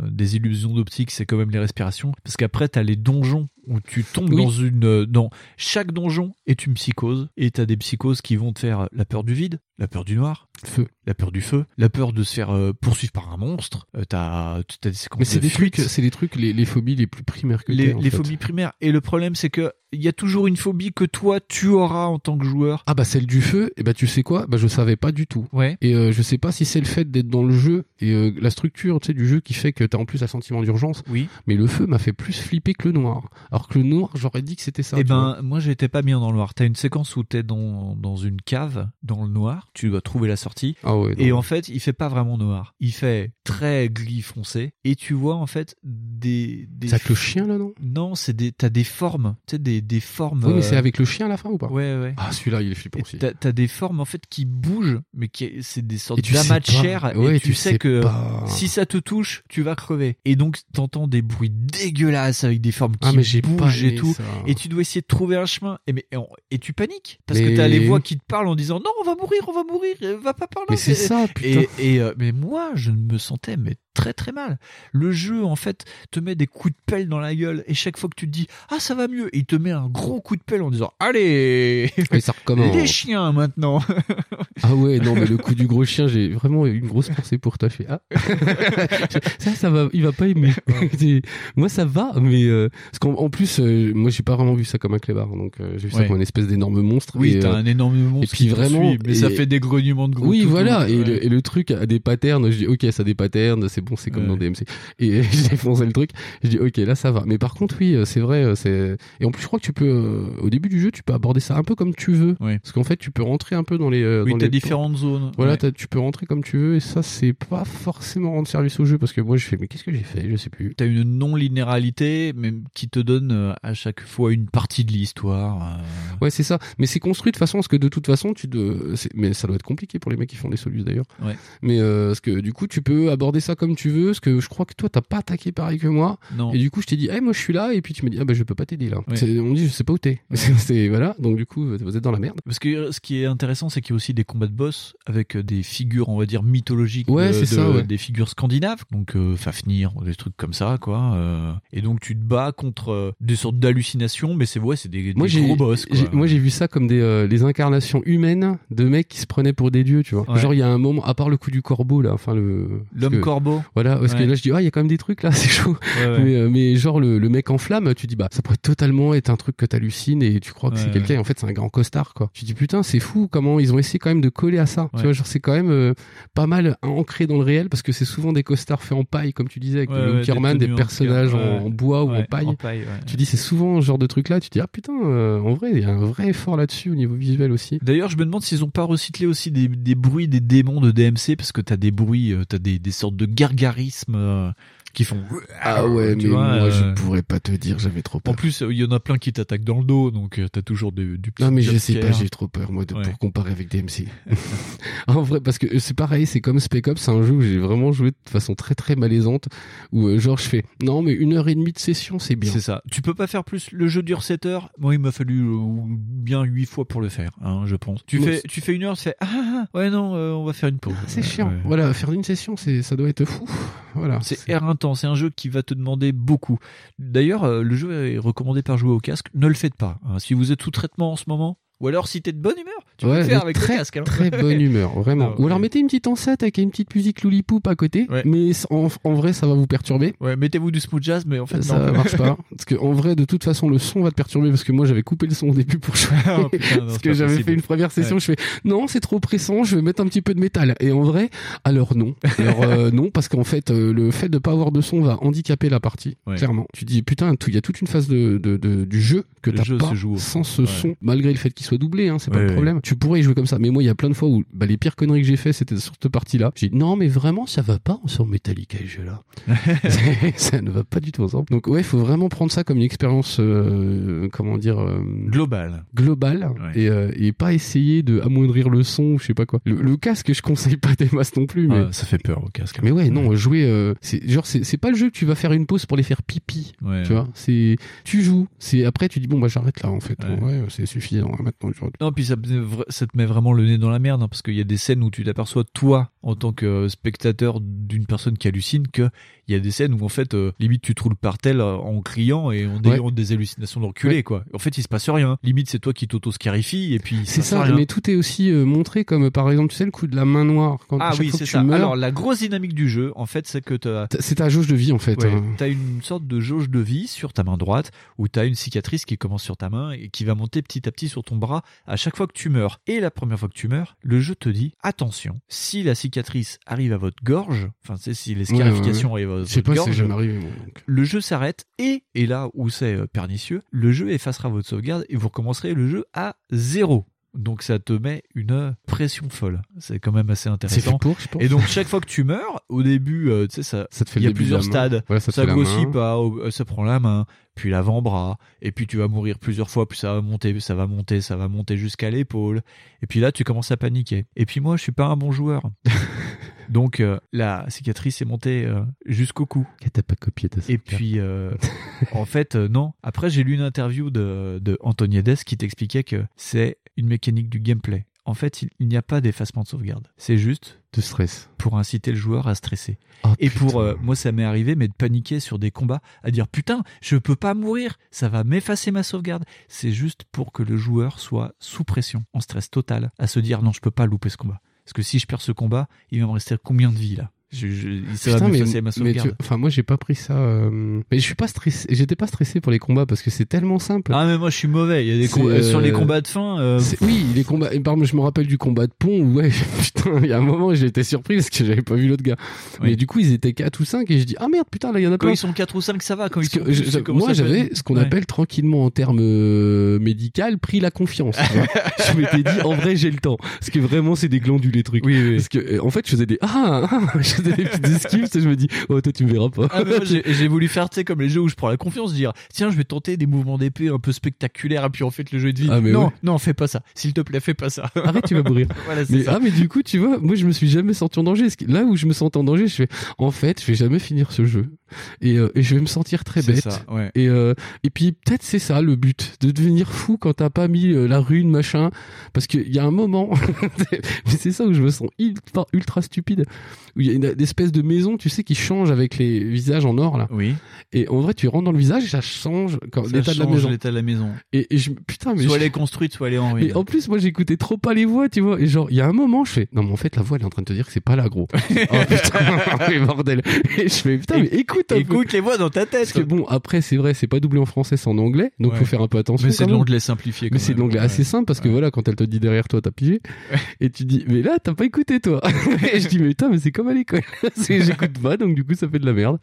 des illusions d'optique, c'est quand même les respirations, parce qu'après t'as les donjons où tu tombes Oui. dans une euh, dans chaque donjon est une psychose et t'as des psychoses qui vont te faire la peur du vide, la peur du noir, feu, la peur du feu, la peur de se faire euh, poursuivre par un monstre. Euh, t'as t'as des séquences Mais c'est de des trucs, c'est des trucs, les, les phobies les plus primaires que les, en les fait. phobies primaires. Et le problème, c'est que il y a toujours une phobie que toi tu auras en tant que joueur. Ah bah celle du feu, et bah tu sais quoi, bah je savais pas du tout. Ouais. Et euh, je sais pas si c'est le fait d'être dans le jeu et euh, la structure, tu sais, du jeu qui fait que t'as en plus un sentiment d'urgence. Oui. Mais le feu m'a fait plus flipper que le noir. Alors que le noir, j'aurais dit que c'était ça. Eh ben, moi, j'étais pas bien dans le noir. T'as une séquence où t'es dans, dans une cave, dans le noir. Tu dois trouver la sortie. Ah ouais, et en fait, il fait pas vraiment noir. Il fait très gris foncé. Et tu vois, en fait, des, des. C'est avec le chien là, non? Non, c'est des, t'as des formes. Tu sais, des, des formes. Oui, mais euh, c'est avec le chien à la fin ou pas? Ouais, ouais. Ah, celui-là, il est flippant aussi. T'as, t'as des formes en fait qui bougent, mais qui c'est des sortes d'amas de chair. Ouais, et tu, tu sais, sais que pas. si ça te touche, tu vas crever. Et donc t'entends des bruits dégueulasses avec des formes qui Ah, mais j'ai pas bougent et tout. ça. Et tu dois essayer de trouver un chemin. Et, mais, et, on- et tu paniques parce que t'as les voix qui te parlent en disant non, on va mourir, on va mourir, va pas par là. Mais c'est ça, putain. Et, et, euh, mais moi, je me sentais mais très très mal. Le jeu en fait te met des coups de pelle dans la gueule et chaque fois que tu te dis ah ça va mieux, il te met un gros coup de pelle en disant allez Et ça recommence. les chiens maintenant. Ah ouais, non, mais le coup du gros chien, j'ai vraiment eu une grosse pensée pour toi. Je fais, ah. ça, ça va, il va pas aimer. Moi, ça va, mais, euh, parce qu'en en plus, euh, moi, j'ai pas vraiment vu ça comme un clébard, donc, euh, j'ai vu ça comme une espèce d'énorme monstre. Oui, t'as euh, un énorme monstre Et puis vraiment. suit, mais ça fait des grognements de gros Oui, voilà. le, et le truc a des patterns. Je dis, ok, ça a des patterns, c'est bon, c'est comme Ouais. dans DMC. Et j'ai défoncé le truc. Je dis, ok, là, ça va. Mais par contre, oui, euh, c'est vrai, euh, c'est, et en plus, je crois que tu peux, euh, au début du jeu, tu peux aborder ça un peu comme tu veux. Oui. Parce qu'en fait, tu peux rentrer un peu dans les, Oui, dans t'as les différentes zones. Voilà, Ouais. tu peux rentrer comme tu veux et ça, c'est pas forcément rendre service au jeu parce que moi, je fais, mais qu'est-ce que j'ai fait? Je sais plus. T'as une non-linéarité, mais qui te donne à chaque fois une partie de l'histoire. euh. Ouais, c'est ça. Mais c'est construit de façon à ce que de toute façon, tu de... c'est- mais ça doit être compliqué pour les mecs qui font des solus d'ailleurs. Ouais. Mais euh, parce que du coup, tu peux aborder ça comme tu veux. Parce que je crois que toi, t'as pas attaqué pareil que moi. Non. Et du coup, je t'ai dit, hey, moi, je suis là. Et puis tu me dis, ah bah, je peux pas t'aider là. On me dit, je sais pas où t'es. voilà. Donc du coup, vous êtes dans la merde. Parce que euh, ce qui est intéressant, c'est qu'il y a aussi des combats de boss avec euh, des figures, on va dire, mythologiques. Ouais, de- c'est de- ça, ouais. Des figures scandinaves, donc euh, Fafnir, des trucs comme ça, quoi. euh. et donc tu te bats contre euh, des sortes d'hallucinations, mais c'est ouais, c'est des, gros boss. Quoi. moi j'ai vu ça comme des euh, les incarnations humaines de mecs qui se prenaient pour des dieux, tu vois. Genre il y a un moment à part le coup du corbeau là, enfin le L'homme corbeau. Voilà, parce Ouais. que là je dis ah il y a quand même des trucs là, c'est chaud. Ouais. Mais, euh, mais genre le, le mec en flamme, tu dis bah ça pourrait totalement être un truc que t'hallucines et tu crois que c'est quelqu'un et en fait c'est un grand costard quoi. Tu dis putain c'est fou comment ils ont essayé quand même de coller à ça. Tu vois genre c'est quand même euh, pas mal ancré dans le réel parce que c'est souvent des costards faits en paille comme tu disais avec le Wickerman, des des, personnages en, bois ou en paille. en paille, ouais. Tu dis c'est souvent ce genre de truc là, tu dis ah putain euh, en vrai il y a un vrai effort là-dessus au niveau visuel aussi. D'ailleurs, je me demande s'ils ont pas recyclé aussi des, des bruits des démons de DMC, parce que t'as des bruits, euh, t'as des, des sortes de gargarismes euh, qui font. Ah ouais, tu mais vois, moi euh, je pourrais pas te dire, j'avais trop peur. En plus, euh, il y en a plein qui t'attaquent dans le dos, donc euh, t'as toujours de- du petit Non mais je sais pas, j'ai trop peur moi de, Ouais. pour comparer avec DMC. en vrai, parce que c'est pareil, c'est comme Spec Ops, c'est un jeu où j'ai vraiment joué de façon très très malaisante, où euh, genre je fais non mais une heure et demie de session c'est bien. C'est ça. Tu peux pas faire plus. Le jeu dure 7 heures? Moi, il m'a fallu euh, bien 8 fois pour le faire, hein, je pense. Tu fais, c'est- tu fais une heure, fais ah, ah, ah, ouais non, euh, on va faire une pause. C'est Ouais, chiant. ouais. Voilà, faire une session, c'est ça doit être fou. Voilà. C'est éreintant, c'est un jeu qui va te demander beaucoup. D'ailleurs, euh, le jeu est recommandé par jouer au casque. Ne le faites pas. hein. Si vous êtes sous traitement en ce moment, ou alors si t'es de bonne humeur, tu peux Ouais, le faire avec très, le casque. hein. Très bonne humeur, vraiment. Ah, Ou alors mettez une petite enceinte avec une petite musique lollipop à côté, Ouais. mais en, en vrai ça va vous perturber. Ouais, mettez-vous du smooth jazz, mais en fait ça non. marche pas parce que en vrai de toute façon le son va te perturber parce que moi j'avais coupé le son au début pour jouer Oh, putain, non, parce que j'avais fait une première session je fais non c'est trop pressant je vais mettre un petit peu de métal et en vrai alors non alors euh, non parce qu'en fait euh, le fait de pas avoir de son va handicaper la partie clairement tu dis putain il y a toute une phase de, de, de- du jeu que t'as pas se joue au sans ce son malgré le fait qu'il qu'il soit doublé, hein, c'est pas Ouais, le ouais. problème. Tu pourrais y jouer comme ça. Mais moi, il y a plein de fois où bah, les pires conneries que j'ai fait, c'était sur cette partie-là. J'ai dit non, mais vraiment, ça va pas sur Metallica ce jeu-là. ça ne va pas du tout ensemble. Donc ouais, il faut vraiment prendre ça comme une expérience, euh, comment dire, euh, Global. globale et, euh, et pas essayer de amoindrir le son ou je sais pas quoi. Le, le casque, je conseille pas des masses non plus. Mais Ah, ça fait peur au casque. mais ouais, non, jouer, c'est genre c'est c'est pas le jeu que tu vas faire une pause pour les faire pipi. Tu vois, c'est tu joues, c'est après tu dis bon bah j'arrête là en fait. Ouais, c'est suffisant. hein, Non, puis ça, ça te met vraiment le nez dans la merde, hein, parce qu'il y a des scènes où tu t'aperçois, toi, en tant que spectateur d'une personne qui hallucine, que il y a des scènes où, en fait, euh, limite, tu te roules par terre euh, en criant et en ayant des hallucinations d'enculé, Ouais. quoi. En fait, il se passe rien. Limite, c'est toi qui t'auto-scarifie, et puis C'est ça, rien. mais tout est aussi euh, montré comme euh, par exemple, tu sais, le coup de la main noire. Quand, Ah oui, c'est ça. meurs, Alors, la grosse dynamique du jeu, en fait, c'est que t'as... c'est ta jauge de vie en fait. Ouais, hein. t'as une sorte de jauge de vie sur ta main droite où t'as une cicatrice qui commence sur ta main et qui va monter petit à petit sur ton bras à chaque fois que tu meurs. Et la première fois que tu meurs, le jeu te dit attention, si la cicatrice arrive à votre gorge, enfin c'est si les Ouais, ouais, scarifications ouais. arrivent à votre pas, gorge, jamais arrivé. moi, donc. le jeu s'arrête et, et là où c'est euh, pernicieux, le jeu effacera votre sauvegarde et vous recommencerez le jeu à zéro. Donc ça te met une pression folle. C'est quand même assez intéressant. fait pour, je pense. Et donc chaque fois que tu meurs, au début, euh, tu sais ça, Ça te fait il y a plusieurs stades. Ça ça grossit pas, euh, ça prend la main, puis l'avant-bras, et puis tu vas mourir plusieurs fois, puis ça va monter, ça va monter, ça va monter jusqu'à l'épaule. Et puis là, tu commences à paniquer. Et puis moi, je suis pas un bon joueur. Donc euh, la cicatrice est montée euh, jusqu'au cou. T'as pas copié ta Et puis, euh, en fait, non. Après, j'ai lu une interview de, de qui t'expliquait que c'est une mécanique du gameplay. En fait, il, il n'y a pas d'effacement de sauvegarde. C'est juste de stress pour inciter le joueur à stresser. Ah, et pour euh, moi, ça m'est arrivé, mais de paniquer sur des combats, à dire putain, je peux pas mourir, ça va m'effacer ma sauvegarde. C'est juste pour que le joueur soit sous pression, en stress total, à se dire non, je peux pas louper ce combat. Parce que si je perds ce combat, il va me rester combien de vies là? Je, je- Putain, mais, ma mais tu- enfin moi j'ai pas pris ça euh, mais je suis pas stressé j'étais pas stressé pour les combats parce que c'est tellement simple Ah mais moi je suis mauvais. Il y a des com- euh, sur les euh, combats de fin. euh, oui, les combats. et par exemple, je me rappelle du combat de pont où, ouais, putain, il y a un moment, j'ai été surpris parce que j'avais pas vu l'autre gars. Mais du coup, ils étaient 4 ou 5 et je dis, ah merde, putain, là, il y en a Quand plein. ils sont 4 ou 5, ça va. Quand ils sont que je- je- moi, j'avais ce qu'on Ouais. appelle tranquillement en termes euh, médical pris la confiance. je m'étais dit, en vrai, j'ai le temps. Parce que vraiment, c'est des glandules, les trucs. Parce que, euh, en fait, je faisais des, ah, ah, je des petites esquives, je me dis, oh, toi, tu me verras pas. Ah, j'ai voulu faire, tu sais, comme les jeux où je prends la confiance, dire, tiens, je vais tenter des mouvements d'épée un peu spectaculaires, et puis en fait, le jeu de vie. Ah, non, ouais. non, fais pas ça. S'il te plaît, fais pas ça. Arrête, tu vas mourir. voilà, c'est mais, ça. ah, mais du coup, tu vois, moi, je me suis jamais senti en danger. Là où je me sens en danger, je fais, en fait, je vais jamais finir ce jeu. Et, euh, et je vais me sentir très bête. ça, ouais. Et, euh, et puis, peut-être c'est ça le but, de devenir fou quand t'as pas mis euh, la rune, machin. Parce qu'il y a un moment, mais c'est ça où je me sens ultra, ultra stupide, où il y a une, une espèce de maison, tu sais, qui change avec les visages en or, là. Oui. Et en vrai, tu rentres dans le visage et ça change l'état de la maison. l'état de la maison. Et, et je, putain, mais soit je- elle est construite, soit elle est en ruine. mais en plus, moi, j'écoutais trop pas les voix, tu vois. Et genre, il y a un moment, je fais, non, mais en fait, la voix, elle est en train de te dire que c'est pas là, gros. oh putain, mais bordel. Et je fais, putain, mais écoute un peu. Écoute les voix dans ta tête. Parce que bon, après, c'est vrai, c'est pas doublé en français, c'est en anglais. Donc, Ouais. faut faire un peu attention. Mais c'est de l'anglais simplifié. Mais c'est de l'anglais assez simple parce que voilà, quand elle te dit derrière toi, t'as pigé. Et tu dis, mais là, t'as pas écouté, toi. et je dis, mais putain, mais c'est comme à l'école. J'écoute pas, donc du coup, ça fait de la merde.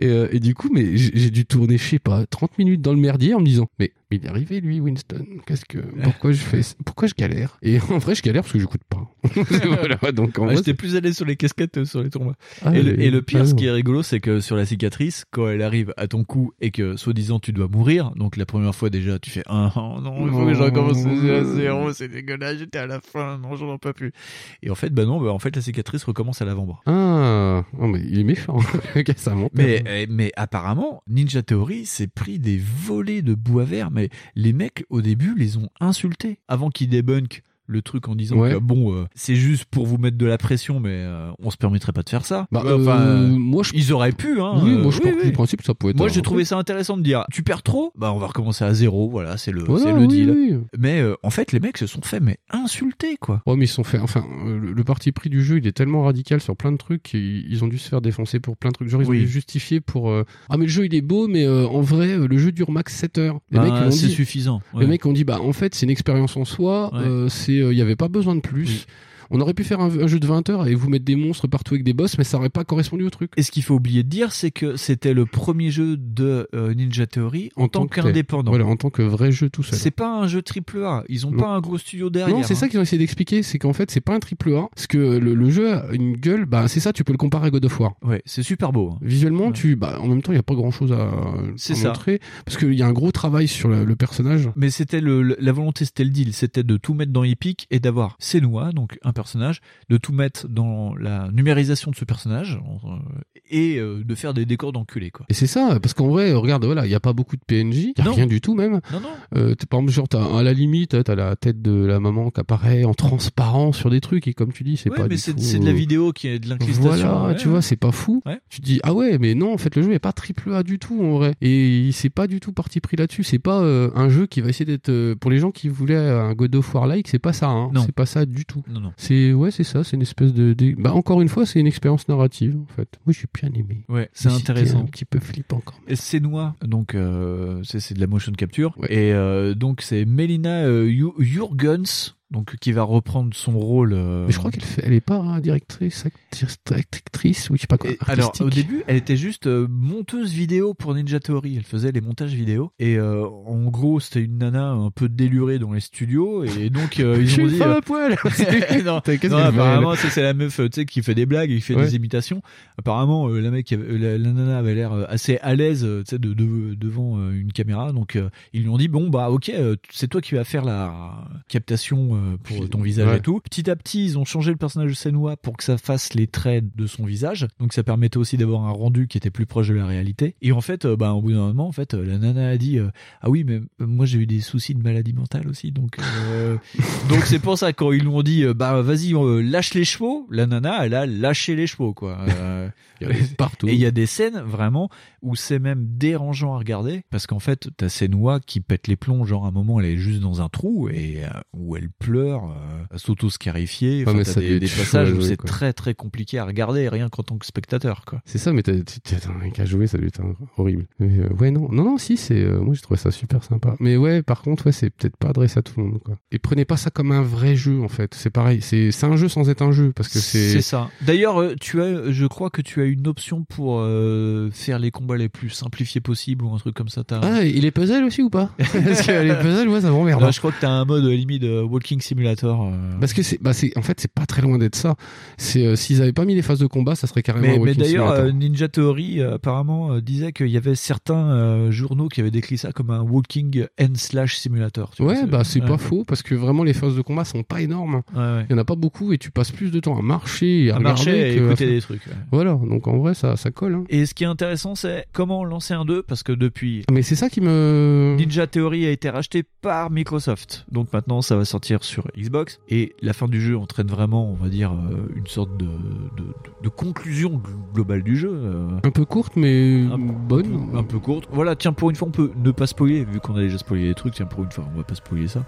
Et, euh, et du coup, mais j'ai j'ai dû tourner, je sais pas, 30 minutes dans le merdier en me disant, mais, mais il est arrivé, lui, Winston. Qu'est-ce que, pourquoi je fais, pourquoi je galère? Et en vrai, je galère parce que j'écoute pas. voilà, donc en J'étais plus allé sur les casquettes que sur les tournois. Ah, et, le, mais- et le pire, ah ce qui est rigolo, c'est que sur la cicatrice, quand elle arrive à ton cou et que soi-disant tu dois mourir, donc la première fois déjà tu fais ah oh non, il faut que je recommence à zéro, c'est dégueulasse, j'étais à la fin, non, j'en ai pas plus. Et en fait, bah non, bah en fait la cicatrice recommence à l'avant-bras. Ah, oh, mais il est méchant. ça monte. Mais, eh, mais apparemment, Ninja Theory s'est pris des volets de bois vert, mais les mecs au début les ont insultés avant qu'ils débunkent le truc en disant Ouais. que bon, euh, c'est juste pour vous mettre de la pression, mais euh, on se permettrait pas de faire ça. Bah, enfin, euh, euh, moi, je... ils auraient pu, hein. Oui, moi, je pense oui, que oui. du principe, ça pouvait être. Moi, j'ai trouvé ça intéressant de dire, tu perds trop, bah on va recommencer à zéro, voilà, c'est le, Voilà, le oui, deal. Mais en fait, les mecs se sont fait mais insulter quoi. Ouais, mais ils sont fait. Enfin, le, le parti pris du jeu, il est tellement radical sur plein de trucs qu'ils ils ont dû se faire défoncer pour plein de trucs. Genre, ils ont dû justifier pour. Ah, mais le jeu, il est beau, mais en vrai, le jeu dure max 7 heures. Les Bah, mecs, c'est suffisant. Les mecs ont dit, bah, en fait, c'est une expérience en soi. Ouais. c'est, il y avait pas besoin de plus. On aurait pu faire un, un jeu de 20 heures et vous mettre des monstres partout avec des boss, mais ça aurait pas correspondu au truc. Et ce qu'il faut oublier de dire, c'est que c'était le premier jeu de euh, Ninja Theory en, tant qu'indépendant. Voilà, en tant que vrai jeu tout seul. C'est pas un jeu triple A. Ils ont Non. pas un gros studio derrière. Non, c'est ça hein. qu'ils ont essayé d'expliquer, c'est qu'en fait, c'est pas un triple A, parce que le, le jeu a une gueule, bah, c'est ça, tu peux le comparer à God of War. Ouais, c'est super beau. hein. Visuellement, tu, bah, en même temps, il y a pas grand chose à, C'est ça. montrer, parce qu'il y a un gros travail sur le, le personnage. Mais c'était le- la volonté, c'était le deal, c'était de tout mettre dans Epic et d'avoir Senua, donc un personnage, de tout mettre dans la numérisation de ce personnage euh, et euh, de faire des décors d'enculé quoi. Et c'est ça, parce qu'en vrai, regarde, voilà, il y a pas beaucoup de PNJ, il y a Non. rien du tout même. Non, non. Euh, par exemple, genre, t'as, à la limite, t'as la tête de la maman qui apparaît en transparent sur des trucs, et comme tu dis, c'est Ouais, pas mais du c'est tout, c'est de la euh, vidéo qui est de l'incrustation. Voilà, ouais. tu vois, c'est pas fou. Tu te dis ah ouais, mais non, en fait le jeu est pas triple A du tout en vrai. Et il s'est pas du tout parti pris là-dessus. C'est pas euh, un jeu qui va essayer d'être euh, pour les gens qui voulaient un God of War like, c'est pas ça. Hein. Non. C'est pas ça du tout. C'est ouais, c'est ça. C'est une espèce de, de- bah encore une fois, c'est une expérience narrative en fait. Moi, j'ai bien aimé. Ouais, c'est intéressant. Un petit peu flippant quand même. Et Senua, donc euh, c'est c'est de la motion capture. Et euh, donc c'est Melina euh, Ju- Jurgens, donc qui va reprendre son rôle. euh, Mais je crois qu'elle elle est pas hein, directrice, actrice, oui, je sais pas quoi. Alors au début, elle était juste euh, monteuse vidéo pour Ninja Theory. Elle faisait les montages vidéo et euh, en gros c'était une nana un peu délurée dans les studios et donc Je ils ont dit femme à poil. non, non, apparemment c'est la meuf tu sais qui fait des blagues et qui fait Ouais. des imitations. Apparemment la mec avait- la, la nana avait l'air assez à l'aise tu sais de, de- devant une caméra donc ils lui ont dit bon bah OK c'est toi qui vas faire la captation pour ton visage Ouais. et tout. Petit à petit, ils ont changé le personnage de Senua pour que ça fasse les traits de son visage. Donc ça permettait aussi d'avoir un rendu qui était plus proche de la réalité. Et en fait, euh, bah, au bout d'un moment, en fait, euh, la nana a dit euh, ah oui, mais euh, moi j'ai eu des soucis de maladie mentale aussi, donc euh, donc c'est pour ça quand ils lui ont dit euh, bah vas-y euh, lâche les chevaux, la nana elle a lâché les chevaux quoi. Euh, Il y en a partout. Et il y a des scènes vraiment où c'est même dérangeant à regarder parce qu'en fait t'as Senua qui pète les plombs, genre à un moment elle est juste dans un trou et euh, où elle pleure, euh, à s'auto-scarifier. Enfin, t'as des, passages à où c'est quoi. très très compliqué à regarder rien qu'en tant que spectateur quoi. C'est ça, mais t'as t'as- t'as rien qu'à jouer, ça doit être horrible. Mais, euh, ouais, non, non, non, si, c'est, euh, moi j'ai trouvé ça super sympa. Mais ouais, par contre, ouais, c'est peut-être pas adressé à tout le monde, quoi. Et prenez pas ça comme un vrai jeu, en fait. C'est pareil, c'est, c'est un jeu sans être un jeu, parce que c'est. C'est ça. D'ailleurs, euh, tu as, je crois que tu as une option pour faire les combats les plus simplifiés possibles ou un truc comme ça. t'as- Ah, et les puzzles aussi ou pas? Parce que les puzzles, ouais, ça m'emmerde. Là, hein. je crois que t'as un mode limite euh, walking simulator. euh. Parce que c'est, bah c'est, en fait, c'est pas très loin d'être ça. C'est, euh, s'ils avaient pas mis les phases de combat, ça serait carrément Mais, un mais d'ailleurs, simulator. euh, Ninja Theory euh, apparemment disait qu'il y avait certains journaux qui avaient décrit ça comme un walking and slash simulator. tu vois, Ouais, bah c'est ouais. pas faux parce que vraiment les phases de combat sont pas énormes. Ouais, ouais. Il y en a pas beaucoup et tu passes plus de temps à marcher et à, À marcher et que à écouter des trucs. Voilà, donc en vrai ça ça colle. hein. Et ce qui est intéressant, c'est comment lancer un 2 parce que depuis Mais c'est ça qui me Ninja Theory a été racheté par Microsoft. Donc maintenant, ça va sortir sur Xbox. Et la fin du jeu entraîne vraiment, on va dire, euh, une sorte de, de, de conclusion gl- globale du jeu. euh, un peu courte mais un, bonne. un peu courte. Voilà, tiens, pour une fois, on peut ne pas spoiler, vu qu'on a déjà spoilé les trucs. Tiens, pour une fois, on va pas spoiler ça.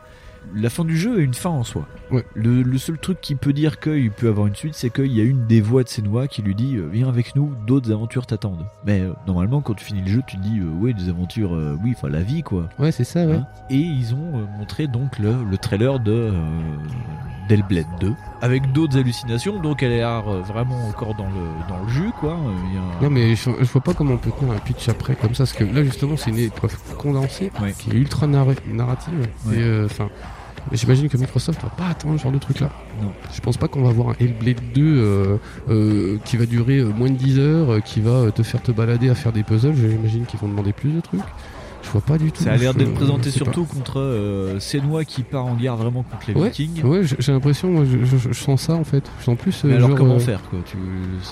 La fin du jeu est une fin en soi. Ouais. Le, le seul truc qui peut dire qu'il peut avoir une suite, c'est qu'il y a une des voix de Senua qui lui dit euh, Viens avec nous, d'autres aventures t'attendent. Mais euh, normalement, quand tu finis le jeu, tu te dis euh, Ouais, des aventures, euh, oui, enfin la vie quoi. Ouais, c'est ça, ouais. Hein Et ils ont montré donc le, le trailer de d'Hellblade 2 avec d'autres hallucinations. Donc elle est vraiment encore dans le dans le jus quoi. Il y a- Non mais je, je vois pas comment on peut tenir un pitch après comme ça parce que là justement c'est une épreuve condensée qui est ultra narra- narrative Ouais. et euh, enfin j'imagine que Microsoft va pas attendre ce genre de truc là. Non. Je pense pas qu'on va avoir un Hellblade 2 euh, euh, qui va durer euh, moins de 10 heures, qui va te faire te balader à faire des puzzles. J'imagine qu'ils vont demander plus de trucs. Je vois pas du tout. Ça a l'air d'être présenté surtout pas. contre euh, qui part en guerre vraiment contre les Ouais, Vikings. ouais, j'ai l'impression, moi, je, je- je sens ça en fait. Je sens plus. euh, Mais alors genre, comment euh, faire quoi tu...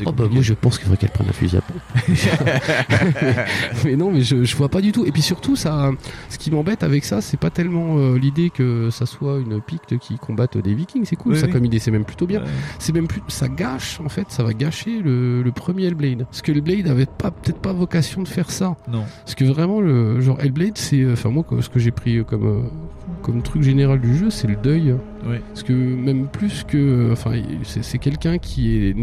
Oh bah moi je pense qu'il faudrait qu'elle prenne un fusil à pompe. mais non mais je, je vois pas du tout. Et puis surtout ça, ce qui m'embête avec ça, c'est pas tellement euh, l'idée que ça soit une picte qui combatte des Vikings. C'est cool, Oui, ça oui. comme idée, c'est même plutôt bien. Ouais. C'est même plus, ça gâche en fait, ça va gâcher le, le premier Hellblade. Parce que Hellblade avait pas peut-être pas vocation de faire ça. Non. Parce que vraiment le genre Hellblade, c'est, euh, enfin moi ce que j'ai pris comme euh, comme truc général du jeu, c'est le deuil. Ouais. Parce que même plus que, enfin, c'est quelqu'un qui est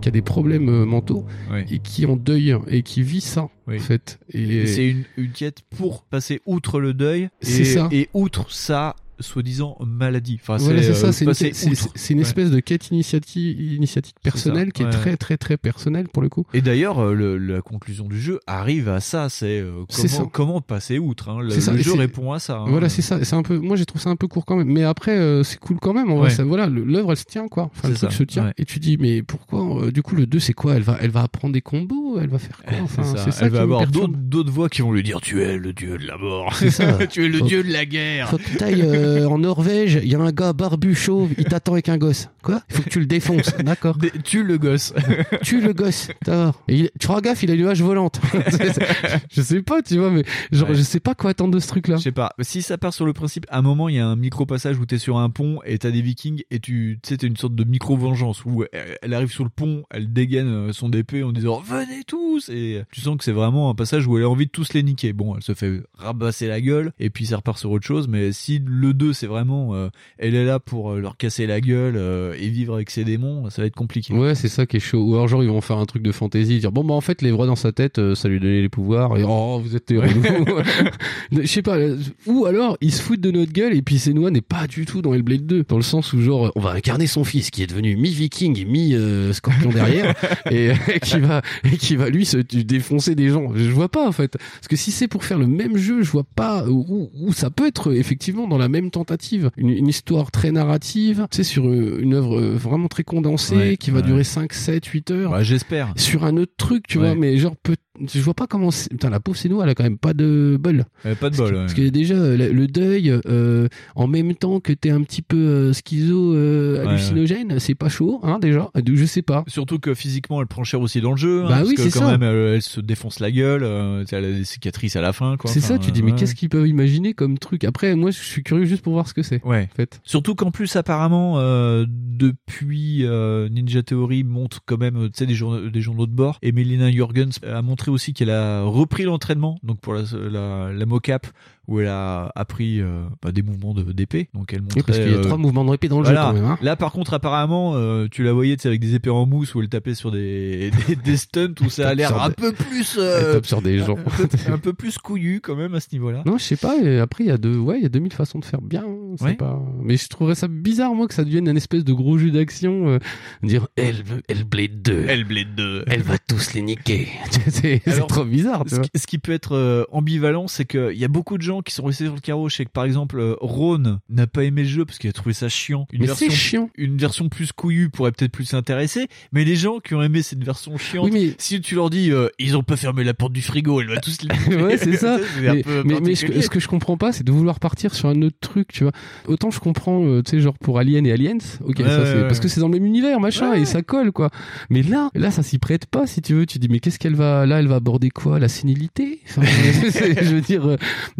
qui a des problèmes euh, mentaux Ouais. et qui est en deuil et qui vit ça Oui. en fait. Et Et, c'est une, une quête pour passer outre le deuil. C'est ça. Et outre ça, soi-disant maladie. Enfin, Voilà, c'est euh, ça, c'est une, passer c'est- une Ouais. espèce de quête initiative, initiatique personnelle qui est très très très personnelle pour le coup. Et d'ailleurs, euh, la conclusion du jeu arrive à ça, c'est euh, comment, comment passer outre. hein. Le, ça, jeu répond à ça. hein. Voilà, c'est ça. C'est un peu. Moi, j'ai trouvé ça un peu court quand même. Mais après, euh, c'est cool quand même. En vrai, Ouais. ça, voilà, l'œuvre, elle se tient quoi. Enfin, le truc ça, se tient. Et tu dis, mais pourquoi euh, Du coup, le 2 c'est quoi? Elle va, elle va apprendre des combos. Elle va faire quoi? Enfin, C'est ça. ça Elle va avoir d'autres voix qui vont lui dire Tu es le dieu de la mort. Tu es le dieu de la guerre. Euh, en Norvège. Il y a un gars barbu chauve. Il t'attend avec un gosse. Quoi? Il faut que tu le défonces. D'accord. Tue le gosse. Tue le gosse. D'accord. Il- tu feras gaffe. Il a une nuage volante. je sais pas, tu vois, mais genre, Ouais. je sais pas quoi attendre de ce truc-là. Je sais pas. Si ça part sur le principe, à un moment, il y a un micro passage où t'es sur un pont et t'as des vikings et tu sais, t'as une sorte de micro vengeance où elle, arrive sur le pont, elle dégaine euh, son épée en disant venez tous et tu sens que c'est vraiment un passage où elle a envie de tous les niquer. Bon, elle se fait rabasser la gueule et puis ça repart sur autre chose. Mais si le 2 c'est vraiment, euh, elle est là pour euh, leur casser la gueule euh, et vivre avec ses démons, ça va être compliqué. Ouais, c'est ça qui est chaud. Ou alors, genre, ils vont faire un truc de fantaisie, dire bon, bah, en fait, les voix dans sa tête, euh, ça lui donnait les pouvoirs, et oh, vous êtes. Je sais pas. euh, Ou alors, ils se foutent de notre gueule, et puis Senua n'est pas du tout dans Hellblade 2, dans le sens où, genre, on va incarner son fils, qui est devenu mi-viking et mi-scorpion derrière, et, et qui va, et qui va, lui, se défoncer des gens. Je vois pas, en fait. Parce que si c'est pour faire le même jeu, je vois pas où, où ça peut être, effectivement, dans la même tentative. Une, une histoire très narrative, tu sais, sur euh, une œuvre euh, vraiment très condensée, Ouais, qui va ouais. durer 5, 7, 8 heures. Ouais, J'espère. Sur un autre truc, tu vois, mais genre, peut je vois pas comment. Putain, la pauvre Senua, elle a quand même pas de bol. Elle a pas de bol. ouais. Parce que déjà, euh, le deuil, euh, en même temps que t'es un petit peu euh, schizo euh, Ouais, hallucinogène, c'est pas chaud, hein, déjà. Donc, Je sais pas. Surtout que physiquement, elle prend cher aussi dans le jeu. hein, Bah parce oui, que c'est quand ça. même, elle, elle se défonce la gueule. euh, elle a des cicatrices à la fin. quoi. C'est ça, tu dis, euh, mais qu'est-ce qu'ils peuvent imaginer comme truc? Après, moi, je suis curieux juste pour voir ce que c'est. Ouais. En fait. Surtout qu'en plus, apparemment, euh, depuis euh, Ninja Theory montre quand même, euh, tu sais, des, journaux, des journaux de bord. Et Melina Jurgens a montré aussi qu'elle a repris l'entraînement, donc pour la, la, la mocap, où elle a appris euh, bah, des mouvements de- d'épée. Donc elle montrait. Oui, parce qu'il y a euh, trois mouvements répit dans le voilà. jeu quand même. Hein. Là, par contre, apparemment, euh, tu la voyais avec des épées en mousse où elle tapait sur des, des, des stunts où ça a l'air un des- peu plus. Elle tape sur des gens. un peu, un peu plus couillu quand même à ce niveau-là. Non, je sais pas. et après, il y a deux, ouais, il y a 2000 façons de faire bien. hein, Ouais. pas. Mais je trouverais ça bizarre, moi, que ça devienne un espèce de gros jeu d'action. euh, dire, elle, elle Blade 2. Hellblade 2. Elle va tous les niquer. c'est trop bizarre, tu Ce vois. qui, ce qui peut être ambivalent, c'est qu'il y a beaucoup de gens qui sont restés sur le carreau. Je sais que par exemple, euh, Ron n'a pas aimé le jeu parce qu'il a trouvé ça chiant. Une Mais version, c'est chiant. Une version plus couillue pourrait peut-être plus s'intéresser. Mais les gens qui ont aimé cette version chiante, Oui, mais- si tu leur dis euh, ils ont pas fermé la porte du frigo, elle va tous les. ouais, c'est ça. Mais peu mais, mais ce, que, particulier. ce que je comprends pas, c'est de vouloir partir sur un autre truc, tu vois. Autant je comprends, euh, tu sais, genre pour Alien et Aliens, ok, Ouais, ça ouais, c'est ouais. parce que c'est dans le même univers, machin, et ça colle, quoi. Mais là, là, ça s'y prête pas, si tu veux. Tu dis, mais qu'est-ce qu'elle va, là, elle va aborder quoi, la sénilité? Enfin, Je veux dire,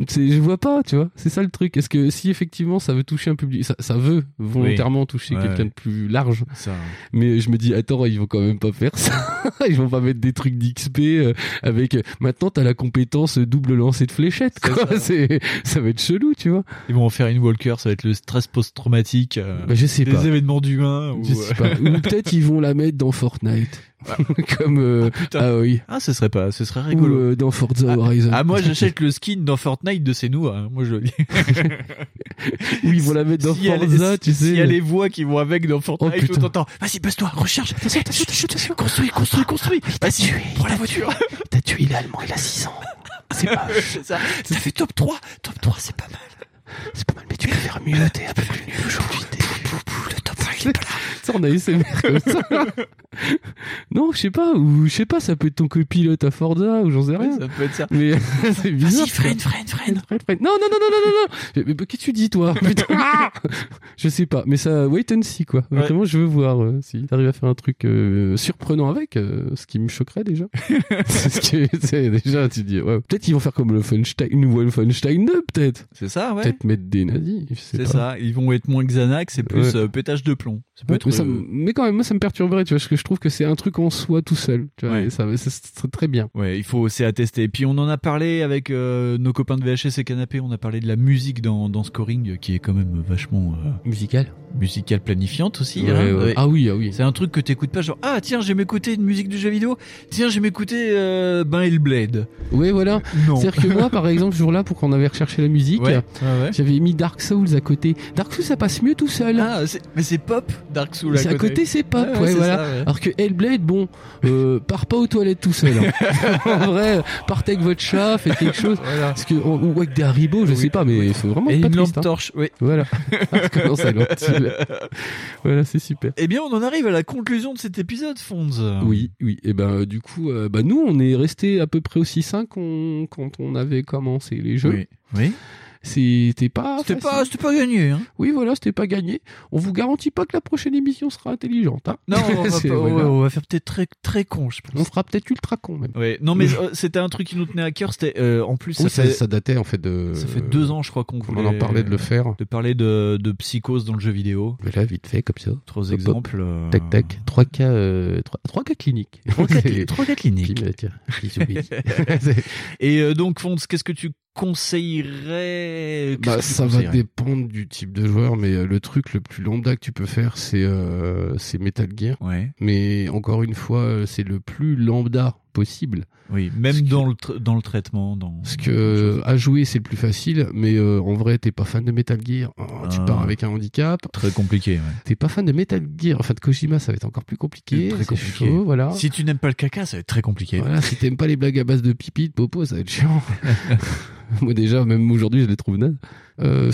c'est- je vois pas, tu vois. C'est ça le truc. Est-ce que si effectivement ça veut toucher un public, ça, ça veut volontairement toucher Ouais, quelqu'un de plus large. Ça. Mais je me dis, attends, ils vont quand même pas faire ça. ils vont pas mettre des trucs d'XP euh, avec. euh, Maintenant, t'as la compétence double lancer de fléchettes. Quoi. C'est, ça va être chelou, tu vois. Ils vont en faire une Walker, ça va être le stress post-traumatique. euh, Bah, je sais des pas. événements d'humains. ou, Je sais euh, pas. Ou peut-être ils vont la mettre dans Fortnite. Comme euh, ah oui. Ah, ce serait pas, ce serait Ou rigolo. euh, dans Forza Ah, Horizon. Ah, moi j'achète le skin dans Fortnite de Senua. Hein. Moi je le dis. Ou ils vont la mettre dans S'il y a les- Forza, tu sais. S'il y a les voix qui vont avec dans Fortnite, Oh, tout temps. Vas-y, baisse-toi, recherche. Attention, attention, attention, construis, construis, construis. Vas-y, prends la voiture. T'as tué l'allemand, il a 6 ans. C'est pas. Ça. Ça fait top 3. Top 3, c'est pas mal. C'est pas mal, mais tu peux faire mieux, t'es un peu plus nul aujourd'hui. Le top 5, il est pas là. Ça, on a SMR comme ça. non, je sais pas, ou je sais pas, ça peut être ton copilote à Forza, ou j'en sais rien. Ça peut être ça. Mais c'est bizarre. Vas-y, freine, freine, freine. Non, non, non, non, non, non, non. Mais, qu'est-ce que tu dis, toi Putain. Ah Je sais pas, mais ça, wait and see, quoi. Ouais. Vraiment, je veux voir euh, si t'arrives à faire un truc euh, surprenant avec, euh, ce qui me choquerait déjà. c'est ce c'est déjà, tu dis, ouais. Peut-être ils vont faire comme le Funstein, une nouvelle Funstein 2, peut-être. C'est ça, ouais. Peut-être mettre des nazis, C'est ça. Ils vont être moins Xanax et plus Ouais. euh, pétage de plomb. Ça peut Ouais, être. mais ça, mais quand même, moi, ça me perturberait, tu vois, parce que je trouve que c'est un truc en soi tout seul, tu vois, Ouais. et ça, ça serait très bien. Ouais, il faut c'est à tester. Et puis on en a parlé avec euh, nos copains de VHS et Canapé, on a parlé de la musique dans, dans Scoring euh, qui est quand même vachement euh, Musical musicale planifiante aussi. Ouais, hein. ouais. Ah oui, ah oui. C'est un truc que t'écoutes pas genre ah tiens, je vais m'écouter une musique du jeu vidéo. Tiens, je vais m'écouter euh, Ben Hellblade. Oui, voilà. Non. C'est-à-dire que moi, par exemple, ce jour-là, pour qu'on avait recherché la musique, ouais. j'avais mis Dark Souls à côté. Dark Souls, ça passe mieux tout seul. Ah, c'est- mais c'est pop Dark Souls C'est à côté, c'est pop, ouais, c'est voilà. ça, ouais. Alors que Hellblade, bon, euh, pars pas aux toilettes tout seul. hein. en vrai, partez avec votre chat, faites quelque chose. Parce que, ou ou avec des haribots, je sais pas, mais il faut vraiment Et pas une triste, lampe hein. torche, oui. Voilà. Commence à utile. Voilà, c'est super. Eh bien, on en arrive à la conclusion de cet épisode, Fonz. Oui, oui. Et ben, du coup, euh, bah, nous, on est resté à peu près aussi sain qu'on- quand on avait commencé les jeux. Oui. Oui. C'était pas. C'était pas, c'était pas gagné. Hein. Oui, voilà, c'était pas gagné. On vous garantit pas que la prochaine émission sera intelligente. Hein. Non, on va, C'est- pas- voilà. ouais, on va faire peut-être très, très con, je pense. On fera peut-être ultra con même. Ouais. Non, mais euh, c'était un truc qui nous tenait à cœur. C'était euh, en plus, Oui, ça, ça, fait, ça datait en fait de. ça fait deux ans, je crois, qu'on voulait. en parlait de le faire. De parler de, de psychose dans le jeu vidéo. Mais là, vite fait, comme ça. Trois exemples. euh, Tac, tac. Trois cas, trois, trois cas cliniques. Trois cas, trois cas cliniques. Et donc, Fonz, qu'est-ce que tu conseillerais Bah, ça va dépendre du type de joueur, mais euh, le truc le plus lambda que tu peux faire, c'est euh, c'est Metal Gear. Ouais. Mais encore une fois, euh, c'est le plus lambda possible. Oui, même dans le, tra- dans le traitement. Dans... Parce que à jouer, c'est le plus facile, mais euh, en vrai, t'es pas fan de Metal Gear, oh, tu Ah. pars avec un handicap. Très compliqué, ouais. T'es pas fan de Metal Gear, enfin de Kojima, ça va être encore plus compliqué. Très compliqué. chaud, voilà. Si tu n'aimes pas le caca, ça va être très compliqué. Voilà, si t'aimes pas les blagues à base de pipi, de popo, ça va être chiant. Moi déjà, même aujourd'hui, je les trouve nazes. Euh,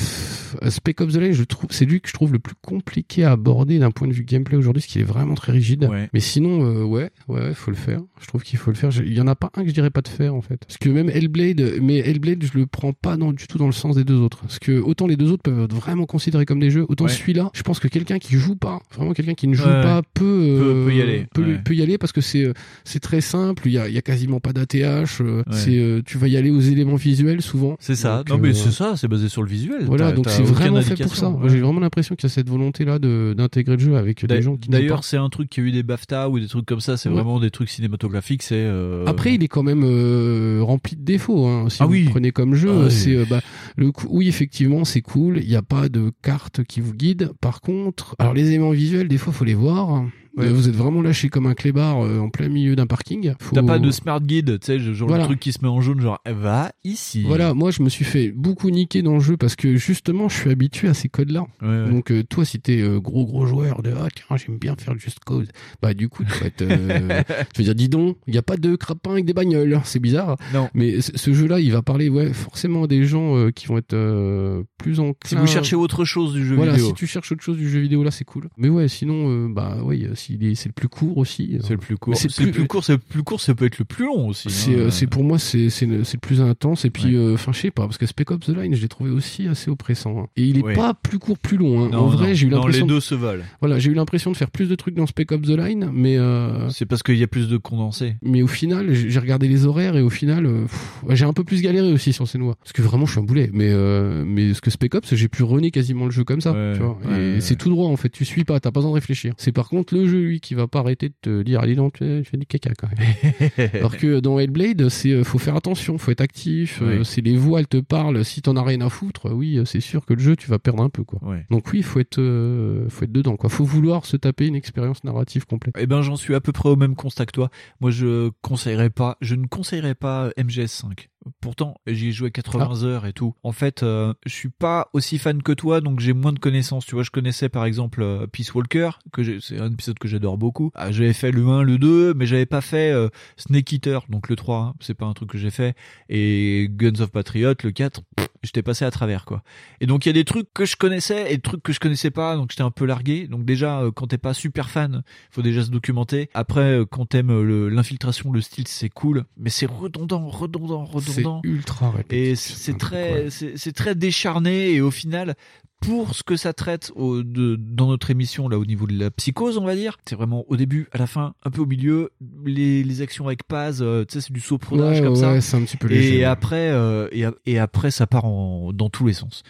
Spec Ops The Line, je trouve, c'est lui que je trouve le plus compliqué à aborder d'un point de vue gameplay aujourd'hui, parce qu'il est vraiment très rigide. Ouais. Mais sinon, euh, ouais, ouais, faut le faire. Je trouve qu'il faut le faire. Il y en a pas un que je dirais pas de faire en fait. Parce que même Hellblade, mais Hellblade, je le prends pas dans, du tout dans le sens des deux autres. Parce que autant les deux autres peuvent être vraiment considérés comme des jeux, autant Ouais. celui-là, je pense que quelqu'un qui joue pas, vraiment quelqu'un qui ne joue Ouais. pas peut, euh, peut y aller, peut, y aller parce que c'est euh, c'est très simple. Il y a, y a quasiment pas d'ATH. euh. C'est euh, tu vas y aller aux éléments visuels souvent. C'est ça. Donc, non, mais euh, c'est ça, c'est basé sur le visuel. Voilà, donc c'est vraiment fait pour ça. ouais. J'ai vraiment l'impression qu'il y a cette volonté-là de- d'intégrer le jeu avec des gens qui. D'ailleurs, c'est un truc qui a eu des BAFTA ou des trucs comme ça. C'est Ouais. vraiment des trucs cinématographiques. C'est euh, Après, il est quand même euh, rempli de défauts. Hein. Si Ah vous oui. le prenez comme jeu, Ah oui. c'est bah, le coup- oui effectivement c'est cool. Il n'y a pas de carte qui vous guide. Par contre, alors les éléments visuels, des fois faut les voir. Ouais. Vous êtes vraiment lâché comme un clébard euh, en plein milieu d'un parking. Faut- T'as pas de smart guide, tu sais, genre Voilà. le truc qui se met en jaune, genre va ici. Voilà, moi je me suis fait beaucoup niquer dans le jeu parce que justement je suis habitué à ces codes-là. Ouais, ouais. Donc euh, toi si t'es euh, gros gros joueur de ah tiens j'aime bien faire Just Cause, bah du coup tu vas être, euh, je veux dire dis donc il y a pas de crapin avec des bagnoles, c'est bizarre. Non. Mais ce jeu-là il va parler ouais forcément à des gens euh, qui vont être euh, plus en Si vous cherchez autre chose du jeu voilà, vidéo. si tu cherches autre chose du jeu vidéo là, c'est cool. Mais ouais, sinon, euh, bah oui, euh, est, c'est le plus court aussi. euh. C'est le plus court. C'est le plus court, c'est le plus court, ça peut être le plus long aussi. C'est, hein. euh, c'est pour moi, c'est, c'est, le, plus intense. Et puis, Ouais. euh, enfin, je sais pas, parce que Spec Ops The Line, je l'ai trouvé aussi assez oppressant. hein. Et il est Ouais. pas plus court, plus long. hein. Non, en vrai, j'ai eu l'impression. les de- deux se valent. Voilà, j'ai eu l'impression de faire plus de trucs dans Spec Ops The Line, mais. Euh... C'est parce qu'il y a plus de condensé. Mais au final, j'ai regardé les horaires et au final, euh, j'ai un peu plus galéré aussi sur ces noix. Parce que vraiment, je suis un boulet. Mais, euh, mais ce que Spec Ops, j'ai pu runner quasiment le jeu comme ça. Ouais, tu vois. ouais, et ouais. c'est tout droit en fait. Tu suis pas, t'as pas besoin de réfléchir. C'est par contre le jeu, lui, qui va pas arrêter de te dire, allez, non, tu fais, tu fais du caca quand même. Alors que dans Hellblade, c'est euh, faut faire attention, faut être actif. euh, Oui. c'est les voix, elles te parlent. Si t'en as rien à foutre, oui, euh, c'est sûr que le jeu, tu vas perdre un peu quoi. Ouais. Donc oui, faut être, euh, faut être dedans quoi. Faut vouloir se taper une expérience narrative complète. Eh ben, j'en suis à peu près au même constat que toi. Moi, je conseillerais pas, je ne conseillerais pas MGS5. Pourtant, j'y ai joué 80 heures et tout. En fait, euh, je suis pas aussi fan que toi, donc j'ai moins de connaissances. Tu vois, je connaissais par exemple euh, Peace Walker, que c'est un épisode que j'adore beaucoup. Ah, j'avais fait le 1, le 2, mais j'avais pas fait euh, Snake Eater, donc le 3, hein, c'est pas un truc que j'ai fait. Et Guns of Patriot, le 4, pff, j'étais passé à travers quoi. Et donc il y a des trucs que je connaissais et des trucs que je connaissais pas, donc j'étais un peu largué. Donc déjà, euh, quand t'es pas super fan, faut déjà se documenter. Après, euh, quand t'aimes le- l'infiltration, le style, c'est cool, mais c'est redondant, redondant, C'est ultra répétitif. Et c'est très, c'est très décharné et au final, pour ce que ça traite au, de, dans notre émission là au niveau de la psychose, on va dire, c'est vraiment au début, à la fin, un peu au milieu, les, les actions avec Paz, euh, tu sais, c'est du sauprenage Ouais, comme ça. ouais, c'est un petit peu léger, Et ouais. après, euh, et, et après, ça part en, dans tous les sens.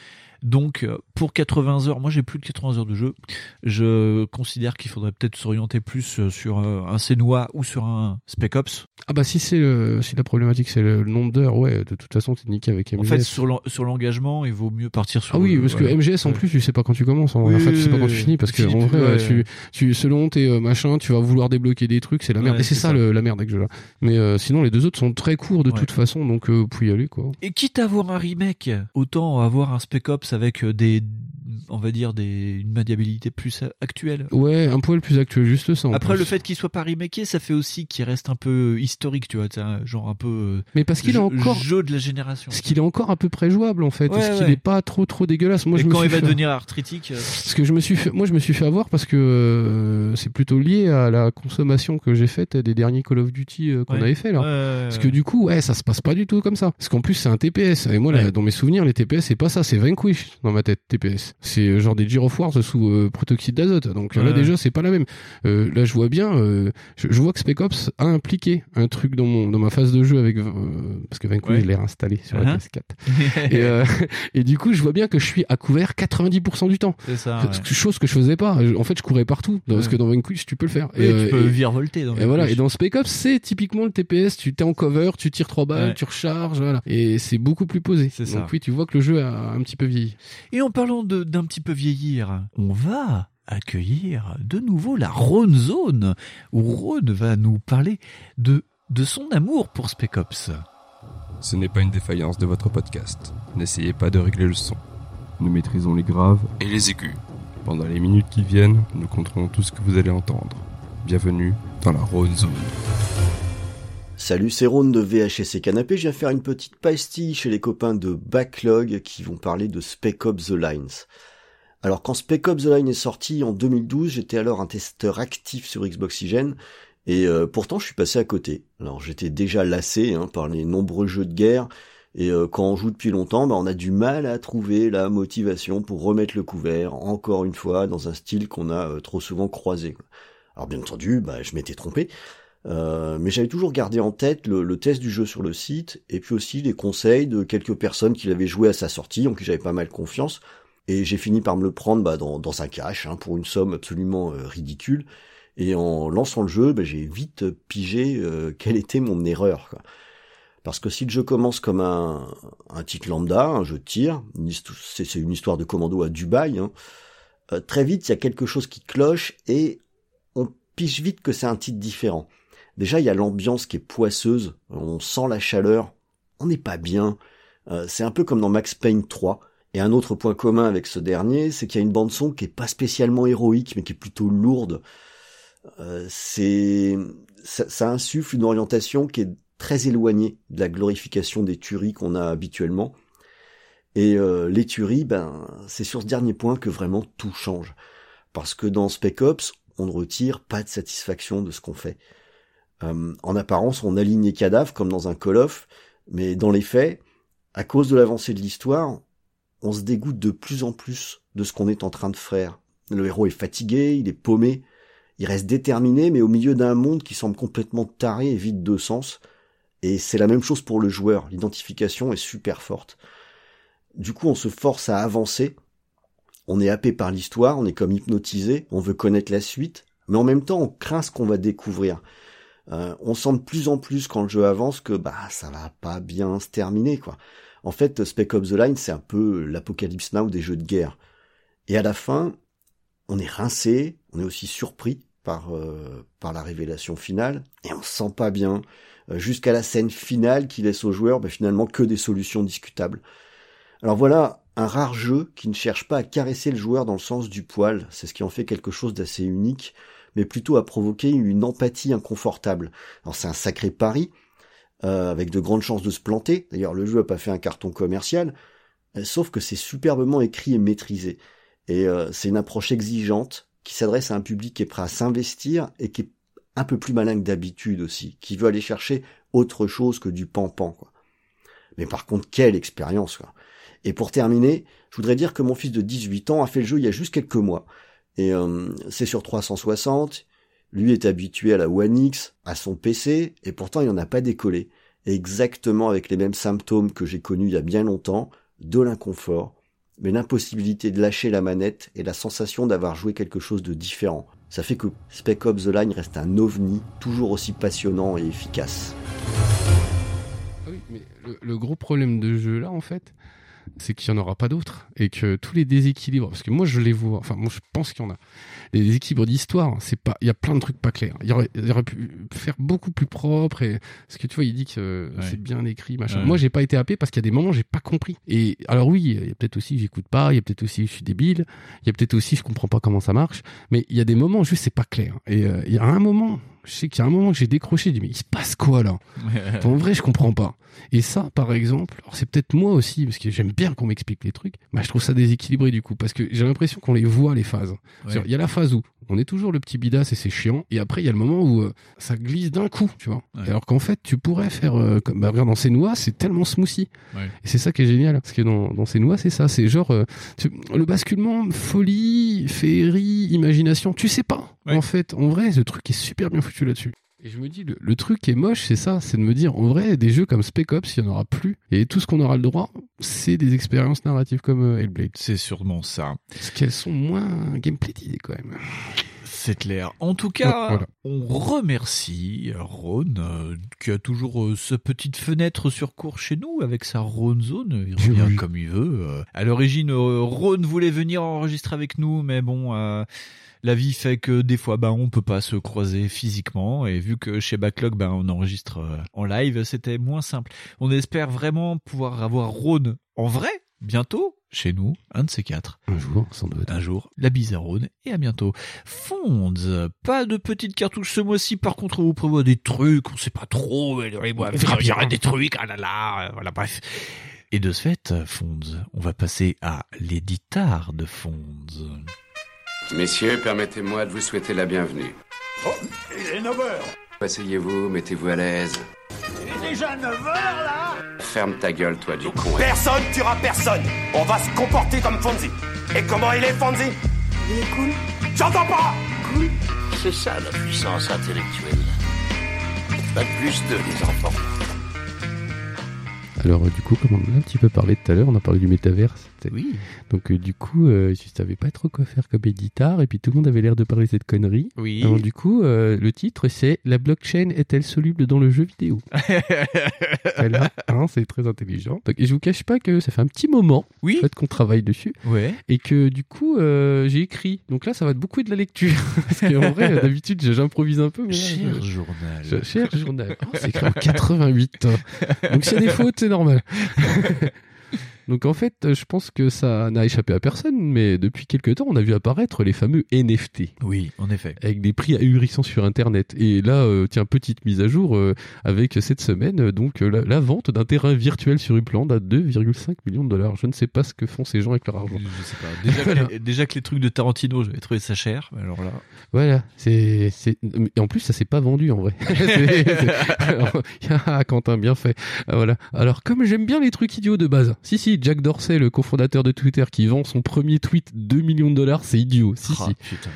Donc, euh, pour 80 heures, moi j'ai plus de 80 heures de jeu. Je considère qu'il faudrait peut-être s'orienter plus euh, sur euh, un Senua ou sur un Spec Ops. Ah bah si c'est le- si la problématique c'est le, le nombre d'heures, ouais, de toute façon t'es niqué avec MGS. En fait, sur l'en- sur l'engagement, il vaut mieux partir sur. Ah oui, parce que MGS en Ouais. plus, tu sais pas quand tu commences. En Oui, fait, tu sais pas quand tu finis parce que si, en vrai, ouais. tu, tu, selon tes euh, machins, tu vas vouloir débloquer des trucs, c'est la merde. Et c'est ça, ça. le- la merde avec ce jeu-là. Mais euh, sinon, les deux autres sont très courts de toute façon, donc euh, vous pouvez y aller quoi. Et quitte à avoir un remake, autant avoir un Spec Ops avec euh, des, on va dire des une maniabilité plus actuelle. Ouais, un poil plus actuel, juste ça. Après, plus. le fait qu'il soit pas remaké, ça fait aussi qu'il reste un peu historique, tu vois, un- genre un peu. euh, Mais parce qu'il est encore jeu de la génération. Parce qu'il est encore à peu près jouable en fait, Ouais, parce qu'il ouais. est pas trop trop dégueulasse. Moi, Et je me quand suis il va fait- devenir arthritique. euh, Parce que je me suis fait, moi je me suis fait avoir parce que euh, c'est plutôt lié à la consommation que j'ai faite des derniers Call of Duty euh, qu'on Ouais. avait fait là. Parce que du coup, ouais, ça se passe pas du tout comme ça. Parce qu'en plus c'est un TPS. Et moi, là, dans mes souvenirs, les TPS c'est pas ça, c'est Vanquish dans ma tête TPS. C'est euh, genre des Gear of Wars sous euh, protoxyde d'azote. Donc là déjà c'est pas la même. Euh, là je vois bien, euh, je, je vois que Spec Ops a impliqué un truc dans mon dans ma phase de jeu avec parce que Vanquish Ouais. je l'ai réinstallé sur la Uh-huh. PS4. et, et du coup je vois bien que je suis à couvert 90% du temps. C'est ça, ouais. Chose que je faisais pas. En fait, je courais partout. Parce que dans Vanquish, tu peux le faire. Oui, tu peux virevolter dans Et voilà. Et dans Spec Ops, c'est typiquement le TPS. Tu t'es en cover, tu tires trois balles, tu recharges, voilà. Et c'est beaucoup plus posé. C'est Donc ça. oui, tu vois que le jeu a un petit peu vieilli. Et en parlant de- d'un petit peu vieillir, on va accueillir de nouveau la Rhône Zone, où Rhône va nous parler de, de son amour pour Spec Ops. Ce n'est pas une défaillance de votre podcast. N'essayez pas de régler le son. Nous maîtrisons les graves et les aigus. Pendant les minutes qui viennent, nous contrôlons tout ce que vous allez entendre. Bienvenue dans la Rhône Zone. Salut, c'est Ron de VHS et Canapé. Je viens faire une petite pastille chez les copains de Backlog qui vont parler de Spec Ops The Lines. Alors, quand Spec Ops The Line est sorti en 2012, j'étais alors un testeur actif sur Xboxygen et euh, pourtant je suis passé à côté. Alors, j'étais déjà lassé hein, par les nombreux jeux de guerre et euh, quand on joue depuis longtemps, bah, on a du mal à trouver la motivation pour remettre le couvert, encore une fois, dans un style qu'on a euh, trop souvent croisé. Alors, bien entendu, bah, je m'étais trompé. Euh, mais j'avais toujours gardé en tête le test du jeu sur le site et puis aussi les conseils de quelques personnes qui l'avaient joué à sa sortie, en qui j'avais pas mal confiance. Et j'ai fini par me le prendre bah, dans, dans un cache hein, pour une somme absolument euh, ridicule. Et en lançant le jeu, bah, j'ai vite pigé euh, quelle était mon erreur. Quoi. Parce que si le jeu commence comme un, un titre lambda, un jeu de tir, c'est une histoire de commando à Dubaï, hein, euh, très vite il y a quelque chose qui cloche et on pige vite que c'est un titre différent. Déjà, il y a l'ambiance qui est poisseuse, on sent la chaleur, on n'est pas bien. Euh, c'est un peu comme dans Max Payne 3. Et un autre point commun avec ce dernier, c'est qu'il y a une bande son qui est pas spécialement héroïque, mais qui est plutôt lourde. Euh, c'est ça, ça insuffle une orientation qui est très éloignée de la glorification des tueries qu'on a habituellement. Et euh, les tueries, ben, c'est sur ce dernier point que vraiment tout change. Parce que dans Spec Ops, on ne retire pas de satisfaction de ce qu'on fait. Euh, en apparence, on aligne les cadavres comme dans un Call of, mais dans les faits, à cause de l'avancée de l'histoire, on se dégoûte de plus en plus de ce qu'on est en train de faire. Le héros est fatigué, il est paumé, il reste déterminé, mais au milieu d'un monde qui semble complètement taré et vide de sens. Et c'est la même chose pour le joueur, l'identification est super forte. Du coup, on se force à avancer, on est happé par l'histoire, on est comme hypnotisé, on veut connaître la suite, mais en même temps, on craint ce qu'on va découvrir. Euh, on sent de plus en plus quand le jeu avance que bah ça va pas bien se terminer quoi. En fait, Spec Ops The Line, c'est un peu l'apocalypse now des jeux de guerre. Et à la fin, on est rincé, on est aussi surpris par euh, par la révélation finale et on se sent pas bien euh, jusqu'à la scène finale qui laisse aux joueurs bah, finalement que des solutions discutables. Alors voilà un rare jeu qui ne cherche pas à caresser le joueur dans le sens du poil, c'est ce qui en fait quelque chose d'assez unique, mais plutôt à provoquer une empathie inconfortable. Alors c'est un sacré pari, euh, avec de grandes chances de se planter. D'ailleurs, le jeu a pas fait un carton commercial, euh, sauf que c'est superbement écrit et maîtrisé. Et euh, c'est une approche exigeante qui s'adresse à un public qui est prêt à s'investir et qui est un peu plus malin que d'habitude aussi, qui veut aller chercher autre chose que du pan-pan. Mais par contre, quelle expérience, quoi. Et pour terminer, je voudrais dire que mon fils de 18 ans a fait le jeu il y a juste quelques mois. Et c'est sur 360. Lui est habitué à la One X, à son PC, et pourtant il n'en a pas décollé. Exactement avec les mêmes symptômes que j'ai connus il y a bien longtemps, de l'inconfort, mais l'impossibilité de lâcher la manette et la sensation d'avoir joué quelque chose de différent. Ça fait que Spec Ops The Line reste un ovni, toujours aussi passionnant et efficace. Ah oui, mais le, le gros problème de jeu là, en fait, c'est qu'il n'y en aura pas d'autres et que tous les déséquilibres, parce que moi je les vois, enfin moi je pense qu'il y en a, les déséquilibres d'histoire, c'est pas, il y a plein de trucs pas clairs. Il y aurait, il aurait pu faire beaucoup plus propre et parce que tu vois, il dit que c'est bien écrit, machin. Ouais. Moi j'ai pas été happé parce qu'il y a des moments j'ai pas compris. Et alors oui, il y a peut-être aussi j'écoute pas, il y a peut-être aussi je suis débile, il y a peut-être aussi je comprends pas comment ça marche, mais il y a des moments juste c'est pas clair. Et euh, il y a un moment, je sais qu'il y a un moment que j'ai décroché, je dis mais il se passe quoi là En vrai, je comprends pas. Et ça, par exemple, alors c'est peut-être moi aussi, parce que j'aime bien qu'on m'explique les trucs, mais je trouve ça déséquilibré du coup, parce que j'ai l'impression qu'on les voit les phases. Il y a la phase où on est toujours le petit bidas et c'est chiant, et après il y a le moment où euh, ça glisse d'un coup, tu vois. Alors qu'en fait, tu pourrais faire, euh, comme bah, regarde dans ces noix, c'est tellement smoothie. Ouais. Et c'est ça qui est génial, parce que dans, dans ces noix, c'est ça, c'est genre euh, tu- le basculement, folie, féerie, imagination, tu sais pas. En fait, en vrai, ce truc est super bien foutu là-dessus. Et je me dis, le, le truc qui est moche, c'est ça, c'est de me dire, en vrai, des jeux comme Spec Ops, il n'y en aura plus. Et tout ce qu'on aura le droit, c'est des expériences narratives comme euh, Hellblade. C'est sûrement ça. Parce qu'elles sont moins gameplay d'idées quand même. C'est clair. En tout cas, voilà. on remercie Ron, euh, qui a toujours euh, sa petite fenêtre sur cours chez nous avec sa Ron Zone. Il revient Oui. comme il veut. euh. À l'origine, euh, Ron voulait venir enregistrer avec nous, mais bon, euh, la vie fait que des fois, ben, on peut pas se croiser physiquement. Et vu que chez Backlog, ben, on enregistre euh, en live, c'était moins simple. On espère vraiment pouvoir avoir Ron en vrai bientôt chez nous, un de ces quatre. Un jour, sans doute. Un jour, la bise à Rhône et à bientôt. Fonds, pas de petites cartouches ce mois-ci. Par contre, on vous prévoit des trucs, on sait pas trop. Il y aura des trucs, ah là là, euh, voilà, bref. Et de ce fait, Fonds, on va passer à l'éditar de Fonds. Messieurs, permettez-moi de vous souhaiter la bienvenue. Oh, il est 9h Asseyez-vous, mettez-vous à l'aise. Il est déjà 9h là Ferme ta gueule, toi, du con. Personne tuera personne. On va se comporter comme Fonzie. Et comment il est, Fonzie? Il est cool. J'entends pas Cool C'est ça la puissance intellectuelle. Pas plus de les enfants. Alors, du coup, comme on a un petit peu parlé tout à l'heure, on a parlé du métaverse. Oui. Donc, euh, du coup, euh, je savais pas trop quoi faire comme éditar, et puis tout le monde avait l'air de parler de cette connerie. Oui. Alors, du coup, euh, le titre, c'est La blockchain est-elle soluble dans le jeu vidéo? Voilà, hein, c'est très intelligent. Donc, et je vous cache pas que ça fait un petit moment oui. en fait, qu'on travaille dessus. Ouais. Et que du coup, euh, j'ai écrit. Donc là, ça va être beaucoup de la lecture. Parce qu'en vrai, d'habitude, j'improvise un peu. Mais là, Cher je- journal. je- cher journal. Oh, c'est écrit en 88. Donc s'il y a des fautes, c'est normal. Donc en fait, euh, je pense que ça n'a échappé à personne, mais depuis quelques temps, on a vu apparaître les fameux NFT. Oui, en effet. Avec des prix ahurissants sur Internet. Et là, euh, tiens, petite mise à jour euh, avec cette semaine, donc la, la vente d'un terrain virtuel sur Upland à 2,5 millions de dollars. Je ne sais pas ce que font ces gens avec leur argent. Je sais pas. Déjà, que les, déjà que les trucs de Tarantino, j'avais trouvé ça cher. Alors là. Voilà, c'est, c'est, et en plus, ça s'est pas vendu en vrai. C'est- c'est- Alors, ah, Quentin, bien fait. Ah, Voilà. Alors, comme j'aime bien les trucs idiots de base, si, si, Jack Dorsey, le cofondateur de Twitter, qui vend son premier tweet 2 millions de dollars, c'est idiot. Si, Ah, si. putain.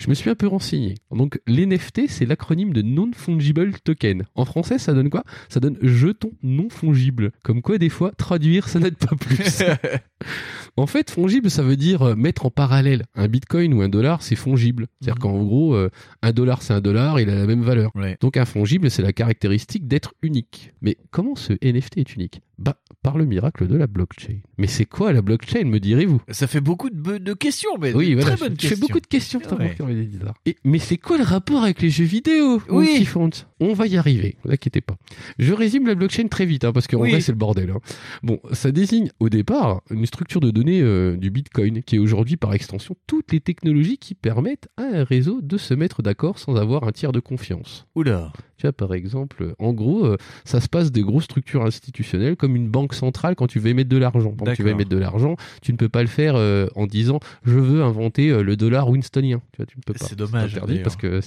Je me suis un peu renseigné. Donc, l'NFT, c'est l'acronyme de Non-Fungible Token. En français, ça donne quoi? Ça donne jeton non fongible. Comme quoi, des fois, traduire, ça n'aide pas plus. en fait, fongible, ça veut dire euh, mettre en parallèle. Un bitcoin ou un dollar, c'est fongible. C'est-à-dire qu'en gros, euh, un dollar, c'est un dollar, il a la même valeur. Donc, un fongible, c'est la caractéristique d'être unique. Mais comment ce NFT est unique? Bah, par le miracle de la blockchain. Mais c'est quoi la blockchain, me direz-vous? Ça fait beaucoup de, de questions, mais oui, voilà, très bonnes questions. beaucoup de questions. putain, Ouais. Et, mais c'est quoi le rapport avec les jeux vidéo Oui. On va y arriver, ne vous inquiétez pas. Je résume la blockchain très vite, hein, parce qu'en Oui. vrai c'est le bordel. hein. Bon, ça désigne au départ une structure de données euh, du Bitcoin, qui est aujourd'hui par extension toutes les technologies qui permettent à un réseau de se mettre d'accord sans avoir un tiers de confiance. Oula. Tu vois, par exemple, en gros, euh, ça se passe des grosses structures institutionnelles comme une banque centrale quand tu veux émettre de l'argent. Quand tu veux émettre de l'argent, tu ne peux pas le faire euh, en disant je veux inventer euh, le dollar winstonien. Tu vois, tu ne peux pas. C'est dommage, interdit parce que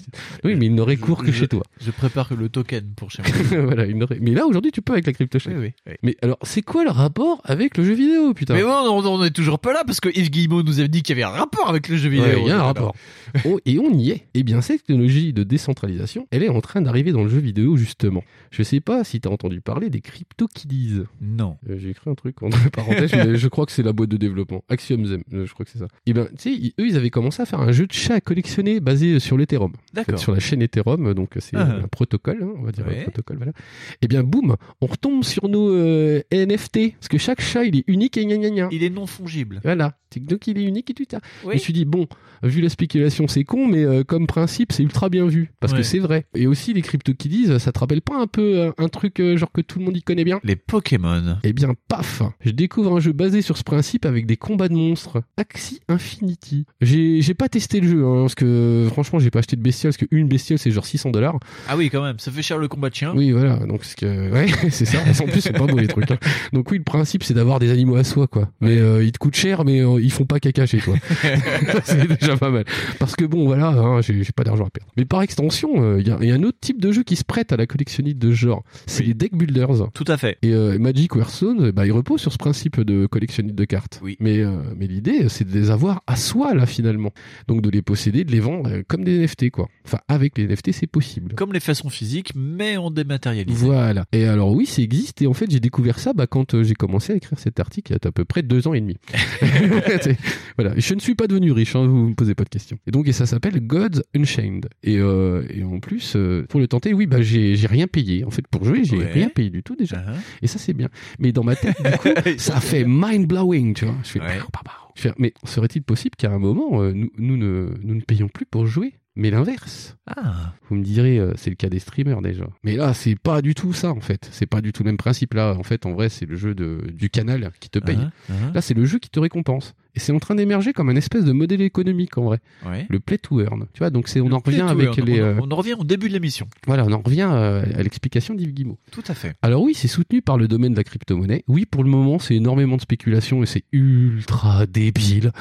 oui, mais il n'aurait cours que Je- chez toi. Je prépare le token pour chez moi. voilà, il n'aurait- Mais là aujourd'hui, tu peux avec la crypto Oui, oui, oui. Mais alors, c'est quoi le rapport avec le jeu vidéo, putain? Mais bon, on, on est toujours pas là parce que Yves Guillemot nous avait dit qu'il y avait un rapport avec le jeu vidéo. Ouais, il y a un rapport. Oh, et on y est. Eh bien, cette technologie de décentralisation, elle est en train d'arriver dans le jeu vidéo, justement. Je sais pas si tu as entendu parler des crypto-kiddies. Non. Non. Euh, J'ai écrit un truc entre parenthèses, mais je crois que c'est la boîte de développement. Axiom Zen, euh, je crois que c'est ça. Et ben, tu sais, eux, ils avaient commencé à faire un jeu de chat à collectionner basé sur l'Ethereum. D'accord. En fait, sur la chaîne Ethereum, donc c'est Ah. un protocole, hein, on va dire Ouais. un protocole, voilà. Et bien, boum, on retombe sur nos euh, NFT. Parce que chaque chat, il est unique et gna gna gna. Il est non fongible. Voilà. Donc il est unique et tout ça. Oui. Je me suis dit, bon, vu la spéculation, c'est con, mais euh, comme principe, c'est ultra bien vu. Parce Ouais. que c'est vrai. Et aussi, les crypto qui disent, ça te rappelle pas un peu euh, un truc euh, genre que tout le monde y connaît bien? Les Pokémon. Eh bien, paf Je découvre un jeu basé sur ce principe avec des combats de monstres. Axie Infinity. J'ai pas testé le jeu, hein, parce que franchement, j'ai pas acheté de bestiole, parce qu'une bestiole, c'est genre 600 dollars. Ah oui, quand même, ça fait cher le combat de chien. Oui, voilà. Donc, ce que, ouais, c'est ça. En plus, c'est pas beau les trucs. hein. Donc oui, le principe, c'est d'avoir des animaux à soi, quoi. Mais euh, ils te coûtent cher, mais euh, ils font pas caca chez toi. c'est déjà pas mal. Parce que bon, voilà, hein, j'ai pas d'argent à perdre. Mais par extension, euh, il y, a, il y a un autre type de jeu qui se prête à la collectionnite de ce genre. C'est les deck builders. Tout à fait. Et Magic ou Hearthstone, bah, il repose sur ce principe de collectionnite de cartes. Oui. Mais, euh, mais l'idée, c'est de les avoir à soi, là, finalement. Donc de les posséder, de les vendre euh, comme des NFT, quoi. Enfin, avec les NFT, c'est possible. Comme les façons physiques, mais en dématérialisé. Voilà. Et alors oui, ça existe. Et en fait, j'ai découvert ça bah, quand euh, j'ai commencé à écrire cet article il y a à peu près deux ans et demi. Voilà. Je ne suis pas devenu riche, hein, vous me posez pas de questions. Et donc, et ça s'appelle Gods Unchained. Et, euh, et en plus, pour le tenter, oui, bah j'ai rien payé. En fait, pour jouer, j'ai Ouais. rien payé du tout déjà. Uh-huh. Et ça, c'est bien. Mais dans ma tête, du coup, ça fait mind blowing, tu vois. Je fais, bah, bah, bah. Je fais, mais serait-il possible qu'à un moment, euh, nous, nous, ne, nous ne payons plus pour jouer? Mais l'inverse. Ah. Vous me direz, euh, c'est le cas des streamers déjà. Mais là, c'est pas du tout ça en fait. C'est pas du tout le même principe là. En fait, en vrai, c'est le jeu de, du canal qui te paye. Uh-huh, uh-huh. Là, c'est le jeu qui te récompense. Et c'est en train d'émerger comme un espèce de modèle économique en vrai. Ouais. Le play to earn. Tu vois, donc c'est on Le en revient avec earn. les. On, euh, on en revient au début de l'émission. Voilà, on en revient euh, à l'explication d'Yves Guimau. Tout à fait. Alors oui, c'est soutenu par le domaine de la crypto-monnaie. Oui, pour le moment, c'est énormément de spéculation et c'est ultra débile.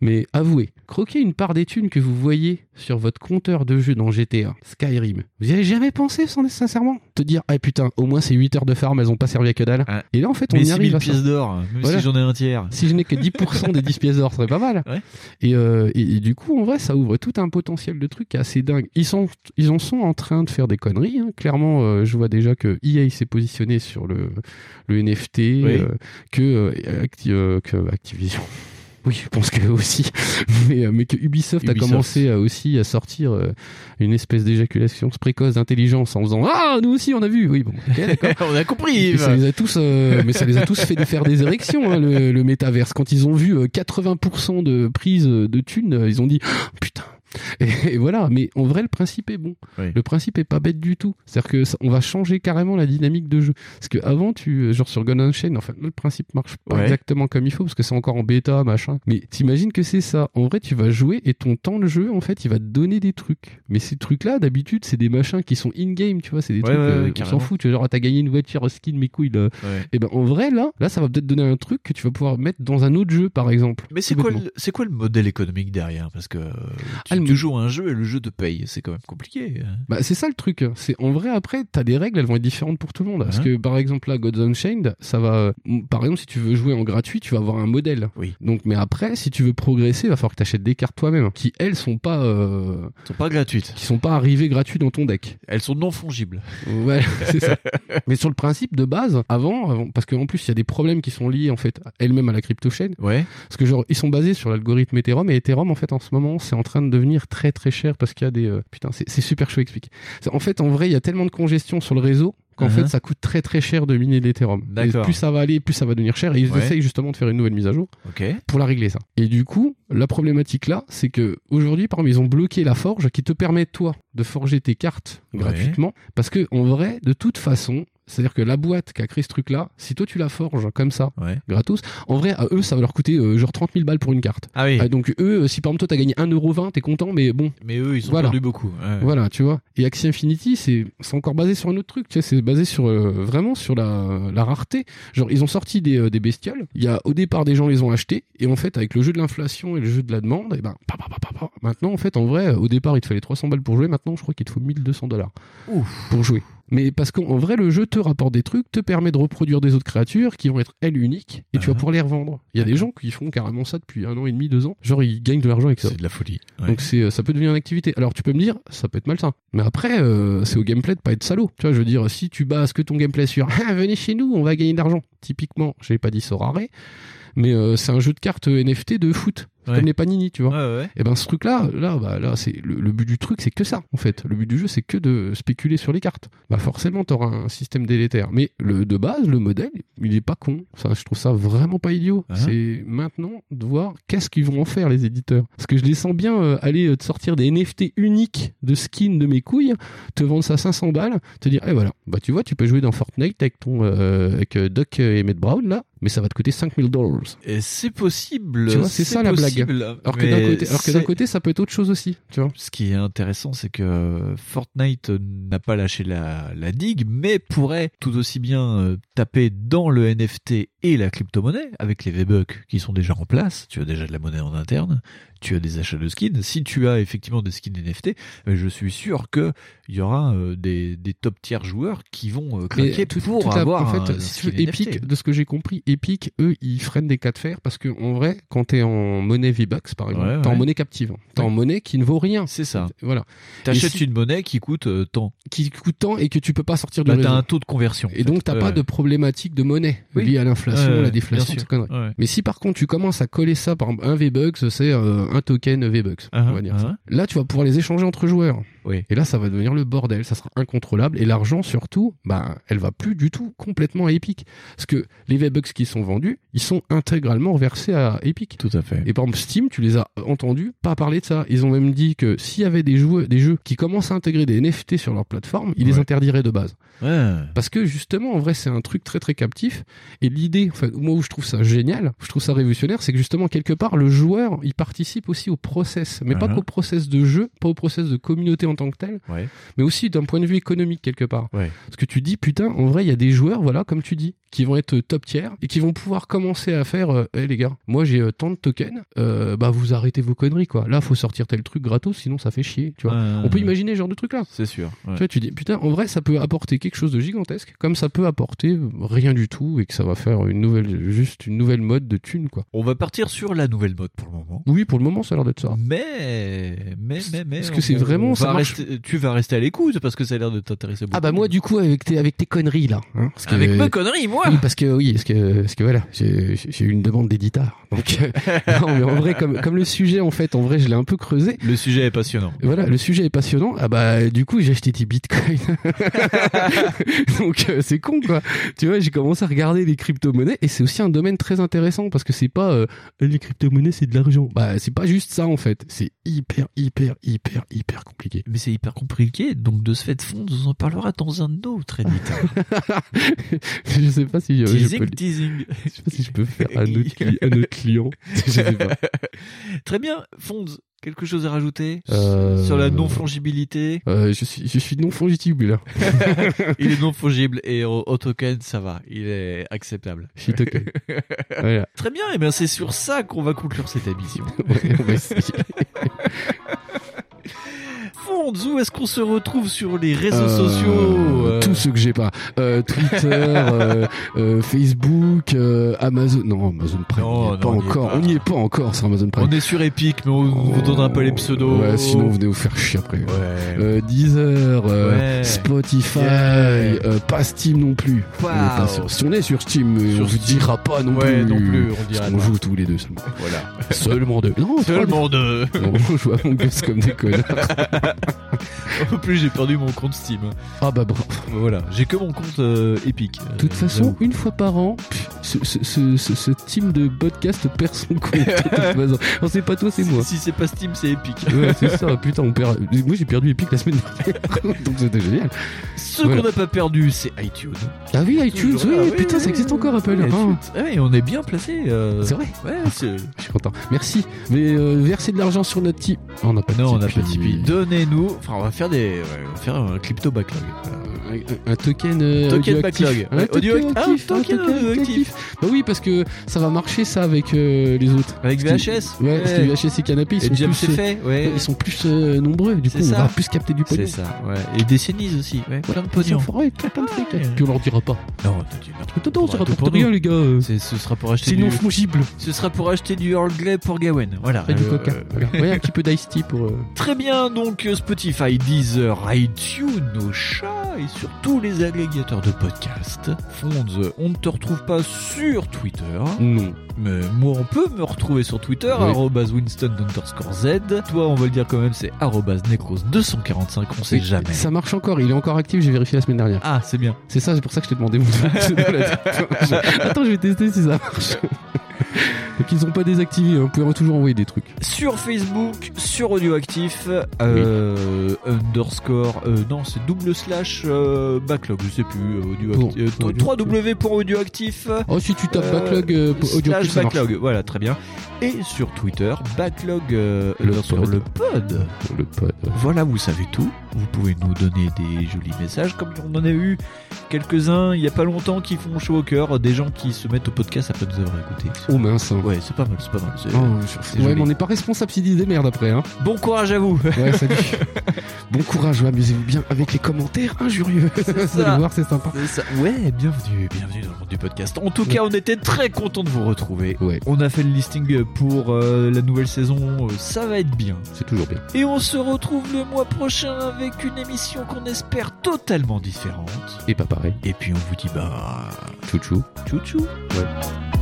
Mais avouez, croquer une part des thunes que vous voyez sur votre compteur de jeu dans GTA, Skyrim, vous y avez jamais pensé, sans sincèrement? Te dire, ah putain, au moins ces 8 heures de farm, elles ont pas servi à que dalle. Et là, en fait, on Mais y 6 arrive 000 à pièces d'or, même Voilà. si j'en ai un tiers. Si je n'ai que 10% des 10 pièces d'or, ce serait pas mal. Ouais. Et, euh, et, et du coup, en vrai, ça ouvre tout un potentiel de trucs assez dingue. Ils, sont, ils en sont en train de faire des conneries. hein. Clairement, euh, je vois déjà que EA s'est positionné sur le, le NFT, Oui. euh, que, Acti- que Activision. Oui, je pense que aussi, mais, euh, mais que Ubisoft, a commencé à, aussi à sortir euh, une espèce d'éjaculation précoce d'intelligence en faisant ah nous aussi on a vu oui bon ok, d'accord on a compris. ça les a tous, euh, mais ça les a tous fait faire des érections, hein, le, le métaverse. Quand ils ont vu euh, 80% de prise de thunes, euh, ils ont dit Ah, putain. Et, et voilà, mais en vrai, le principe est bon. Oui. Le principe est pas bête du tout. C'est-à-dire que ça- on va changer carrément la dynamique de jeu. Parce que avant, tu, euh, genre sur Gun Unchained, en fait, le principe marche pas Ouais. exactement comme il faut parce que c'est encore en bêta, machin. Mais t'imagines que c'est ça. En vrai, tu vas jouer et ton temps de jeu, en fait, il va te donner des trucs. Mais ces trucs-là, d'habitude, c'est des machins qui sont in-game, tu vois. C'est des Ouais, trucs, ouais, euh, on s'en fout. Tu vois, genre, t'as gagné une voiture, skin, mes couilles, là. Et ben en vrai là, là ça va peut-être donner un truc que tu vas pouvoir mettre dans un autre jeu par exemple. Mais c'est quoi, le- c'est quoi le modèle économique derrière? Parce que euh, tu, Ah, joues à un jeu et le jeu te paye, c'est quand même compliqué. hein. Bah c'est ça le truc. C'est en vrai après t'as des règles, elles vont être différentes pour tout le monde. Parce Hein que par exemple là Gods Unchained, ça va. Par exemple si tu veux jouer en gratuit, tu vas avoir un modèle. Oui. Donc mais après si tu veux progresser, il va falloir que t'achètes des cartes toi-même, qui elles sont pas. euh, sont pas gratuites. Qui sont pas arrivées gratuites dans ton deck. Elles sont non fongibles. Ouais, c'est ça. Mais sur le principe de base, avant, avant parce qu'en plus il y a des problèmes qui sont liés en fait elles-mêmes à la crypto chain. Ouais. Parce que genre ils sont basés sur l'algorithme Ethereum et Ethereum en fait en ce moment c'est en train de devenir très très cher parce qu'il y a des euh, putain c'est super chaud. C'est- En fait en vrai il y a tellement de congestion sur le réseau qu'en Uh-huh. fait ça coûte très très cher de miner l'Ethereum. Plus ça va aller, plus ça va devenir cher et ils Ouais. essayent justement de faire une nouvelle mise à jour pour la régler ça. Et du coup, la problématique là, c'est que aujourd'hui, par exemple, ils ont bloqué la forge qui te permet toi de forger tes cartes Ouais. gratuitement parce que en vrai, de toute façon, c'est-à-dire que la boîte qui a créé ce truc-là, si toi tu la forges comme ça, Ouais. gratos, en vrai, à eux, ça va leur coûter euh, genre 30 000 balles pour une carte. Ah oui. donc eux, euh, si par exemple toi t'as gagné 1,20€, t'es content, mais bon. Mais eux, ils ont Voilà. perdu beaucoup. Ouais. Voilà, tu vois. Et Axie Infinity, c'est encore basé sur un autre truc, tu sais, c'est basé sur euh, vraiment sur la, la rareté. Genre, ils ont sorti des, euh, des bestioles. Il y a au départ des gens les ont achetés, et en fait, avec le jeu de l'inflation et le jeu de la demande, et ben, pa, pa, pa, pa, pa. maintenant, en fait, en vrai, au départ, il te fallait 300 balles pour jouer. Maintenant, je crois qu'il te faut 1200 dollars pour jouer. Mais parce qu'en vrai, le jeu te rapporte des trucs, te permet de reproduire des autres créatures qui vont être elles uniques, et tu vas pouvoir les revendre. Il y a des gens qui font carrément ça depuis un an et demi, deux ans. Genre, ils gagnent de l'argent avec ça. C'est de la folie. Ouais. Donc c'est, ça peut devenir une activité. Alors tu peux me dire, ça peut être malsain. Mais après, euh, c'est au gameplay de pas être salaud. Tu vois, je veux dire, si tu bases que ton gameplay sur, ah, venez chez nous, on va gagner de l'argent. typiquement, j'ai pas dit Sorare, mais euh, c'est un jeu de cartes NFT de foot. Ouais. Comme les Panini, tu vois. Ouais, ouais. Et ben ce truc-là, là, bah là, c'est le, le but du truc, c'est que ça, en fait. Le but du jeu, c'est que de spéculer sur les cartes. Bah forcément, t'auras un système délétère. Mais le de base, le modèle, il est pas con. Ça, je trouve ça vraiment pas idiot. Ah. C'est maintenant de voir qu'est-ce qu'ils vont en faire les éditeurs. Parce que je les sens bien euh, aller euh, te sortir des NFT uniques de skins de mes couilles, te vendre ça 500 balles, te dire, eh voilà, bah tu vois, tu peux jouer dans Fortnite avec ton euh, avec Doc et Matt Brown là, mais ça va te coûter 5000 dollars. Et c'est possible. Tu vois, c'est ça la blague. Possible, Alors que d'un côté, alors que d'un c'est- côté, ça peut être autre chose aussi, tu vois. Ce qui est intéressant, c'est que Fortnite n'a pas lâché la, la digue, mais pourrait tout aussi bien euh, taper dans le NFT et la crypto-monnaie avec les V-Bucks qui sont déjà en place. Tu as déjà de la monnaie en interne, tu as des achats de skins. Si tu as effectivement des skins NFT, je suis sûr que il y aura euh, des, des top tiers joueurs qui vont euh, craquer tout- pour toute la- avoir en un, fait, un si tu veux, skin Epic, NFT. de ce que j'ai compris, Epic, eux, ils freinent des cas de fer parce que en vrai, quand t'es en monnaie V-Bucks, par exemple, Ouais, t'es en ouais. monnaie captive, t'es en monnaie qui ne vaut rien. C'est ça. Voilà. T'achètes si- une monnaie qui coûte euh, tant. qui coûte tant et que tu peux pas sortir du Bah, t'as un taux de conversion. Et donc t'as Ouais. pas de problématique de monnaie Oui. liée à l'inflation, Ouais, la bien déflation, sûr. ces conneries. Ouais. Mais si par contre tu commences à coller ça par exemple, un V-Bucks, c'est euh, un token V-Bucks, Ah, on va dire ah. ça. Là tu vas pouvoir les échanger entre joueurs. Oui. Et là ça va devenir le bordel, ça sera incontrôlable et l'argent surtout, bah elle va plus du tout complètement à Epic parce que les V-Bucks qui sont vendus, ils sont intégralement versés à Epic. Tout à fait. Et par exemple Steam, tu les as entendus pas parler de ça. Ils ont même dit que s'il y avait des jeux, des jeux qui commencent à intégrer des NFT sur leur plateforme, ils les interdiraient de base. Ouais. Parce que justement, en vrai, c'est un truc très très captif. Et l'idée, enfin, moi où je trouve ça génial, je trouve ça révolutionnaire, c'est que justement quelque part le joueur, il participe aussi au process, mais pas Uh-huh. qu'au process de jeu, pas au process de communauté en tant que tel, Ouais. mais aussi d'un point de vue économique quelque part. Ouais. Parce que tu dis putain, en vrai, il y a des joueurs, voilà, comme tu dis, qui vont être top tiers et qui vont pouvoir commencer à faire, euh, Eh, les gars, moi j'ai euh, tant de tokens, euh, bah vous arrêtez vos conneries quoi. Là, faut sortir tel truc gratos, sinon ça fait chier, tu vois. On peut imaginer ce genre de truc là. C'est sûr. Tu vois, tu dis, putain, en vrai, ça peut apporter quelque chose de gigantesque, comme ça peut apporter rien du tout et que ça va faire une nouvelle, juste une nouvelle mode de thune, quoi. On va partir sur la nouvelle mode pour le moment. Oui, pour le moment, ça a l'air d'être ça. Mais, mais, mais, mais. Est-ce que c'est vraiment- ça marche rester- Tu vas rester à l'écoute parce que ça a l'air de t'intéresser beaucoup. Ah bah moi, du coup, avec tes, avec tes conneries, là. hein, parce que- Avec mes conneries, moi Oui, parce que, oui, parce que, parce que voilà, j'ai eu une demande d'éditeur. Donc, euh, non, mais en vrai, comme, comme le sujet, en fait, en vrai, je l'ai un peu creusé. Le sujet est passionnant. Voilà, le sujet est passionnant. Ah bah du coup j'ai acheté des bitcoins. Donc euh, c'est con quoi. Tu vois, j'ai commencé à regarder les crypto-monnaies et c'est aussi un domaine très intéressant parce que c'est pas euh, les crypto-monnaies c'est de l'argent. Bah c'est pas juste ça en fait. C'est hyper hyper hyper hyper compliqué. Mais c'est hyper compliqué, donc de ce fait, fond, on en parlera dans un autre éditeur. je sais pas si euh, je teasing, peux teasing. je sais pas si je peux faire un autre, cli- un autre client. Je sais pas. Très bien, Fonds, quelque chose à rajouter Euh, sur la non-fongibilité Euh, je suis je suis non fongible. Il est non fongible et au, au token, ça va, il est acceptable. Je suis token. Voilà. Très bien, et bien c'est sur ça qu'on va conclure cette émission. Ouais, on va essayer. Fonds, où est-ce qu'on se retrouve sur les réseaux Euh, sociaux euh, Tous ceux que j'ai pas. Euh, Twitter, euh, Facebook, Amazon. Non, Amazon Prime. Non, on y est non, pas on y est encore. pas. On n'y est pas encore sur Amazon Prime. On est sur Epic, mais on vous donnera pas les pseudos. Ouais, sinon venez vous faire chier après. Ouais. Deezer, Ouais. Spotify, Yeah. pas Steam non plus. Wow. On est pas sur- Si on est sur Steam, Sur on vous dira pas non plus. non plus, on dira joue tous les deux seulement. Voilà. Seulement deux. Non, Seulement deux. on joue à Among Us comme des. En plus, j'ai perdu mon compte Steam. Ah bah bon. Voilà, j'ai que mon compte euh, Epic. De toute façon, une fois par an, pff, ce, ce, ce, ce- ce team de podcast perd son compte. Non, c'est pas toi, c'est moi. Si c'est pas Steam, c'est Epic. Ouais, c'est ça, putain, on perd. Moi j'ai perdu Epic la semaine dernière, donc c'était génial. Ce Voilà. qu'on n'a pas perdu, c'est iTunes. Ah oui, iTunes, oui, putain, ça existe encore Apple. oui, on est bien placé. euh, C'est vrai Ouais. Je suis content. Merci. Mais euh, verser de l'argent sur notre Tipeee. Oh, on n'a pas de Non, on n'a Tipeee. pas Tipeee. Donnez-nous. Enfin, on va faire des. ouais, on va faire un crypto backlog. Un, un token, euh, Token audioactif. backlog. Un Ouais, audio- ah, actif, un token token audioactif. Bah oui, parce que ça va marcher ça avec euh, les autres. Avec VHS Ouais, parce que Ouais. VHS et Canapé, ils Et sont Jam plus, c'est euh, fait, ouais. Ils sont plus euh, nombreux, du coup, C'est on ça. va plus capter du pognon. C'est ça, ouais. Et des Cénises aussi, ouais. Plein de pognon. Ouais, plein de fric. Puis on leur dira pas. Non. Attends, ça rapporte rien, les gars. euh. Ce sera pour acheter C'est non fongible. Ce sera pour acheter du Earl Grey pour Gawain. Voilà. Et du Euh, coca. Ouais, un petit peu d'ice tea pour. euh, Très bien, donc Spotify, Deezer, iTunes, nos chats et sur tous les agrégateurs de podcasts. Fonds, on ne te retrouve pas sur Twitter. Non. Mais moi, on peut me retrouver sur Twitter, Oui. Winston underscore Z. Toi, on va le dire quand même, c'est arrobas Necros245, on sait Et jamais. Ça marche encore, il est encore actif, j'ai vérifié la semaine dernière. Ah, c'est bien. C'est ça, c'est pour ça que je t'ai demandé mon. Attends, je vais tester si ça marche. Donc ils ont pas désactivé, hein. vous pouvez toujours envoyer des trucs. Sur Facebook, sur Audioactif, euh, underscore, euh, non, c'est double slash euh, backlog, je sais plus, euh, audioactif, euh, 3W pour Audioactif. Oh, si tu tapes backlog, euh, pour Audioactif, slash backlog, voilà, très bien. Et sur Twitter, backlog euh, Le pod. le pod. Le pod. Voilà, vous savez tout. Vous pouvez nous donner des jolis messages, comme on en a eu quelques-uns il y a pas longtemps qui font chaud au cœur, des gens qui se mettent au podcast après nous avoir écouté. Oh mince. Ouais, c'est pas mal, c'est pas mal. c'est- Oh, c'est ouais, mais on n'est pas responsable s'ils disent des merdes après. Hein. Bon courage à vous. Ouais, salut. bon courage, ouais, amusez-vous bien avec les commentaires injurieux. Vous allez voir, c'est sympa. C'est ça. Ouais, bienvenue, bienvenue dans le monde du podcast. En tout cas, on était très content de vous retrouver. Ouais. On a fait le listing pour euh, la nouvelle saison, euh, ça va être bien. C'est toujours bien. Et on se retrouve le mois prochain avec une émission qu'on espère totalement différente. Et pas pareil. Et puis on vous dit bah Chouchou. chouchou. Ouais.